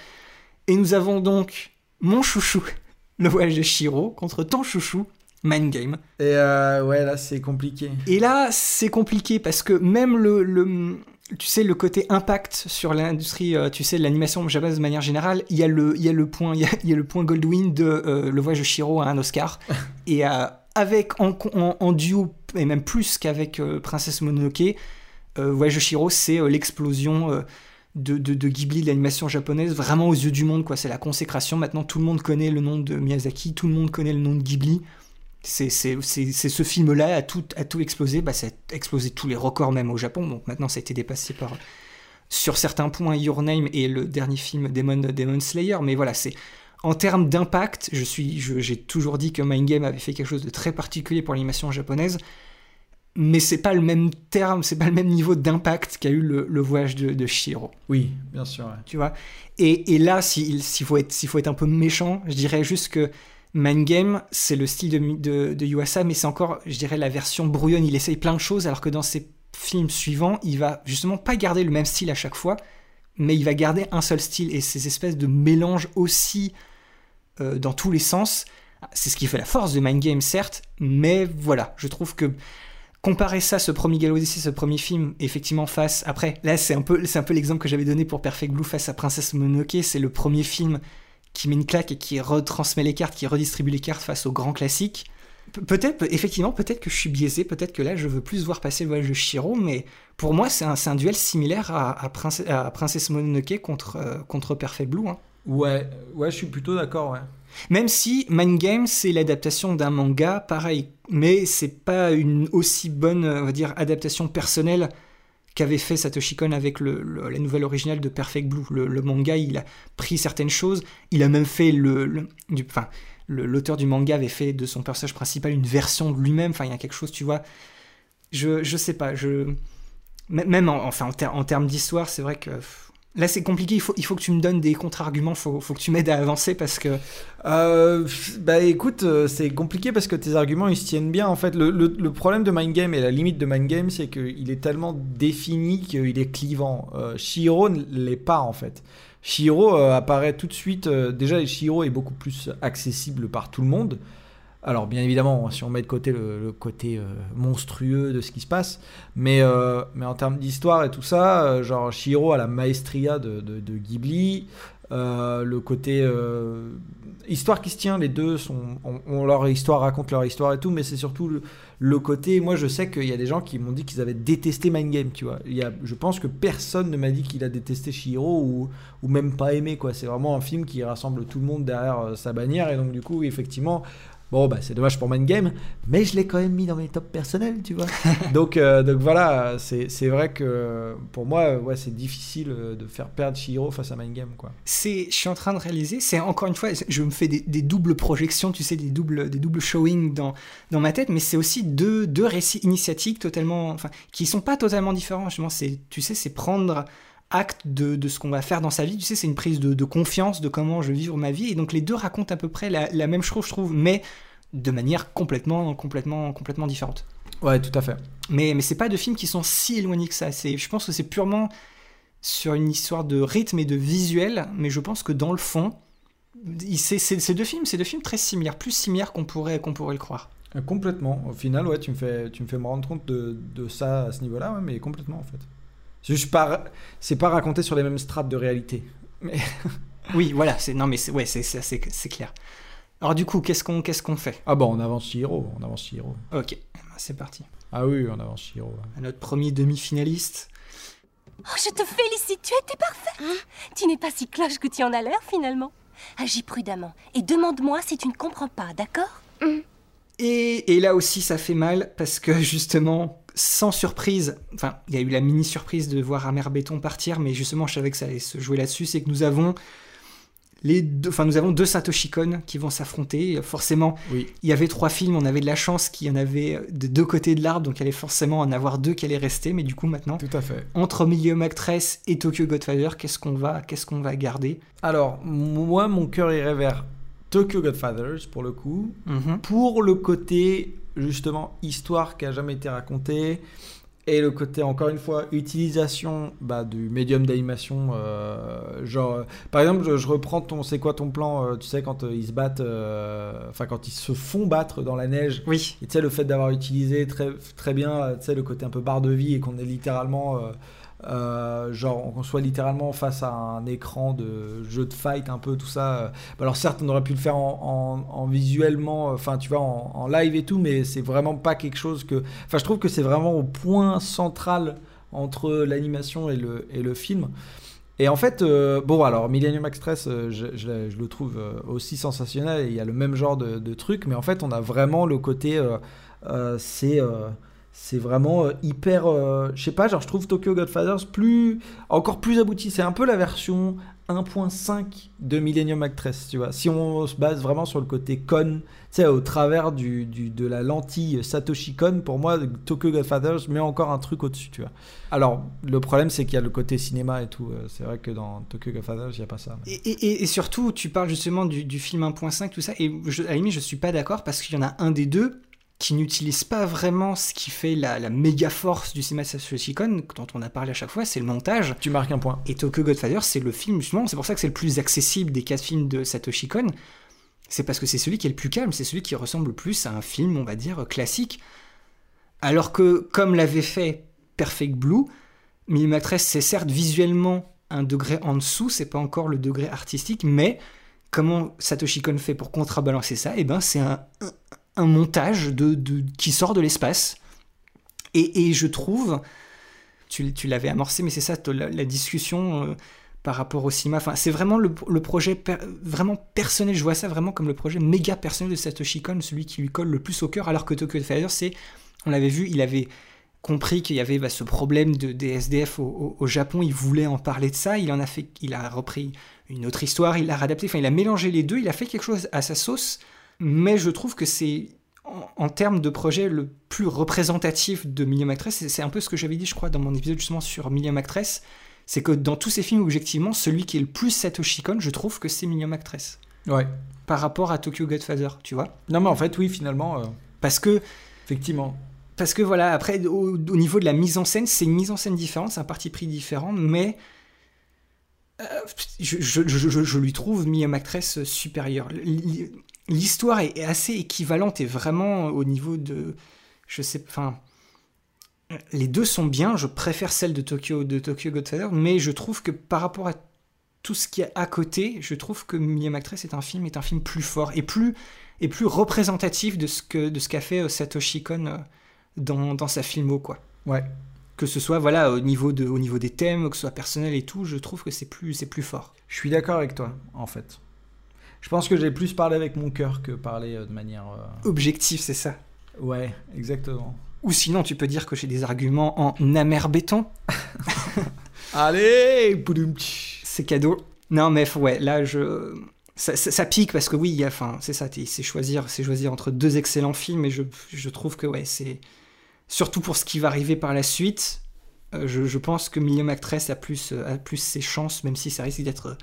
Et nous avons donc mon chouchou, [LAUGHS] le voyage de Shiro, contre ton chouchou, Mind Game. Et euh, ouais, là, c'est compliqué. Et là, c'est compliqué parce que même le, le- tu sais, le côté impact sur l'industrie, euh, tu sais, de l'animation japonaise de manière générale, il y a le, il y a le point, il y a, il y a le point Goldwyn de euh, Le Voyage de Shiro à un Oscar. [LAUGHS] et euh, avec en, duo et même plus qu'avec euh, Princesse Mononoke, euh, Voyage Shiro, c'est euh, l'explosion. euh, de, de, Ghibli, de l'animation japonaise, vraiment aux yeux du monde, quoi. C'est la consécration. Maintenant, tout le monde connaît le nom de Miyazaki, tout le monde connaît le nom de Ghibli. C'est ce film-là a tout, a tout explosé. Bah, ça a explosé tous les records même au Japon. Donc maintenant, ça a été dépassé par, sur certains points, Your Name et le dernier film Demon, Demon Slayer. Mais voilà, c'est en termes d'impact, je suis, j'ai toujours dit que Mind Game avait fait quelque chose de très particulier pour l'animation japonaise. Mais c'est pas le même terme, c'est pas le même niveau d'impact qu'a eu le, le voyage de, de Shiro. Oui, bien sûr. ouais. Tu vois? Et, et là, s'il faut, être- s'il faut être un peu méchant, je dirais juste que Mind Game, c'est le style de, de, de Yuasa, mais c'est encore, je dirais, la version brouillonne. Il essaye plein de choses, alors que dans ses films suivants, il va justement pas garder le même style à chaque fois, mais il va garder un seul style et ces espèces de mélanges aussi euh, dans tous les sens. C'est ce qui fait la force de Mind Game, certes, mais voilà, je trouve que comparer ça, ce premier Gallo ce premier film, effectivement, face. Après, là, c'est un peu, peu l'exemple que j'avais donné pour Perfect Blue face à Princesse Mononoke. C'est le premier film qui met une claque et qui retransmet les cartes, qui redistribue les cartes face au grand classique. Pe- Peut-être, effectivement, peut-être que je suis biaisé, peut-être que là, je veux plus voir passer le voyage de Shiro, mais pour moi, c'est un, duel similaire à, à, Prince- Princesse Mononoke contre, euh, Perfect Blue. hein. Ouais, ouais, je suis plutôt d'accord, ouais. Même si Mind Game, c'est l'adaptation d'un manga, pareil, mais c'est pas une aussi bonne, on va dire, adaptation personnelle qu'avait fait Satoshi Kon avec le, la nouvelle originale de Perfect Blue. Le, manga, il a pris certaines choses, il a même fait le, du, enfin, l'auteur du manga avait fait de son personnage principal une version de lui-même. Enfin, il y a quelque chose, tu vois. Je, je sais pas, je même en, enfin en, ter- en termes d'histoire, c'est vrai que là c'est compliqué. Il faut, il faut que tu me donnes des contre-arguments. Faut, faut que tu m'aides à avancer parce que Euh, bah écoute, euh, c'est compliqué parce que tes arguments ils se tiennent bien. En fait, le, le- problème de Mind Game et la limite de Mind Game, c'est qu'il est tellement défini qu'il est clivant. Euh, Shiro ne l'est pas en fait. Shiro euh, apparaît tout de suite. déjà, Shiro est beaucoup plus accessible par tout le monde. Alors bien évidemment, si on met de côté le, côté euh, monstrueux de ce qui se passe, mais, euh, mais en termes d'histoire et tout ça, euh, genre Shiro a la maestria de, de- Ghibli, le côté histoire qui se tient, les deux sont, ont, ont leur histoire, racontent leur histoire et tout, mais c'est surtout le, le côté, moi je sais qu'il y a des gens qui m'ont dit qu'ils avaient détesté Mind Game, tu vois. Il y a, je pense que personne ne m'a dit qu'il a détesté Shihiro ou, ou même pas aimé, quoi. C'est vraiment un film qui rassemble tout le monde derrière sa bannière, et donc du coup, effectivement, Bon, bah, c'est dommage pour Mind Game, mais je l'ai quand même mis dans mes tops personnels, tu vois. [LAUGHS] donc, euh, donc voilà, c'est vrai que pour moi, euh, ouais, c'est difficile euh, de faire perdre Shihiro face à Mind Game, je suis en train de réaliser, c'est encore une fois, je me fais des, doubles projections, tu sais, des doubles, des doubles showings dans, dans ma tête, mais c'est aussi deux, deux récits initiatiques totalement, enfin, qui sont pas totalement différents. Justement, tu sais, c'est prendre acte de, de ce qu'on va faire dans sa vie. Tu sais, c'est une prise de, de confiance de comment je vais vivre ma vie. Et donc les deux racontent à peu près la, la même chose, je trouve, mais de manière complètement, complètement, complètement différente. Ouais, tout à fait. Mais, mais c'est pas de films qui sont si éloignés que ça. C'est, je pense que c'est purement sur une histoire de rythme et de visuel, mais je pense que dans le fond, c'est, deux films, c'est deux films très similaires, plus similaires qu'on pourrait, qu'on pourrait le croire. Complètement. Au final, ouais, tu me fais, tu me fais me rendre compte de, de ça à ce niveau-là, ouais, mais complètement en fait. C'est juste pas, c'est pas raconté sur les mêmes strates de réalité. Mais [LAUGHS] Oui, voilà, c'est, non mais c'est, ouais, c'est, c'est, c'est, c'est clair. Alors du coup, qu'est-ce qu'on, qu'est-ce qu'on fait? Ah bon, on avance Shihiro, on avance Shihiro. Ok, c'est parti. Ah oui, on avance. À notre premier demi-finaliste. Oh, je te félicite, tu étais parfait. tu n'es pas si cloche que tu en as l'air finalement. Agis prudemment et demande-moi si tu ne comprends pas, d'accord? Et, et là aussi, ça fait mal parce que [LAUGHS] justement, sans surprise, enfin, il y a eu la mini surprise de voir Amer Béton partir, mais justement, je savais que ça allait se jouer là-dessus, c'est que nous avons les deux, enfin, nous avons deux Satoshi Kon qui vont s'affronter. Forcément, Oui. il y avait trois films, on avait de la chance qu'il y en avait de deux côtés de l'arbre, donc il allait forcément en avoir deux qui allaient rester, mais du coup, maintenant, Tout à fait. entre Million Actress et Tokyo Godfather, qu'est-ce qu'on va, qu'est-ce qu'on va garder? Alors, moi, mon cœur irait vers Tokyo Godfathers pour le coup. Mhm. Pour le côté, justement, histoire qui a jamais été racontée. Et le côté, encore une fois, utilisation bah, du médium d'animation. euh, genre, euh, par exemple, je, je reprends ton. C'est quoi ton plan euh, Tu sais, quand ils se battent. Enfin, quand ils se font battre dans la neige. Oui. Et tu sais, le fait d'avoir utilisé très, très bien, tu sais, le côté un peu barre de vie et qu'on est littéralement. Euh, euh, genre qu'on soit littéralement face à un écran de jeu de fight un peu tout ça euh, alors certes on aurait pu le faire en, en- en visuellement enfin tu vois en, live et tout mais c'est vraiment pas quelque chose que enfin je trouve que c'est vraiment au point central entre l'animation et le, film et en fait, euh, bon, alors Millennium Express, euh, je, le trouve euh, aussi sensationnel il y a le même genre de, de truc, mais en fait, on a vraiment le côté. euh, euh, c'est. C'est vraiment euh, hyper. euh, je sais pas, genre, je trouve Tokyo Godfathers plus. encore plus abouti. C'est un peu la version 1.5 de Millennium Actress, tu vois. Si on se base vraiment sur le côté con, tu au travers du, du- de la lentille Satoshi Kon, pour moi, Tokyo Godfathers met encore un truc au-dessus, tu vois. Alors, le problème, c'est qu'il y a le côté cinéma et tout. euh, C'est vrai que dans Tokyo Godfathers, il n'y a pas ça. et surtout, tu parles justement du, du film 1.5, tout ça, et je, à la limite, je suis pas d'accord parce qu'il y en a un des deux qui n'utilise pas vraiment ce qui fait la, la méga force du cinéma de Satoshi Kon, dont on a parlé à chaque fois, c'est le montage. Tu marques un point. Et Tokyo Godfather, c'est le film, justement, c'est pour ça que c'est le plus accessible des quatre films de Satoshi Kon. C'est parce que c'est celui qui est le plus calme, c'est celui qui ressemble le plus à un film, on va dire, classique. Alors que, comme l'avait fait Perfect Blue, Millimatress, c'est certes visuellement un degré en dessous, c'est pas encore le degré artistique, mais comment Satoshi Kon fait pour contrebalancer ça Eh ben, c'est un, un, montage de, qui sort de l'espace. Et, je trouve, tu, tu l'avais amorcé, mais c'est ça, la, discussion euh, par rapport au cinéma. Enfin, c'est vraiment le, projet vraiment personnel. Je vois ça vraiment comme le projet méga personnel de Satoshi Kon, celui qui lui colle le plus au cœur. Alors que Tokyo Godfather, c'est, on l'avait vu, il avait compris qu'il y avait bah, ce problème de, des SDF au Japon. Il voulait en parler de ça. Il en a fait, il a repris une autre histoire, il l'a réadapté. Enfin, il a mélangé les deux. Il a fait quelque chose à sa sauce. Mais je trouve que c'est en, en termes de projet le plus représentatif de Million Actress. C'est- un peu ce que j'avais dit, je crois, dans mon épisode justement sur Million Actress. C'est que dans tous ces films, objectivement, celui qui est le plus Satoshi Kon, je trouve que c'est Million Actress. Ouais. Par rapport à Tokyo Godfather, tu vois. Non, mais en fait, oui, finalement. euh, Parce que. Effectivement. Parce que voilà, après, au, au niveau de la mise en scène, c'est une mise en scène différente, c'est un parti pris différent, mais. euh, je, je- je- je- je lui trouve Million Actress supérieure. L'histoire est est assez équivalente et vraiment au niveau de. Je sais. Enfin. Les deux sont bien, je préfère celle de Tokyo, de Tokyo Godfather, mais je trouve que par rapport à tout ce qui est à côté, je trouve que Million Actress est un film, est un film plus fort et plus, et plus représentatif de ce que de ce qu'a fait euh, Satoshi Kon euh, dans, dans sa filmo, quoi. Ouais. Que ce soit voilà au niveau de au niveau des thèmes, que ce soit personnel et tout, je trouve que c'est plus c'est plus fort. Je suis d'accord avec toi, en fait. Je pense que j'ai plus parlé avec mon cœur que parlé euh, de manière. euh, Objectif, c'est ça. Ouais, exactement. Ou sinon, tu peux dire que j'ai des arguments en amer béton. [LAUGHS] Allez, c'est cadeau. Non, mais ouais, là, je. Ça, ça- ça pique parce que oui, il y a- enfin, c'est ça, c'est choisir, c'est choisir entre deux excellents films et je, je trouve que ouais, c'est surtout pour ce qui va arriver par la suite. euh, je, je pense que Million Actress a plus, euh, a plus ses chances, même si ça risque d'être euh,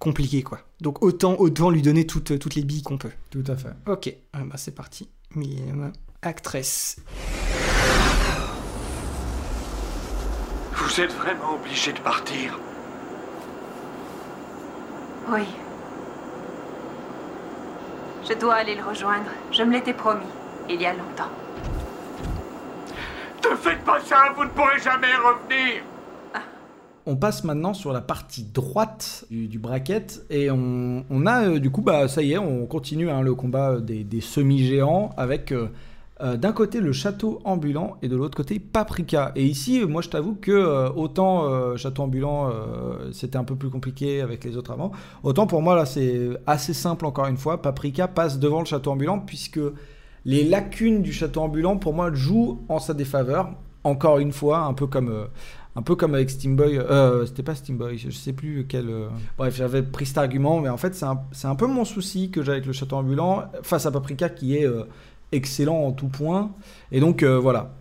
compliqué, quoi. Donc autant, autant lui donner toutes, toutes les billes qu'on peut. Tout à fait. Ok, ah bah c'est parti. Million Actress. Vous êtes vraiment obligé de partir Oui. Je dois aller le rejoindre. Je me l'étais promis, il y a longtemps. Ne faites pas ça, vous ne pourrez jamais revenir On passe maintenant sur la partie droite du, bracket et on, a euh, du coup, bah ça y est, on continue hein, le combat euh, des, semi-géants avec euh, d'un côté le château ambulant et de l'autre côté Paprika. Et ici, moi je t'avoue que autant château ambulant c'était un peu plus compliqué avec les autres avant, autant pour moi là c'est assez simple encore une fois. Paprika passe devant le château ambulant puisque les lacunes du château ambulant pour moi jouent en sa défaveur. Encore une fois, un peu comme un peu comme avec Steamboy, euh, c'était pas Steamboy, je sais plus quel. euh, Bref, j'avais pris cet argument, mais en fait, c'est un, un peu mon souci que j'ai avec le château ambulant face à Paprika qui est euh, excellent en tout point. Et donc, euh, voilà.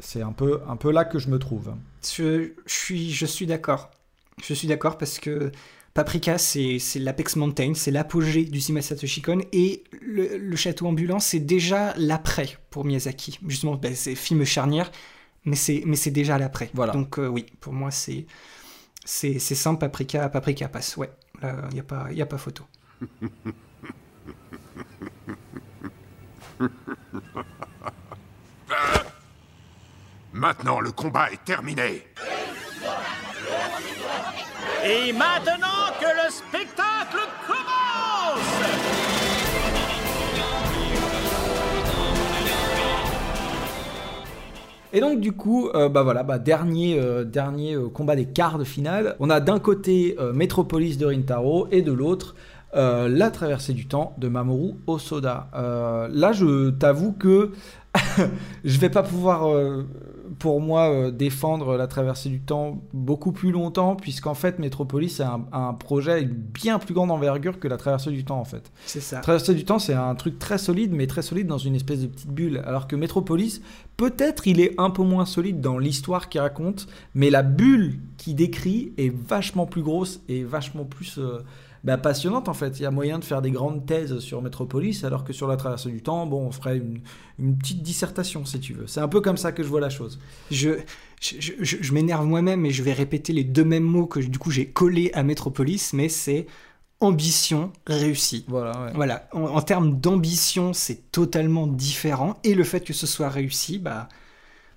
C'est un peu, un peu là que je me trouve. Je, suis, je suis d'accord. Je suis d'accord parce que Paprika, c'est l'Apex Mountain, c'est l'apogée du cinéma Satoshi Kon, et le, le château ambulant, c'est déjà l'après pour Miyazaki. Justement, ben, c'est film charnière, mais c'est mais c'est déjà l'après. Voilà. Donc euh, oui, pour moi, c'est c'est c'est simple, Paprika, Paprika passe. Ouais, il n'y a, pas- y a pas photo. [LAUGHS] Maintenant, le combat est terminé. Et maintenant que le spectacle commence Et donc du coup, euh, bah voilà, bah, dernier, euh, dernier euh, combat des quarts de finale. On a d'un côté Metropolis de Rintaro et de l'autre La traversée du temps de Mamoru Osoda. Là, je t'avoue que [LAUGHS] je vais pas pouvoir, pour moi, euh, défendre la traversée du temps beaucoup plus longtemps, puisqu'en fait, Metropolis est un, un projet bien plus grande envergure que la traversée du temps, en fait. C'est ça. Traversée du temps, c'est un truc très solide, mais très solide dans une espèce de petite bulle. Alors que Metropolis, peut-être il est un peu moins solide dans l'histoire qu'il raconte, mais la bulle qu'il décrit est vachement plus grosse et vachement plus euh, bah, passionnante en fait. Il y a moyen de faire des grandes thèses sur Metropolis, alors que sur la traversée du temps, bon, on ferait une, une petite dissertation si tu veux. C'est un peu comme ça que je vois la chose. Je, je, je- je m'énerve moi-même et je vais répéter les deux mêmes mots que du coup j'ai collés à Metropolis, mais c'est ambition réussie. Voilà, ouais. Voilà. En, en termes d'ambition, c'est totalement différent. Et le fait que ce soit réussi, bah,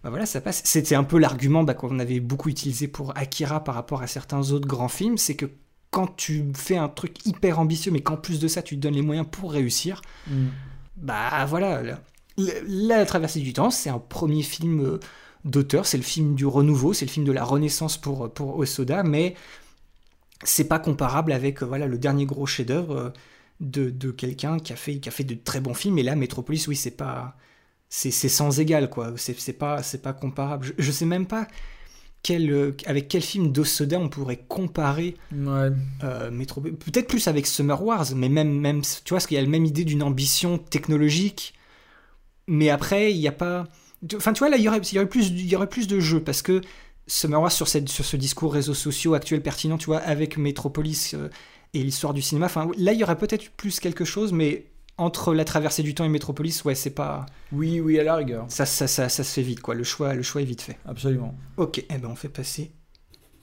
bah voilà, ça passe. C'était un peu l'argument bah, qu'on avait beaucoup utilisé pour Akira par rapport à certains autres grands films, c'est que quand tu fais un truc hyper ambitieux, mais qu'en plus de ça, tu te donnes les moyens pour réussir, Mm. bah voilà, la, la traversée du temps, c'est un premier film euh, d'auteur, c'est le film du renouveau, c'est le film de la renaissance pour, pour Osoda, mais c'est pas comparable avec voilà, le dernier gros chef-d'œuvre euh, de, de quelqu'un qui a, fait, qui a fait de très bons films. Et là, Metropolis, oui, c'est pas. C'est sans égal, quoi. C'est pas, pas comparable. Je, je sais même pas quel, euh, avec quel film d'Osoda on pourrait comparer Ouais. euh, Metropolis. Peut-être plus avec Summer Wars, mais même, même tu vois, parce qu'il y a la même idée d'une ambition technologique. Mais après, il n'y a pas. Enfin, tu vois, là, il y aurait, il y aurait, plus, il y aurait plus de jeux parce que Summer Wars, sur, cette, sur ce discours réseaux sociaux actuel pertinent, tu vois, avec Metropolis euh, et l'histoire du cinéma, enfin, là, il y aurait peut-être plus quelque chose, mais entre la traversée du temps et Metropolis, ouais, c'est pas. Oui, oui, à la rigueur. Ça, ça, ça, ça se fait vite, quoi. Le choix, le choix est vite fait. Absolument. Ok, eh ben on fait passer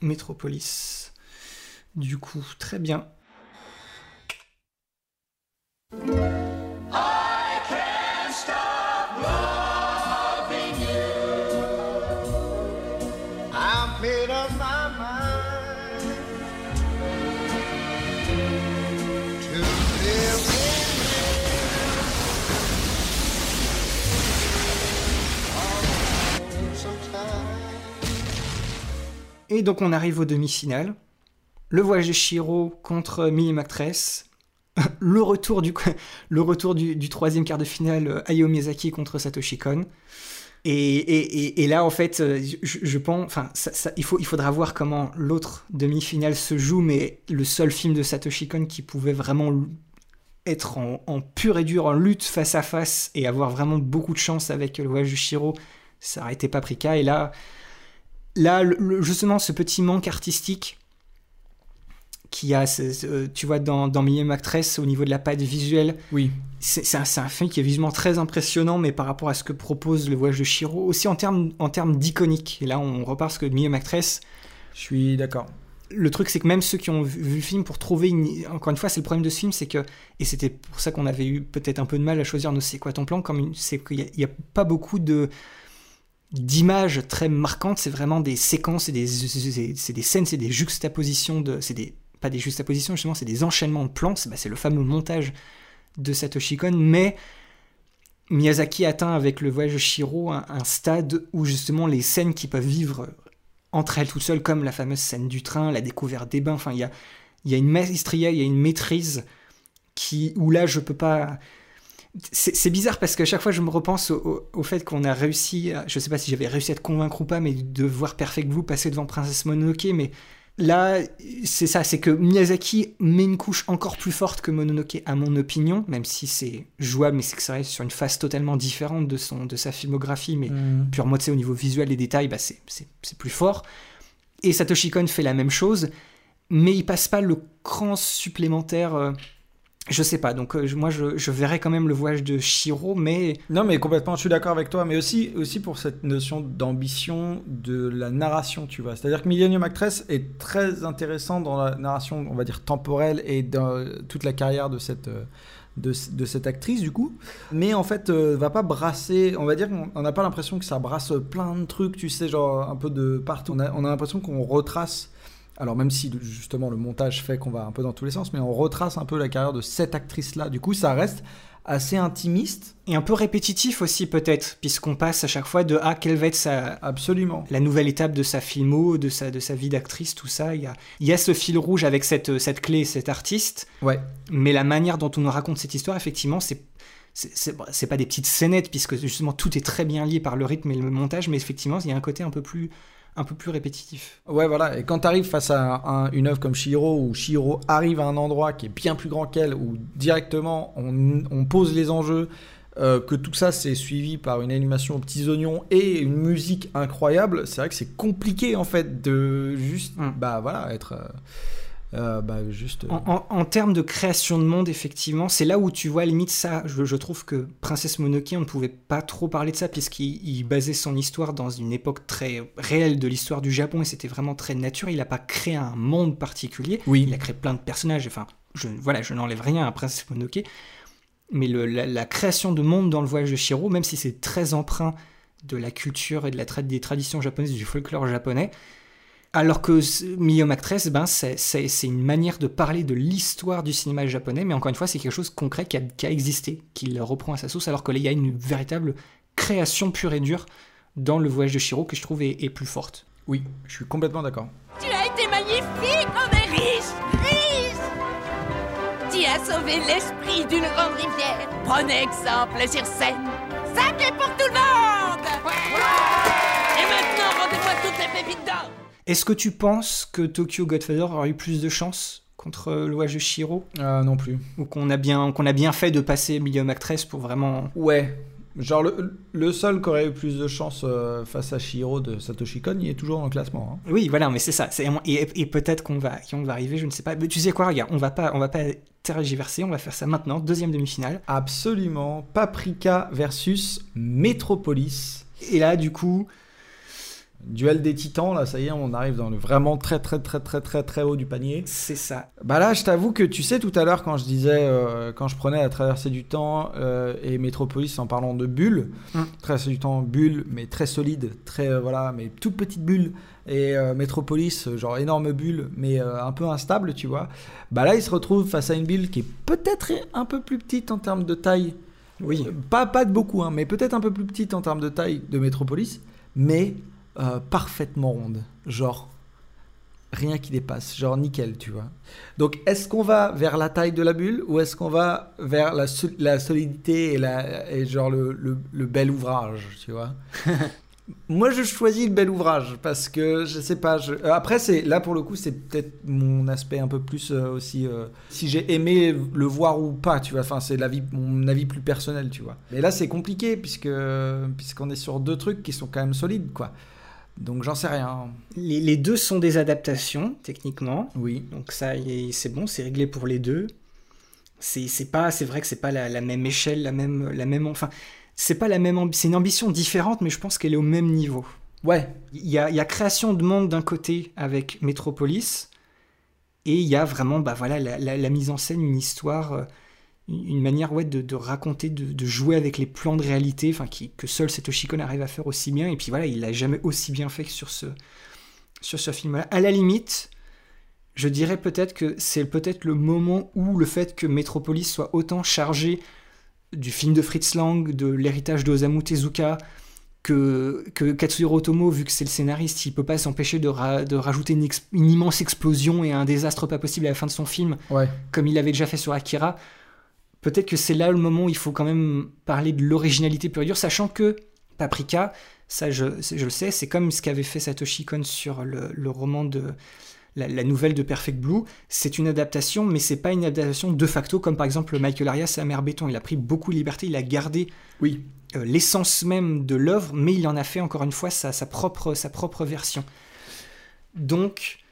Metropolis. Du coup, très bien. Et donc on arrive aux demi-finales. Le voyage de Shiro contre Millie McTress. [LAUGHS] Le retour du, [LAUGHS] le retour du, troisième quart de finale, euh, Hayao Miyazaki contre Satoshi Kon. Et, et, et, là, en fait, euh, je, pense, enfin, ça, il, faut, il faudra voir comment l'autre demi-finale se joue, mais le seul film de Satoshi Kon qui pouvait vraiment être en, pur et dur, en lutte face à face, et avoir vraiment beaucoup de chance avec le voyage de Shiro, ça aurait été Paprika. Et là, là le- justement, ce petit manque artistique qui a, ce- tu vois, dans, dans Millième Actress, au niveau de la patte visuelle, oui. c'est un, film qui est visuellement très impressionnant, mais par rapport à ce que propose le voyage de Shiro, aussi en termes en termes d'iconique. Et là, on repart parce que Millième Actress. Je suis d'accord. Le truc, c'est que même ceux qui ont vu, vu le film pour trouver une. Encore une fois, c'est le problème de ce film, c'est que. Et c'était pour ça qu'on avait eu peut-être un peu de mal à choisir nos C'est quoi ton plan comme une- C'est qu'il n'y a, pas beaucoup de d'images très marquantes, c'est vraiment des séquences, c'est des, des scènes, c'est des juxtapositions de, c'est des pas des juxtapositions justement, c'est des enchaînements de plans. C'est bah, le fameux montage de Satoshi Kon, mais Miyazaki atteint avec le voyage Shiro un, stade où justement les scènes qui peuvent vivre entre elles toutes seules, comme la fameuse scène du train, la découverte des bains, enfin il y a, y a une maestria, il y a une maîtrise qui où là je peux pas c'est bizarre parce qu'à chaque fois je me repense au, au- au fait qu'on a réussi, à- je sais pas si j'avais réussi à te convaincre ou pas, mais de voir Perfect Blue passer devant Princesse Mononoke, mais là c'est ça, c'est que Miyazaki met une couche encore plus forte que Mononoke à mon opinion, même si c'est jouable, mais c'est que ça reste sur une phase totalement différente de, son, de sa filmographie, mais Mhm. purement tu sais, au niveau visuel et détails, bah, c'est plus fort. Et Satoshi Kon fait la même chose, mais il passe pas le cran supplémentaire. euh, je sais pas, donc euh, moi je, je verrais quand même le voyage de Shiro, mais. Non, mais complètement, je suis d'accord avec toi, mais aussi, aussi pour cette notion d'ambition de la narration, tu vois. C'est-à-dire que Millennium Actress est très intéressant dans la narration, on va dire, temporelle et dans toute la carrière de cette. euh, De, cette actrice du coup mais en fait euh, va pas brasser on va dire qu'on on n'a pas l'impression que ça brasse plein de trucs tu sais genre un peu de partout on a, on a l'impression qu'on retrace alors même si justement le montage fait qu'on va un peu dans tous les sens mais on retrace un peu la carrière de cette actrice là du coup ça reste assez intimiste Et un peu répétitif aussi peut-être, puisqu'on passe à chaque fois de ah quelle va être sa absolument la nouvelle étape de sa filmo, de sa de sa vie d'actrice, tout ça. Il y a il y a ce fil rouge avec cette cette clé, cet artiste. Ouais. Mais la manière dont on nous raconte cette histoire, effectivement, c'est c'est- c'est c'est pas des petites scénettes puisque justement tout est très bien lié par le rythme et le montage, mais effectivement il y a un côté un peu plus un peu plus répétitif. Ouais, voilà. Et quand tu arrives face à un- une œuvre comme Shiro, où Shiro arrive à un endroit qui est bien plus grand qu'elle, où directement on, on pose les enjeux, euh, que tout ça c'est suivi par une animation aux petits oignons et une musique incroyable, c'est vrai que c'est compliqué en fait de juste, bah voilà, être. euh, euh, bah juste. euh, En, en- en termes de création de monde, effectivement, c'est là où tu vois limite ça. Je, je trouve que Princesse Mononoke, on ne pouvait pas trop parler de ça, puisqu'il il basait son histoire dans une époque très réelle de l'histoire du Japon, et c'était vraiment très nature. Il n'a pas créé un monde particulier. Oui. Il a créé plein de personnages. Enfin, je, voilà, je n'enlève rien à Princesse Mononoke. Mais le- la, la création de monde dans le voyage de Shiro, même si c'est très emprunt de la culture et de la tra- des traditions japonaises, du folklore japonais, Alors que Million Actress, ben, c'est une manière de parler de l'histoire du cinéma japonais, mais encore une fois, c'est quelque chose de concret qui a, qui a existé, qu'il reprend à sa source, alors que là, il y a une véritable création pure et dure dans le voyage de Shiro que je trouve est, est plus forte. Oui, je suis complètement d'accord. Tu as été magnifique, on est riche, riche Tu as sauvé l'esprit d'une grande rivière. Prenez exemple sur scène. Sac est pour tout le monde Et maintenant, rendez-moi toutes les pépites d'or Est-ce que tu penses que Tokyo Godfather aurait eu plus de chance contre de Shiro euh, Non plus. Ou qu'on a, bien, qu'on a bien fait de passer Million Actress pour vraiment... Ouais, Genre, le, le, seul qui aurait eu plus de chance euh, face à Shiro de Satoshi Kon, il est toujours dans le classement. Hein. Oui, voilà, mais c'est ça. Et, et peut-être qu'on va, on va arriver, je ne sais pas. Mais tu sais quoi, regarde, on va pas, on va pas tergiverser, on va faire ça maintenant, deuxième demi-finale. Absolument. Paprika versus Metropolis. Et là, du coup, Duel des titans, là, ça y est, on arrive dans le vraiment très très très très très très haut du panier. C'est ça. Bah là, je t'avoue que tu sais tout à l'heure quand je disais, euh, quand je prenais la traversée du temps euh, et Métropolis en parlant de bulles, Mm. traversée du temps, bulle, mais très solide, très euh, voilà, mais toute petite bulle. Et Métropolis, genre énorme bulle, mais un peu instable, tu vois. Bah là, il se retrouve face à une bulle qui est peut-être un peu plus petite en termes de taille. Oui. Pas, pas de beaucoup, hein, mais peut-être un peu plus petite en termes de taille de Métropolis, mais euh, parfaitement ronde. Genre, rien qui dépasse. Genre, nickel, tu vois. Donc, est-ce qu'on va vers la taille de la bulle ou est-ce qu'on va vers la, sol- la solidité et, la, et genre le, le- le bel ouvrage, tu vois? [LAUGHS] Moi, je choisis le bel ouvrage parce que je sais pas. je- euh, Après, c'est là pour le coup, c'est peut-être mon aspect un peu plus euh, aussi. euh, si j'ai aimé le voir ou pas, tu vois. Enfin, c'est l'avis, mon avis plus personnel, tu vois. Mais là, c'est compliqué puisque puisqu'on est sur deux trucs qui sont quand même solides, quoi. Donc, j'en sais rien. Les, les deux sont des adaptations, techniquement. Oui. Donc ça, c'est bon, c'est réglé pour les deux. C'est pas, c'est vrai que c'est pas la, la même échelle, la même, la même, enfin, c'est pas la même, c'est une ambition différente, mais je pense qu'elle est au même niveau. Ouais. Il y a, y a création de monde d'un côté avec Metropolis, et il y a vraiment, bah voilà, la, la- la mise en scène, une histoire, euh, une manière ouais, de, de raconter, de, de jouer avec les plans de réalité, enfin, que seul Satoshi Kon arrive à faire aussi bien. Et puis voilà, il l'a jamais aussi bien fait que sur ce, sur ce film-là. À la limite, je dirais peut-être que c'est peut-être le moment où le fait que Metropolis soit autant chargé du film de Fritz Lang, de l'héritage d'Osamu Tezuka, que, que Katsuhiro Otomo, vu que c'est le scénariste, il peut pas s'empêcher de, ra- de rajouter une, immense explosion et un désastre pas possible à la fin de son film, Ouais. comme il avait déjà fait sur Akira. Peut-être que c'est là le moment où il faut quand même parler de l'originalité pure et dure, sachant que Paprika, ça je, le sais, c'est comme ce qu'avait fait Satoshi Kon sur le, le roman de la, la nouvelle de Perfect Blue. C'est une adaptation, mais c'est pas une adaptation de facto, comme par exemple Michael Arias à Mère Béton. Il a pris beaucoup de liberté, il a gardé oui. euh, l'essence même de l'œuvre, mais il en a fait encore une fois sa, sa propre, sa propre version. Donc,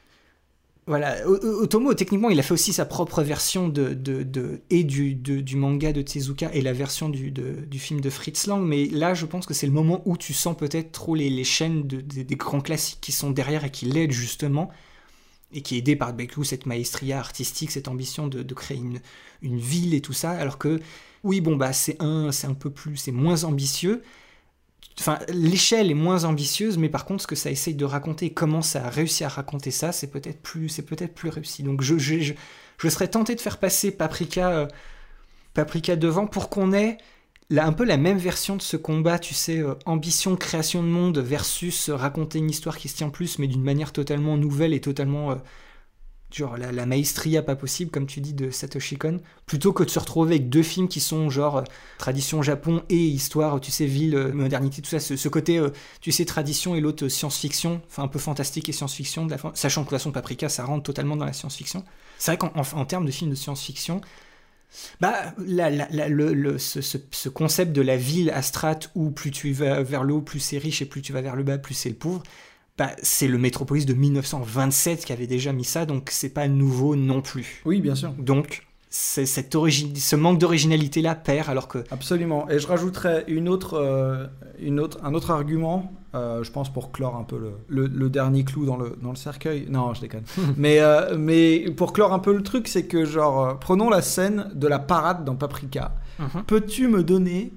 voilà, Otomo, techniquement, il a fait aussi sa propre version de, de, et du, du manga de Tezuka et la version du, du film de Fritz Lang, mais là, je pense que c'est le moment où tu sens peut-être trop les, les chaînes de- de- des grands classiques qui sont derrière et qui l'aident justement, et qui est aidé par Beclou, cette maestria artistique, cette ambition de, de créer une, une ville et tout ça, alors que, oui, bon, bah, c'est un, c'est un peu plus, c'est moins ambitieux, Enfin, l'échelle est moins ambitieuse, mais par contre, ce que ça essaye de raconter, comment ça a réussi à raconter ça, c'est peut-être plus, c'est peut-être plus réussi. Donc, je, je, serais tenté de faire passer Paprika, euh, Paprika devant pour qu'on ait un peu la même version de ce combat, tu sais, euh, ambition, création de monde versus euh, raconter une histoire qui se tient plus, mais d'une manière totalement nouvelle et totalement genre la, maestria pas possible, comme tu dis, de Satoshi Kon, plutôt que de se retrouver avec deux films qui sont genre euh, tradition Japon et histoire, tu sais, ville, euh, modernité, tout ça, ce, côté, euh, tu sais, tradition et l'autre science-fiction, enfin un peu fantastique et science-fiction, sachant que de toute façon Paprika, ça rentre totalement dans la science-fiction. C'est vrai qu'en en, termes de films de science-fiction, bah, le, ce, ce- ce concept de la ville à strates où plus tu vas vers le haut, plus c'est riche, et plus tu vas vers le bas, plus c'est le pauvre, bah, c'est le Métropolis de 1927 qui avait déjà mis ça, donc c'est pas nouveau non plus. Oui, bien sûr. Donc, c'est cette origine, ce manque d'originalité-là perd, alors que... Absolument. Et je rajouterais une autre, euh, une autre, un autre argument, euh, je pense pour clore un peu le, le- le dernier clou dans le, dans le cercueil. Non, je déconne. [LAUGHS] mais, euh, mais pour clore un peu le truc, c'est que genre, prenons la scène de la parade dans Paprika. Mhm. Peux-tu me donner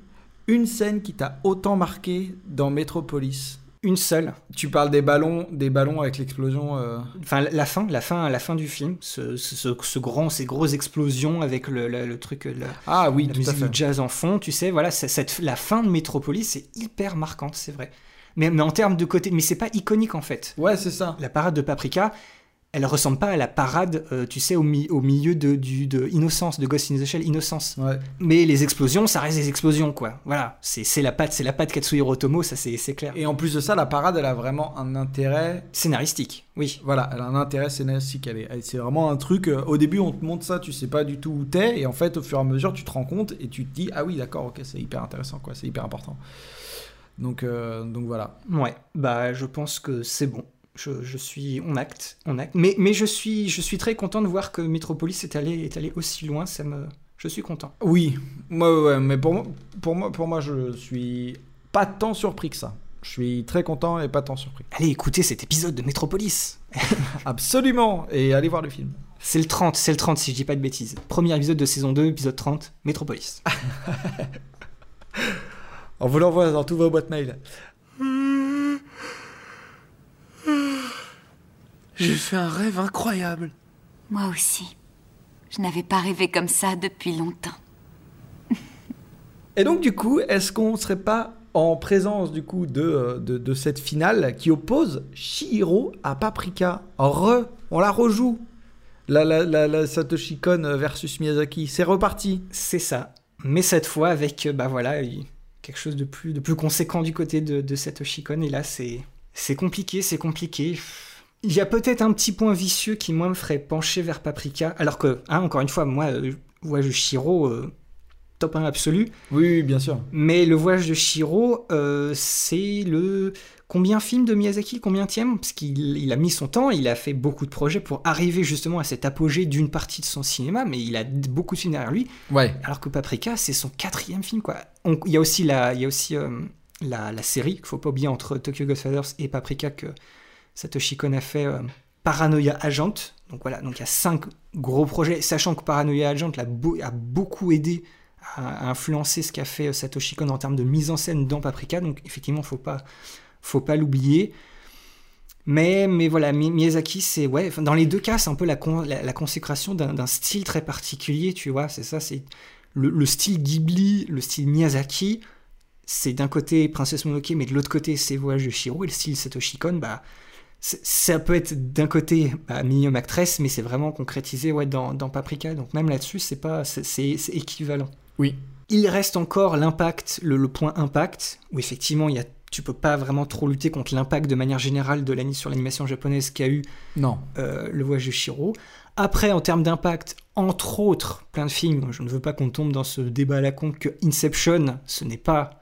une scène qui t'a autant marqué dans Metropolis? Une seule. Tu parles des ballons, des ballons avec l'explosion. euh, Enfin, la- fin, la fin, la fin du film, ce, ce- grand, ces grosses explosions avec le, le- le truc, la, Ah oui, la tout à musique fait. du jazz en fond, tu sais, voilà, cette, la fin de Metropolis, c'est hyper marquante, c'est vrai. Mais, mais en termes de côté, mais c'est pas iconique en fait. Ouais, c'est ça. La parade de Paprika, elle ressemble pas à la parade, euh, tu sais, au, mi- au milieu de, du, de Innocence, de Ghost in the Shell, Innocence. Ouais. Mais les explosions, ça reste des explosions, quoi. Voilà, c'est c'est la patte, c'est la patte Katsuhiro Otomo, ça c'est clair. Et en plus de ça, la parade, elle a vraiment un intérêt. Scénaristique, oui. Voilà, elle a un intérêt scénaristique. C'est vraiment un truc. euh, au début, on te montre ça, tu sais pas du tout où t'es, et en fait, au fur et à mesure, tu te rends compte et tu te dis, ah oui, d'accord, ok, c'est hyper intéressant, quoi, c'est hyper important. Donc, euh, donc voilà. Ouais, bah je pense que c'est bon. Je, je suis on acte, on acte. Mais, mais je suis je suis très content de voir que Metropolis est allé est allé aussi loin. Ça me je suis content. Oui, ouais, mais pour moi, pour moi, pour moi, je suis pas tant surpris que ça. Je suis très content et pas tant surpris. Allez écoutez cet épisode de Metropolis. [LAUGHS] Absolument, et allez voir le film. C'est le 30, c'est le 30 si je dis pas de bêtises. Premier épisode de saison 2, épisode 30, Metropolis. [LAUGHS] On vous l'envoie dans tous vos boîtes mail. J'ai fait un rêve incroyable. Moi aussi. Je n'avais pas rêvé comme ça depuis longtemps. Et donc, du coup, est-ce qu'on serait pas en présence, du coup, de, euh, de, de cette finale qui oppose Shihiro à Paprika? Re, on la rejoue. La, la, la, la Satoshi Kon versus Miyazaki. C'est reparti. C'est ça. Mais cette fois avec euh, bah voilà quelque chose de plus de plus conséquent du côté de, de Satoshi Kon. Et là c'est c'est compliqué, c'est compliqué. Il y a peut-être un petit point vicieux qui moi me ferait pencher vers Paprika. Alors que hein, encore une fois moi euh, voyage de Shiro euh, top 1 absolu. Oui, oui, bien sûr. Mais le voyage de Shiro, euh, c'est le combien film de Miyazaki, combien tième? Parce qu'il il a mis son temps, il a fait beaucoup de projets pour arriver justement à cet apogée d'une partie de son cinéma, mais il a beaucoup de films derrière lui. Ouais. Alors que Paprika, c'est son quatrième film, quoi. On- Il y a aussi la, il y a aussi euh, la, la série qu'il faut pas oublier entre Tokyo Godfathers et Paprika que Satoshi Kon a fait. euh, Paranoia Agent. Donc voilà, donc il y a cinq gros projets, sachant que Paranoia Agent a beaucoup aidé à, influencer ce qu'a fait euh, Satoshi Kon en termes de mise en scène dans Paprika. Donc effectivement, faut pas, faut pas l'oublier. Mais, mais voilà, Mi- Miyazaki, c'est ouais, dans les deux cas, c'est un peu la, con- la, la consécration d'un style très particulier, tu vois. C'est ça, c'est le, le style Ghibli, le style Miyazaki. C'est d'un côté Princesse Mononoke, mais de l'autre côté, c'est Voyage de Shiro. Et le style Satoshi Kon, bah, ça peut être d'un côté bah, Minimum Actress, mais c'est vraiment concrétisé ouais, dans, dans Paprika. Donc même là-dessus, c'est pas, c'est- équivalent. Oui. Il reste encore l'impact, le, le point impact, où effectivement, il y a, tu peux pas vraiment trop lutter contre l'impact de manière générale de l'ani- sur l'animation japonaise qu'a eu Non. euh, le voyage de Shiro. Après, en termes d'impact, entre autres, plein de films, je ne veux pas qu'on tombe dans ce débat à la con que Inception, ce n'est pas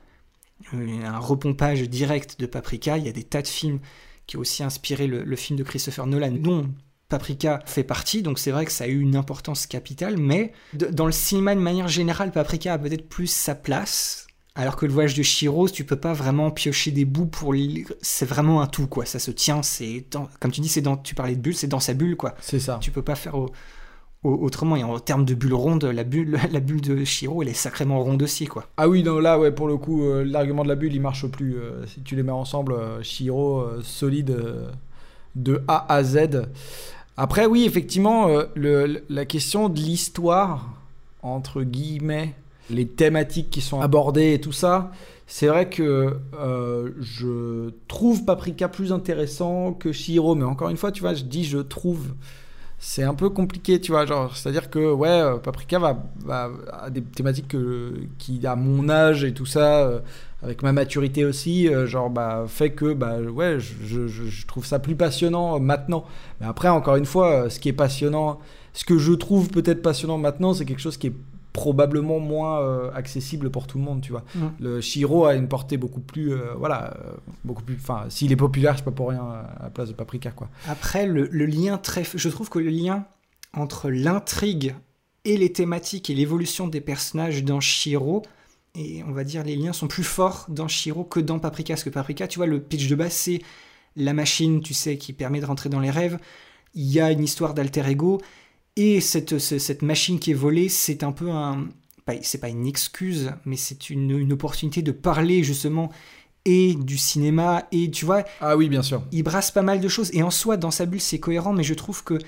euh, un repompage direct de Paprika. Il y a des tas de films qui ont aussi inspiré le, le film de Christopher Nolan, dont Paprika fait partie, donc c'est vrai que ça a eu une importance capitale, mais de- dans le cinéma de manière générale, Paprika a peut-être plus sa place, alors que le voyage de Shiro, tu peux pas vraiment piocher des bouts pour... C'est vraiment un tout, quoi, ça se tient, c'est... dans- Comme tu dis, c'est dans... tu parlais de bulle, c'est dans sa bulle, quoi. C'est ça. Tu peux pas faire au- autrement, et en termes de bulle ronde, la bulle, [LAUGHS] la bulle de Shiro, elle est sacrément ronde aussi, quoi. Ah oui, non, là, ouais, pour le coup, euh, l'argument de la bulle, il marche plus. euh, si tu les mets ensemble, euh, Shiro, euh, solide de A à Z. Après, oui, effectivement, la question de l'histoire, entre guillemets, les thématiques qui sont abordées et tout ça, c'est vrai que je trouve Paprika plus intéressant que Shihiro, mais encore une fois, tu vois, je dis je trouve. C'est un peu compliqué, tu vois, genre, c'est-à-dire que, ouais, euh, Paprika va, va a des thématiques que, qui, à mon âge et tout ça, euh, avec ma maturité aussi, euh, genre, bah, fait que, bah, ouais, je, je- je- trouve ça plus passionnant maintenant. Mais après, encore une fois, ce qui est passionnant, ce que je trouve peut-être passionnant maintenant, c'est quelque chose qui est probablement moins euh, accessible pour tout le monde, tu vois. Mm. Le Shiro a une portée beaucoup plus, euh, voilà, euh, beaucoup plus, enfin, s'il est populaire, c'est pas pour rien à la place de Paprika, quoi. Après, le, le lien très... Je trouve que le lien entre l'intrigue et les thématiques et l'évolution des personnages dans Shiro, et on va dire les liens sont plus forts dans Shiro que dans Paprika. Parce que Paprika, tu vois, le pitch de base, c'est la machine, tu sais, qui permet de rentrer dans les rêves. Il y a une histoire d'alter ego. Et cette, ce- cette machine qui est volée, c'est un peu un... C'est pas une excuse, mais c'est une, une opportunité de parler justement et du cinéma et tu vois. Ah oui, bien sûr. Il brasse pas mal de choses et en soi, dans sa bulle, c'est cohérent, mais je trouve que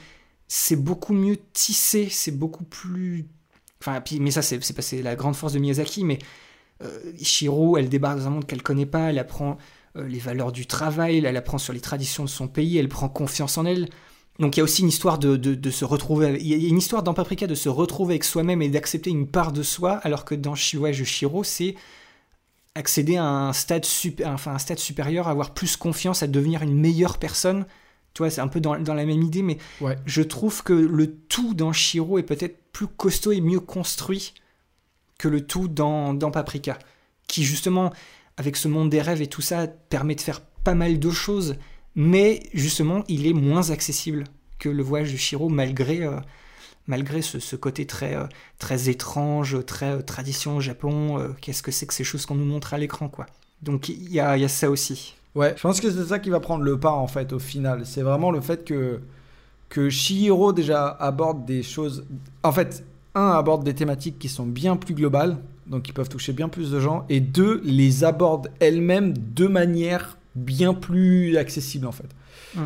c'est beaucoup mieux tissé, c'est beaucoup plus. Enfin, puis, mais ça, c'est la grande force de Miyazaki, mais euh, Shiro, elle débarque dans un monde qu'elle connaît pas, elle apprend euh, les valeurs du travail, elle apprend sur les traditions de son pays, elle prend confiance en elle. Donc il y a aussi une histoire de, de- de se retrouver, il y a une histoire dans Paprika de se retrouver avec soi-même et d'accepter une part de soi, alors que dans Chihuahua de Shiro, c'est accéder à un stade, super, enfin, un stade supérieur, avoir plus confiance, à devenir une meilleure personne. Tu vois, c'est un peu dans, dans la même idée, mais Ouais. je trouve que le tout dans Shiro est peut-être plus costaud et mieux construit que le tout dans, dans Paprika, qui justement, avec ce monde des rêves et tout ça, permet de faire pas mal de choses, mais justement, il est moins accessible que le voyage de Shiro, malgré, euh, malgré ce, ce côté très, euh, très étrange, très euh, tradition au Japon, qu'est-ce que c'est que ces choses qu'on nous montre à l'écran, quoi. Donc il y a, y a ça aussi. Ouais, je pense que c'est ça qui va prendre le pas en fait au final. C'est vraiment le fait que que déjà aborde des choses. En fait, un aborde des thématiques qui sont bien plus globales, donc qui peuvent toucher bien plus de gens, et deux les aborde elle-même de manière bien plus accessible en fait. Mm.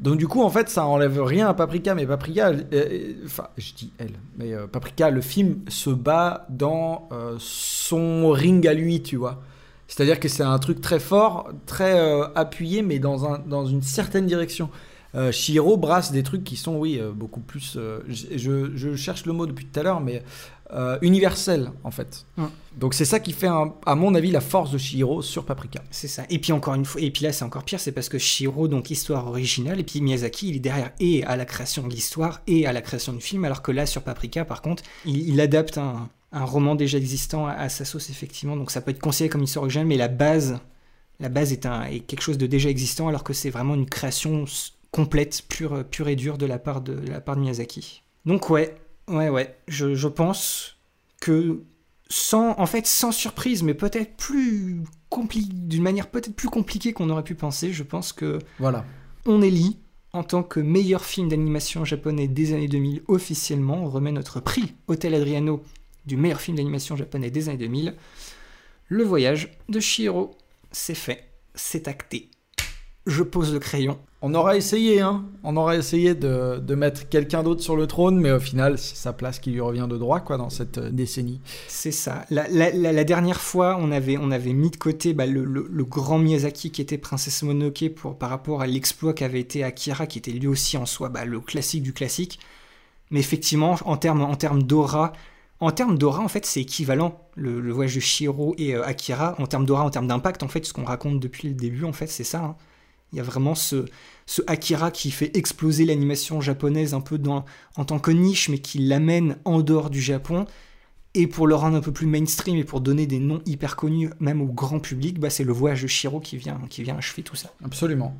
Donc du coup, en fait, ça enlève rien à Paprika, mais Paprika, euh, enfin, je dis elle, mais euh, Paprika, le film se bat dans euh, son ring à lui, tu vois. C'est-à-dire que c'est un truc très fort, très appuyé, mais dans, un, dans une certaine direction. Shihiro brasse des trucs qui sont, oui, beaucoup plus. je, je- je cherche le mot depuis tout à l'heure, mais euh, universel, en fait. Mm. Donc c'est ça qui fait, un- à mon avis, la force de Shihiro sur Paprika. C'est ça. Et puis encore une fois, et puis là c'est encore pire, c'est parce que Shiro, donc histoire originale, et puis Miyazaki, il est derrière et à la création de l'histoire et à la création du film, alors que là sur Paprika, par contre, il, il adapte un, un roman déjà existant à, à sa sauce effectivement. Donc ça peut être considéré comme histoire originale, mais la base, la base est, un, est quelque chose de déjà existant, alors que c'est vraiment une création complète, pure, pure et dure de la part de, de la part de Miyazaki. Donc ouais, ouais, ouais, je, je pense que sans, en fait, sans surprise, mais peut-être plus compli- d'une manière peut-être plus compliquée qu'on aurait pu penser, je pense que Voilà. on élit en tant que meilleur film d'animation japonais des années 2000 officiellement, on remet notre prix Hôtel Adriano du meilleur film d'animation japonais des années 2000. Le voyage de Shiro, c'est fait, c'est acté. Je pose le crayon. On aura essayé, hein. On aura essayé de, de mettre quelqu'un d'autre sur le trône, mais au final, c'est sa place qui lui revient de droit, quoi, dans cette euh, décennie. C'est ça. La, la- dernière fois, on avait, on avait mis de côté bah, le, le- le grand Miyazaki qui était Princesse Mononoke pour, par rapport à l'exploit qu'avait été Akira, qui était lui aussi en soi bah, le classique du classique. Mais effectivement, en termes en termes d'aura, en termes d'aura, en fait, c'est équivalent. Le, le voyage de Shiro et euh, Akira, en termes d'aura, en termes d'impact, en fait, ce qu'on raconte depuis le début, en fait, c'est ça. hein. Il y a vraiment ce, ce Akira qui fait exploser l'animation japonaise un peu dans, en tant que niche, mais qui l'amène en dehors du Japon. Et pour le rendre un peu plus mainstream et pour donner des noms hyper connus, même au grand public, bah, c'est le voyage de Shiro qui vient, qui vient achever tout ça. Absolument.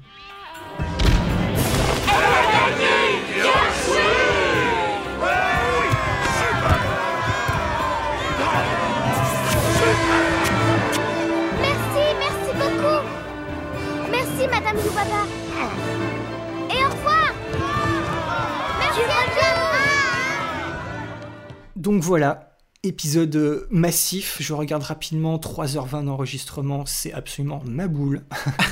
Yubaba. Et au revoir. Merci à Donc voilà, épisode euh, massif. Je regarde rapidement 3h20 d'enregistrement, c'est absolument ma boule.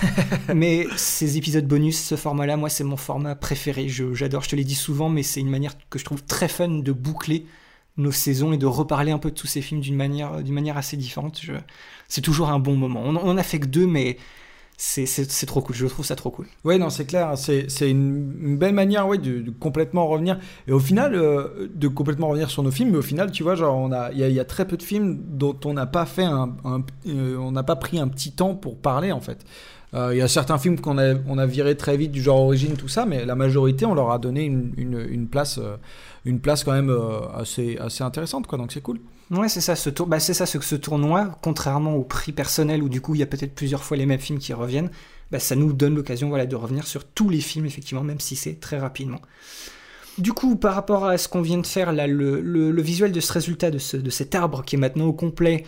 [LAUGHS] mais ces épisodes bonus, ce format-là, moi, c'est mon format préféré. Je- J'adore, je te l'ai dit souvent, mais c'est une manière que je trouve très fun de boucler nos saisons et de reparler un peu de tous ces films d'une manière, d'une manière assez différente. Je- C'est toujours un bon moment. On, on a fait que deux, mais c'est trop cool. Je trouve ça trop cool. Ouais, non, c'est clair. C'est c'est une, une belle manière ouais, de, complètement revenir. Et au final, euh, de complètement revenir sur nos films. Mais au final, tu vois, genre, on a- il y, a- il y a très peu de films dont on n'a pas fait un, euh, on n'a pas pris un petit temps pour parler, en fait. Euh, Il y a certains films qu'on a, on a viré très vite du genre origine, tout ça, mais la majorité, on leur a donné une, une- une place, une place quand même assez, assez intéressante, quoi. Donc c'est cool. Ouais, c'est ça, ce tour... bah, c'est ça, ce, ce tournoi, contrairement au prix personnel où du coup il y a peut-être plusieurs fois les mêmes films qui reviennent, bah, ça nous donne l'occasion voilà, de revenir sur tous les films, effectivement, même si c'est très rapidement. Du coup, par rapport à ce qu'on vient de faire, là, le, visuel de ce résultat, de, ce- de cet arbre qui est maintenant au complet,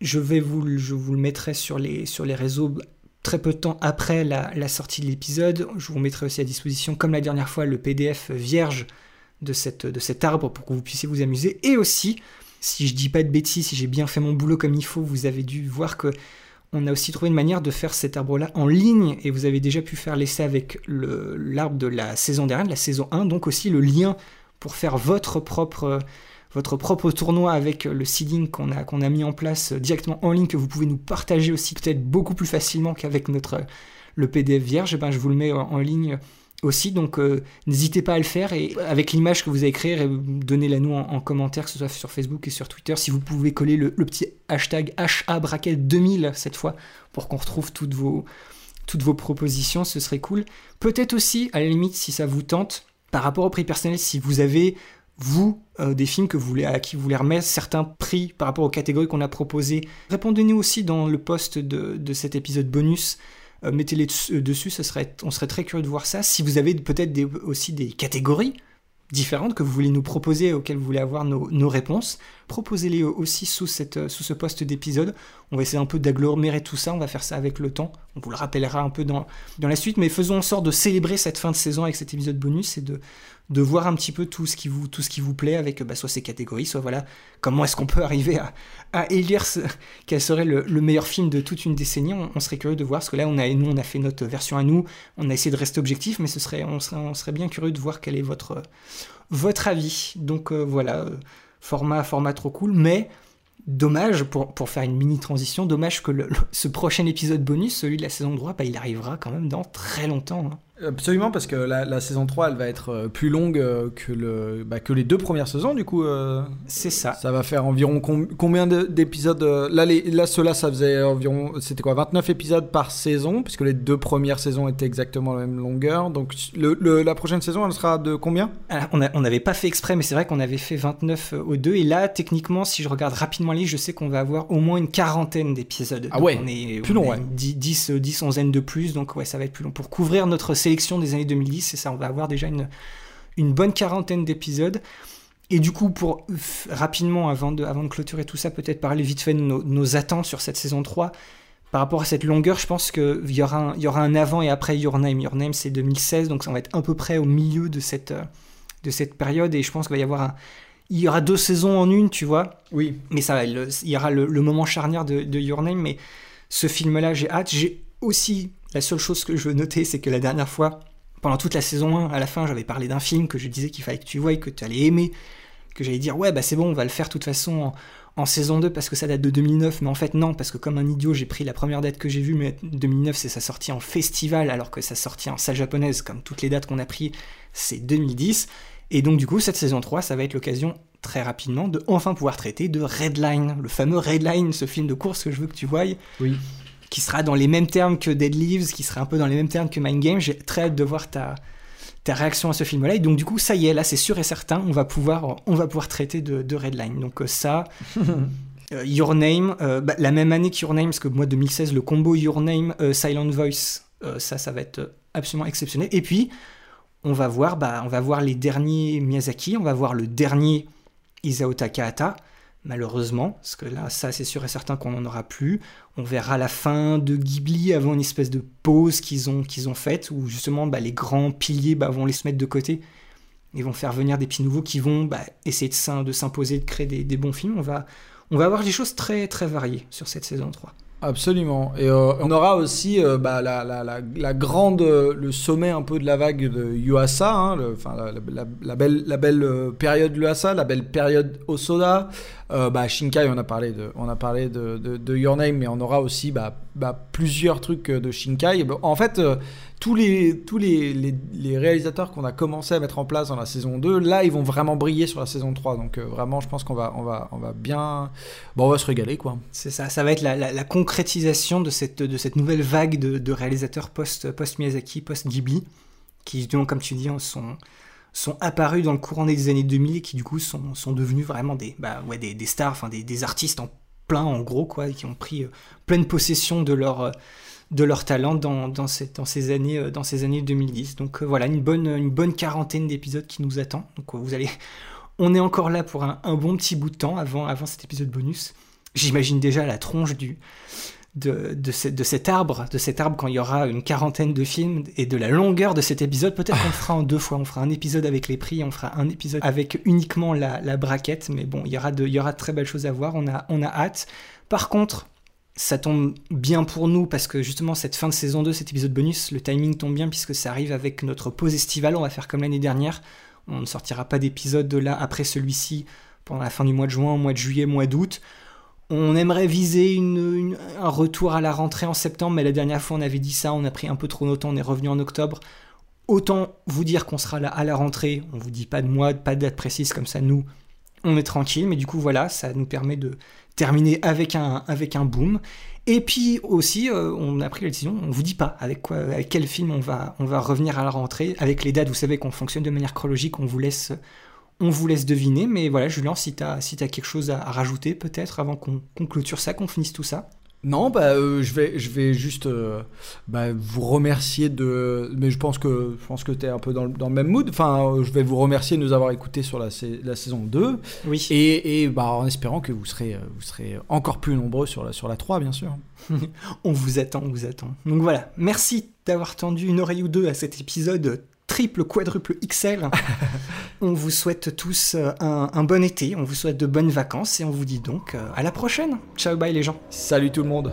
je, vais vous, le- mettrai sur les, sur les réseaux très peu de temps après la, sortie de l'épisode. Je vous mettrai aussi à disposition, comme la dernière fois, le PDF vierge de cet arbre pour que vous puissiez vous amuser. Et aussi, si je dis pas de bêtises, si j'ai bien fait mon boulot comme il faut, vous avez dû voir que on a aussi trouvé une manière de faire cet arbre-là en ligne, et vous avez déjà pu faire l'essai avec l'arbre de la saison dernière, de la saison 1, donc aussi le lien pour faire votre propre, tournoi avec le seeding qu'on a, qu'on a mis en place directement en ligne, que vous pouvez nous partager aussi peut-être beaucoup plus facilement qu'avec notre le PDF vierge, eh ben, je vous le mets en ligne aussi, donc euh, n'hésitez pas à le faire et avec l'image que vous allez créer, donnez-la nous en, en commentaire, que ce soit sur Facebook et sur Twitter. Si vous pouvez coller le, le petit hashtag HA bracket 2000 cette fois pour qu'on retrouve toutes vos, toutes vos propositions, ce serait cool. Peut-être aussi, à la limite, si ça vous tente, par rapport au prix personnel, si vous avez vous, euh, des films que vous voulez, à qui vous voulez remettre certains prix par rapport aux catégories qu'on a proposées, répondez-nous aussi dans le post de, de cet épisode bonus. Euh, Mettez-les dessus, euh, serait, on serait très curieux de voir ça. Si vous avez peut-être aussi des catégories différentes que vous voulez nous proposer, auxquelles vous voulez avoir nos, nos réponses, proposez-les aussi sous, cette, euh, sous ce post d'épisode. On va essayer un peu d'agglomérer tout ça, on va faire ça avec le temps. On vous le rappellera un peu dans, dans la suite, mais faisons en sorte de célébrer cette fin de saison avec cet épisode bonus et de, de voir un petit peu tout ce qui vous, plaît avec bah, soit ces catégories, soit voilà comment est-ce qu'on peut [LAUGHS] arriver à, à élire quel serait le, le meilleur film de toute une décennie. On, serait curieux de voir, parce que là, on a, nous, on a fait notre version à nous, on a essayé de rester objectif, mais ce serait, on, serait, bien curieux de voir quel est votre, avis. Donc euh, voilà, euh, format, format trop cool, mais dommage, pour, faire une mini transition, dommage que le- ce prochain épisode bonus, celui de la saison 3, bah, il arrivera quand même dans très longtemps. hein. Absolument, parce que la, la saison 3, elle va être euh, plus longue euh, que, le, bah, que les deux premières saisons, du coup. c'est ça. Ça va faire environ com- combien de- d'épisodes euh, Là, les, là ceux-là, ça faisait environ. C'était quoi 29 épisodes par saison, puisque les deux premières saisons étaient exactement la même longueur. Donc, le- le- la prochaine saison, elle sera de combien? Alors, on n'avait pas fait exprès, mais c'est vrai qu'on avait fait 29 aux deux. Et là, techniquement, si je regarde rapidement les, je sais qu'on va avoir au moins une quarantaine d'épisodes. Ah Donc, ouais, on est, plus on long, ouais. une dix, 10, 10, onzaine de plus. Donc, ouais, ça va être plus long. Pour couvrir notre sélection des années 2010, c'est ça, on va avoir déjà une, une bonne quarantaine d'épisodes. Et du coup, pour rapidement, avant de, avant de clôturer tout ça, peut-être parler vite fait de nos, nos attentes sur cette saison 3. Par rapport à cette longueur, je pense qu'il y, aura un- y aura un avant et après Your Name. Your Name, c'est 2016, donc ça va être à peu près au milieu de cette, de cette période. Et je pense qu'il va y avoir un. Il y aura deux saisons en une, tu vois. Oui. Mais ça va, il y aura le, le moment charnière de, de Your Name. Mais ce film-là, j'ai hâte. J'ai aussi. La seule chose que je veux noter, c'est que la dernière fois, pendant toute la saison 1, à la fin, j'avais parlé d'un film que je disais qu'il fallait que tu vois et que tu allais aimer. Que j'allais dire, ouais, bah c'est bon, on va le faire de toute façon en, saison 2 parce que ça date de 2009. Mais en fait, non, parce que comme un idiot, j'ai pris la première date que j'ai vue, mais 2009, c'est sa sortie en festival, alors que sa sortie en salle japonaise, comme toutes les dates qu'on a pris, c'est 2010. Et donc, du coup, cette saison 3, ça va être l'occasion très rapidement de enfin pouvoir traiter de Redline, le fameux Redline, ce film de course que je veux que tu voies Oui. Qui sera dans les mêmes termes que Dead Leaves, qui sera un peu dans les mêmes termes que Mind Game. J'ai très hâte de voir ta, ta réaction à ce film-là. Et donc, du coup, ça y est, là, c'est sûr et certain, on va pouvoir, on va pouvoir traiter de, de Redline. Donc, euh, ça. [LAUGHS] euh, Your Name, euh, bah, la même année que Your Name, parce que moi 2016, le combo Your Name, euh, Silent Voice, ça, ça va être absolument exceptionnel. Et puis, on va voir, bah, on va voir les derniers Miyazaki, on va voir le dernier Isao Takahata, malheureusement, parce que là, ça, c'est sûr et certain qu'on n'en aura plus. On verra la fin de Ghibli avant une espèce de pause qu'ils ont, ont faite, où justement, bah, les grands piliers bah, vont les se mettre de côté. Ils vont faire venir des petits nouveaux qui vont bah, essayer de s'im- de s'imposer, de créer des, des bons films. On va, on va avoir des choses très, très variées sur cette saison 3. Absolument. Et euh, on aura aussi euh, bah, la, grande, euh, le sommet un peu de la vague de Yuasa, hein, la, belle, la belle période Yuasa, la belle période Osoda. Bah, Shinkai, on a parlé, de, on a parlé de, Your Name, mais on aura aussi bah, bah, plusieurs trucs de Shinkai. En fait, tous les, tous les, les, réalisateurs qu'on a commencé à mettre en place dans la saison 2, là, ils vont vraiment briller sur la saison 3. Donc, euh, vraiment, je pense qu'on va, on va, on va bien. Bon, on va se régaler, quoi. C'est ça, ça va être la, la- concrétisation de cette, de cette nouvelle vague de, de réalisateurs post- post-Miyazaki, post-Ghibli, qui, justement, comme tu dis, hein, sont, sont apparus dans le courant des années 2000 et qui, du coup, sont, sont devenus vraiment des, bah, ouais, des, des stars, des, des artistes en plein, en gros, quoi, qui ont pris euh, pleine possession de leur, euh, de leur talent dans, dans, cette- dans, ces années, euh, dans ces années 2010. Donc, euh, voilà, une bonne, une bonne quarantaine d'épisodes qui nous attend. Donc, euh, vous allez. [LAUGHS] On est encore là pour un, un bon petit bout de temps avant, avant cet épisode bonus. J'imagine déjà la tronche du, de, de, de cet arbre, de cet arbre quand il y aura une quarantaine de films et de la longueur de cet épisode. Peut-être qu'on le fera en deux fois. On fera un épisode avec les prix, on fera un épisode avec uniquement la, la braquette. Mais bon, il y aura de, il y aura très belles choses à voir. On a, on a hâte. Par contre, ça tombe bien pour nous parce que justement cette fin de saison 2, cet épisode bonus, le timing tombe bien puisque ça arrive avec notre pause estivale. On va faire comme l'année dernière. On ne sortira pas d'épisode de là après celui-ci pendant la fin du mois de juin, mois de juillet, mois d'août. On aimerait viser un retour à la rentrée en septembre, mais la dernière fois on avait dit ça, on a pris un peu trop notre temps, on est revenu en octobre. Autant vous dire qu'on sera là à la rentrée, on vous dit pas de mois, pas de date précise, comme ça nous, on est tranquille, mais du coup voilà, ça nous permet de terminer avec un, avec un boom. Et puis aussi, euh, on a pris la décision, on vous dit pas avec quoi, avec quel film on va, on va revenir à la rentrée, avec les dates. Vous savez qu'on fonctionne de manière chronologique, on vous laisse, on vous laisse deviner. Mais voilà, Julien, si tu as, si quelque chose à, rajouter peut-être avant qu'on clôture ça, qu'on finisse tout ça. Non, bah, euh, je, vais, je vais juste euh, bah, vous remercier de. Mais je pense que, je pense que tu es un peu dans le, dans le même mood. Enfin, euh, je vais vous remercier de nous avoir écoutés sur la, la saison 2. Oui. Et, et bah, en espérant que vous serez, vous serez encore plus nombreux sur la, sur la 3, bien sûr. [LAUGHS] on vous attend, on vous attend. Donc voilà, merci d'avoir tendu une oreille ou deux à cet épisode triple, quadruple XL. [LAUGHS] on vous souhaite tous euh, un, bon été, on vous souhaite de bonnes vacances et on vous dit donc euh, à la prochaine. Ciao, bye les gens. Salut tout le monde.